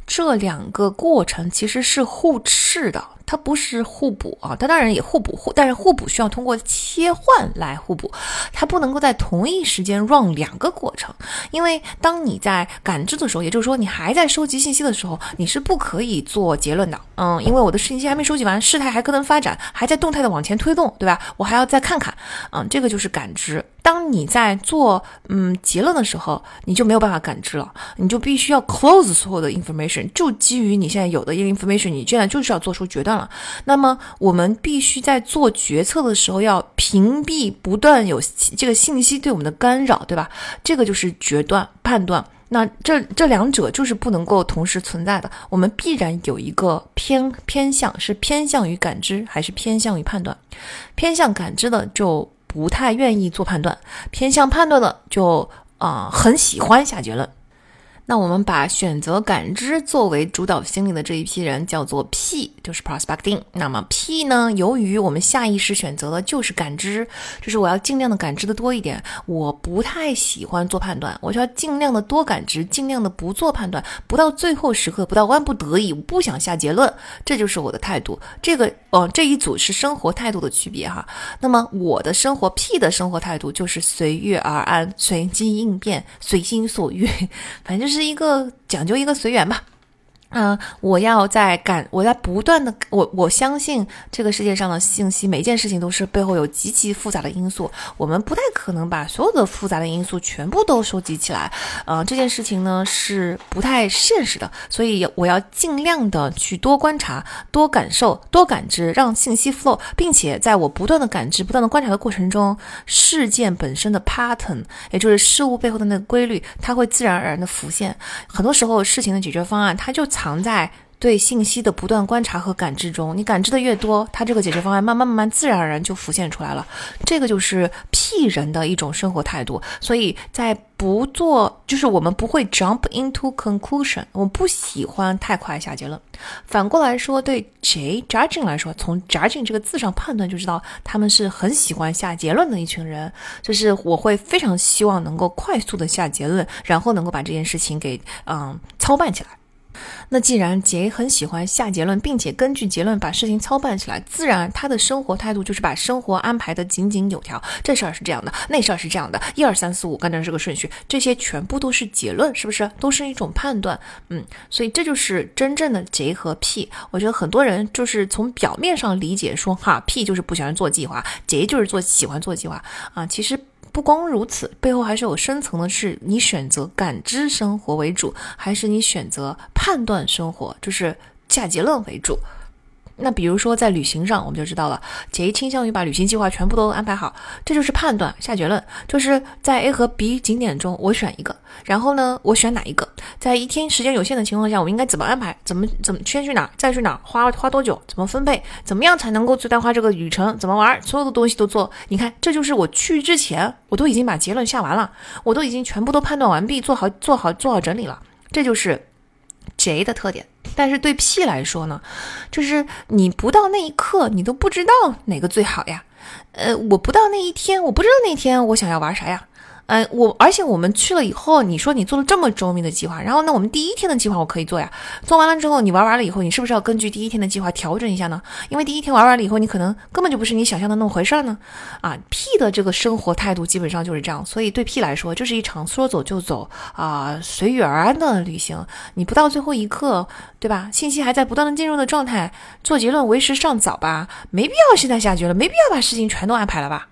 B: 这两个过程其实是互斥的。它不是互补啊，它当然也互补，互但是互补需要通过切换来互补，它不能够在同一时间 run 两个过程，因为当你在感知的时候，也就是说你还在收集信息的时候，你是不可以做结论的，嗯，因为我的信息还没收集完，事态还可能发展，还在动态的往前推动，对吧？我还要再看看，嗯，这个就是感知。当你在做嗯结论的时候，你就没有办法感知了，你就必须要 close 所有的 information，就基于你现在有的 information，你现在就是要做出决断。那么我们必须在做决策的时候要屏蔽不断有这个信息对我们的干扰，对吧？这个就是决断判断。那这这两者就是不能够同时存在的。我们必然有一个偏偏向，是偏向于感知还是偏向于判断？偏向感知的就不太愿意做判断，偏向判断的就啊很喜欢下结论。那我们把选择感知作为主导心理的这一批人叫做 P，就是 prospecting。那么 P 呢，由于我们下意识选择的就是感知，就是我要尽量的感知的多一点。我不太喜欢做判断，我就要尽量的多感知，尽量的不做判断，不到最后时刻，不到万不得已，我不想下结论，这就是我的态度。这个，哦，这一组是生活态度的区别哈。那么我的生活 P 的生活态度就是随遇而安，随机应变，随心所欲，反正就。是一个讲究一个随缘吧。嗯，我要在感，我在不断的，我我相信这个世界上的信息，每件事情都是背后有极其复杂的因素，我们不太可能把所有的复杂的因素全部都收集起来，呃，这件事情呢是不太现实的，所以我要尽量的去多观察、多感受、多感知，让信息 flow，并且在我不断的感知、不断的观察的过程中，事件本身的 pattern，也就是事物背后的那个规律，它会自然而然的浮现。很多时候，事情的解决方案，它就藏藏在对信息的不断观察和感知中。你感知的越多，它这个解决方案慢慢慢慢自然而然就浮现出来了。这个就是 P 人的一种生活态度。所以在不做，就是我们不会 jump into conclusion，我们不喜欢太快下结论。反过来说，对 J judging 来说，从 judging 这个字上判断就知道他们是很喜欢下结论的一群人。就是我会非常希望能够快速的下结论，然后能够把这件事情给嗯操办起来。那既然杰很喜欢下结论，并且根据结论把事情操办起来，自然他的生活态度就是把生活安排的井井有条。这事儿是这样的，那事儿是这样的，一二三四五，跟着这个顺序，这些全部都是结论，是不是？都是一种判断。嗯，所以这就是真正的杰和 P。我觉得很多人就是从表面上理解说，哈，P 就是不喜欢做计划，杰就是做喜欢做计划啊，其实。不光如此，背后还是有深层的，是你选择感知生活为主，还是你选择判断生活，就是下结论为主。那比如说在旅行上，我们就知道了，杰倾向于把旅行计划全部都安排好，这就是判断下结论，就是在 A 和 B 景点中我选一个，然后呢，我选哪一个，在一天时间有限的情况下，我应该怎么安排？怎么怎么先去哪儿，再去哪儿，花花多久？怎么分配？怎么样才能够最大化这个旅程？怎么玩？所有的东西都做。你看，这就是我去之前，我都已经把结论下完了，我都已经全部都判断完毕，做好做好做好整理了，这就是 J 的特点。但是对 P 来说呢，就是你不到那一刻，你都不知道哪个最好呀。呃，我不到那一天，我不知道那天我想要玩啥呀。嗯，我而且我们去了以后，你说你做了这么周密的计划，然后那我们第一天的计划我可以做呀。做完了之后，你玩完了以后，你是不是要根据第一天的计划调整一下呢？因为第一天玩完了以后，你可能根本就不是你想象的那么回事儿呢。啊，P 的这个生活态度基本上就是这样，所以对 P 来说，这是一场说走就走啊，随遇而安的旅行。你不到最后一刻，对吧？信息还在不断的进入的状态，做结论为时尚早吧？没必要现在下决论，没必要把事情全都安排了吧？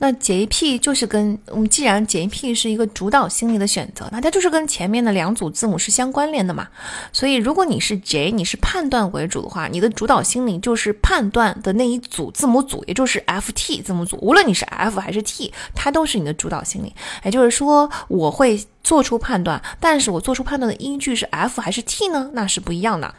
B: 那 JP 就是跟我们，既然 JP 是一个主导心理的选择，那它就是跟前面的两组字母是相关联的嘛。所以如果你是 J，你是判断为主的话，你的主导心理就是判断的那一组字母组，也就是 FT 字母组。无论你是 F 还是 T，它都是你的主导心理。也就是说，我会做出判断，但是我做出判断的依据是 F 还是 T 呢？那是不一样的。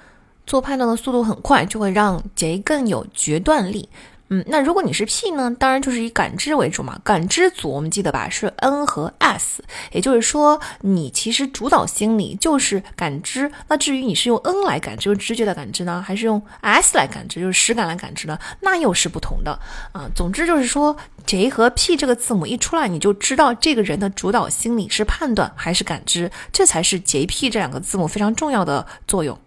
B: 做判断的速度很快，就会让 J 更有决断力。嗯，那如果你是 P 呢？当然就是以感知为主嘛。感知组我们记得吧，是 N 和 S，也就是说，你其实主导心理就是感知。那至于你是用 N 来感知，用直觉的感知呢，还是用 S 来感知，就是实感来感知呢？那又是不同的啊。总之就是说，J 和 P 这个字母一出来，你就知道这个人的主导心理是判断还是感知，这才是 J、P 这两个字母非常重要的作用。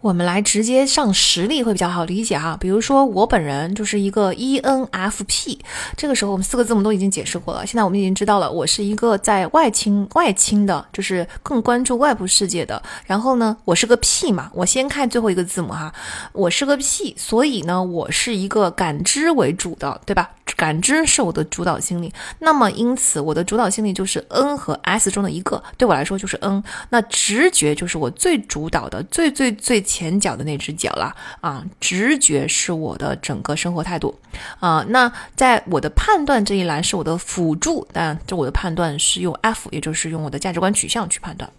B: 我们来直接上实例会比较好理解哈，比如说我本人就是一个 ENFP，这个时候我们四个字母都已经解释过了，现在我们已经知道了，我是一个在外倾外倾的，就是更关注外部世界的。然后呢，我是个 P 嘛，我先看最后一个字母哈，我是个 P，所以呢，我是一个感知为主的，对吧？感知是我的主导心理，那么因此我的主导心理就是 N 和 S 中的一个，对我来说就是 N。那直觉就是我最主导的、最最最前脚的那只脚了啊！直觉是我的整个生活态度啊。那在我的判断这一栏是我的辅助，但这我的判断是用 F，也就是用我的价值观取向去判断。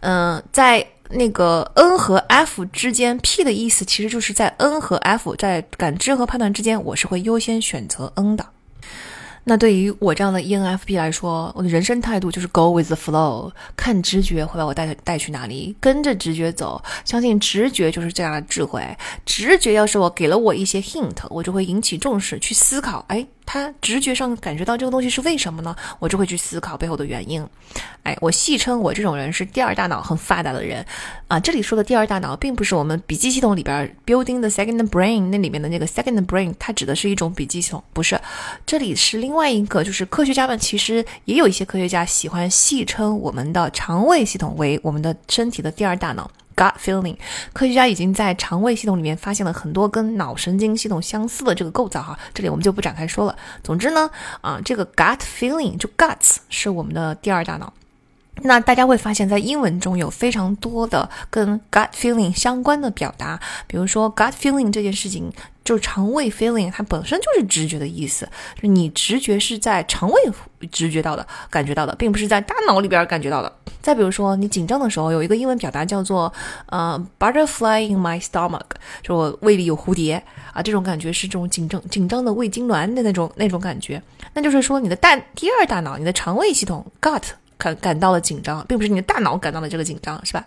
B: 嗯，在。那个 N 和 F 之间，P 的意思其实就是在 N 和 F 在感知和判断之间，我是会优先选择 N 的。那对于我这样的 ENFP 来说，我的人生态度就是 go with the flow，看直觉会把我带带去哪里，跟着直觉走，相信直觉就是这样的智慧。直觉要是我给了我一些 hint，我就会引起重视，去思考，哎。他直觉上感觉到这个东西是为什么呢？我就会去思考背后的原因。哎，我戏称我这种人是第二大脑很发达的人啊。这里说的第二大脑，并不是我们笔记系统里边 building the second brain 那里面的那个 second brain，它指的是一种笔记系统，不是。这里是另外一个，就是科学家们其实也有一些科学家喜欢戏称我们的肠胃系统为我们的身体的第二大脑。Gut feeling，科学家已经在肠胃系统里面发现了很多跟脑神经系统相似的这个构造哈，这里我们就不展开说了。总之呢，啊，这个 gut feeling 就 guts 是我们的第二大脑。那大家会发现，在英文中有非常多的跟 gut feeling 相关的表达，比如说 gut feeling 这件事情，就是肠胃 feeling，它本身就是直觉的意思，就你直觉是在肠胃直觉到的、感觉到的，并不是在大脑里边感觉到的。再比如说，你紧张的时候，有一个英文表达叫做呃 butterfly in my stomach，就我胃里有蝴蝶啊，这种感觉是这种紧张、紧张的胃痉挛的那种那种感觉，那就是说你的大第二大脑，你的肠胃系统 gut。感感到了紧张，并不是你的大脑感到了这个紧张，是吧？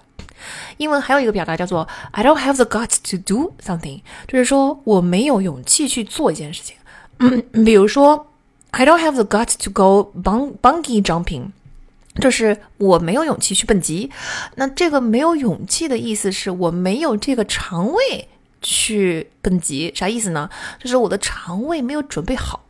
B: 英文还有一个表达叫做 "I don't have the guts to do something"，就是说我没有勇气去做一件事情。嗯，比如说 "I don't have the guts to go bung bungee jumping"，就是我没有勇气去蹦极。那这个没有勇气的意思是我没有这个肠胃去蹦极，啥意思呢？就是我的肠胃没有准备好。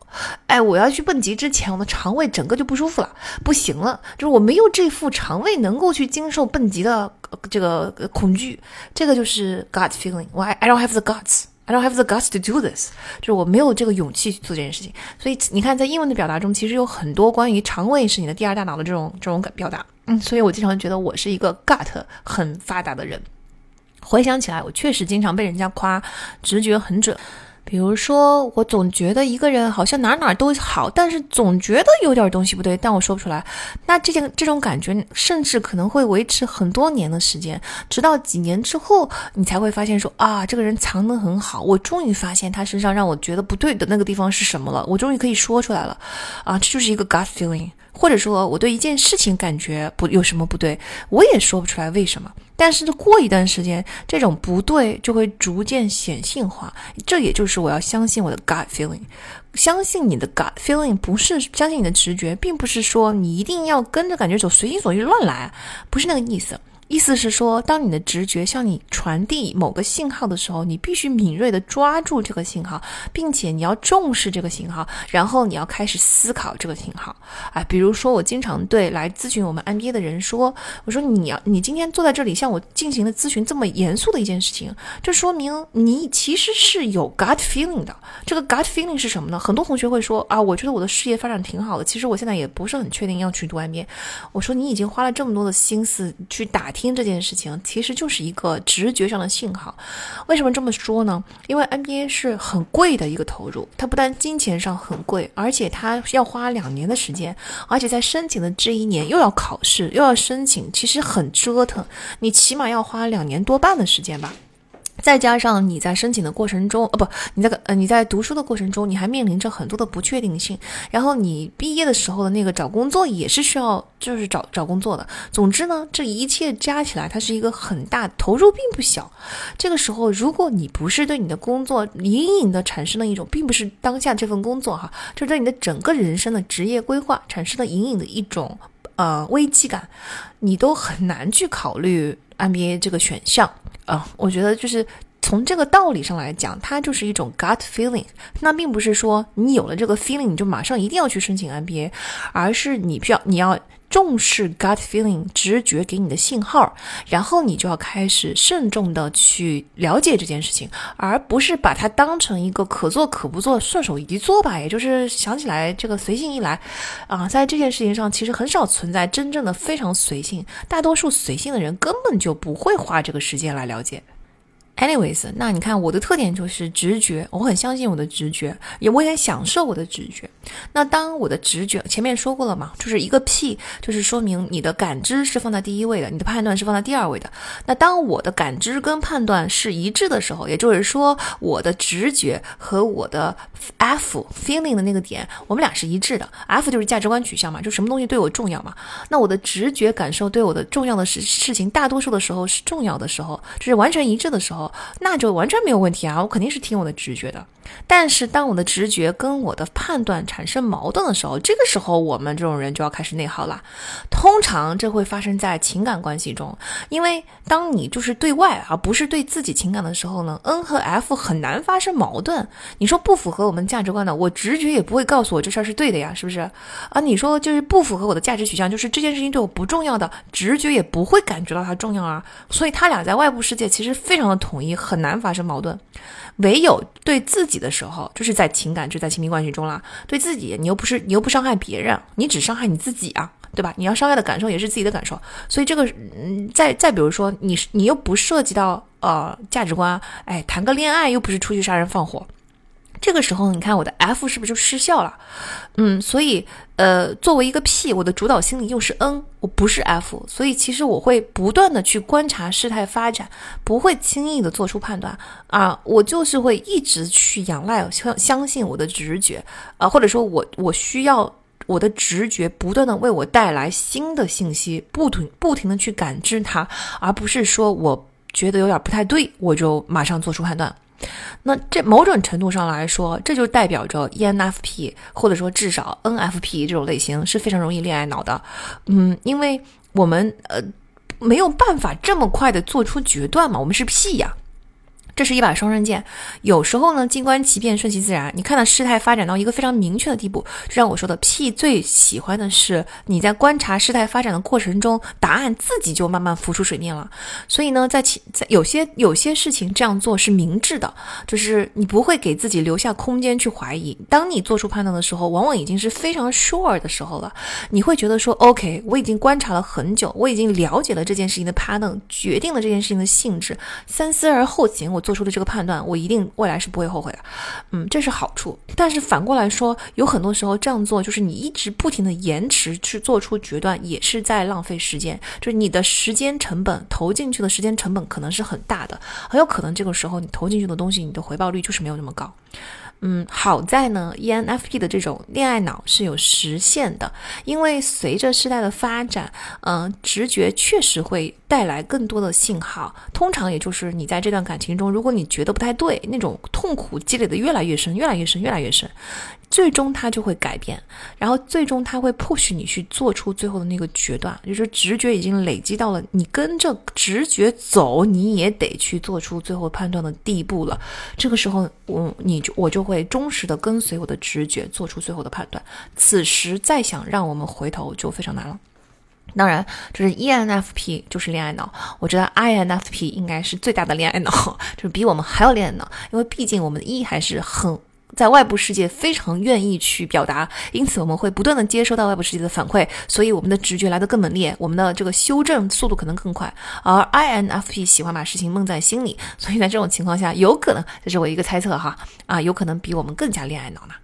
B: 哎，我要去蹦极之前，我的肠胃整个就不舒服了，不行了，就是我没有这副肠胃能够去经受蹦极的这个恐惧，这个就是 gut feeling。我 I don't have the guts，I don't have the guts to do this，就是我没有这个勇气去做这件事情。所以你看，在英文的表达中，其实有很多关于肠胃是你的第二大脑的这种这种表达。嗯，所以我经常觉得我是一个 gut 很发达的人。回想起来，我确实经常被人家夸直觉很准。比如说，我总觉得一个人好像哪哪都好，但是总觉得有点东西不对，但我说不出来。那这件这种感觉，甚至可能会维持很多年的时间，直到几年之后，你才会发现说啊，这个人藏得很好。我终于发现他身上让我觉得不对的那个地方是什么了，我终于可以说出来了。啊，这就是一个 gut feeling。或者说我对一件事情感觉不有什么不对，我也说不出来为什么。但是过一段时间，这种不对就会逐渐显性化。这也就是我要相信我的 gut feeling，相信你的 gut feeling，不是相信你的直觉，并不是说你一定要跟着感觉走，随心所欲乱来，不是那个意思。意思是说，当你的直觉向你传递某个信号的时候，你必须敏锐地抓住这个信号，并且你要重视这个信号，然后你要开始思考这个信号。啊，比如说，我经常对来咨询我们 MBA 的人说：“我说你要，你今天坐在这里向我进行的咨询这么严肃的一件事情，这说明你其实是有 gut feeling 的。这个 gut feeling 是什么呢？很多同学会说啊，我觉得我的事业发展挺好的，其实我现在也不是很确定要去读 MBA。我说你已经花了这么多的心思去打。听这件事情其实就是一个直觉上的信号，为什么这么说呢？因为 NBA 是很贵的一个投入，它不但金钱上很贵，而且它要花两年的时间，而且在申请的这一年又要考试又要申请，其实很折腾，你起码要花两年多半的时间吧。再加上你在申请的过程中，呃，不，你在呃你在读书的过程中，你还面临着很多的不确定性。然后你毕业的时候的那个找工作也是需要，就是找找工作的。总之呢，这一切加起来，它是一个很大投入，并不小。这个时候，如果你不是对你的工作隐隐的产生了一种，并不是当下这份工作哈，就对你的整个人生的职业规划产生了隐隐的一种呃危机感，你都很难去考虑 MBA 这个选项。啊，我觉得就是从这个道理上来讲，它就是一种 gut feeling。那并不是说你有了这个 feeling，你就马上一定要去申请 MBA，而是你需要你要重视 gut feeling 直觉给你的信号，然后你就要开始慎重的去了解这件事情，而不是把它当成一个可做可不做，顺手一做吧，也就是想起来这个随性一来。啊，在这件事情上，其实很少存在真正的非常随性，大多数随性的人根本就不会花这个时间来了解。Anyways，那你看我的特点就是直觉，我很相信我的直觉，也我也很享受我的直觉。那当我的直觉前面说过了嘛，就是一个 P，就是说明你的感知是放在第一位的，你的判断是放在第二位的。那当我的感知跟判断是一致的时候，也就是说我的直觉和我的 F feeling 的那个点，我们俩是一致的。F 就是价值观取向嘛，就什么东西对我重要嘛。那我的直觉感受对我的重要的事事情，大多数的时候是重要的时候，就是完全一致的时候。那就完全没有问题啊！我肯定是听我的直觉的。但是当我的直觉跟我的判断产生矛盾的时候，这个时候我们这种人就要开始内耗了。通常这会发生在情感关系中，因为当你就是对外而不是对自己情感的时候呢，N 和 F 很难发生矛盾。你说不符合我们价值观的，我直觉也不会告诉我这事儿是对的呀，是不是？啊，你说就是不符合我的价值取向，就是这件事情对我不重要的，直觉也不会感觉到它重要啊。所以他俩在外部世界其实非常的统一，很难发生矛盾。唯有对自己的时候，就是在情感，就在亲密关系中啦。对自己，你又不是，你又不伤害别人，你只伤害你自己啊，对吧？你要伤害的感受也是自己的感受。所以这个，嗯，再再比如说，你你又不涉及到呃价值观，哎，谈个恋爱又不是出去杀人放火。这个时候，你看我的 F 是不是就失效了？嗯，所以，呃，作为一个 P，我的主导心理又是 N，我不是 F，所以其实我会不断的去观察事态发展，不会轻易的做出判断啊，我就是会一直去仰赖相相信我的直觉啊，或者说我我需要我的直觉不断的为我带来新的信息，不停不停的去感知它，而不是说我觉得有点不太对，我就马上做出判断。那这某种程度上来说，这就代表着 ENFP 或者说至少 NFP 这种类型是非常容易恋爱脑的。嗯，因为我们呃没有办法这么快的做出决断嘛，我们是 P 呀。这是一把双刃剑，有时候呢，静观其变，顺其自然。你看到事态发展到一个非常明确的地步，就像我说的，P 最喜欢的是你在观察事态发展的过程中，答案自己就慢慢浮出水面了。所以呢，在其在有些有些事情这样做是明智的，就是你不会给自己留下空间去怀疑。当你做出判断的时候，往往已经是非常 sure 的时候了。你会觉得说，OK，我已经观察了很久，我已经了解了这件事情的 pattern，决定了这件事情的性质，三思而后行，我。做出的这个判断，我一定未来是不会后悔的，嗯，这是好处。但是反过来说，有很多时候这样做，就是你一直不停的延迟去做出决断，也是在浪费时间。就是你的时间成本投进去的时间成本可能是很大的，很有可能这个时候你投进去的东西，你的回报率就是没有那么高。嗯，好在呢，ENFP 的这种恋爱脑是有实现的，因为随着时代的发展，嗯，直觉确实会带来更多的信号。通常也就是你在这段感情中，如果你觉得不太对，那种痛苦积累的越来越深，越来越深，越来越深。最终他就会改变，然后最终他会迫使你去做出最后的那个决断，就是直觉已经累积到了你跟着直觉走，你也得去做出最后判断的地步了。这个时候，我你就我就会忠实的跟随我的直觉，做出最后的判断。此时再想让我们回头就非常难了。当然，就是 ENFP 就是恋爱脑，我觉得 INFP 应该是最大的恋爱脑，就是比我们还要恋爱脑，因为毕竟我们的 E 还是很。在外部世界非常愿意去表达，因此我们会不断的接收到外部世界的反馈，所以我们的直觉来得更猛烈，我们的这个修正速度可能更快。而 INFP 喜欢把事情闷在心里，所以在这种情况下，有可能这是我一个猜测哈啊，有可能比我们更加恋爱脑呢。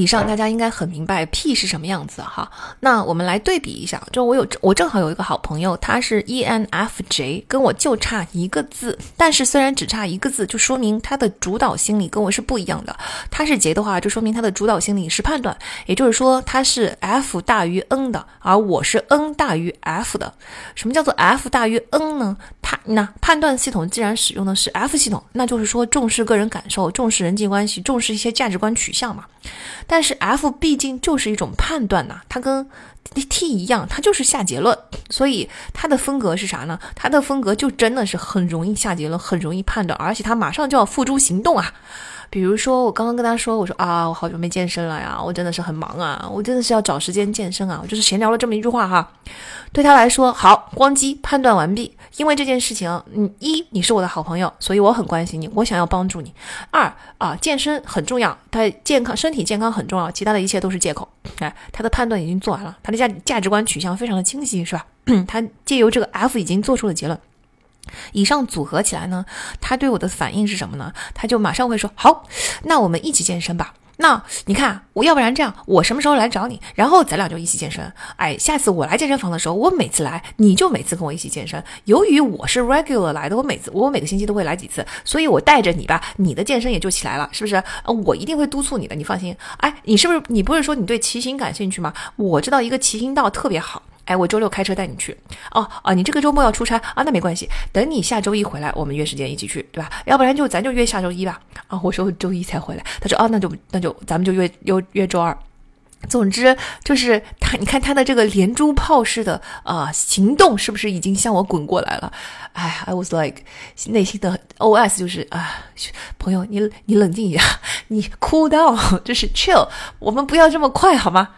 B: 以上大家应该很明白 P 是什么样子哈，那我们来对比一下，就我有我正好有一个好朋友，他是 ENFJ，跟我就差一个字，但是虽然只差一个字，就说明他的主导心理跟我是不一样的。他是 J 的话，就说明他的主导心理是判断，也就是说他是 F 大于 N 的，而我是 N 大于 F 的。什么叫做 F 大于 N 呢？他那判断系统既然使用的是 F 系统，那就是说重视个人感受，重视人际关系，重视一些价值观取向嘛。但是 F 毕竟就是一种判断呐，它跟 T 一样，它就是下结论，所以它的风格是啥呢？它的风格就真的是很容易下结论，很容易判断，而且它马上就要付诸行动啊。比如说，我刚刚跟他说，我说啊，我好久没健身了呀，我真的是很忙啊，我真的是要找时间健身啊，我就是闲聊了这么一句话哈。对他来说，好，光机判断完毕，因为这件事情，嗯，一你是我的好朋友，所以我很关心你，我想要帮助你。二啊，健身很重要，他健康身体健康很重要，其他的一切都是借口。哎，他的判断已经做完了，他的价价值观取向非常的清晰，是吧？他借由这个 F 已经做出了结论。以上组合起来呢，他对我的反应是什么呢？他就马上会说：“好，那我们一起健身吧。”那你看，我要不然这样，我什么时候来找你，然后咱俩就一起健身。哎，下次我来健身房的时候，我每次来，你就每次跟我一起健身。由于我是 regular 来的，我每次我每个星期都会来几次，所以我带着你吧，你的健身也就起来了，是不是？我一定会督促你的，你放心。哎，你是不是你不是说你对骑行感兴趣吗？我知道一个骑行道特别好。哎，我周六开车带你去。哦哦，你这个周末要出差啊？那没关系，等你下周一回来，我们约时间一起去，对吧？要不然就咱就约下周一吧。啊，我说周一才回来，他说啊，那就那就咱们就约约约周二。总之就是他，你看他的这个连珠炮式的啊行动，是不是已经向我滚过来了？哎，I was like 内心的 OS 就是啊，朋友你你冷静一下，你 cool down，就是 chill，我们不要这么快好吗？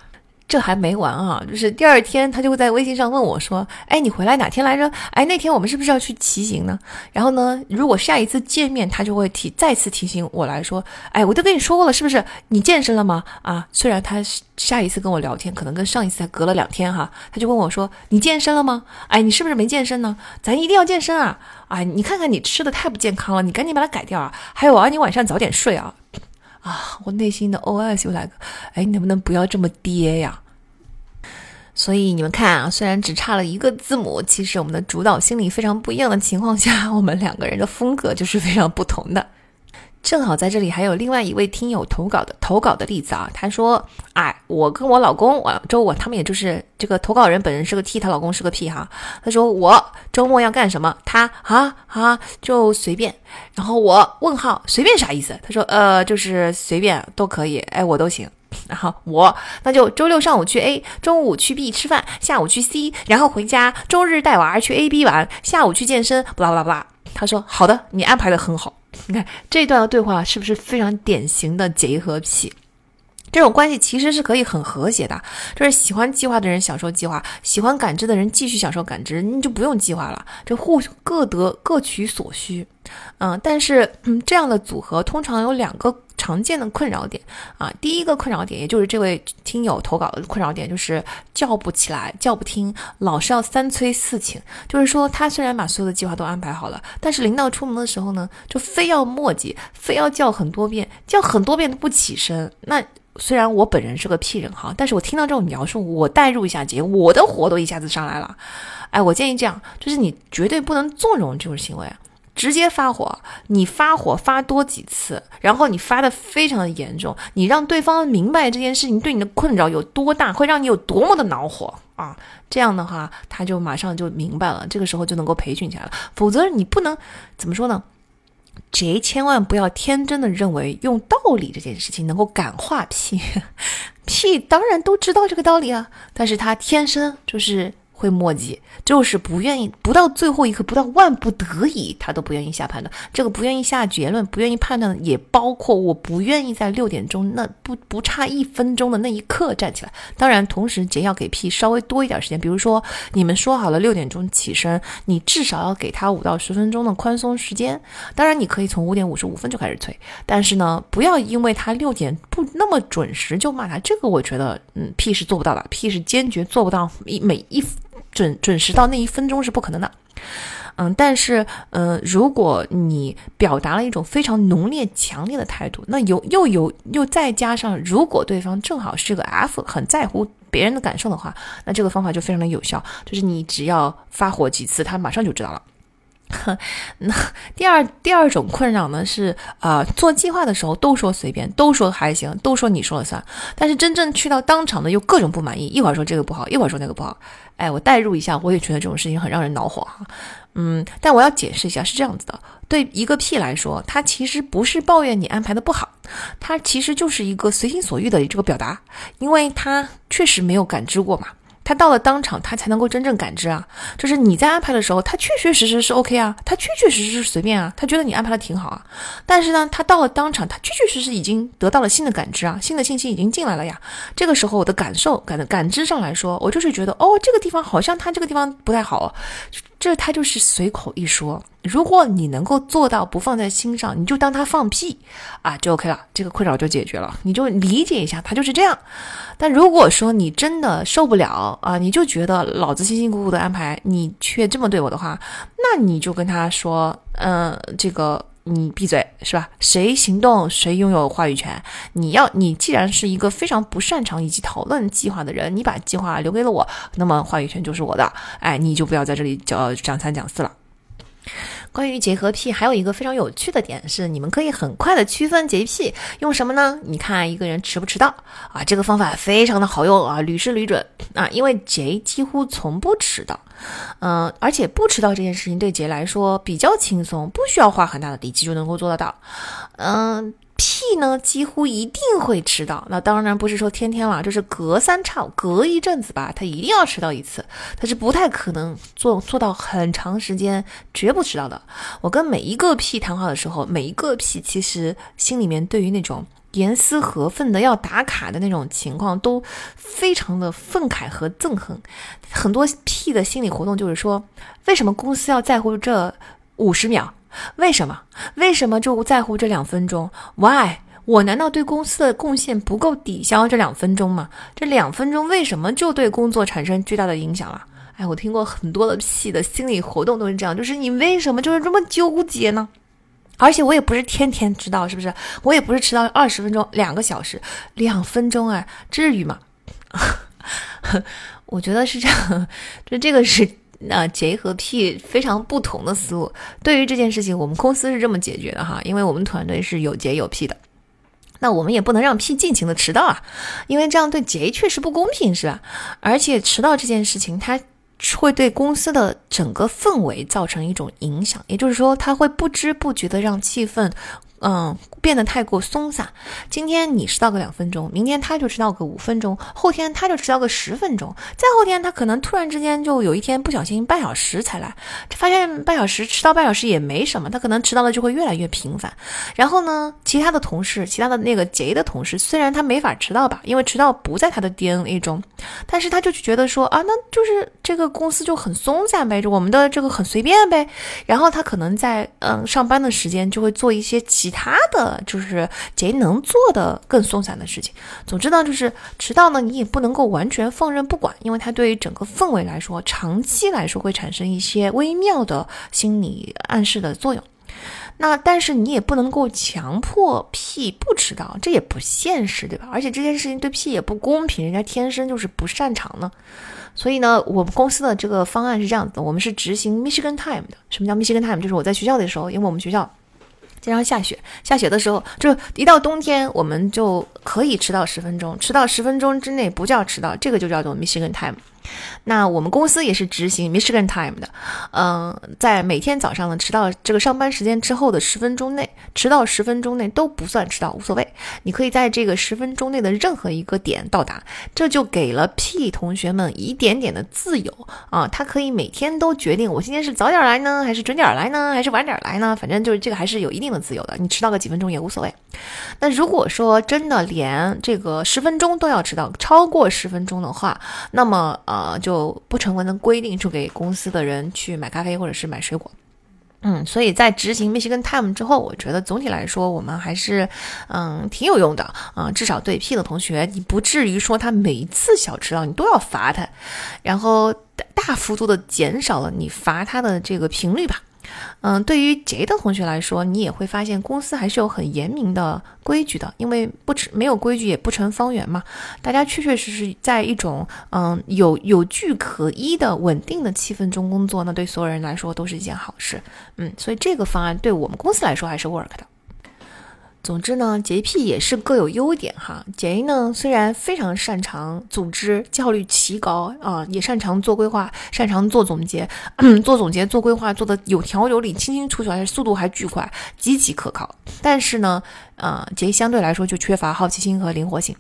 B: 这还没完啊！就是第二天，他就会在微信上问我说：“哎，你回来哪天来着？哎，那天我们是不是要去骑行呢？”然后呢，如果下一次见面，他就会提再次提醒我来说：“哎，我都跟你说过了，是不是？你健身了吗？啊，虽然他下一次跟我聊天可能跟上一次才隔了两天哈，他就问我说：你健身了吗？哎，你是不是没健身呢？咱一定要健身啊！哎，你看看你吃的太不健康了，你赶紧把它改掉啊！还有啊，你晚上早点睡啊！啊，我内心的 OS 又来个：哎，你能不能不要这么爹呀？”所以你们看啊，虽然只差了一个字母，其实我们的主导心理非常不一样的情况下，我们两个人的风格就是非常不同的。正好在这里还有另外一位听友投稿的投稿的例子啊，他说：“哎，我跟我老公，我周我他们也就是这个投稿人本人是个 T，他老公是个 P 哈。他说我周末要干什么？他啊啊就随便。然后我问号随便啥意思？他说呃就是随便都可以，哎我都行。”然后我那就周六上午去 A，中午去 B 吃饭，下午去 C，然后回家，周日带娃去 A、B 玩，下午去健身，不啦不啦不啦。他说好的，你安排的很好。你看这段的对话是不是非常典型的结合癖？这种关系其实是可以很和谐的，就是喜欢计划的人享受计划，喜欢感知的人继续享受感知，你就不用计划了，这互各得各取所需。嗯，但是，这样的组合通常有两个。常见的困扰点啊，第一个困扰点，也就是这位听友投稿的困扰点，就是叫不起来，叫不听，老是要三催四请。就是说，他虽然把所有的计划都安排好了，但是临到出门的时候呢，就非要磨叽，非要叫很多遍，叫很多遍都不起身。那虽然我本人是个屁人哈，但是我听到这种描述，我代入一下姐，我的火都一下子上来了。哎，我建议这样，就是你绝对不能纵容这种行为。直接发火，你发火发多几次，然后你发的非常的严重，你让对方明白这件事情对你的困扰有多大，会让你有多么的恼火啊！这样的话，他就马上就明白了，这个时候就能够培训起来了。否则你不能怎么说呢？J 千万不要天真的认为用道理这件事情能够感化屁，屁当然都知道这个道理啊，但是他天生就是。会墨迹，就是不愿意，不到最后一刻，不到万不得已，他都不愿意下判断。这个不愿意下结论，不愿意判断，也包括我不愿意在六点钟那不不差一分钟的那一刻站起来。当然，同时杰要给 P 稍微多一点时间，比如说你们说好了六点钟起身，你至少要给他五到十分钟的宽松时间。当然，你可以从五点五十五分就开始催，但是呢，不要因为他六点不那么准时就骂他。这个我觉得，嗯，P 是做不到的，P 是坚决做不到一每一。准准时到那一分钟是不可能的，嗯，但是，嗯，如果你表达了一种非常浓烈、强烈的态度，那有又有又再加上，如果对方正好是个 F，很在乎别人的感受的话，那这个方法就非常的有效，就是你只要发火几次，他马上就知道了。那第二第二种困扰呢是啊，做计划的时候都说随便，都说还行，都说你说了算，但是真正去到当场呢，又各种不满意，一会儿说这个不好，一会儿说那个不好。哎，我代入一下，我也觉得这种事情很让人恼火哈。嗯，但我要解释一下，是这样子的，对一个屁来说，他其实不是抱怨你安排的不好，他其实就是一个随心所欲的这个表达，因为他确实没有感知过嘛。他到了当场，他才能够真正感知啊。就是你在安排的时候，他确确实实是 OK 啊，他确确实实是随便啊，他觉得你安排的挺好啊。但是呢，他到了当场，他确确实实已经得到了新的感知啊，新的信息已经进来了呀。这个时候，我的感受感感知上来说，我就是觉得，哦，这个地方好像他这个地方不太好。这他就是随口一说。如果你能够做到不放在心上，你就当他放屁啊，就 OK 了，这个困扰就解决了。你就理解一下，他就是这样。但如果说你真的受不了啊，你就觉得老子辛辛苦苦的安排，你却这么对我的话，那你就跟他说，嗯，这个。你闭嘴是吧？谁行动谁拥有话语权。你要你既然是一个非常不擅长以及讨论计划的人，你把计划留给了我，那么话语权就是我的。哎，你就不要在这里讲讲三讲四了。关于洁和癖，还有一个非常有趣的点是，你们可以很快的区分洁癖，用什么呢？你看一个人迟不迟到啊？这个方法非常的好用啊，屡试屡准啊，因为洁几乎从不迟到。嗯，而且不迟到这件事情对洁来说比较轻松，不需要花很大的力气就能够做得到。嗯，P 呢几乎一定会迟到，那当然不是说天天了，就是隔三差五、隔一阵子吧，他一定要迟到一次，他是不太可能做做到很长时间绝不迟到的。我跟每一个 P 谈话的时候，每一个 P 其实心里面对于那种。严丝合缝的要打卡的那种情况，都非常的愤慨和憎恨。很多 P 的心理活动就是说，为什么公司要在乎这五十秒？为什么？为什么就在乎这两分钟？Why？我难道对公司的贡献不够抵消这两分钟吗？这两分钟为什么就对工作产生巨大的影响了？哎，我听过很多的屁的心理活动都是这样，就是你为什么就是这么纠结呢？而且我也不是天天迟到，是不是？我也不是迟到二十分钟、两个小时、两分钟啊，至于吗？我觉得是这样，就这个是那，J 和 P 非常不同的思路。对于这件事情，我们公司是这么解决的哈，因为我们团队是有 J 有 P 的，那我们也不能让 P 尽情的迟到啊，因为这样对 J 确实不公平，是吧？而且迟到这件事情，它。会对公司的整个氛围造成一种影响，也就是说，它会不知不觉的让气氛。嗯，变得太过松散。今天你迟到个两分钟，明天他就迟到个五分钟，后天他就迟到个十分钟，再后天他可能突然之间就有一天不小心半小时才来，发现半小时迟到半小时也没什么，他可能迟到的就会越来越频繁。然后呢，其他的同事，其他的那个贼的同事，虽然他没法迟到吧，因为迟到不在他的 DNA 中，但是他就觉得说啊，那就是这个公司就很松散呗，就我们的这个很随便呗。然后他可能在嗯上班的时间就会做一些其。他的就是贼能做的更松散的事情。总之呢，就是迟到呢，你也不能够完全放任不管，因为它对于整个氛围来说，长期来说会产生一些微妙的心理暗示的作用。那但是你也不能够强迫 P 不迟到，这也不现实，对吧？而且这件事情对 P 也不公平，人家天生就是不擅长呢。所以呢，我们公司的这个方案是这样子的：我们是执行 Michigan Time 的。什么叫 Michigan Time？就是我在学校的时候，因为我们学校。经常下雪，下雪的时候，就一到冬天，我们就可以迟到十分钟，迟到十分钟之内不叫迟到，这个就叫做 Michigan Time。那我们公司也是执行 Michigan Time 的，嗯，在每天早上呢，迟到这个上班时间之后的十分钟内，迟到十分钟内都不算迟到，无所谓。你可以在这个十分钟内的任何一个点到达，这就给了 P 同学们一点点的自由啊，他可以每天都决定我今天是早点来呢，还是准点来呢，还是晚点来呢？反正就是这个还是有一定的自由的，你迟到个几分钟也无所谓。那如果说真的连这个十分钟都要迟到，超过十分钟的话，那么。呃，就不成文的规定，就给公司的人去买咖啡或者是买水果。嗯，所以在执行 Michigan Time 之后，我觉得总体来说，我们还是嗯挺有用的啊。至少对 P 的同学，你不至于说他每一次小迟到你都要罚他，然后大幅度的减少了你罚他的这个频率吧。嗯，对于 J 的同学来说，你也会发现公司还是有很严明的规矩的，因为不成没有规矩也不成方圆嘛。大家确确实实在一种嗯有有据可依的稳定的气氛中工作，那对所有人来说都是一件好事。嗯，所以这个方案对我们公司来说还是 work 的。总之呢，洁癖也是各有优点哈。洁呢虽然非常擅长组织，效率奇高啊，也擅长做规划，擅长做总结，做总结做规划做的有条有理，清清楚楚，而且速度还巨快，极其可靠。但是呢，呃，洁相对来说就缺乏好奇心和灵活性。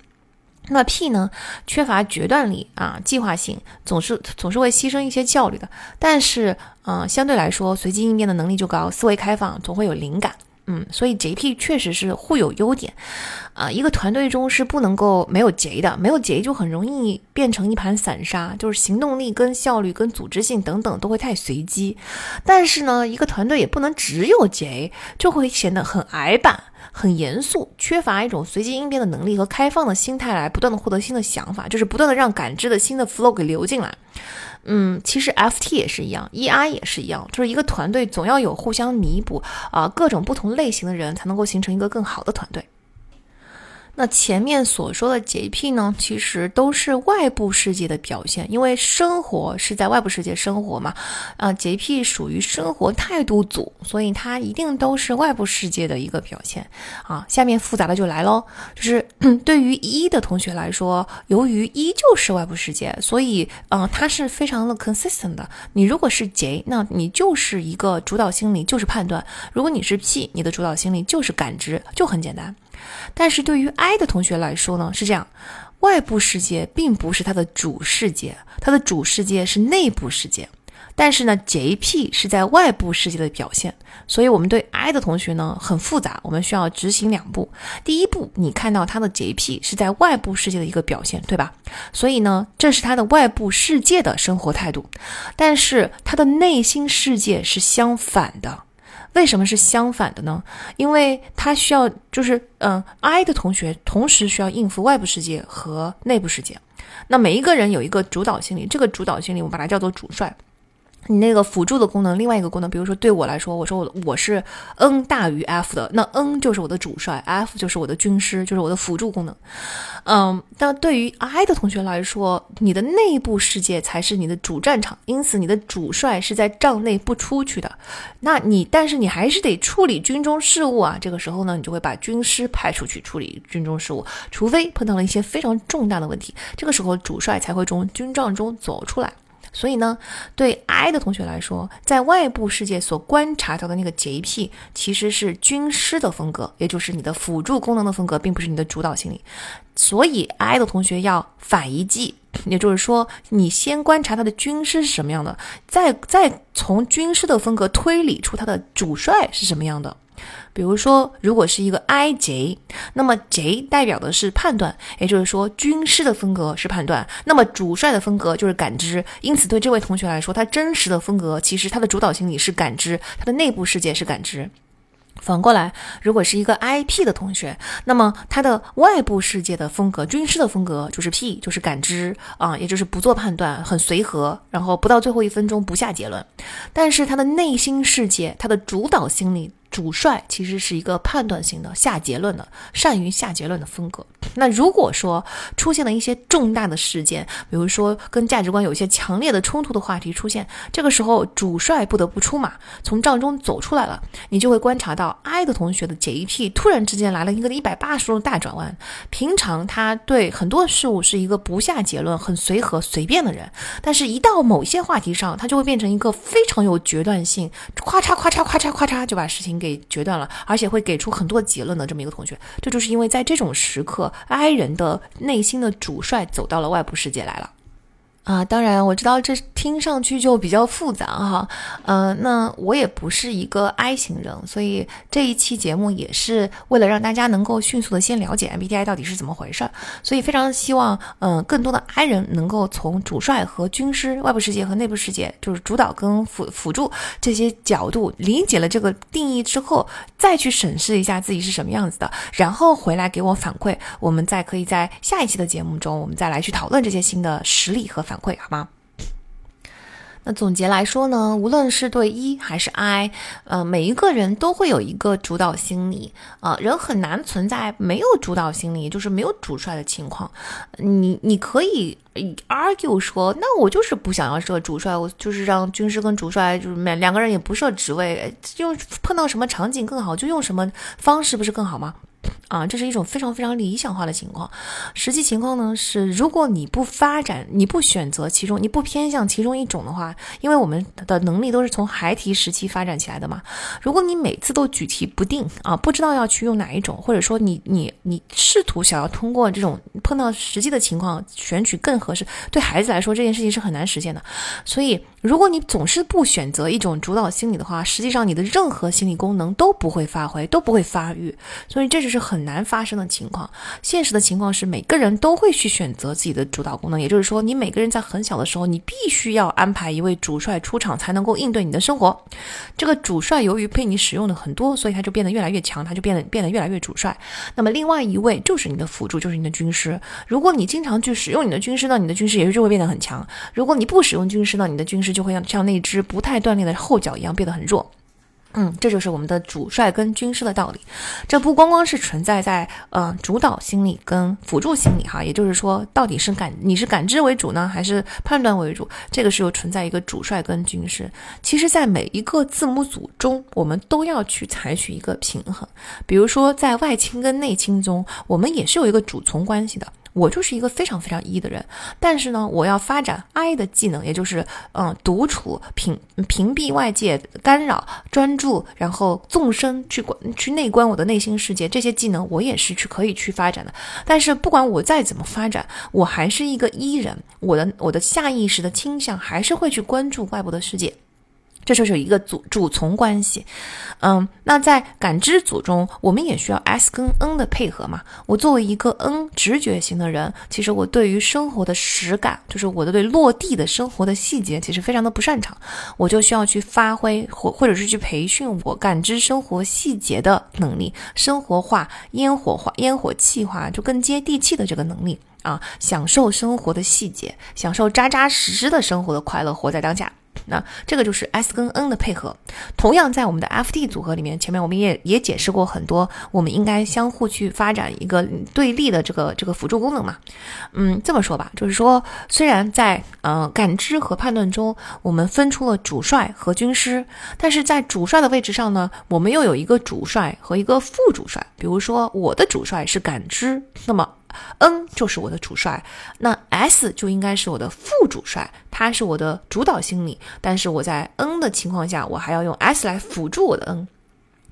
B: 那 P 呢，缺乏决断力啊，计划性，总是总是会牺牲一些效率的。但是，嗯，相对来说随机应变的能力就高，思维开放，总会有灵感。嗯，所以 JP 确实是互有优点，啊，一个团队中是不能够没有 J 的，没有 J 就很容易变成一盘散沙，就是行动力、跟效率、跟组织性等等都会太随机。但是呢，一个团队也不能只有 J，就会显得很矮板、很严肃，缺乏一种随机应变的能力和开放的心态来不断的获得新的想法，就是不断的让感知的新的 flow 给流进来。嗯，其实 FT 也是一样，EI 也是一样，就是一个团队总要有互相弥补啊，各种不同类型的人才能够形成一个更好的团队。那前面所说的洁癖呢，其实都是外部世界的表现，因为生活是在外部世界生活嘛，啊，洁癖属于生活态度组，所以它一定都是外部世界的一个表现啊。下面复杂的就来喽，就是 对于一的同学来说，由于一就是外部世界，所以啊，它是非常的 consistent 的。你如果是 J，那你就是一个主导心理，就是判断；如果你是 P，你的主导心理就是感知，就很简单。但是对于 I 的同学来说呢，是这样，外部世界并不是他的主世界，他的主世界是内部世界。但是呢，JP 是在外部世界的表现，所以我们对 I 的同学呢很复杂，我们需要执行两步。第一步，你看到他的 JP 是在外部世界的一个表现，对吧？所以呢，这是他的外部世界的生活态度，但是他的内心世界是相反的。为什么是相反的呢？因为他需要，就是嗯，I 的同学同时需要应付外部世界和内部世界。那每一个人有一个主导心理，这个主导心理我把它叫做主帅。你那个辅助的功能，另外一个功能，比如说对我来说，我说我我是 N 大于 F 的，那 N 就是我的主帅，F 就是我的军师，就是我的辅助功能。嗯，那对于 I 的同学来说，你的内部世界才是你的主战场，因此你的主帅是在帐内不出去的。那你但是你还是得处理军中事务啊，这个时候呢，你就会把军师派出去处理军中事务，除非碰到了一些非常重大的问题，这个时候主帅才会从军帐中走出来。所以呢，对 I 的同学来说，在外部世界所观察到的那个 JP，其实是军师的风格，也就是你的辅助功能的风格，并不是你的主导心理。所以 I 的同学要反一计，也就是说，你先观察他的军师是什么样的，再再从军师的风格推理出他的主帅是什么样的。比如说，如果是一个 IJ，那么 J 代表的是判断，也就是说，军师的风格是判断，那么主帅的风格就是感知。因此，对这位同学来说，他真实的风格其实他的主导心理是感知，他的内部世界是感知。反过来，如果是一个 IP 的同学，那么他的外部世界的风格，军师的风格就是 P，就是感知啊，也就是不做判断，很随和，然后不到最后一分钟不下结论。但是他的内心世界，他的主导心理。主帅其实是一个判断型的、下结论的、善于下结论的风格。那如果说出现了一些重大的事件，比如说跟价值观有一些强烈的冲突的话题出现，这个时候主帅不得不出马，从帐中走出来了，你就会观察到 I 的同学的 JP 突然之间来了一个一百八十度大转弯。平常他对很多事物是一个不下结论、很随和随便的人，但是一到某些话题上，他就会变成一个非常有决断性，咵嚓咵嚓咵嚓咵嚓就把事情。给决断了，而且会给出很多结论的这么一个同学，这就是因为在这种时刻，I 人的内心的主帅走到了外部世界来了。啊，当然我知道这听上去就比较复杂哈，呃，那我也不是一个 I 型人，所以这一期节目也是为了让大家能够迅速的先了解 MBTI 到底是怎么回事儿，所以非常希望，嗯，更多的 I 人能够从主帅和军师、外部世界和内部世界，就是主导跟辅辅助这些角度理解了这个定义之后，再去审视一下自己是什么样子的，然后回来给我反馈，我们再可以在下一期的节目中，我们再来去讨论这些新的实例和。反馈好吗？那总结来说呢，无论是对一还是 I，呃，每一个人都会有一个主导心理啊，人很难存在没有主导心理，就是没有主帅的情况。你你可以 argue 说，那我就是不想要设主帅，我就是让军师跟主帅就是两两个人也不设职位，就碰到什么场景更好就用什么方式，不是更好吗？啊，这是一种非常非常理想化的情况。实际情况呢是，如果你不发展，你不选择其中，你不偏向其中一种的话，因为我们的能力都是从孩提时期发展起来的嘛。如果你每次都举棋不定啊，不知道要去用哪一种，或者说你你你试图想要通过这种碰到实际的情况选取更合适，对孩子来说这件事情是很难实现的。所以，如果你总是不选择一种主导心理的话，实际上你的任何心理功能都不会发挥，都不会发育。所以这是是很难发生的情况。现实的情况是，每个人都会去选择自己的主导功能，也就是说，你每个人在很小的时候，你必须要安排一位主帅出场，才能够应对你的生活。这个主帅由于被你使用的很多，所以他就变得越来越强，他就变得变得越来越主帅。那么另外一位就是你的辅助，就是你的军师。如果你经常去使用你的军师呢，你的军师也就会变得很强。如果你不使用军师呢，你的军师就会像像那只不太锻炼的后脚一样变得很弱。嗯，这就是我们的主帅跟军师的道理。这不光光是存在在呃主导心理跟辅助心理哈，也就是说，到底是感你是感知为主呢，还是判断为主？这个是有存在一个主帅跟军师。其实，在每一个字母组中，我们都要去采取一个平衡。比如说，在外倾跟内倾中，我们也是有一个主从关系的。我就是一个非常非常 E 的人，但是呢，我要发展 I 的技能，也就是嗯，独处、屏屏蔽外界干扰、专注，然后纵深去观去内观我的内心世界，这些技能我也是去可以去发展的。但是不管我再怎么发展，我还是一个 E 人，我的我的下意识的倾向还是会去关注外部的世界。这就是一个主主从关系，嗯，那在感知组中，我们也需要 S 跟 N 的配合嘛。我作为一个 N 直觉型的人，其实我对于生活的实感，就是我的对落地的生活的细节，其实非常的不擅长。我就需要去发挥或或者是去培训我感知生活细节的能力，生活化、烟火化、烟火气化，就更接地气的这个能力啊，享受生活的细节，享受扎扎实实的生活的快乐，活在当下。那这个就是 S 跟 N 的配合，同样在我们的 FT 组合里面，前面我们也也解释过很多，我们应该相互去发展一个对立的这个这个辅助功能嘛。嗯，这么说吧，就是说，虽然在呃感知和判断中，我们分出了主帅和军师，但是在主帅的位置上呢，我们又有一个主帅和一个副主帅。比如说，我的主帅是感知，那么。N 就是我的主帅，那 S 就应该是我的副主帅，他是我的主导心理。但是我在 N 的情况下，我还要用 S 来辅助我的 N。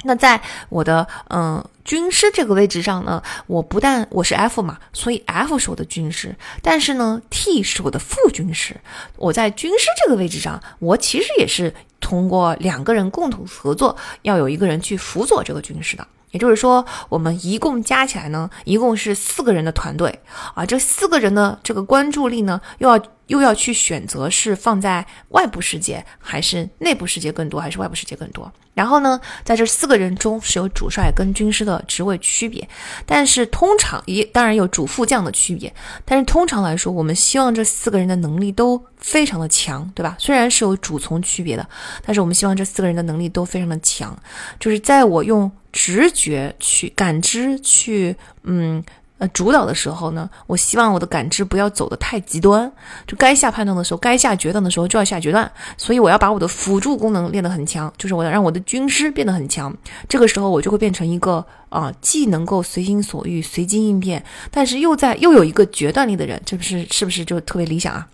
B: 那在我的嗯军师这个位置上呢，我不但我是 F 嘛，所以 F 是我的军师，但是呢 T 是我的副军师。我在军师这个位置上，我其实也是通过两个人共同合作，要有一个人去辅佐这个军师的。也就是说，我们一共加起来呢，一共是四个人的团队啊。这四个人的这个关注力呢，又要又要去选择是放在外部世界，还是内部世界更多，还是外部世界更多？然后呢，在这四个人中是有主帅跟军师的职位区别，但是通常也当然有主副将的区别，但是通常来说，我们希望这四个人的能力都非常的强，对吧？虽然是有主从区别的，但是我们希望这四个人的能力都非常的强，就是在我用。直觉去感知去，嗯呃主导的时候呢，我希望我的感知不要走得太极端，就该下判断的时候，该下决断的时候就要下决断。所以我要把我的辅助功能练得很强，就是我要让我的军师变得很强。这个时候我就会变成一个啊，既能够随心所欲、随机应变，但是又在又有一个决断力的人，这不是是不是就特别理想啊？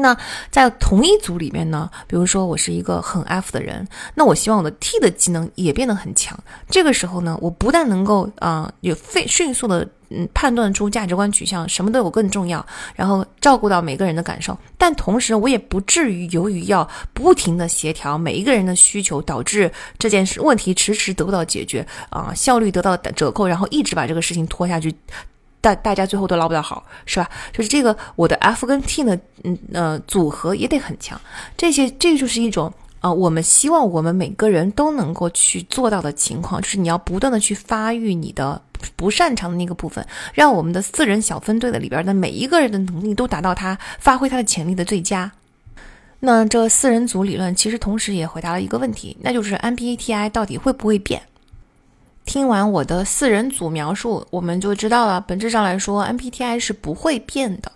B: 那在同一组里面呢，比如说我是一个很 F 的人，那我希望我的 T 的技能也变得很强。这个时候呢，我不但能够啊有非迅速的嗯判断出价值观取向，什么对我更重要，然后照顾到每个人的感受，但同时我也不至于由于要不停的协调每一个人的需求，导致这件事问题迟迟得不到解决啊，效率得到折扣，然后一直把这个事情拖下去。大大家最后都捞不到好，是吧？就是这个我的 F 跟 T 呢，嗯呃组合也得很强。这些这就是一种啊，我们希望我们每个人都能够去做到的情况，就是你要不断的去发育你的不擅长的那个部分，让我们的四人小分队的里边的每一个人的能力都达到他发挥他的潜力的最佳。那这四人组理论其实同时也回答了一个问题，那就是 MBTI 到底会不会变？听完我的四人组描述，我们就知道了。本质上来说，MBTI 是不会变的。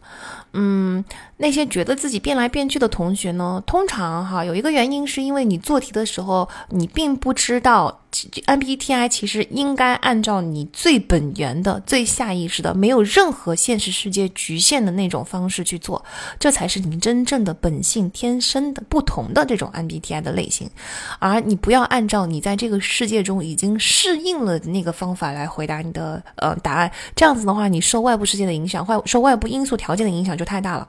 B: 嗯，那些觉得自己变来变去的同学呢，通常哈有一个原因是因为你做题的时候，你并不知道 MBTI 其实应该按照你最本源的、最下意识的、没有任何现实世界局限的那种方式去做，这才是你真正的本性、天生的不同的这种 MBTI 的类型。而你不要按照你在这个世界中已经适应了那个方法来回答你的呃答案，这样子的话，你受外部世界的影响，外受外部因素条件的影响就。太大了，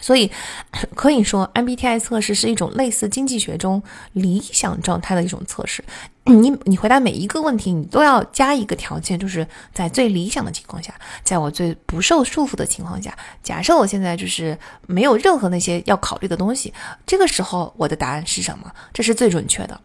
B: 所以 可以说 MBTI 测试是一种类似经济学中理想状态的一种测试。你你回答每一个问题，你都要加一个条件，就是在最理想的情况下，在我最不受束缚的情况下，假设我现在就是没有任何那些要考虑的东西，这个时候我的答案是什么？这是最准确的。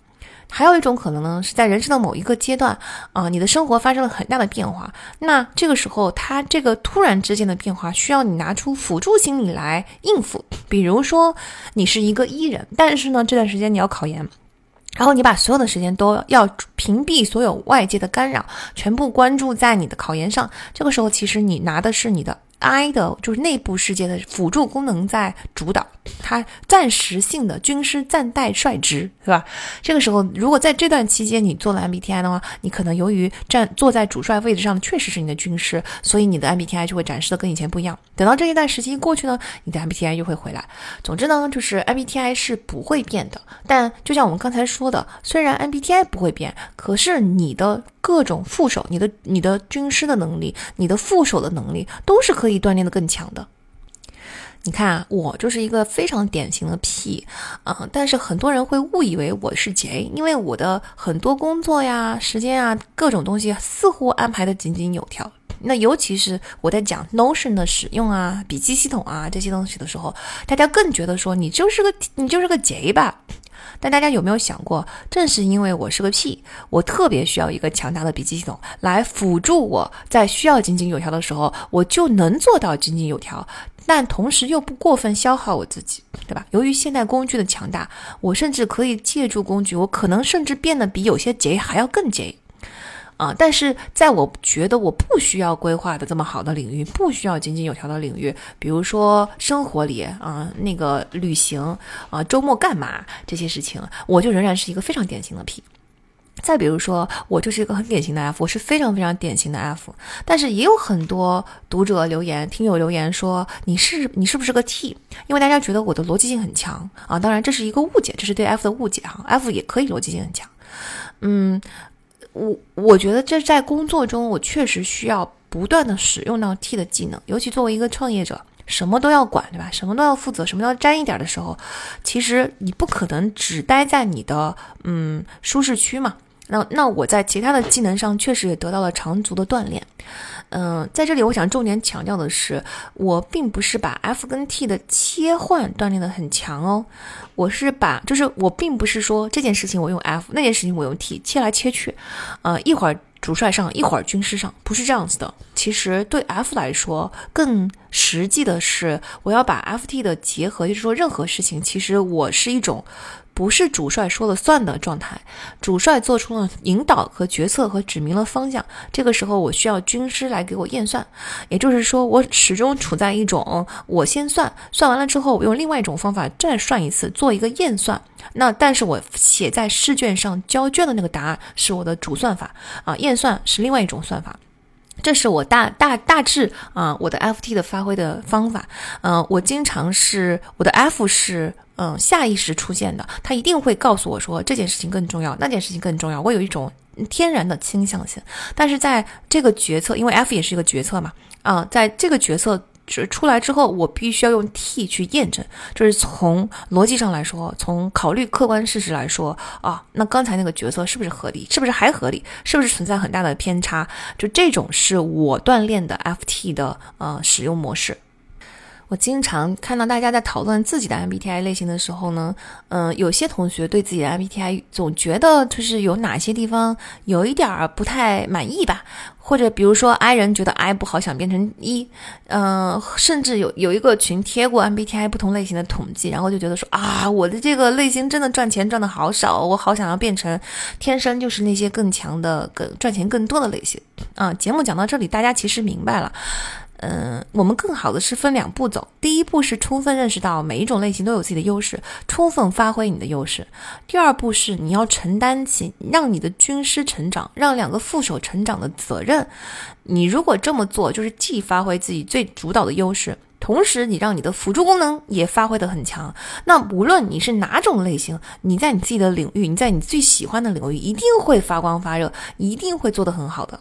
B: 还有一种可能呢，是在人生的某一个阶段，啊，你的生活发生了很大的变化，那这个时候，他这个突然之间的变化需要你拿出辅助心理来应付。比如说，你是一个艺人，但是呢，这段时间你要考研，然后你把所有的时间都要屏蔽所有外界的干扰，全部关注在你的考研上。这个时候，其实你拿的是你的。I 的就是内部世界的辅助功能在主导，它暂时性的军师暂代率职，是吧？这个时候，如果在这段期间你做了 MBTI 的话，你可能由于站坐在主帅位置上确实是你的军师，所以你的 MBTI 就会展示的跟以前不一样。等到这一段时期过去呢，你的 MBTI 又会回来。总之呢，就是 MBTI 是不会变的。但就像我们刚才说的，虽然 MBTI 不会变，可是你的各种副手，你的你的军师的能力，你的副手的能力，都是。可以锻炼的更强的。你看，我就是一个非常典型的 P，啊，但是很多人会误以为我是 J，因为我的很多工作呀、时间啊、各种东西似乎安排的井井有条。那尤其是我在讲 Notion 的使用啊、笔记系统啊这些东西的时候，大家更觉得说你就是个你就是个 J 吧。但大家有没有想过，正是因为我是个 P，我特别需要一个强大的笔记系统来辅助我在需要井井有条的时候，我就能做到井井有条，但同时又不过分消耗我自己，对吧？由于现代工具的强大，我甚至可以借助工具，我可能甚至变得比有些贼还要更贼。啊！但是在我觉得我不需要规划的这么好的领域，不需要井井有条的领域，比如说生活里啊，那个旅行啊，周末干嘛这些事情，我就仍然是一个非常典型的 P。再比如说，我就是一个很典型的 F，我是非常非常典型的 F。但是也有很多读者留言、听友留言说你是你是不是个 T？因为大家觉得我的逻辑性很强啊。当然这是一个误解，这是对 F 的误解哈。F 也可以逻辑性很强，嗯。我我觉得这在工作中，我确实需要不断的使用到 T 的技能，尤其作为一个创业者，什么都要管，对吧？什么都要负责，什么都要沾一点的时候，其实你不可能只待在你的嗯舒适区嘛。那那我在其他的技能上确实也得到了长足的锻炼。嗯，在这里我想重点强调的是，我并不是把 F 跟 T 的切换锻炼的很强哦，我是把，就是我并不是说这件事情我用 F，那件事情我用 T 切来切去，呃，一会儿主帅上，一会儿军师上，不是这样子的。其实对 F 来说，更实际的是，我要把 FT 的结合，就是说任何事情，其实我是一种。不是主帅说了算的状态，主帅做出了引导和决策和指明了方向。这个时候，我需要军师来给我验算，也就是说，我始终处在一种我先算，算完了之后，我用另外一种方法再算一次，做一个验算。那但是我写在试卷上交卷的那个答案是我的主算法啊，验算是另外一种算法。这是我大大大致啊，我的 FT 的发挥的方法。嗯，我经常是我的 F 是。嗯，下意识出现的，他一定会告诉我说这件事情更重要，那件事情更重要。我有一种天然的倾向性，但是在这个决策，因为 F 也是一个决策嘛，啊，在这个决策出来之后，我必须要用 T 去验证，就是从逻辑上来说，从考虑客观事实来说啊，那刚才那个决策是不是合理，是不是还合理，是不是存在很大的偏差？就这种是我锻炼的 FT 的呃使用模式。我经常看到大家在讨论自己的 MBTI 类型的时候呢，嗯，有些同学对自己的 MBTI 总觉得就是有哪些地方有一点儿不太满意吧，或者比如说 I 人觉得 I 不好，想变成 E，嗯，甚至有有一个群贴过 MBTI 不同类型的统计，然后就觉得说啊，我的这个类型真的赚钱赚的好少，我好想要变成天生就是那些更强的、更赚钱更多的类型啊。节目讲到这里，大家其实明白了。嗯，我们更好的是分两步走。第一步是充分认识到每一种类型都有自己的优势，充分发挥你的优势。第二步是你要承担起让你的军师成长，让两个副手成长的责任。你如果这么做，就是既发挥自己最主导的优势。同时，你让你的辅助功能也发挥的很强。那无论你是哪种类型，你在你自己的领域，你在你最喜欢的领域，一定会发光发热，一定会做得很好的。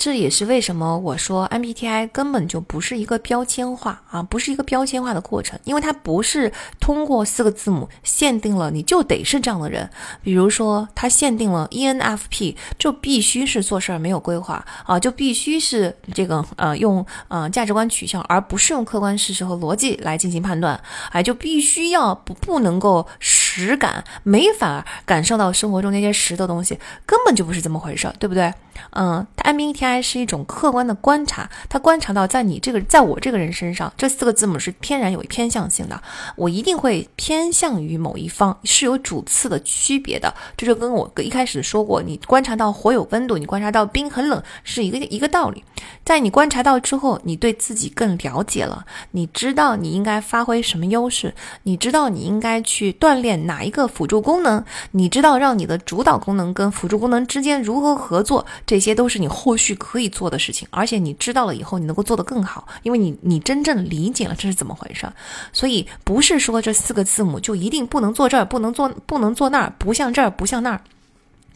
B: 这也是为什么我说 MBTI 根本就不是一个标签化啊，不是一个标签化的过程，因为它不是通过四个字母限定了你就得是这样的人。比如说，它限定了 ENFP 就必须是做事儿没有规划啊，就必须是这个呃用呃价值观取向，而不是用客观事实和逻辑来进行判断，哎，就必须要不不能够实感，没法感受到生活中那些实的东西，根本就不是这么回事，对不对？嗯他，MBTI 是一种客观的观察，他观察到在你这个，在我这个人身上，这四个字母是天然有偏向性的，我一定会偏向于某一方，是有主次的区别的。这就跟我一开始说过，你观察到火有温度，你观察到冰很冷，是一个一个道理。在你观察到之后，你对自己更了解了，你知道你应该发挥什么优势，你知道你应该去锻炼哪一个辅助功能，你知道让你的主导功能跟辅助功能之间如何合作。这些都是你后续可以做的事情，而且你知道了以后，你能够做得更好，因为你你真正理解了这是怎么回事。所以不是说这四个字母就一定不能做这儿，不能做不能做那儿，不像这儿不像那儿。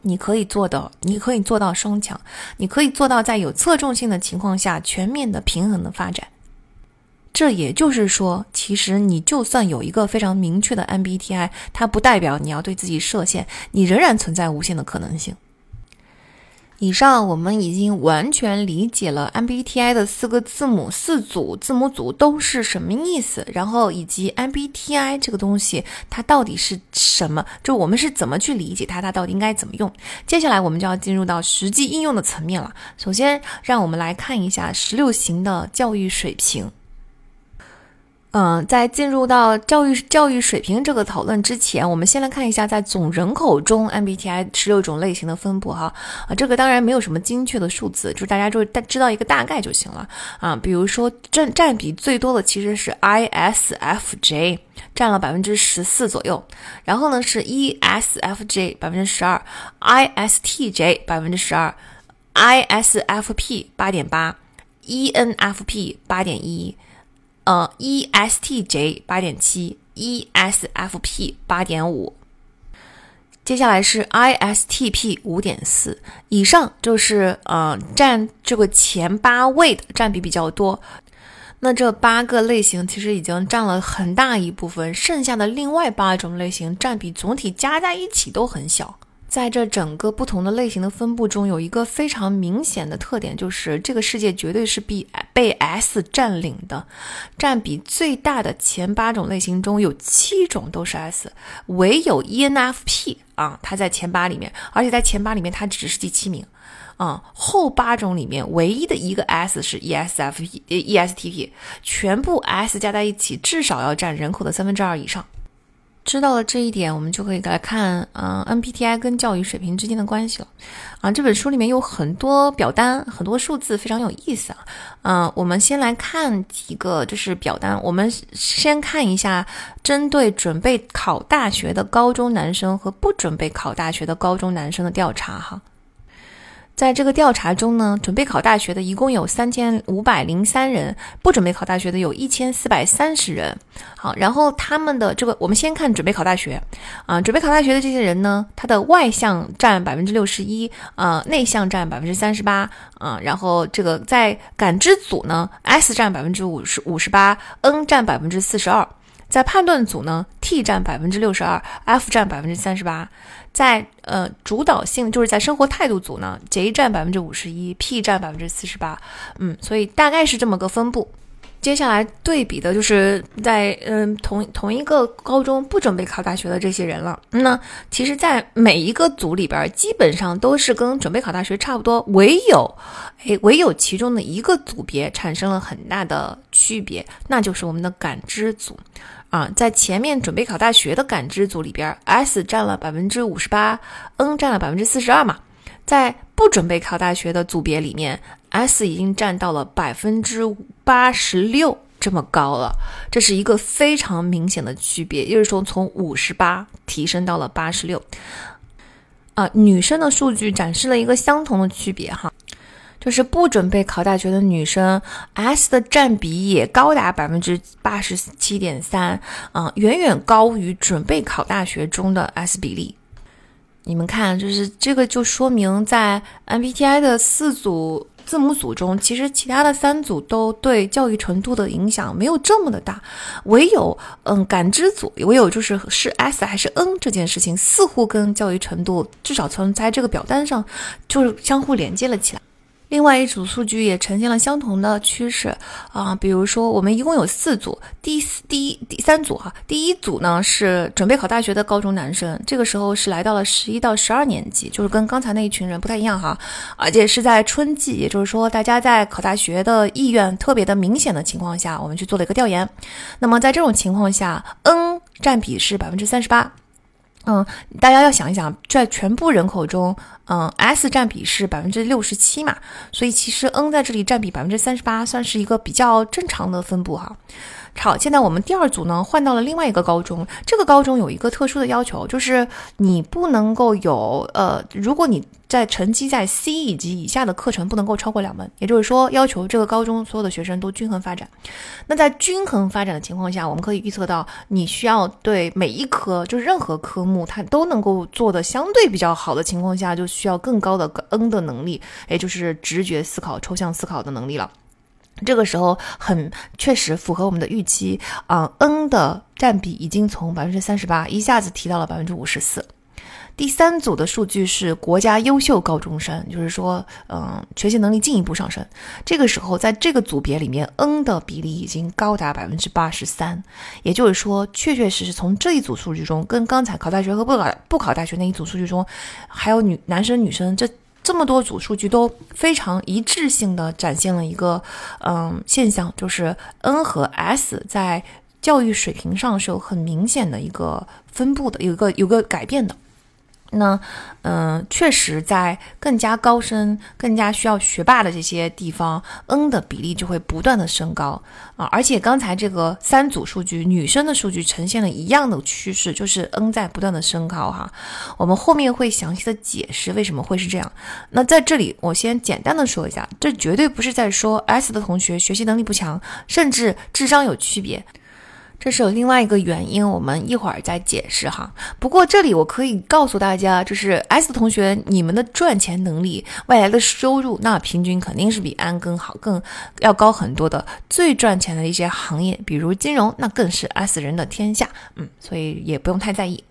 B: 你可以做到，你可以做到双强，你可以做到在有侧重性的情况下全面的平衡的发展。这也就是说，其实你就算有一个非常明确的 MBTI，它不代表你要对自己设限，你仍然存在无限的可能性。以上我们已经完全理解了 MBTI 的四个字母四组字母组都是什么意思，然后以及 MBTI 这个东西它到底是什么，就我们是怎么去理解它，它到底应该怎么用。接下来我们就要进入到实际应用的层面了。首先，让我们来看一下十六型的教育水平。嗯，在进入到教育教育水平这个讨论之前，我们先来看一下在总人口中 MBTI 十六种类型的分布哈啊，这个当然没有什么精确的数字，就大家就大知道一个大概就行了啊。比如说占占比最多的其实是 ISFJ，占了百分之十四左右，然后呢是 ESFJ 百分之十二，ISTJ 百分之十二，ISFP 八点八，ENFP 八点一。呃，ESTJ 八点七，ESFP 八点五，接下来是 ISTP 五点四，以上就是呃占这个前八位的占比比较多。那这八个类型其实已经占了很大一部分，剩下的另外八种类型占比总体加在一起都很小。在这整个不同的类型的分布中，有一个非常明显的特点，就是这个世界绝对是被被 S 占领的。占比最大的前八种类型中有七种都是 S，唯有 ENFP 啊，它在前八里面，而且在前八里面它只是第七名。啊，后八种里面唯一的一个 S 是 ESFP、ESTP，全部 S 加在一起至少要占人口的三分之二以上。知道了这一点，我们就可以来看，嗯，NPTI 跟教育水平之间的关系了。啊，这本书里面有很多表单，很多数字，非常有意思啊。嗯，我们先来看几个，就是表单。我们先看一下，针对准备考大学的高中男生和不准备考大学的高中男生的调查，哈。在这个调查中呢，准备考大学的一共有三千五百零三人，不准备考大学的有一千四百三十人。好，然后他们的这个，我们先看准备考大学啊，准备考大学的这些人呢，他的外向占百分之六十一，啊，内向占百分之三十八，啊，然后这个在感知组呢，S 占百分之五十五十八，N 占百分之四十二，在判断组呢，T 占百分之六十二，F 占百分之三十八。在呃主导性就是在生活态度组呢，J 占百分之五十一，P 占百分之四十八，嗯，所以大概是这么个分布。接下来对比的就是在嗯同同一个高中不准备考大学的这些人了。那其实，在每一个组里边，基本上都是跟准备考大学差不多，唯有哎唯有其中的一个组别产生了很大的区别，那就是我们的感知组。啊，在前面准备考大学的感知组里边，S 占了百分之五十八，N 占了百分之四十二嘛。在不准备考大学的组别里面 S 已经占到了百分之八十六这么高了，这是一个非常明显的区别，也就是说从五十八提升到了八十六。啊，女生的数据展示了一个相同的区别哈，就是不准备考大学的女生，S 的占比也高达百分之八十七点三，啊，远远高于准备考大学中的 S 比例。你们看，就是这个就说明在 MBTI 的四组字母组中，其实其他的三组都对教育程度的影响没有这么的大，唯有嗯感知组，唯有就是是 S 还是 N 这件事情，似乎跟教育程度至少从在这个表单上就是相互连接了起来。另外一组数据也呈现了相同的趋势啊，比如说我们一共有四组，第四第一第三组哈，第一组呢是准备考大学的高中男生，这个时候是来到了十一到十二年级，就是跟刚才那一群人不太一样哈，而且是在春季，也就是说大家在考大学的意愿特别的明显的情况下，我们去做了一个调研，那么在这种情况下，N 占比是百分之三十八。嗯，大家要想一想，在全部人口中，嗯，S 占比是百分之六十七嘛，所以其实 N 在这里占比百分之三十八，算是一个比较正常的分布哈。好，现在我们第二组呢换到了另外一个高中，这个高中有一个特殊的要求，就是你不能够有呃，如果你在成绩在 C 以及以下的课程不能够超过两门，也就是说要求这个高中所有的学生都均衡发展。那在均衡发展的情况下，我们可以预测到你需要对每一科，就是任何科目它都能够做的相对比较好的情况下，就需要更高的 N 的能力，也就是直觉思考、抽象思考的能力了。这个时候很确实符合我们的预期啊，N 的占比已经从百分之三十八一下子提到了百分之五十四。第三组的数据是国家优秀高中生，就是说，嗯，学习能力进一步上升。这个时候，在这个组别里面，N 的比例已经高达百分之八十三，也就是说，确确实实从这一组数据中，跟刚才考大学和不考不考大学那一组数据中，还有女男生女生这。这么多组数据都非常一致性的展现了一个嗯现象，就是 N 和 S 在教育水平上是有很明显的一个分布的，有一个有个改变的。那，嗯，确实，在更加高深、更加需要学霸的这些地方，N 的比例就会不断的升高啊！而且刚才这个三组数据，女生的数据呈现了一样的趋势，就是 N 在不断的升高哈。我们后面会详细的解释为什么会是这样。那在这里，我先简单的说一下，这绝对不是在说 S 的同学学习能力不强，甚至智商有区别。这是有另外一个原因，我们一会儿再解释哈。不过这里我可以告诉大家，就是 S 同学，你们的赚钱能力、未来的收入，那平均肯定是比安更好，更要高很多的。最赚钱的一些行业，比如金融，那更是 S 人的天下。嗯，所以也不用太在意。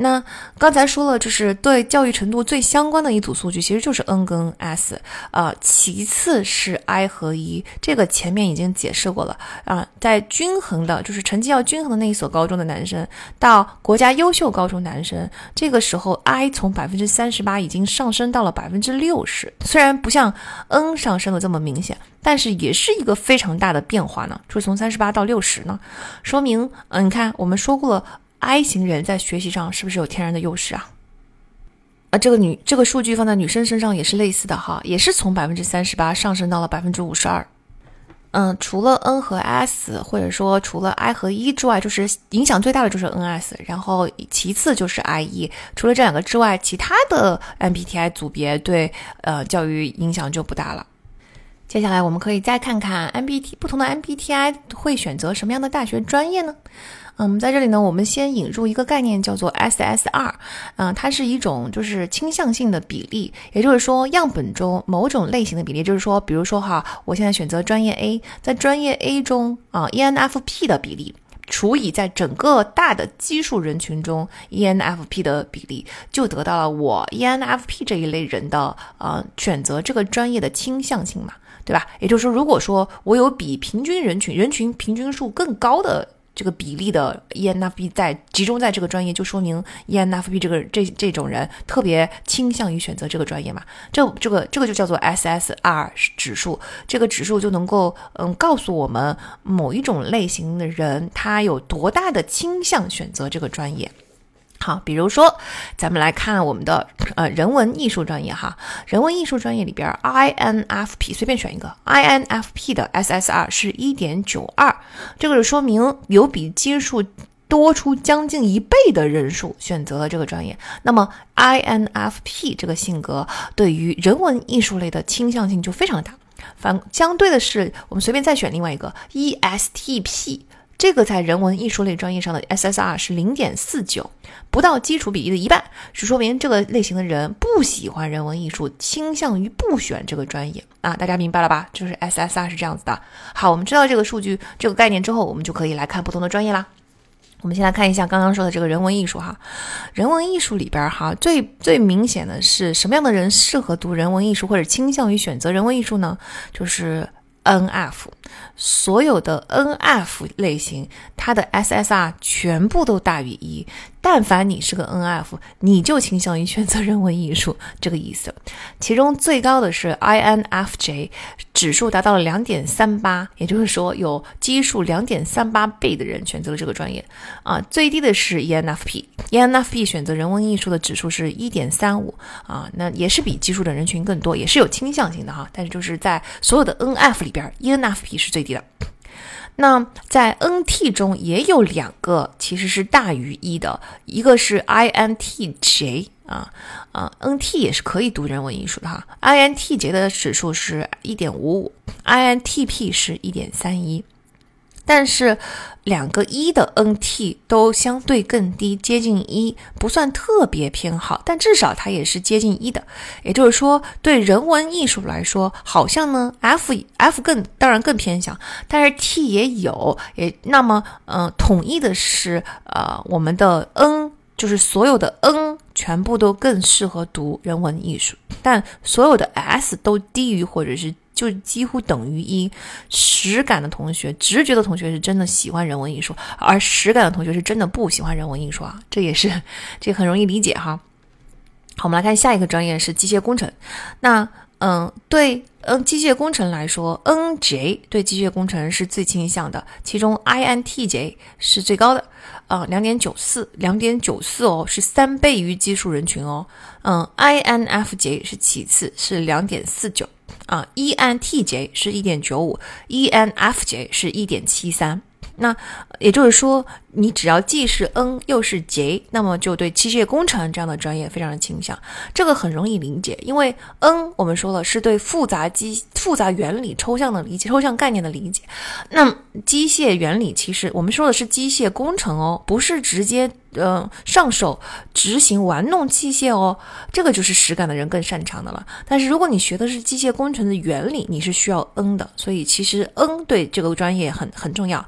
B: 那刚才说了，就是对教育程度最相关的一组数据，其实就是 N 跟 S，呃，其次是 I 和 E，这个前面已经解释过了啊。在均衡的，就是成绩要均衡的那一所高中的男生，到国家优秀高中男生，这个时候 I 从百分之三十八已经上升到了百分之六十，虽然不像 N 上升的这么明显，但是也是一个非常大的变化呢。就是从三十八到六十呢，说明，嗯，你看我们说过了。I 型人在学习上是不是有天然的优势啊？啊，这个女这个数据放在女生身上也是类似的哈，也是从百分之三十八上升到了百分之五十二。嗯，除了 N 和 S，或者说除了 I 和 E 之外，就是影响最大的就是 NS，然后其次就是 IE。除了这两个之外，其他的 MBTI 组别对呃教育影响就不大了。接下来我们可以再看看 MBT 不同的 MBTI 会选择什么样的大学专业呢？嗯，在这里呢，我们先引入一个概念，叫做 SSR。嗯，它是一种就是倾向性的比例，也就是说，样本中某种类型的比例，就是说，比如说哈，我现在选择专业 A，在专业 A 中啊，ENFP 的比例除以在整个大的基数人群中 ENFP 的比例，就得到了我 ENFP 这一类人的呃选择这个专业的倾向性嘛，对吧？也就是说，如果说我有比平均人群人群平均数更高的。这个比例的 ENFP 在集中在这个专业，就说明 ENFP 这个这这种人特别倾向于选择这个专业嘛？这这个这个就叫做 SSR 指数，这个指数就能够嗯告诉我们某一种类型的人他有多大的倾向选择这个专业。好，比如说，咱们来看我们的呃人文艺术专业哈，人文艺术专业里边，INFP 随便选一个，INFP 的 SSR 是一点九二，这个是说明有比基数多出将近一倍的人数选择了这个专业。那么 INFP 这个性格对于人文艺术类的倾向性就非常大。反相对的是，我们随便再选另外一个 ESTP。这个在人文艺术类专业上的 SSR 是零点四九，不到基础比例的一半，是说明这个类型的人不喜欢人文艺术，倾向于不选这个专业啊，大家明白了吧？就是 SSR 是这样子的。好，我们知道这个数据、这个概念之后，我们就可以来看不同的专业啦。我们先来看一下刚刚说的这个人文艺术哈，人文艺术里边哈，最最明显的是什么样的人适合读人文艺术，或者倾向于选择人文艺术呢？就是。N.F. 所有的 N.F. 类型，它的 S.S.R. 全部都大于一。但凡你是个 N.F.，你就倾向于选择人文艺术这个意思。其中最高的是 I.N.F.J. 指数达到了两点三八，也就是说有基数两点三八倍的人选择了这个专业啊。最低的是 E.N.F.P.，E.N.F.P. 选择人文艺术的指数是一点三五啊，那也是比基数的人群更多，也是有倾向性的哈。但是就是在所有的 N.F. 里边，E.N.F.P. 是最低的。那在 N.T. 中也有两个其实是大于一的，一个是 I.N.T.J. 啊啊，N.T. 也是可以读人文艺术的哈。I.N.T.J. 的指数是一点五五，I.N.T.P. 是一点三一。但是两个一的 NT 都相对更低，接近一，不算特别偏好，但至少它也是接近一的。也就是说，对人文艺术来说，好像呢 F F 更当然更偏向，但是 T 也有，也那么嗯，统一的是呃，我们的 N 就是所有的 N 全部都更适合读人文艺术，但所有的 S 都低于或者是。就几乎等于一，实感的同学、直觉的同学是真的喜欢人文艺术，而实感的同学是真的不喜欢人文艺术啊，这也是 这很容易理解哈。好，我们来看下一个专业是机械工程。那嗯，对，嗯，机械工程来说，NJ 对机械工程是最倾向的，其中 INTJ 是最高的，啊，两点九四，两点九四哦，是三倍于基数人群哦。嗯，INFJ 是其次，是两点四九。啊，ENTJ 是一点九五，ENFJ 是一点七三。那也就是说，你只要既是 N 又是 J，那么就对机械工程这样的专业非常的倾向。这个很容易理解，因为 N 我们说了是对复杂机、复杂原理、抽象的理解、抽象概念的理解。那机械原理其实我们说的是机械工程哦，不是直接呃上手执行玩弄器械哦，这个就是实感的人更擅长的了。但是如果你学的是机械工程的原理，你是需要 N 的，所以其实 N 对这个专业很很重要。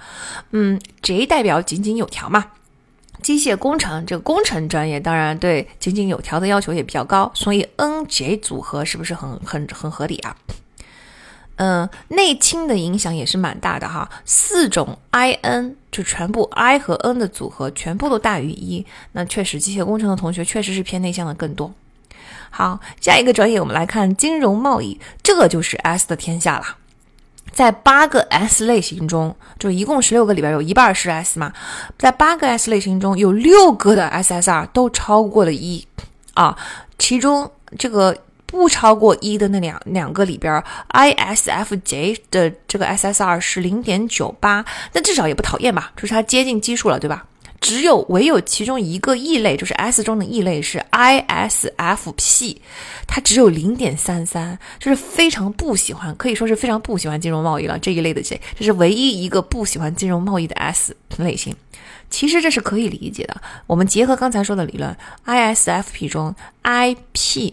B: 嗯，J 代表井井有条嘛，机械工程这个工程专业当然对井井有条的要求也比较高，所以 N J 组合是不是很很很合理啊？嗯，内倾的影响也是蛮大的哈，四种 I N 就全部 I 和 N 的组合全部都大于一，那确实机械工程的同学确实是偏内向的更多。好，下一个专业我们来看金融贸易，这就是 S 的天下了。在八个 S 类型中，就一共十六个里边有一半是 S 嘛，在八个 S 类型中有六个的 SSR 都超过了一啊，其中这个不超过一的那两两个里边，ISFJ 的这个 SSR 是零点九八，那至少也不讨厌吧，就是它接近奇数了，对吧？只有唯有其中一个异类，就是 S 中的异类是 ISFP，它只有零点三三，就是非常不喜欢，可以说是非常不喜欢金融贸易了这一类的 J，这是唯一一个不喜欢金融贸易的 S 类型。其实这是可以理解的，我们结合刚才说的理论，ISFP 中 IP。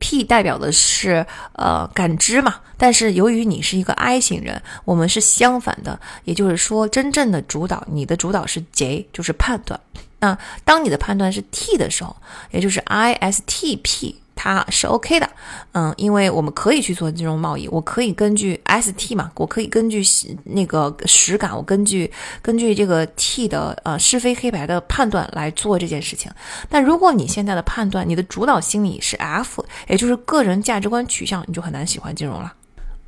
B: P 代表的是呃感知嘛，但是由于你是一个 I 型人，我们是相反的，也就是说，真正的主导，你的主导是 J，就是判断。那当你的判断是 T 的时候，也就是 ISTP。它是 OK 的，嗯，因为我们可以去做金融贸易，我可以根据 ST 嘛，我可以根据那个实感，我根据根据这个 T 的呃是非黑白的判断来做这件事情。但如果你现在的判断，你的主导心理是 F，也就是个人价值观取向，你就很难喜欢金融了。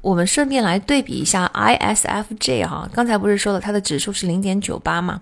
B: 我们顺便来对比一下 ISFJ 哈，刚才不是说了它的指数是零点九八吗？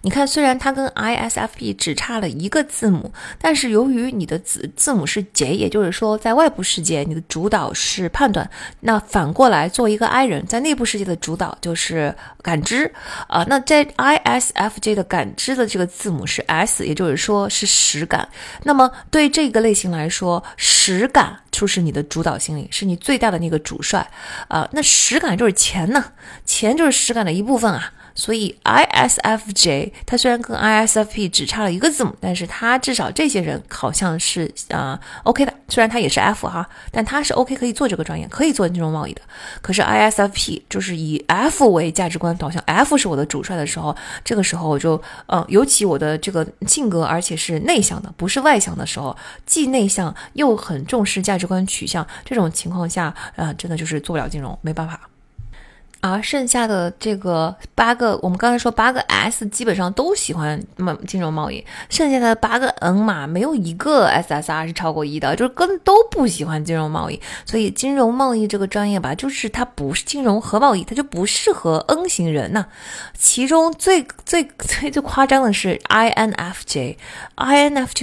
B: 你看，虽然它跟 ISFP 只差了一个字母，但是由于你的字字母是 J，也就是说在外部世界你的主导是判断，那反过来作为一个 I 人，在内部世界的主导就是感知啊。那在 ISFJ 的感知的这个字母是 S，也就是说是实感。那么对这个类型来说，实感就是你的主导心理，是你最大的那个主帅。啊，那实感就是钱呢，钱就是实感的一部分啊。所以 ISFJ 它虽然跟 ISFP 只差了一个字母，但是它至少这些人好像是啊 OK 的。虽然它也是 F 哈，但它是 OK 可以做这个专业，可以做金融贸易的。可是 ISFP 就是以 F 为价值观导向，F 是我的主帅的时候，这个时候我就嗯，尤其我的这个性格，而且是内向的，不是外向的时候，既内向又很重视价值观取向，这种情况下，呃，真的就是做不了金融，没办法。而剩下的这个八个，我们刚才说八个 S 基本上都喜欢贸金融贸易，剩下的八个 N 嘛，没有一个 SSR 是超过一的，就是跟都不喜欢金融贸易。所以金融贸易这个专业吧，就是它不是金融和贸易，它就不适合 N 型人呐。其中最最最最夸张的是 INFJ，INFJ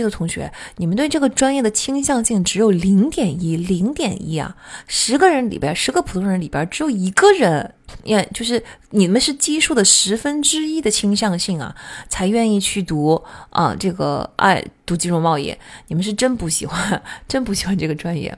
B: 的同学，你们对这个专业的倾向性只有零点一，零点一啊，十个人里边，十个普通人里边只有一个人。也就是你们是基数的十分之一的倾向性啊，才愿意去读啊这个爱读金融贸易，你们是真不喜欢，真不喜欢这个专业。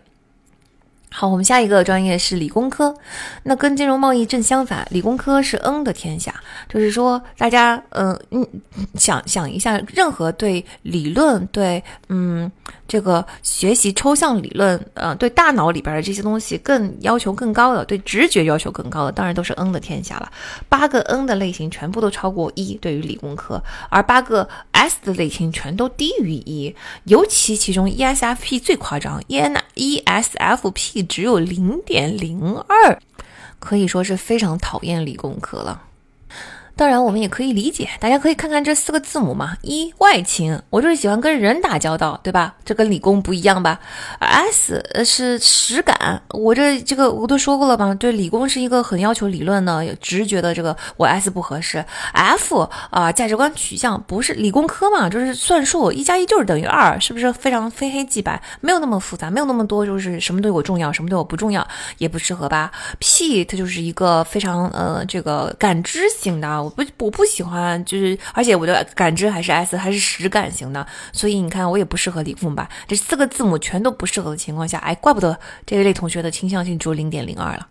B: 好，我们下一个专业是理工科，那跟金融贸易正相反，理工科是 N 的天下，就是说大家嗯嗯想想一下，任何对理论对嗯。这个学习抽象理论，呃，对大脑里边的这些东西更要求更高的，对直觉要求更高的，当然都是 N 的天下了。八个 N 的类型全部都超过一，对于理工科，而八个 S 的类型全都低于一，尤其其中 ESFP 最夸张，ENESFP 只有零点零二，可以说是非常讨厌理工科了。当然，我们也可以理解，大家可以看看这四个字母嘛。一外勤，我就是喜欢跟人打交道，对吧？这跟理工不一样吧？S 是实感，我这这个我都说过了吧。对，理工是一个很要求理论的、有直觉的，这个我 S 不合适。F 啊，价值观取向不是理工科嘛，就是算术，一加一就是等于二，是不是非常非黑即白？没有那么复杂，没有那么多，就是什么对我重要，什么对我不重要，也不适合吧？P 它就是一个非常呃这个感知型的。我不，我不喜欢，就是而且我的感知还是 S，还是实感型的，所以你看我也不适合理工吧。这四个字母全都不适合的情况下，哎，怪不得这一类同学的倾向性只有零点零二了。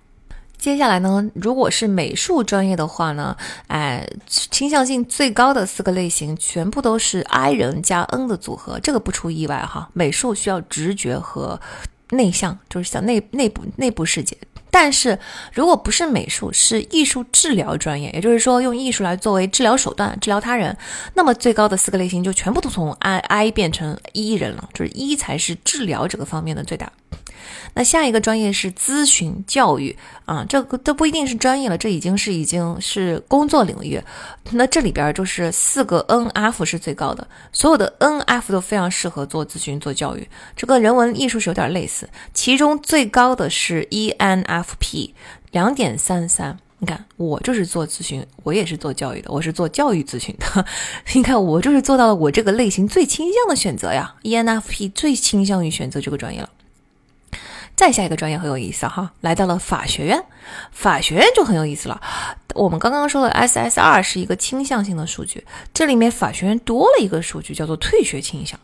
B: 接下来呢，如果是美术专业的话呢，哎，倾向性最高的四个类型全部都是 I 人加 N 的组合，这个不出意外哈。美术需要直觉和内向，就是想内内部内部世界。但是，如果不是美术，是艺术治疗专业，也就是说用艺术来作为治疗手段治疗他人，那么最高的四个类型就全部都从 I I 变成 E 人了，就是 E 才是治疗这个方面的最大。那下一个专业是咨询教育啊，这个都不一定是专业了，这已经是已经是工作领域。那这里边就是四个 N F 是最高的，所有的 N F 都非常适合做咨询做教育。这个人文艺术是有点类似，其中最高的是 E N F P 两点三三。你看，我就是做咨询，我也是做教育的，我是做教育咨询的。你看，我就是做到了我这个类型最倾向的选择呀。E N F P 最倾向于选择这个专业了。再下一个专业很有意思哈，来到了法学院，法学院就很有意思了。我们刚刚说的 SSR 是一个倾向性的数据，这里面法学院多了一个数据叫做退学倾向，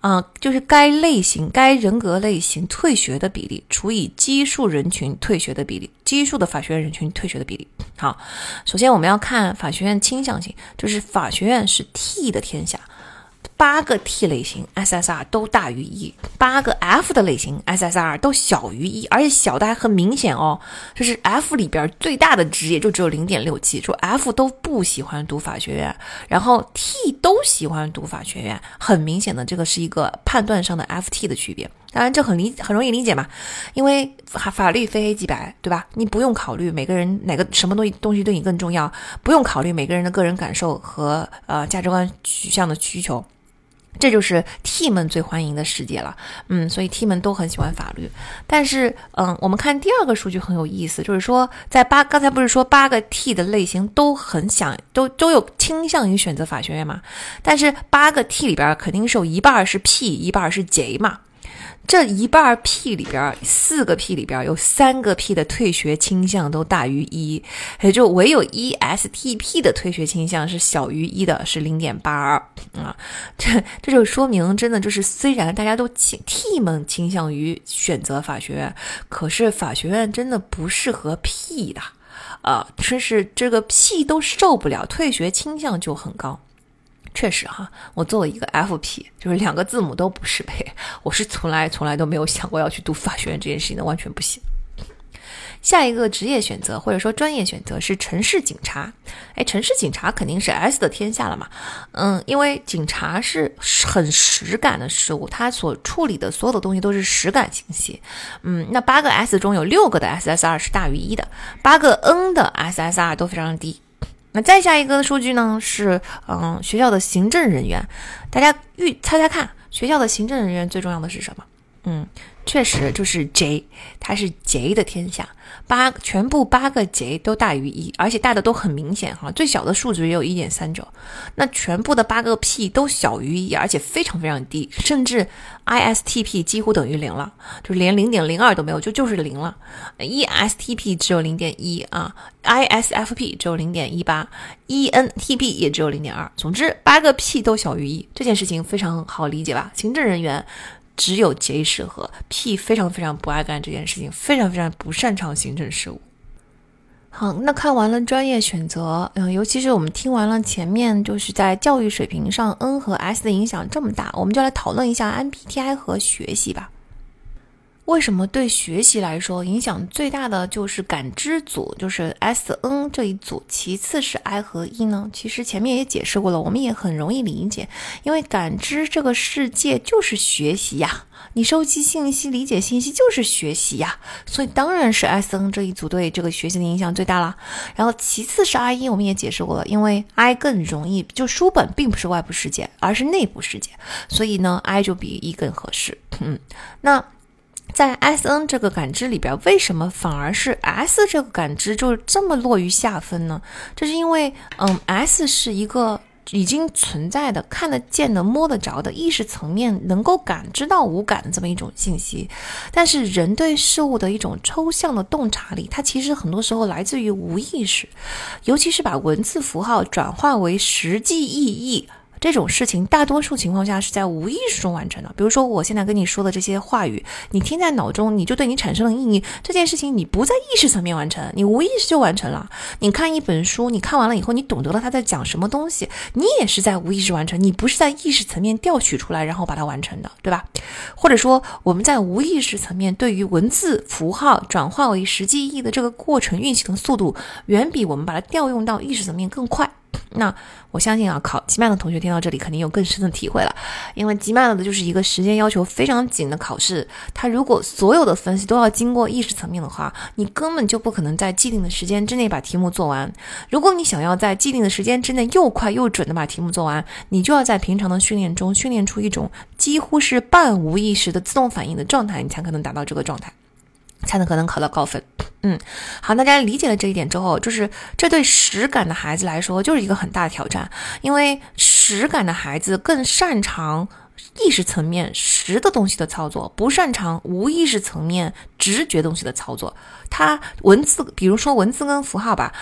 B: 啊，就是该类型、该人格类型退学的比例除以基数人群退学的比例，基数的法学院人群退学的比例。好，首先我们要看法学院倾向性，就是法学院是 T 的天下。八个 T 类型 SSR 都大于一，八个 F 的类型 SSR 都小于一，而且小的还很明显哦。就是 F 里边最大的值也就只有零点六七，说 F 都不喜欢读法学院，然后 T 都喜欢读法学院，很明显的这个是一个判断上的 FT 的区别。当然这很理很容易理解嘛，因为法法律非黑即白，对吧？你不用考虑每个人哪个什么东西东西对你更重要，不用考虑每个人的个人感受和呃价值观取向的需求。这就是 T 们最欢迎的世界了，嗯，所以 T 们都很喜欢法律。但是，嗯，我们看第二个数据很有意思，就是说，在八刚才不是说八个 T 的类型都很想都都有倾向于选择法学院嘛？但是八个 T 里边肯定是有一半是 P，一半是 J 嘛。这一半 P 里边，四个 P 里边有三个 P 的退学倾向都大于一，也就唯有 ESTP 的退学倾向是小于一的，是零点八二啊。这这就说明，真的就是虽然大家都倾 T 们倾向于选择法学院，可是法学院真的不适合 P 的啊，真是这个 P 都受不了，退学倾向就很高。确实哈，我作为一个 FP，就是两个字母都不适配，我是从来从来都没有想过要去读法学院这件事情的，完全不行。下一个职业选择或者说专业选择是城市警察，哎，城市警察肯定是 S 的天下了嘛，嗯，因为警察是很实感的事物，它所处理的所有的东西都是实感信息，嗯，那八个 S 中有六个的 SSR 是大于一的，八个 N 的 SSR 都非常低。那再下一个数据呢？是嗯，学校的行政人员，大家预猜猜看，学校的行政人员最重要的是什么？嗯。确实就是 J，它是 J 的天下，八全部八个 J 都大于一，而且大的都很明显哈，最小的数值也有一点三九，那全部的八个 P 都小于一，而且非常非常低，甚至 ISTP 几乎等于零了，就连零点零二都没有，就就是零了，ESTP 只有零点一啊，ISFP 只有零点一八，ENTP 也只有零点二，总之八个 P 都小于一，这件事情非常好理解吧？行政人员。只有 J 适合，P 非常非常不爱干这件事情，非常非常不擅长行政事务。好，那看完了专业选择，嗯，尤其是我们听完了前面，就是在教育水平上 N 和 S 的影响这么大，我们就来讨论一下 MBTI 和学习吧。为什么对学习来说影响最大的就是感知组，就是 S N 这一组，其次是 I 和 E 呢？其实前面也解释过了，我们也很容易理解，因为感知这个世界就是学习呀，你收集信息、理解信息就是学习呀，所以当然是 S N 这一组对这个学习的影响最大啦。然后其次是 I E，我们也解释过了，因为 I 更容易，就书本并不是外部世界，而是内部世界，所以呢，I 就比 E 更合适。嗯，那。在 S N 这个感知里边，为什么反而是 S 这个感知就这么落于下分呢？这是因为，嗯，S 是一个已经存在的、看得见的、摸得着的意识层面，能够感知到无感的这么一种信息。但是，人对事物的一种抽象的洞察力，它其实很多时候来自于无意识，尤其是把文字符号转化为实际意义。这种事情大多数情况下是在无意识中完成的。比如说，我现在跟你说的这些话语，你听在脑中，你就对你产生了意义。这件事情你不在意识层面完成，你无意识就完成了。你看一本书，你看完了以后，你懂得了他在讲什么东西，你也是在无意识完成，你不是在意识层面调取出来，然后把它完成的，对吧？或者说，我们在无意识层面对于文字符号转化为实际意义的这个过程运行的速度，远比我们把它调用到意识层面更快。那我相信啊，考吉曼的同学听到这里肯定有更深的体会了，因为吉曼的就是一个时间要求非常紧的考试，它如果所有的分析都要经过意识层面的话，你根本就不可能在既定的时间之内把题目做完。如果你想要在既定的时间之内又快又准的把题目做完，你就要在平常的训练中训练出一种几乎是半无意识的自动反应的状态，你才可能达到这个状态。才能可能考到高分。嗯，好，大家理解了这一点之后，就是这对实感的孩子来说就是一个很大的挑战，因为实感的孩子更擅长意识层面实的东西的操作，不擅长无意识层面直觉东西的操作。他文字，比如说文字跟符号吧，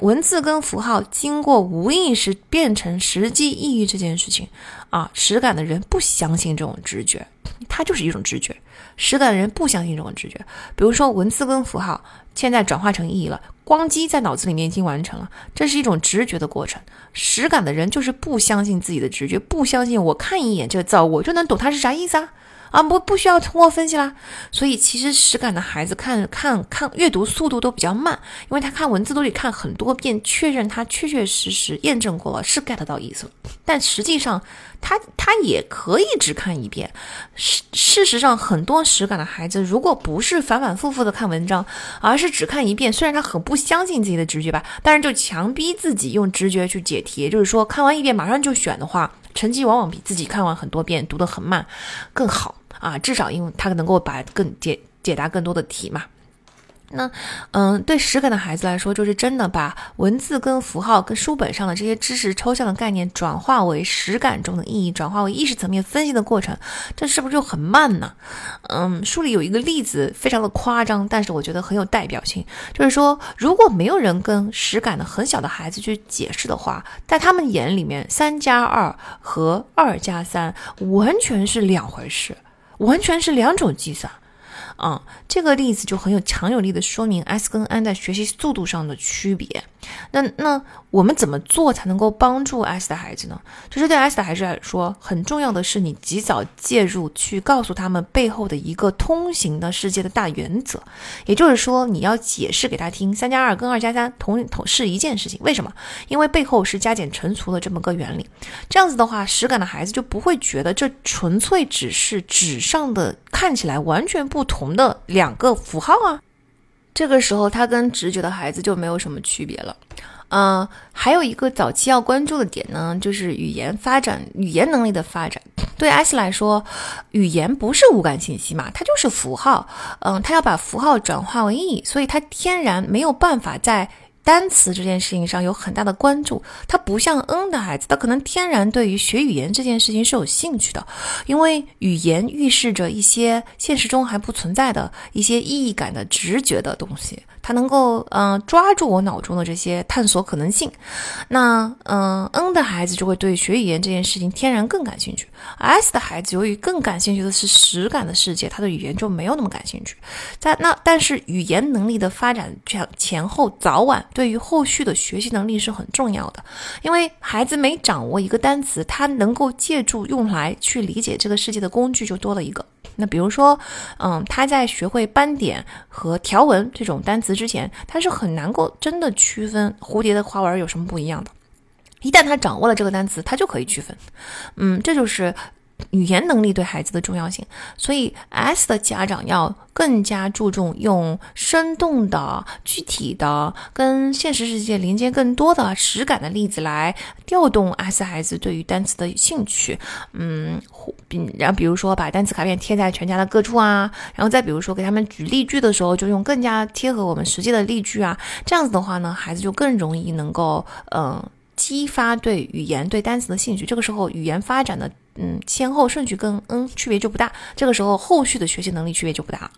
B: 文字跟符号经过无意识变成实际意义这件事情啊，实感的人不相信这种直觉，它就是一种直觉。实感的人不相信这种直觉，比如说文字跟符号现在转化成意义了，光机在脑子里面已经完成了，这是一种直觉的过程。实感的人就是不相信自己的直觉，不相信我看一眼这个字我就能懂它是啥意思啊。啊，不不需要通过分析啦。所以其实实感的孩子看看看阅读速度都比较慢，因为他看文字都得看很多遍，确认他确确实实验证过了是 get 到意思了。但实际上他他也可以只看一遍。事事实上，很多实感的孩子如果不是反反复复的看文章，而是只看一遍，虽然他很不相信自己的直觉吧，但是就强逼自己用直觉去解题，也就是说看完一遍马上就选的话。成绩往往比自己看完很多遍、读得很慢更好啊，至少因为他能够把更解解答更多的题嘛。那，嗯，对实感的孩子来说，就是真的把文字跟符号跟书本上的这些知识抽象的概念转化为实感中的意义，转化为意识层面分析的过程，这是不是就很慢呢？嗯，书里有一个例子，非常的夸张，但是我觉得很有代表性，就是说，如果没有人跟实感的很小的孩子去解释的话，在他们眼里面，三加二和二加三完全是两回事，完全是两种计算。啊，这个例子就很有强有力的说明 S 跟 N 在学习速度上的区别。那那我们怎么做才能够帮助 S 的孩子呢？就是对 S 的孩子来说，很重要的是你及早介入，去告诉他们背后的一个通行的世界的大原则。也就是说，你要解释给他听，三加二跟二加三同同是一件事情。为什么？因为背后是加减乘除的这么个原理。这样子的话，实感的孩子就不会觉得这纯粹只是纸上的看起来完全不同的两个符号啊。这个时候，他跟直觉的孩子就没有什么区别了。嗯，还有一个早期要关注的点呢，就是语言发展、语言能力的发展。对 S 来说，语言不是无感信息嘛，它就是符号。嗯，他要把符号转化为意义，所以他天然没有办法在。单词这件事情上有很大的关注，他不像 N 的孩子，他可能天然对于学语言这件事情是有兴趣的，因为语言预示着一些现实中还不存在的一些意义感的直觉的东西。他能够嗯抓住我脑中的这些探索可能性，那嗯 N 的孩子就会对学语言这件事情天然更感兴趣，S 的孩子由于更感兴趣的是实感的世界，他的语言就没有那么感兴趣。在那但是语言能力的发展前前后早晚对于后续的学习能力是很重要的，因为孩子每掌握一个单词，他能够借助用来去理解这个世界的工具就多了一个。那比如说，嗯，他在学会斑点和条纹这种单词之前，他是很难够真的区分蝴蝶的花纹有什么不一样的。一旦他掌握了这个单词，他就可以区分。嗯，这就是。语言能力对孩子的重要性，所以 S 的家长要更加注重用生动的、具体的、跟现实世界连接更多的实感的例子来调动 S 孩子对于单词的兴趣。嗯，然后比如说把单词卡片贴在全家的各处啊，然后再比如说给他们举例句的时候，就用更加贴合我们实际的例句啊，这样子的话呢，孩子就更容易能够嗯。激发对语言、对单词的兴趣，这个时候语言发展的嗯先后顺序跟嗯区别就不大，这个时候后续的学习能力区别就不大。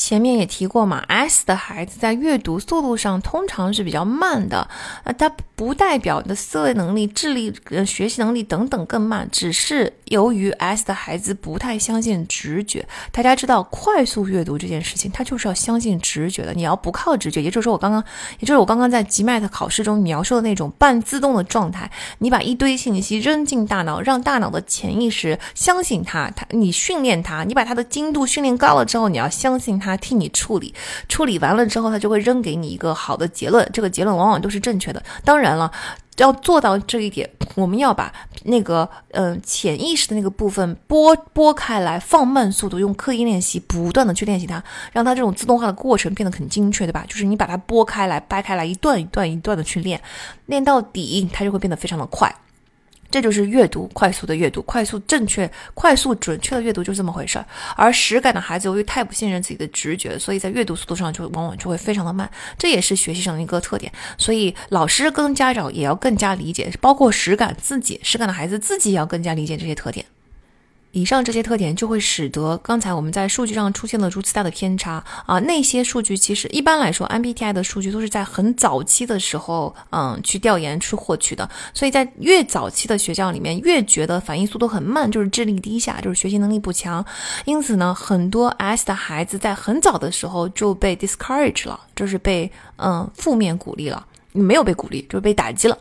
B: 前面也提过嘛，S 的孩子在阅读速度上通常是比较慢的，呃，它不代表的思维能力、智力、呃学习能力等等更慢，只是由于 S 的孩子不太相信直觉。大家知道，快速阅读这件事情，它就是要相信直觉的。你要不靠直觉，也就是说，我刚刚，也就是我刚刚在 GMAT 考试中描述的那种半自动的状态，你把一堆信息扔进大脑，让大脑的潜意识相信它，它你训练它，你把它的精度训练高了之后，你要相信它。他替你处理，处理完了之后，他就会扔给你一个好的结论。这个结论往往都是正确的。当然了，要做到这一点，我们要把那个嗯潜意识的那个部分拨拨开来，放慢速度，用刻意练习，不断的去练习它，让它这种自动化的过程变得很精确，对吧？就是你把它拨开来，掰开来，一段一段一段的去练，练到底，它就会变得非常的快。这就是阅读，快速的阅读，快速正确、快速准确的阅读，就这么回事儿。而实感的孩子由于太不信任自己的直觉，所以在阅读速度上就往往就会非常的慢，这也是学习上的一个特点。所以老师跟家长也要更加理解，包括实感自己，实感的孩子自己也要更加理解这些特点。以上这些特点就会使得刚才我们在数据上出现了如此大的偏差啊！那些数据其实一般来说，MBTI 的数据都是在很早期的时候，嗯，去调研去获取的。所以在越早期的学校里面，越觉得反应速度很慢，就是智力低下，就是学习能力不强。因此呢，很多 S 的孩子在很早的时候就被 discourage 了，就是被嗯负面鼓励了。没有被鼓励，就是被打击了。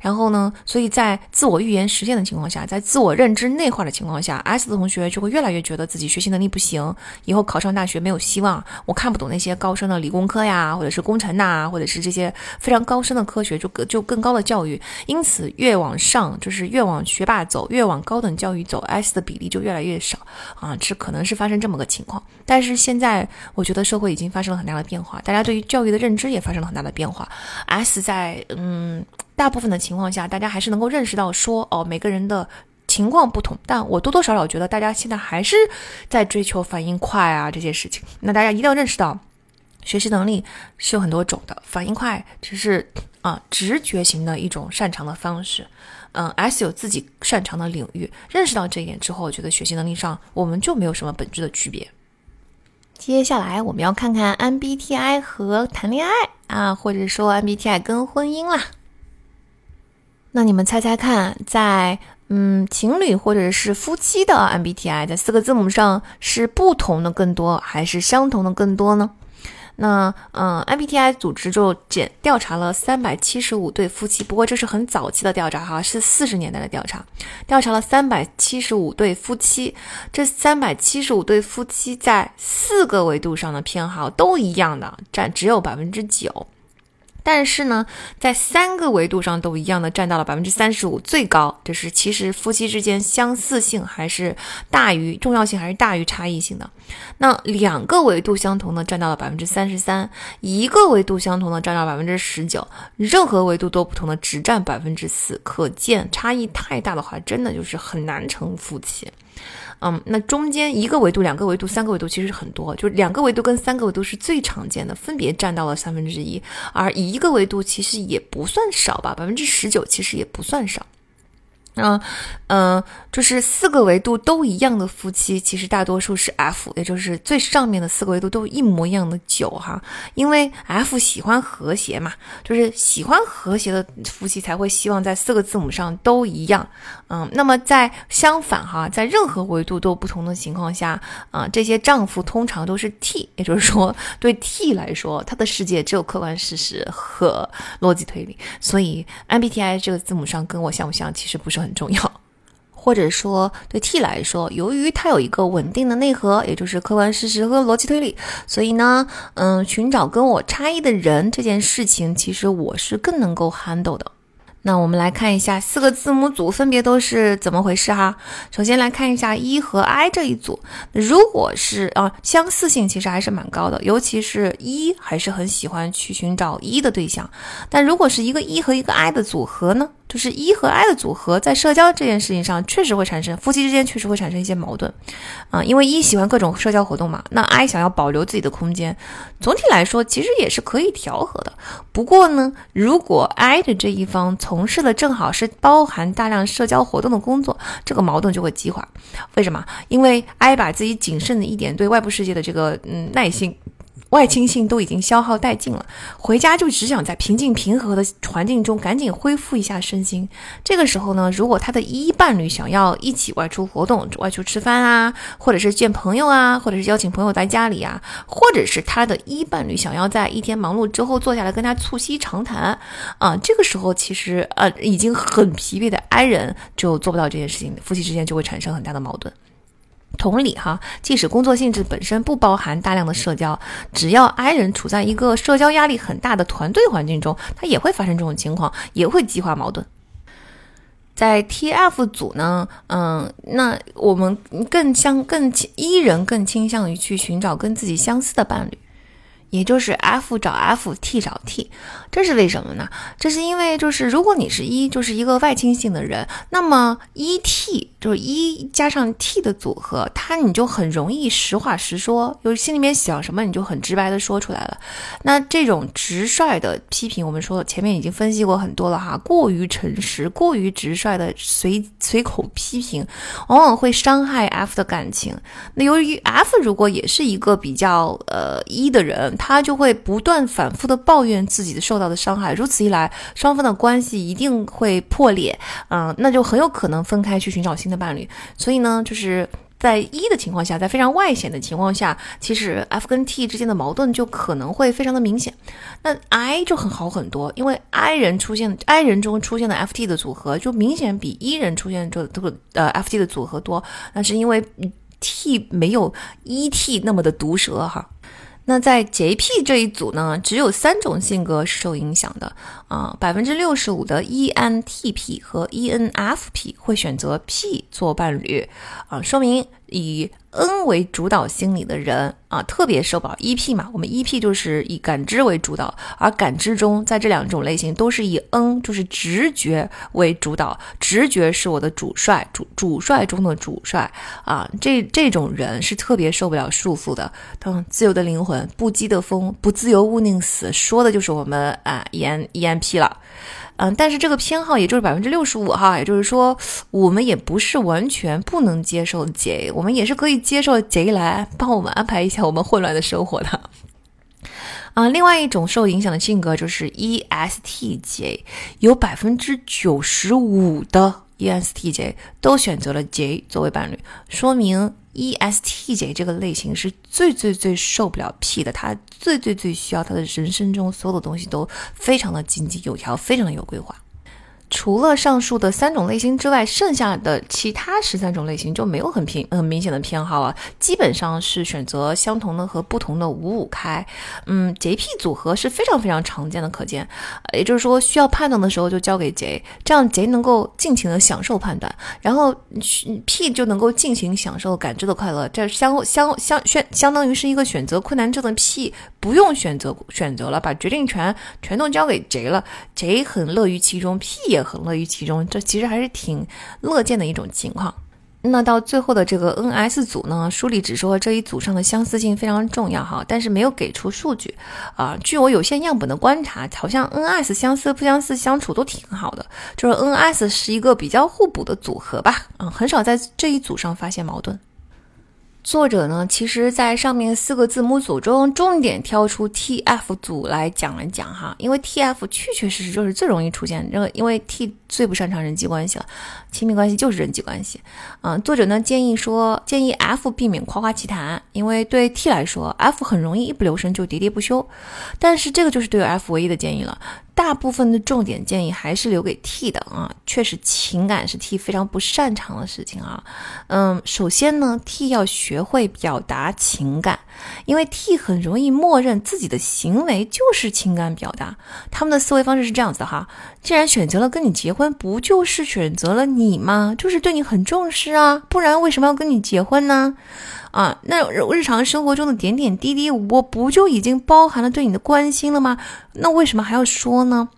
B: 然后呢，所以在自我预言实现的情况下，在自我认知内化的情况下，S 的同学就会越来越觉得自己学习能力不行，以后考上大学没有希望。我看不懂那些高深的理工科呀，或者是工程呐，或者是这些非常高深的科学，就更就更高的教育。因此，越往上就是越往学霸走，越往高等教育走，S 的比例就越来越少啊。这可能是发生这么个情况。但是现在，我觉得社会已经发生了很大的变化，大家对于教育的认知也发生了很大的变化。S 在嗯，大部分的情况下，大家还是能够认识到说，哦，每个人的。情况不同，但我多多少少觉得大家现在还是在追求反应快啊这些事情。那大家一定要认识到，学习能力是有很多种的，反应快只是啊直觉型的一种擅长的方式。嗯，S 有自己擅长的领域，认识到这一点之后，我觉得学习能力上我们就没有什么本质的区别。接下来我们要看看 MBTI 和谈恋爱啊，或者说 MBTI 跟婚姻啦。那你们猜猜看，在嗯情侣或者是夫妻的 MBTI 的四个字母上是不同的更多，还是相同的更多呢？那嗯，MBTI 组织就检调查了三百七十五对夫妻，不过这是很早期的调查哈，是四十年代的调查，调查了三百七十五对夫妻，这三百七十五对夫妻在四个维度上的偏好都一样的，占只有百分之九。但是呢，在三个维度上都一样的，占到了百分之三十五，最高。就是其实夫妻之间相似性还是大于重要性，还是大于差异性的。那两个维度相同的占到了百分之三十三，一个维度相同的占到百分之十九，任何维度都不同的只占百分之四。可见差异太大的话，真的就是很难成夫妻。嗯，那中间一个维度、两个维度、三个维度其实很多，就是两个维度跟三个维度是最常见的，分别占到了三分之一，而一个维度其实也不算少吧，百分之十九其实也不算少。嗯嗯，就是四个维度都一样的夫妻，其实大多数是 F，也就是最上面的四个维度都一模一样的九哈，因为 F 喜欢和谐嘛，就是喜欢和谐的夫妻才会希望在四个字母上都一样。嗯，那么在相反哈，在任何维度都不同的情况下，啊，这些丈夫通常都是 T，也就是说对 T 来说，他的世界只有客观事实和逻辑推理，所以 MBTI 这个字母上跟我像不像，其实不是。很重要，或者说对 T 来说，由于它有一个稳定的内核，也就是客观事实和逻辑推理，所以呢，嗯，寻找跟我差异的人这件事情，其实我是更能够 handle 的。那我们来看一下四个字母组分别都是怎么回事哈。首先来看一下 E 和 I 这一组，如果是啊相似性其实还是蛮高的，尤其是 E 还是很喜欢去寻找 E 的对象。但如果是一个 E 和一个 I 的组合呢，就是 E 和 I 的组合在社交这件事情上确实会产生夫妻之间确实会产生一些矛盾啊，因为 E 喜欢各种社交活动嘛，那 I 想要保留自己的空间。总体来说其实也是可以调和的。不过呢，如果 I 的这一方从事的正好是包含大量社交活动的工作，这个矛盾就会激化。为什么？因为 I 把自己仅剩的一点对外部世界的这个嗯耐心。外倾性都已经消耗殆尽了，回家就只想在平静平和的环境中赶紧恢复一下身心。这个时候呢，如果他的一伴侣想要一起外出活动、外出吃饭啊，或者是见朋友啊，或者是邀请朋友在家里啊，或者是他的一伴侣想要在一天忙碌之后坐下来跟他促膝长谈啊，这个时候其实呃已经很疲惫的 I 人就做不到这件事情，夫妻之间就会产生很大的矛盾。同理哈，即使工作性质本身不包含大量的社交，只要 I 人处在一个社交压力很大的团队环境中，他也会发生这种情况，也会激化矛盾。在 TF 组呢，嗯，那我们更相更 E 人更倾向于去寻找跟自己相似的伴侣。也就是 F 找 F，T 找 T，这是为什么呢？这是因为就是如果你是一就是一个外倾性的人，那么一 T 就是一加上 T 的组合，它你就很容易实话实说，就是心里面想什么你就很直白的说出来了。那这种直率的批评，我们说前面已经分析过很多了哈，过于诚实、过于直率的随随口批评，往往会伤害 F 的感情。那由于 F 如果也是一个比较呃一的人。他就会不断反复的抱怨自己的受到的伤害，如此一来，双方的关系一定会破裂，嗯，那就很有可能分开去寻找新的伴侣。所以呢，就是在一的情况下，在非常外显的情况下，其实 F 跟 T 之间的矛盾就可能会非常的明显。那 I 就很好很多，因为 I 人出现 I 人中出现的 FT 的组合就明显比 E 人出现这这个呃 FT 的组合多，那是因为 T 没有 ET 那么的毒舌哈。那在 JP 这一组呢，只有三种性格是受影响的。啊，百分之六十五的 ENTP 和 ENFP 会选择 P 做伴侣啊，说明以 N 为主导心理的人啊，特别受不了 EP 嘛。我们 EP 就是以感知为主导，而感知中在这两种类型都是以 N 就是直觉为主导，直觉是我的主帅，主主帅中的主帅啊。这这种人是特别受不了束缚的。他，自由的灵魂，不羁的风，不自由勿宁死，说的就是我们啊 EN E N P ENP 了。嗯，但是这个偏好也就是百分之六十五哈，也就是说，我们也不是完全不能接受 J，，我们也是可以接受 J 来帮我们安排一下我们混乱的生活的。啊，另外一种受影响的性格就是 ESTJ，有百分之九十五的 ESTJ 都选择了 J 作为伴侣，说明。ESTJ 这个类型是最最最受不了 P 的，他最最最需要他的人生中所有的东西都非常的井井有条，非常的有规划。除了上述的三种类型之外，剩下的其他十三种类型就没有很偏很明显的偏好了，基本上是选择相同的和不同的五五开。嗯，JP 组合是非常非常常见的，可见，也就是说需要判断的时候就交给 J，这样 J 能够尽情的享受判断，然后 P 就能够尽情享受感知的快乐。这相相相相相当于是一个选择困难症的 P，不用选择选择了，把决定权全都交给 J 了，J 很乐于其中，P 也。很乐于其中，这其实还是挺乐见的一种情况。那到最后的这个 NS 组呢，书里只说这一组上的相似性非常重要哈，但是没有给出数据啊。据我有限样本的观察，好像 NS 相似不相似相处都挺好的，就是 NS 是一个比较互补的组合吧，嗯，很少在这一组上发现矛盾。作者呢，其实在上面四个字母组中，重点挑出 T F 组来讲了讲哈，因为 T F 确确实实就是最容易出现这个，因为 T 最不擅长人际关系了，亲密关系就是人际关系。嗯，作者呢建议说，建议 F 避免夸夸其谈，因为对 T 来说，F 很容易一不留神就喋喋不休，但是这个就是对 F 唯一的建议了。大部分的重点建议还是留给 T 的啊，确实情感是 T 非常不擅长的事情啊。嗯，首先呢，T 要学会表达情感，因为 T 很容易默认自己的行为就是情感表达。他们的思维方式是这样子的哈，既然选择了跟你结婚，不就是选择了你吗？就是对你很重视啊，不然为什么要跟你结婚呢？啊，那日常生活中的点点滴滴，我不就已经包含了对你的关心了吗？那为什么还要说呢？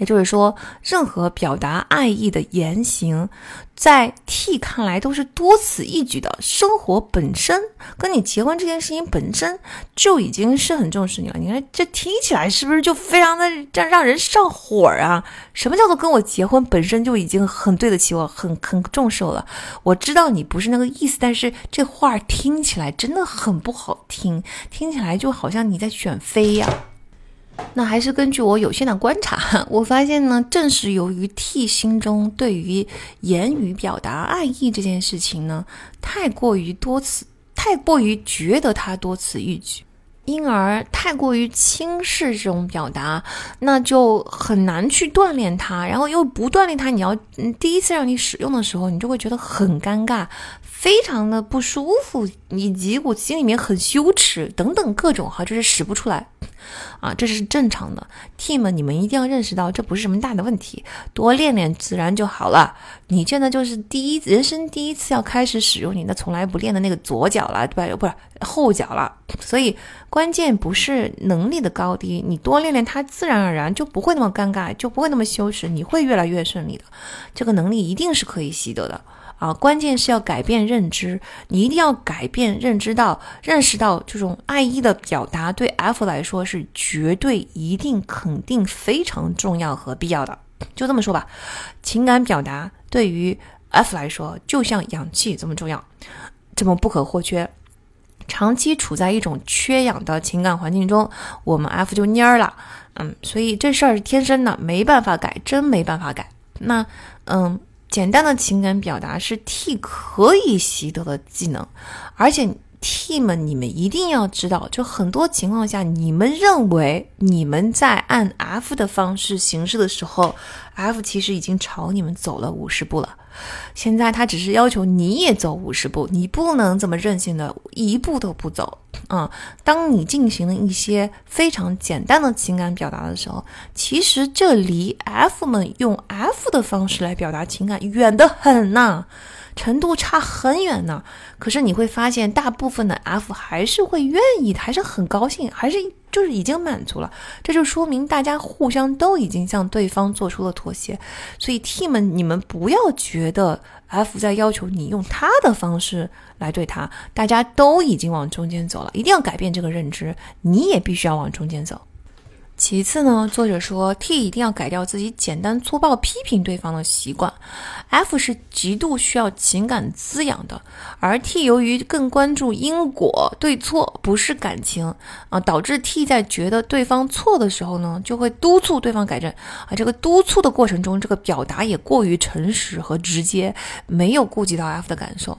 B: 也就是说，任何表达爱意的言行，在 T 看来都是多此一举的。生活本身跟你结婚这件事情本身就已经是很重视你了。你看这听起来是不是就非常的让让人上火啊？什么叫做跟我结婚本身就已经很对得起我，很很重视我了？我知道你不是那个意思，但是这话听起来真的很不好听，听起来就好像你在选妃呀。那还是根据我有限的观察，我发现呢，正是由于 T 心中对于言语表达爱意这件事情呢，太过于多此，太过于觉得他多此一举，因而太过于轻视这种表达，那就很难去锻炼它，然后又不锻炼它，你要第一次让你使用的时候，你就会觉得很尴尬。非常的不舒服，以及我心里面很羞耻等等各种哈，就是使不出来，啊，这是正常的。Team，你们一定要认识到这不是什么大的问题，多练练自然就好了。你现在就是第一人生第一次要开始使用你那从来不练的那个左脚了，对吧？不是后脚了，所以关键不是能力的高低，你多练练它，自然而然就不会那么尴尬，就不会那么羞耻，你会越来越顺利的。这个能力一定是可以习得的。啊，关键是要改变认知，你一定要改变认知到，认识到这种爱意的表达对 F 来说是绝对、一定、肯定非常重要和必要的。就这么说吧，情感表达对于 F 来说就像氧气这么重要，这么不可或缺。长期处在一种缺氧的情感环境中，我们 F 就蔫儿了。嗯，所以这事儿是天生的，没办法改，真没办法改。那，嗯。简单的情感表达是 T 可以习得的技能，而且 T 们，你们一定要知道，就很多情况下，你们认为你们在按 F 的方式行事的时候，F 其实已经朝你们走了五十步了。现在他只是要求你也走五十步，你不能这么任性的一步都不走啊！当你进行了一些非常简单的情感表达的时候，其实这离 F 们用 F 的方式来表达情感远得很呐。程度差很远呢。可是你会发现，大部分的 F 还是会愿意，还是很高兴，还是就是已经满足了。这就说明大家互相都已经向对方做出了妥协。所以 team，你们不要觉得 F 在要求你用他的方式来对他，大家都已经往中间走了，一定要改变这个认知，你也必须要往中间走。其次呢，作者说 T 一定要改掉自己简单粗暴批评对方的习惯。F 是极度需要情感滋养的，而 T 由于更关注因果对错，不是感情啊，导致 T 在觉得对方错的时候呢，就会督促对方改正啊。这个督促的过程中，这个表达也过于诚实和直接，没有顾及到 F 的感受。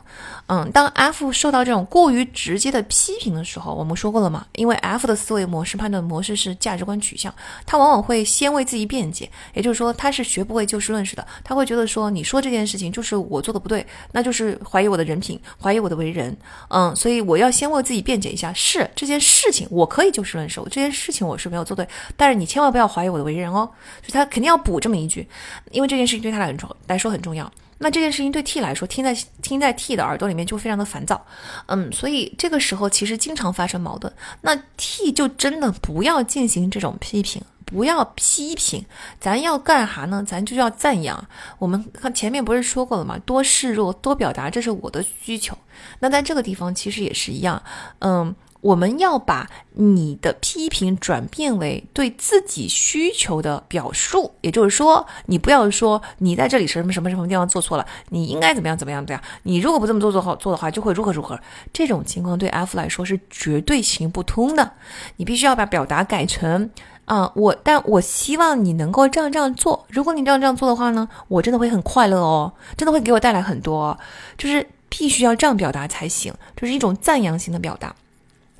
B: 嗯，当 F 受到这种过于直接的批评的时候，我们说过了嘛？因为 F 的思维模式、判断模式是价值观取向，他往往会先为自己辩解，也就是说，他是学不会就事论事的，他会觉得说，你说这件事情就是我做的不对，那就是怀疑我的人品，怀疑我的为人。嗯，所以我要先为自己辩解一下，是这件事情我可以就事论事，这件事情我是没有做对，但是你千万不要怀疑我的为人哦。所以他肯定要补这么一句，因为这件事情对他来说来说很重要。那这件事情对 T 来说，听在听在 T 的耳朵里面就非常的烦躁，嗯，所以这个时候其实经常发生矛盾。那 T 就真的不要进行这种批评，不要批评，咱要干哈呢？咱就要赞扬。我们看前面不是说过了吗？多示弱，多表达，这是我的需求。那在这个地方其实也是一样，嗯。我们要把你的批评转变为对自己需求的表述，也就是说，你不要说你在这里什么什么什么地方做错了，你应该怎么样怎么样对呀？你如果不这么做做好做的话，就会如何如何。这种情况对 F 来说是绝对行不通的。你必须要把表达改成啊，我但我希望你能够这样这样做。如果你这样这样做的话呢，我真的会很快乐哦，真的会给我带来很多，就是必须要这样表达才行，就是一种赞扬型的表达。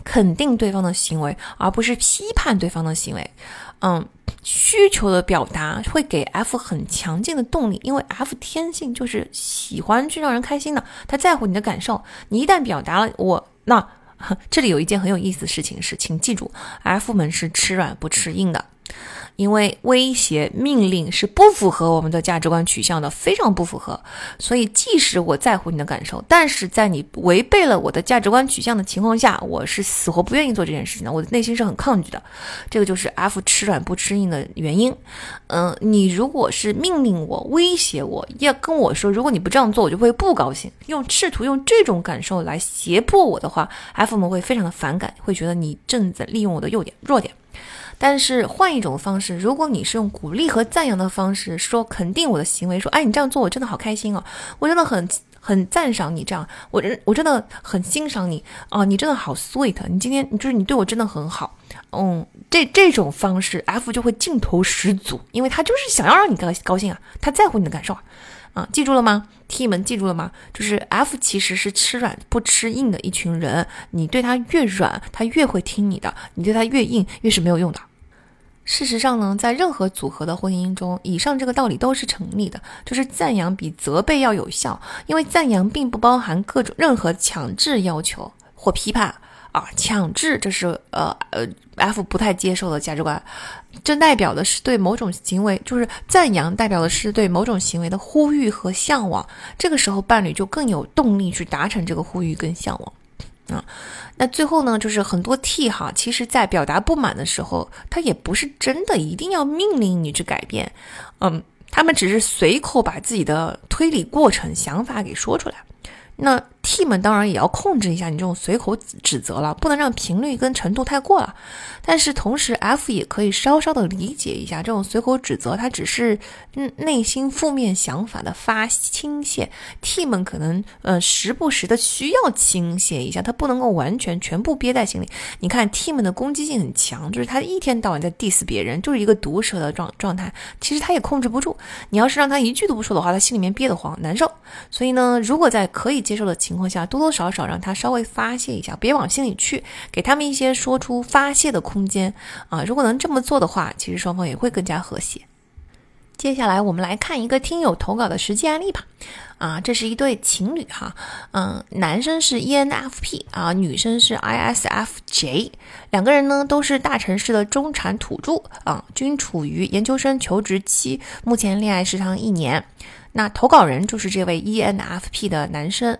B: 肯定对方的行为，而不是批判对方的行为。嗯，需求的表达会给 F 很强劲的动力，因为 F 天性就是喜欢去让人开心的，他在乎你的感受。你一旦表达了我，那 这里有一件很有意思的事情是，请记住，F 们是吃软不吃硬的。因为威胁命令是不符合我们的价值观取向的，非常不符合。所以，即使我在乎你的感受，但是在你违背了我的价值观取向的情况下，我是死活不愿意做这件事情的。我的内心是很抗拒的。这个就是 F 吃软不吃硬的原因。嗯，你如果是命令我、威胁我，要跟我说，如果你不这样做，我就会不高兴。用试图用这种感受来胁迫我的话，F 们会非常的反感，会觉得你正在利用我的弱点、弱点。但是换一种方式，如果你是用鼓励和赞扬的方式说肯定我的行为，说哎你这样做我真的好开心哦，我真的很很赞赏你这样，我真我真的很欣赏你啊，你真的好 sweet，你今天就是你对我真的很好，嗯，这这种方式 F 就会劲头十足，因为他就是想要让你高高兴啊，他在乎你的感受啊，啊，记住了吗？T 们记住了吗？就是 F 其实是吃软不吃硬的一群人，你对他越软，他越会听你的；你对他越硬，越是没有用的。事实上呢，在任何组合的婚姻中，以上这个道理都是成立的，就是赞扬比责备要有效，因为赞扬并不包含各种任何强制要求或批判啊，强制这是呃呃 F 不太接受的价值观，这代表的是对某种行为，就是赞扬代表的是对某种行为的呼吁和向往，这个时候伴侣就更有动力去达成这个呼吁跟向往。啊，那最后呢，就是很多 T 哈，其实在表达不满的时候，他也不是真的一定要命令你去改变，嗯，他们只是随口把自己的推理过程、想法给说出来。那 T 们当然也要控制一下你这种随口指责了，不能让频率跟程度太过了。但是同时，F 也可以稍稍的理解一下，这种随口指责，它只是嗯内心负面想法的发倾泻。T 们可能呃时不时的需要倾泻一下，他不能够完全全部憋在心里。你看 T 们的攻击性很强，就是他一天到晚在 diss 别人，就是一个毒舌的状状态。其实他也控制不住，你要是让他一句都不说的话，他心里面憋得慌难受。所以呢，如果在可以接受的情情况下，多多少少让他稍微发泄一下，别往心里去，给他们一些说出发泄的空间啊。如果能这么做的话，其实双方也会更加和谐。接下来我们来看一个听友投稿的实际案例吧。啊，这是一对情侣哈，嗯，男生是 ENFP 啊，女生是 ISFJ，两个人呢都是大城市的中产土著啊，均处于研究生求职期，目前恋爱时长一年。那投稿人就是这位 ENFP 的男生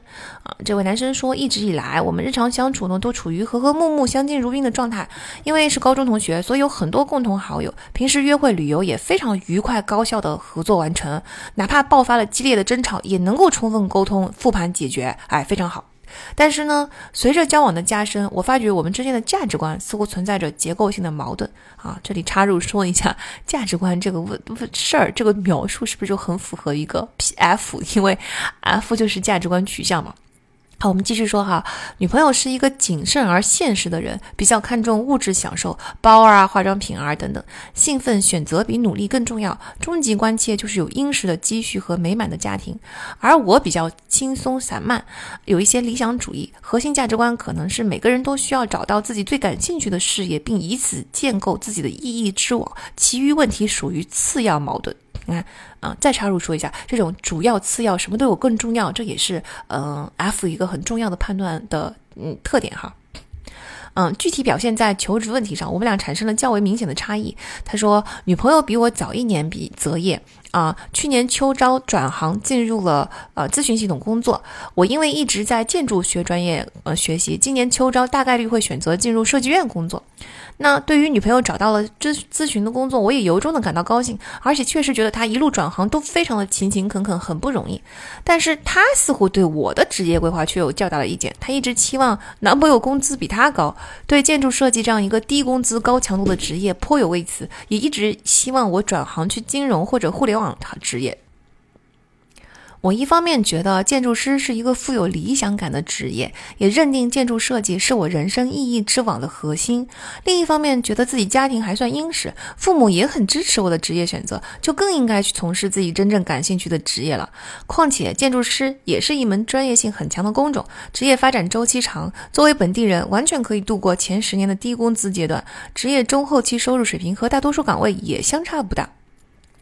B: 啊。这位男生说，一直以来我们日常相处呢都处于和和睦睦、相敬如宾的状态，因为是高中同学，所以有很多共同好友，平时约会、旅游也非常愉快、高效的合作完成，哪怕爆发了激烈的争吵，也能够充分沟通、复盘解决，哎，非常好。但是呢，随着交往的加深，我发觉我们之间的价值观似乎存在着结构性的矛盾啊。这里插入说一下，价值观这个问事儿，这个描述是不是就很符合一个 P F？因为 F 就是价值观取向嘛。好，我们继续说哈。女朋友是一个谨慎而现实的人，比较看重物质享受，包啊、化妆品啊等等。兴奋选择比努力更重要。终极关切就是有殷实的积蓄和美满的家庭。而我比较轻松散漫，有一些理想主义。核心价值观可能是每个人都需要找到自己最感兴趣的事业，并以此建构自己的意义之网。其余问题属于次要矛盾。你看，啊，再插入说一下，这种主要次要，什么对我更重要？这也是，嗯，F 一个很重要的判断的，嗯，特点哈。嗯，具体表现在求职问题上，我们俩产生了较为明显的差异。他说，女朋友比我早一年毕择业。啊，去年秋招转行进入了呃咨询系统工作。我因为一直在建筑学专业呃学习，今年秋招大概率会选择进入设计院工作。那对于女朋友找到了咨咨询的工作，我也由衷的感到高兴，而且确实觉得她一路转行都非常的勤勤恳恳，很不容易。但是她似乎对我的职业规划却有较大的意见。她一直期望男朋友工资比她高，对建筑设计这样一个低工资高强度的职业颇有微词，也一直希望我转行去金融或者互联网。他职业，我一方面觉得建筑师是一个富有理想感的职业，也认定建筑设计是我人生意义之网的核心；另一方面，觉得自己家庭还算殷实，父母也很支持我的职业选择，就更应该去从事自己真正感兴趣的职业了。况且，建筑师也是一门专业性很强的工种，职业发展周期长，作为本地人，完全可以度过前十年的低工资阶段，职业中后期收入水平和大多数岗位也相差不大。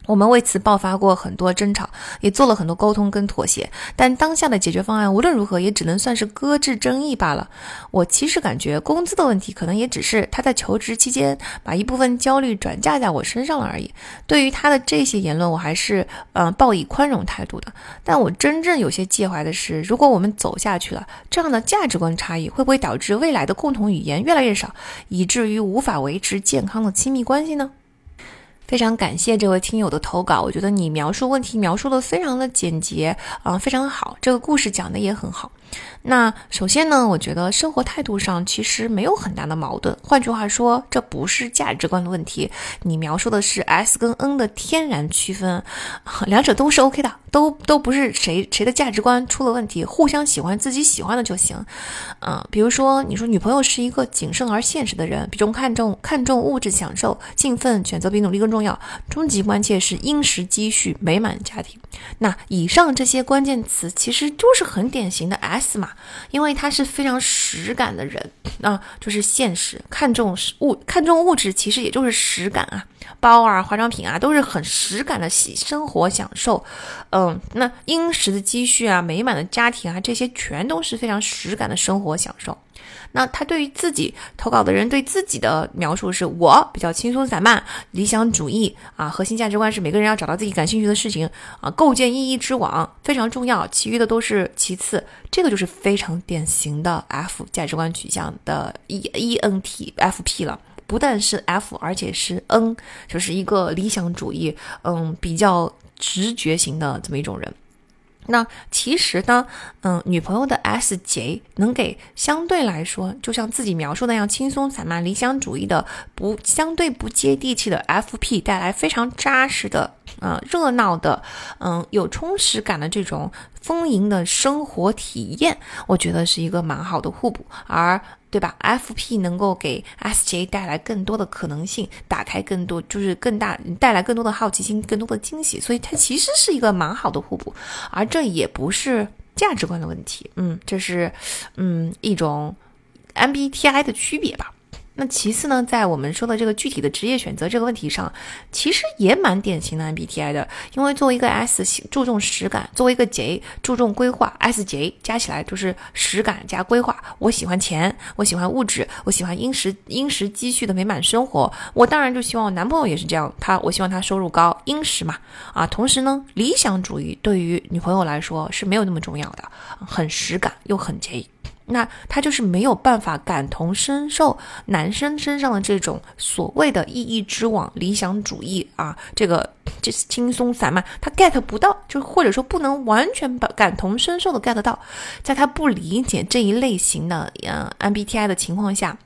B: 我们为此爆发过很多争吵，也做了很多沟通跟妥协，但当下的解决方案无论如何也只能算是搁置争议罢了。我其实感觉工资的问题可能也只是他在求职期间把一部分焦虑转嫁在我身上了而已。对于他的这些言论，我还是嗯抱以宽容态度的。但我真正有些介怀的是，如果我们走下去了，这样的价值观差异会不会导致未来的共同语言越来越少，以至于无法维持健康的亲密关系呢？非常感谢这位听友的投稿，我觉得你描述问题描述的非常的简洁啊，非常好，这个故事讲的也很好。那首先呢，我觉得生活态度上其实没有很大的矛盾。换句话说，这不是价值观的问题。你描述的是 S 跟 N 的天然区分，两者都是 OK 的，都都不是谁谁的价值观出了问题，互相喜欢自己喜欢的就行。嗯，比如说你说女朋友是一个谨慎而现实的人，比重看重看重物质享受，兴奋选择比努力更重要，终极关切是殷实积蓄美满家庭。那以上这些关键词其实就是很典型的 S S 嘛。因为他是非常实感的人啊，就是现实，看重物，看重物质，其实也就是实感啊，包啊、化妆品啊，都是很实感的喜生活享受。嗯，那殷实的积蓄啊，美满的家庭啊，这些全都是非常实感的生活享受。那他对于自己投稿的人对自己的描述是：我比较轻松散漫，理想主义啊，核心价值观是每个人要找到自己感兴趣的事情啊，构建意义之网非常重要，其余的都是其次。这个就是非常典型的 F 价值观取向的 E E N T F P 了，不但是 F，而且是 N，就是一个理想主义，嗯，比较直觉型的这么一种人。那其实呢，嗯，女朋友的 S J 能给相对来说，就像自己描述那样轻松散漫、理想主义的不相对不接地气的 F P 带来非常扎实的。嗯，热闹的，嗯，有充实感的这种丰盈的生活体验，我觉得是一个蛮好的互补，而对吧？FP 能够给 SJ 带来更多的可能性，打开更多，就是更大，带来更多的好奇心，更多的惊喜，所以它其实是一个蛮好的互补，而这也不是价值观的问题，嗯，这是嗯一种 MBTI 的区别吧。那其次呢，在我们说的这个具体的职业选择这个问题上，其实也蛮典型的 MBTI 的。因为作为一个 S 注重实感，作为一个 J 注重规划，SJ 加起来就是实感加规划。我喜欢钱，我喜欢物质，我喜欢殷实殷实积蓄的美满生活。我当然就希望我男朋友也是这样，他我希望他收入高，殷实嘛。啊，同时呢，理想主义对于女朋友来说是没有那么重要的，很实感又很 J。那他就是没有办法感同身受男生身上的这种所谓的意义之网、理想主义啊，这个就是轻松散漫，他 get 不到，就或者说不能完全把感同身受的 get 到，在他不理解这一类型的呃 MBTI 的情况下。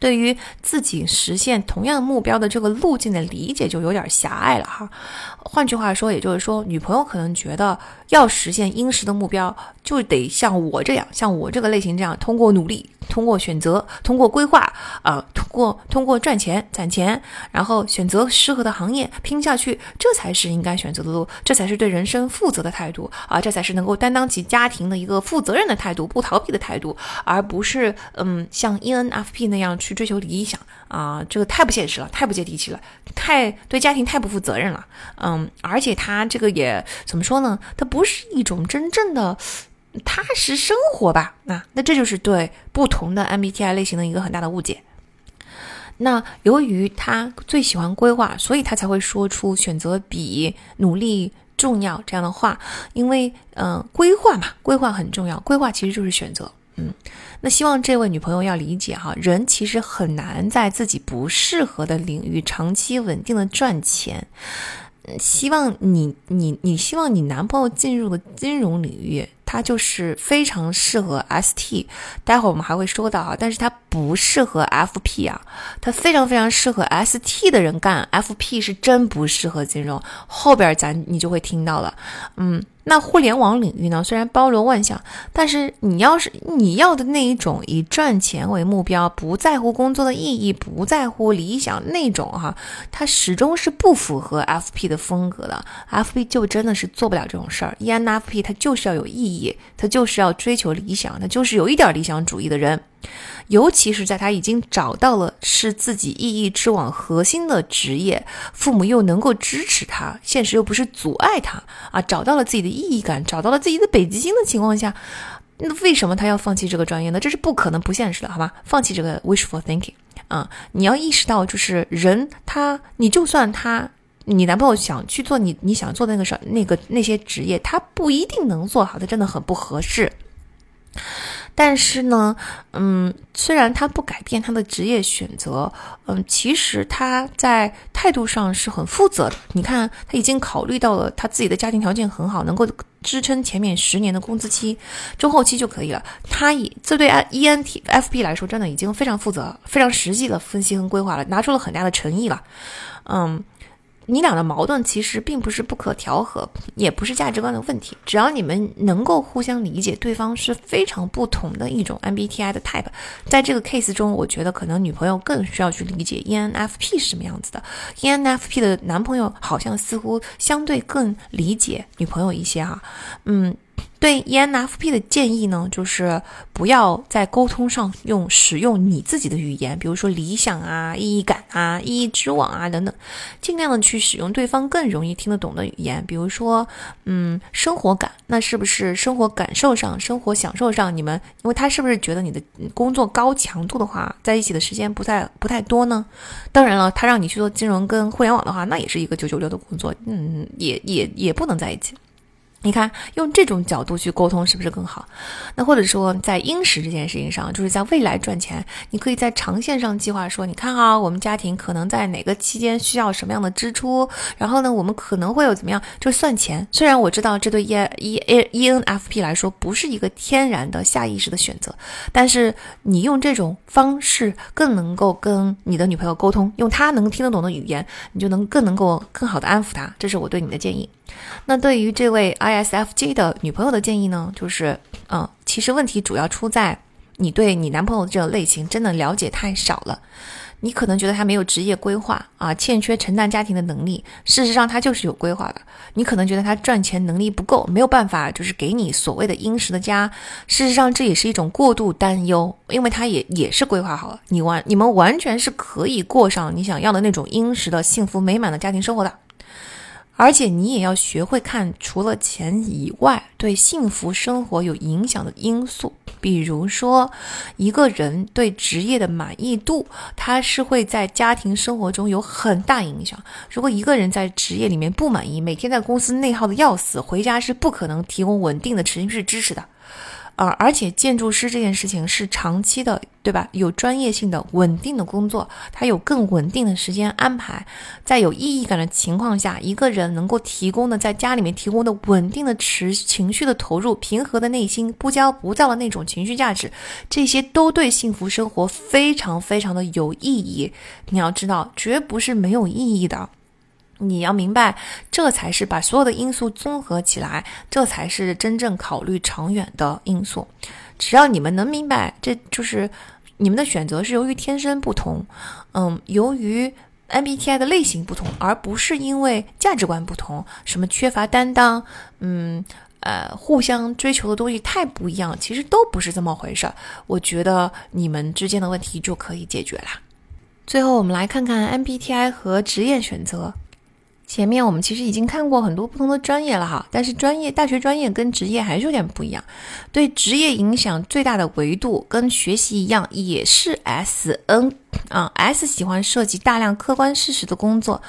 B: 对于自己实现同样目标的这个路径的理解就有点狭隘了哈。换句话说，也就是说，女朋友可能觉得要实现殷实的目标，就得像我这样，像我这个类型这样，通过努力。通过选择，通过规划，啊，通过通过赚钱攒钱，然后选择适合的行业拼下去，这才是应该选择的路，这才是对人生负责的态度啊，这才是能够担当起家庭的一个负责任的态度，不逃避的态度，而不是嗯像 ENFP 那样去追求理想啊，这个太不现实了，太不接地气了，太对家庭太不负责任了，嗯，而且他这个也怎么说呢？他不是一种真正的。踏实生活吧，那那这就是对不同的 MBTI 类型的一个很大的误解。那由于他最喜欢规划，所以他才会说出选择比努力重要这样的话。因为，嗯，规划嘛，规划很重要，规划其实就是选择。嗯，那希望这位女朋友要理解哈，人其实很难在自己不适合的领域长期稳定的赚钱。希望你，你，你希望你男朋友进入的金融领域。它就是非常适合 ST，待会儿我们还会说到啊，但是它不适合 FP 啊，它非常非常适合 ST 的人干，FP 是真不适合金融，后边咱你就会听到了，嗯。那互联网领域呢？虽然包罗万象，但是你要是你要的那一种以赚钱为目标，不在乎工作的意义，不在乎理想那种哈，它始终是不符合 FP 的风格的。FP 就真的是做不了这种事儿。ENFP 它就是要有意义，他就是要追求理想，他就是有一点理想主义的人。尤其是在他已经找到了是自己意义之网核心的职业，父母又能够支持他，现实又不是阻碍他啊，找到了自己的意义感，找到了自己的北极星的情况下，那为什么他要放弃这个专业呢？这是不可能、不现实的，好吧？放弃这个 wishful thinking 啊！你要意识到，就是人他，你就算他，你男朋友想去做你你想做的那个事，那个那些职业，他不一定能做好，他真的很不合适。但是呢，嗯，虽然他不改变他的职业选择，嗯，其实他在态度上是很负责的。你看，他已经考虑到了他自己的家庭条件很好，能够支撑前面十年的工资期，中后期就可以了。他以这对 E N T F P 来说，真的已经非常负责、非常实际的分析和规划了，拿出了很大的诚意了，嗯。你俩的矛盾其实并不是不可调和，也不是价值观的问题。只要你们能够互相理解，对方是非常不同的一种 MBTI 的 type。在这个 case 中，我觉得可能女朋友更需要去理解 ENFP 是什么样子的。ENFP 的男朋友好像似乎相对更理解女朋友一些啊，嗯。对 ENFP 的建议呢，就是不要在沟通上用使用你自己的语言，比如说理想啊、意义感啊、意义之网啊等等，尽量的去使用对方更容易听得懂的语言，比如说，嗯，生活感，那是不是生活感受上、生活享受上，你们，因为他是不是觉得你的工作高强度的话，在一起的时间不太不太多呢？当然了，他让你去做金融跟互联网的话，那也是一个九九六的工作，嗯，也也也不能在一起。你看，用这种角度去沟通是不是更好？那或者说，在殷实这件事情上，就是在未来赚钱，你可以在长线上计划说，你看啊，我们家庭可能在哪个期间需要什么样的支出，然后呢，我们可能会有怎么样，就算钱。虽然我知道这对 E E E N F P 来说不是一个天然的下意识的选择，但是你用这种方式更能够跟你的女朋友沟通，用她能听得懂的语言，你就能更能够更好的安抚她。这是我对你的建议。那对于这位 ISFJ 的女朋友的建议呢，就是，嗯，其实问题主要出在你对你男朋友这种类型真的了解太少了。你可能觉得他没有职业规划啊，欠缺承担家庭的能力。事实上，他就是有规划的。你可能觉得他赚钱能力不够，没有办法就是给你所谓的殷实的家。事实上，这也是一种过度担忧，因为他也也是规划好了。你完，你们完全是可以过上你想要的那种殷实的、幸福美满的家庭生活的。而且你也要学会看，除了钱以外，对幸福生活有影响的因素。比如说，一个人对职业的满意度，他是会在家庭生活中有很大影响。如果一个人在职业里面不满意，每天在公司内耗的要死，回家是不可能提供稳定的持续支持的。呃，而且建筑师这件事情是长期的，对吧？有专业性的、稳定的工作，他有更稳定的时间安排，在有意义感的情况下，一个人能够提供的在家里面提供的稳定的持情绪的投入、平和的内心、不骄不躁的那种情绪价值，这些都对幸福生活非常非常的有意义。你要知道，绝不是没有意义的。你要明白，这才是把所有的因素综合起来，这才是真正考虑长远的因素。只要你们能明白，这就是你们的选择是由于天生不同，嗯，由于 MBTI 的类型不同，而不是因为价值观不同，什么缺乏担当，嗯，呃，互相追求的东西太不一样，其实都不是这么回事儿。我觉得你们之间的问题就可以解决啦。最后，我们来看看 MBTI 和职业选择。前面我们其实已经看过很多不同的专业了哈，但是专业大学专业跟职业还是有点不一样。对职业影响最大的维度跟学习一样，也是 S N 啊。S 喜欢涉及大量客观事实的工作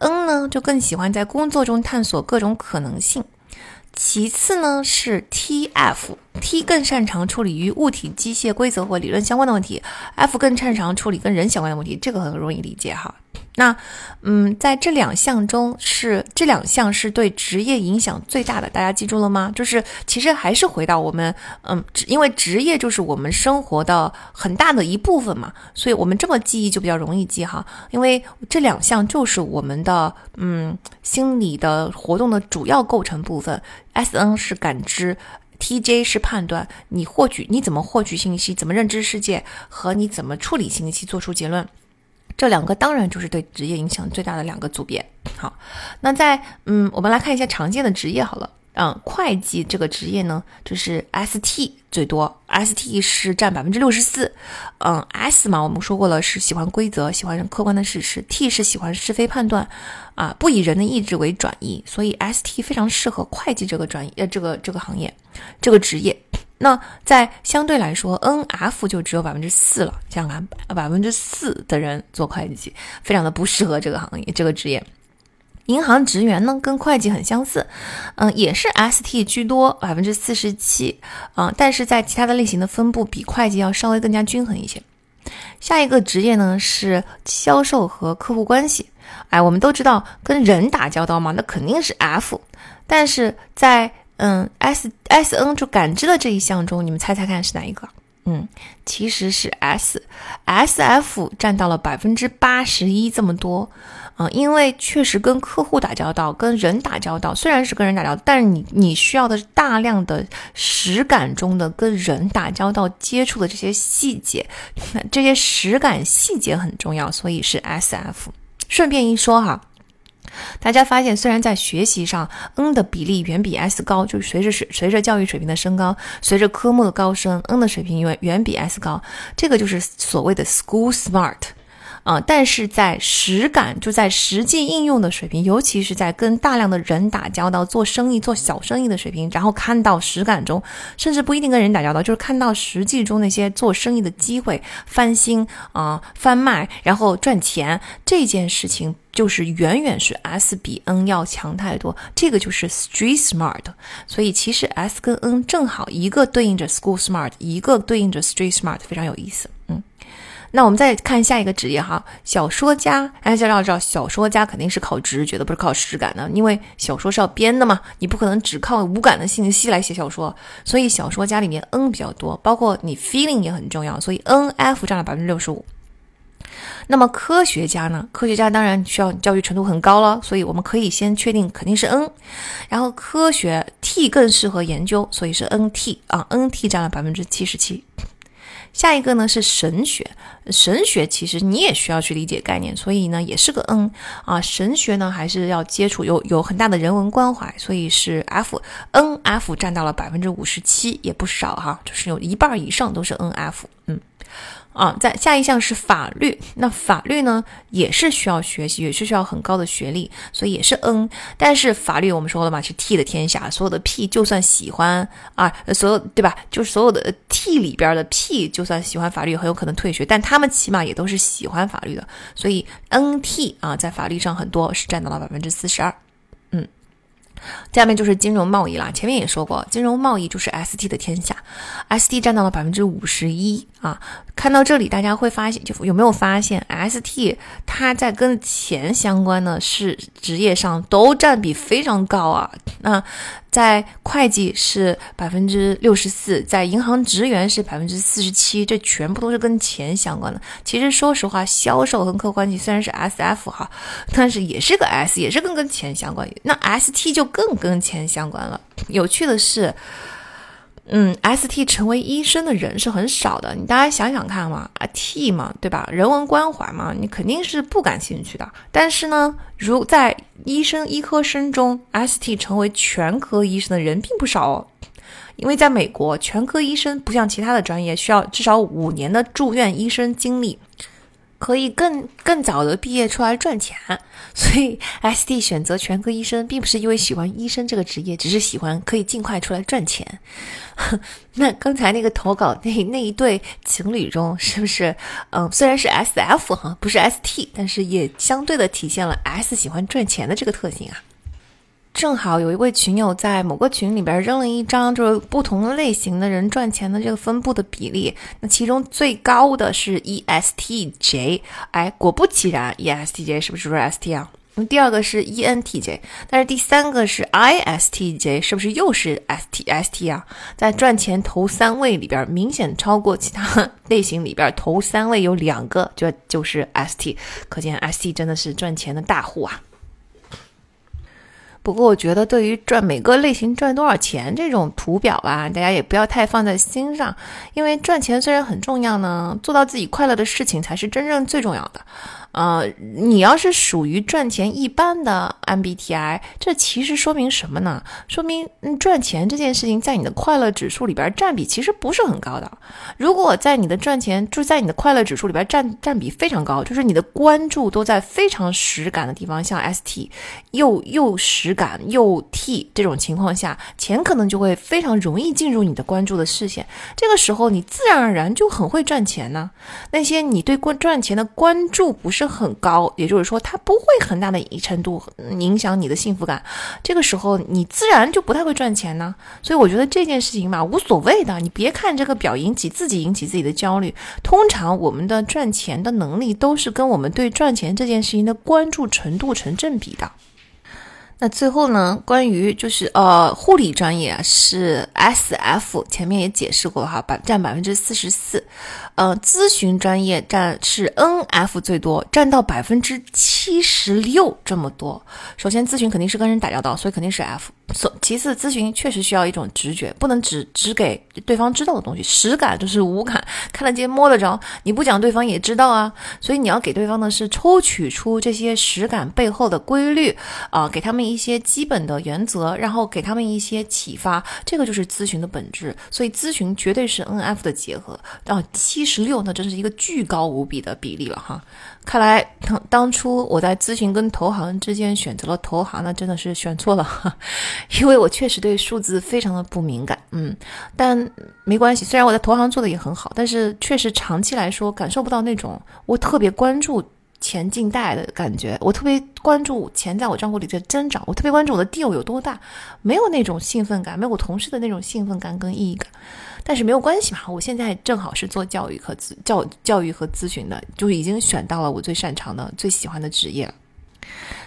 B: ，N 呢就更喜欢在工作中探索各种可能性。其次呢是 T F，T 更擅长处理与物体、机械、规则或理论相关的问题，F 更擅长处理跟人相关的问题，这个很容易理解哈。那，嗯，在这两项中是这两项是对职业影响最大的，大家记住了吗？就是其实还是回到我们，嗯，因为职业就是我们生活的很大的一部分嘛，所以我们这么记忆就比较容易记哈。因为这两项就是我们的，嗯，心理的活动的主要构成部分。S N 是感知，T J 是判断，你获取你怎么获取信息，怎么认知世界，和你怎么处理信息，做出结论。这两个当然就是对职业影响最大的两个组别。好，那在嗯，我们来看一下常见的职业好了。嗯，会计这个职业呢，就是 ST 最多，ST 是占百分之六十四。嗯，S 嘛，我们说过了，是喜欢规则，喜欢客观的事实。T 是喜欢是非判断，啊，不以人的意志为转移。所以 ST 非常适合会计这个专业，呃，这个这个行业，这个职业。那在相对来说，N F 就只有百分之四了。想想看，百分之四的人做会计，非常的不适合这个行业、这个职业。银行职员呢，跟会计很相似，嗯，也是 S T 居多，百分之四十七，啊，但是在其他的类型的分布比会计要稍微更加均衡一些。下一个职业呢是销售和客户关系，哎，我们都知道跟人打交道嘛，那肯定是 F，但是在嗯，S S N 就感知的这一项中，你们猜猜看是哪一个？嗯，其实是 S，S F 占到了百分之八十一这么多。嗯，因为确实跟客户打交道，跟人打交道，虽然是跟人打交道，但是你你需要的是大量的实感中的跟人打交道接触的这些细节，这些实感细节很重要，所以是 S F。顺便一说哈。大家发现，虽然在学习上，N 的比例远比 S 高，就是随着水随着教育水平的升高，随着科目的高升，N 的水平远远比 S 高，这个就是所谓的 school smart。啊，但是在实感，就在实际应用的水平，尤其是在跟大量的人打交道、做生意、做小生意的水平，然后看到实感中，甚至不一定跟人打交道，就是看到实际中那些做生意的机会、翻新啊、翻卖，然后赚钱这件事情，就是远远是 S 比 N 要强太多。这个就是 Street Smart。所以其实 S 跟 N 正好一个对应着 School Smart，一个对应着 Street Smart，非常有意思。嗯。那我们再看下一个职业哈，小说家。大家要知道，小说家肯定是靠直觉的，不是靠实感的，因为小说是要编的嘛，你不可能只靠无感的信息来写小说。所以小说家里面 N 比较多，包括你 feeling 也很重要，所以 N F 占了百分之六十五。那么科学家呢？科学家当然需要教育程度很高了，所以我们可以先确定肯定是 N。然后科学 T 更适合研究，所以是 N T 啊，N T 占了百分之七十七。下一个呢是神学，神学其实你也需要去理解概念，所以呢也是个 N 啊。神学呢还是要接触，有有很大的人文关怀，所以是 F，N F 占到了百分之五十七，也不少哈，就是有一半以上都是 N F，嗯。啊，在下一项是法律，那法律呢也是需要学习，也是需要很高的学历，所以也是 N。但是法律我们说了嘛，是 T 的天下，所有的 P 就算喜欢啊，所有对吧？就是所有的 T 里边的 P 就算喜欢法律，很有可能退学，但他们起码也都是喜欢法律的，所以 NT 啊，在法律上很多是占到了百分之四十二。下面就是金融贸易啦，前面也说过，金融贸易就是 ST 的天下，ST 占到了百分之五十一啊。看到这里，大家会发现，就有没有发现，ST 它在跟钱相关的是职业上都占比非常高啊。那在会计是百分之六十四，在银行职员是百分之四十七，这全部都是跟钱相关的。其实说实话，销售和客观关系虽然是 SF 哈，但是也是个 S，也是跟跟钱相关。那 ST 就更跟钱相关了。有趣的是。嗯，ST 成为医生的人是很少的，你大家想想看嘛，啊 T 嘛，对吧？人文关怀嘛，你肯定是不感兴趣的。但是呢，如在医生医科生中，ST 成为全科医生的人并不少哦。因为在美国，全科医生不像其他的专业需要至少五年的住院医生经历。可以更更早的毕业出来赚钱，所以 S D 选择全科医生，并不是因为喜欢医生这个职业，只是喜欢可以尽快出来赚钱。那刚才那个投稿那那一对情侣中，是不是嗯，虽然是 S F 哈，不是 S T，但是也相对的体现了 S 喜欢赚钱的这个特性啊。正好有一位群友在某个群里边扔了一张，就是不同类型的人赚钱的这个分布的比例。那其中最高的是 ESTJ，哎，果不其然，ESTJ 是不是就是 ST 啊？那第二个是 ENTJ，但是第三个是 ISTJ，是不是又是 STST 啊？在赚钱头三位里边，明显超过其他类型里边头三位有两个，就就是 ST，可见 ST 真的是赚钱的大户啊。不过，我觉得对于赚每个类型赚多少钱这种图表吧，大家也不要太放在心上，因为赚钱虽然很重要呢，做到自己快乐的事情才是真正最重要的。呃，你要是属于赚钱一般的 MBTI，这其实说明什么呢？说明赚钱这件事情在你的快乐指数里边占比其实不是很高的。如果在你的赚钱就在你的快乐指数里边占占比非常高，就是你的关注都在非常实感的地方，像 ST 又又实感又 T 这种情况下，钱可能就会非常容易进入你的关注的视线。这个时候你自然而然就很会赚钱呢。那些你对关赚钱的关注不是。是很高，也就是说，它不会很大的程度影响你的幸福感。这个时候，你自然就不太会赚钱呢。所以，我觉得这件事情嘛，无所谓的。你别看这个表引起自己引起自己的焦虑。通常，我们的赚钱的能力都是跟我们对赚钱这件事情的关注程度成正比的。那最后呢？关于就是呃，护理专业是 S F，前面也解释过哈，百占百分之四十四。呃，咨询专业占是 N F 最多，占到百分之七十六这么多。首先，咨询肯定是跟人打交道，所以肯定是 F。所其次，咨询确实需要一种直觉，不能只只给对方知道的东西，实感就是无感，看得见摸得着。你不讲，对方也知道啊。所以你要给对方的是抽取出这些实感背后的规律啊，给他们一些基本的原则，然后给他们一些启发。这个就是咨询的本质。所以咨询绝对是 N F 的结合。啊，七十六，那真是一个巨高无比的比例了哈。看来当初我在咨询跟投行之间选择了投行，那真的是选错了，因为我确实对数字非常的不敏感，嗯，但没关系，虽然我在投行做的也很好，但是确实长期来说感受不到那种我特别关注钱进贷的感觉，我特别关注钱在我账户里的增长，我特别关注我的 deal 有多大，没有那种兴奋感，没有我同事的那种兴奋感跟意义感。但是没有关系嘛，我现在正好是做教育和咨教教育和咨询的，就已经选到了我最擅长的、最喜欢的职业。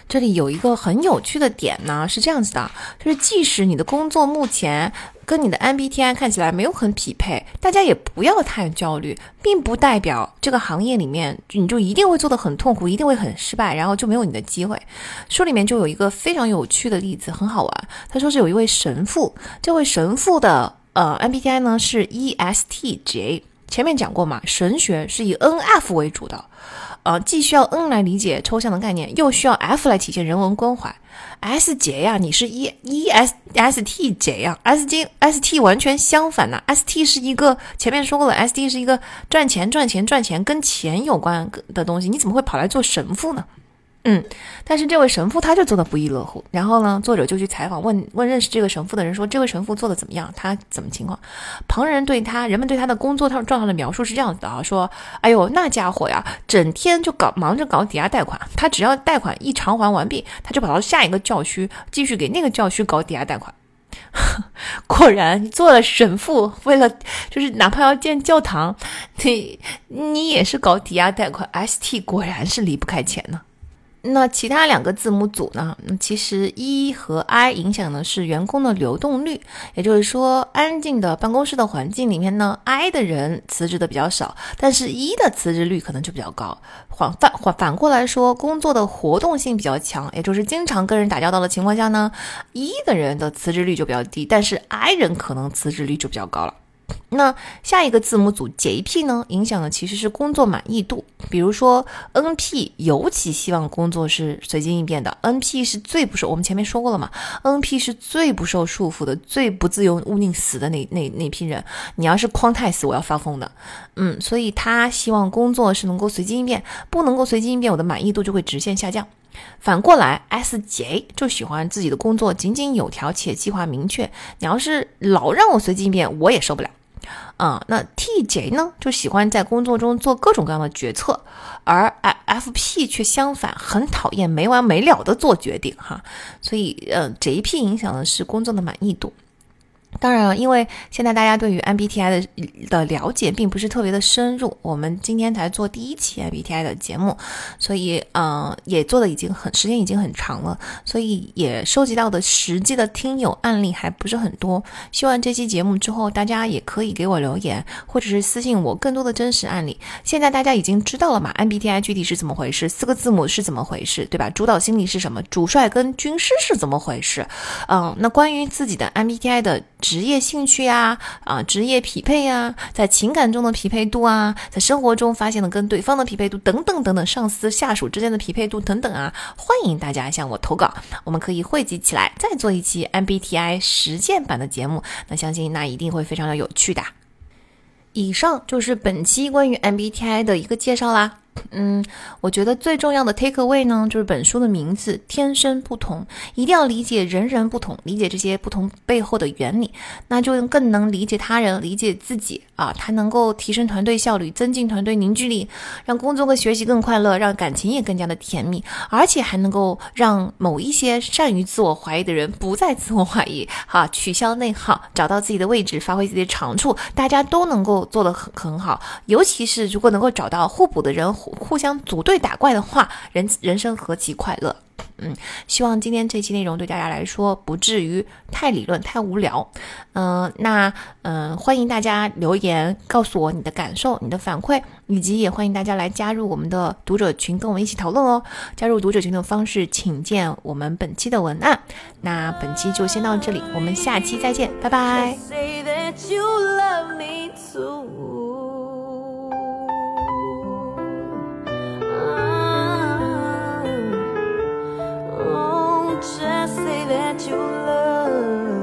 B: 这里有一个很有趣的点呢，是这样子的，就是即使你的工作目前跟你的 MBTI 看起来没有很匹配，大家也不要太焦虑，并不代表这个行业里面你就一定会做的很痛苦，一定会很失败，然后就没有你的机会。书里面就有一个非常有趣的例子，很好玩。他说是有一位神父，这位神父的。呃，MBTI 呢是 ESTJ，前面讲过嘛，神学是以 N F 为主的，呃，既需要 N 来理解抽象的概念，又需要 F 来体现人文关怀。SJ 呀，你是 E ESSTJ 呀，S T S T 完全相反呐，S T 是一个前面说过了，S T 是一个赚钱赚钱赚钱跟钱有关的东西，你怎么会跑来做神父呢？嗯，但是这位神父他就做的不亦乐乎。然后呢，作者就去采访，问问认识这个神父的人说：“这位神父做的怎么样？他怎么情况？”旁人对他，人们对他的工作状状态的描述是这样子的啊：说，哎呦，那家伙呀，整天就搞忙着搞抵押贷款，他只要贷款一偿还完毕，他就跑到下一个教区继续给那个教区搞抵押贷款。果然，做了神父，为了就是哪怕要建教堂，你你也是搞抵押贷款。ST 果然是离不开钱呢。那其他两个字母组呢？其实 E 和 I 影响的是员工的流动率，也就是说，安静的办公室的环境里面呢，I 的人辞职的比较少，但是 E 的辞职率可能就比较高。反反反反过来说，工作的活动性比较强，也就是经常跟人打交道的情况下呢，E 的人的辞职率就比较低，但是 I 人可能辞职率就比较高了。那下一个字母组 JP 呢，影响的其实是工作满意度。比如说 NP 尤其希望工作是随机应变的，NP 是最不受我们前面说过了嘛，NP 是最不受束缚的，最不自由勿宁死的那那那批人。你要是框太死，我要发疯的。嗯，所以他希望工作是能够随机应变，不能够随机应变，我的满意度就会直线下降。反过来，SJ 就喜欢自己的工作井井有条且计划明确。你要是老让我随机应变，我也受不了。啊，那 TJ 呢，就喜欢在工作中做各种各样的决策，而 FP 却相反，很讨厌没完没了的做决定哈。所以，呃，JP 影响的是工作的满意度。当然了，因为现在大家对于 MBTI 的的了解并不是特别的深入，我们今天才做第一期 MBTI 的节目，所以嗯，也做的已经很时间已经很长了，所以也收集到的实际的听友案例还不是很多。希望这期节目之后，大家也可以给我留言，或者是私信我更多的真实案例。现在大家已经知道了嘛？MBTI 具体是怎么回事？四个字母是怎么回事？对吧？主导心理是什么？主帅跟军师是怎么回事？嗯，那关于自己的 MBTI 的。职业兴趣呀，啊，职业匹配呀，在情感中的匹配度啊，在生活中发现的跟对方的匹配度等等等等，上司下属之间的匹配度等等啊，欢迎大家向我投稿，我们可以汇集起来，再做一期 MBTI 实践版的节目，那相信那一定会非常的有趣的。以上就是本期关于 MBTI 的一个介绍啦。嗯，我觉得最重要的 take away 呢，就是本书的名字“天生不同”，一定要理解人人不同，理解这些不同背后的原理，那就更能理解他人，理解自己。啊。它能够提升团队效率，增进团队凝聚力，让工作和学习更快乐，让感情也更加的甜蜜，而且还能够让某一些善于自我怀疑的人不再自我怀疑，哈，取消内耗，找到自己的位置，发挥自己的长处，大家都能够做得很很好。尤其是如果能够找到互补的人。互互相组队打怪的话，人人生何其快乐！嗯，希望今天这期内容对大家来说不至于太理论、太无聊。嗯，那嗯，欢迎大家留言告诉我你的感受、你的反馈，以及也欢迎大家来加入我们的读者群，跟我们一起讨论哦。加入读者群的方式，请见我们本期的文案。那本期就先到这里，我们下期再见，拜拜。just say that you love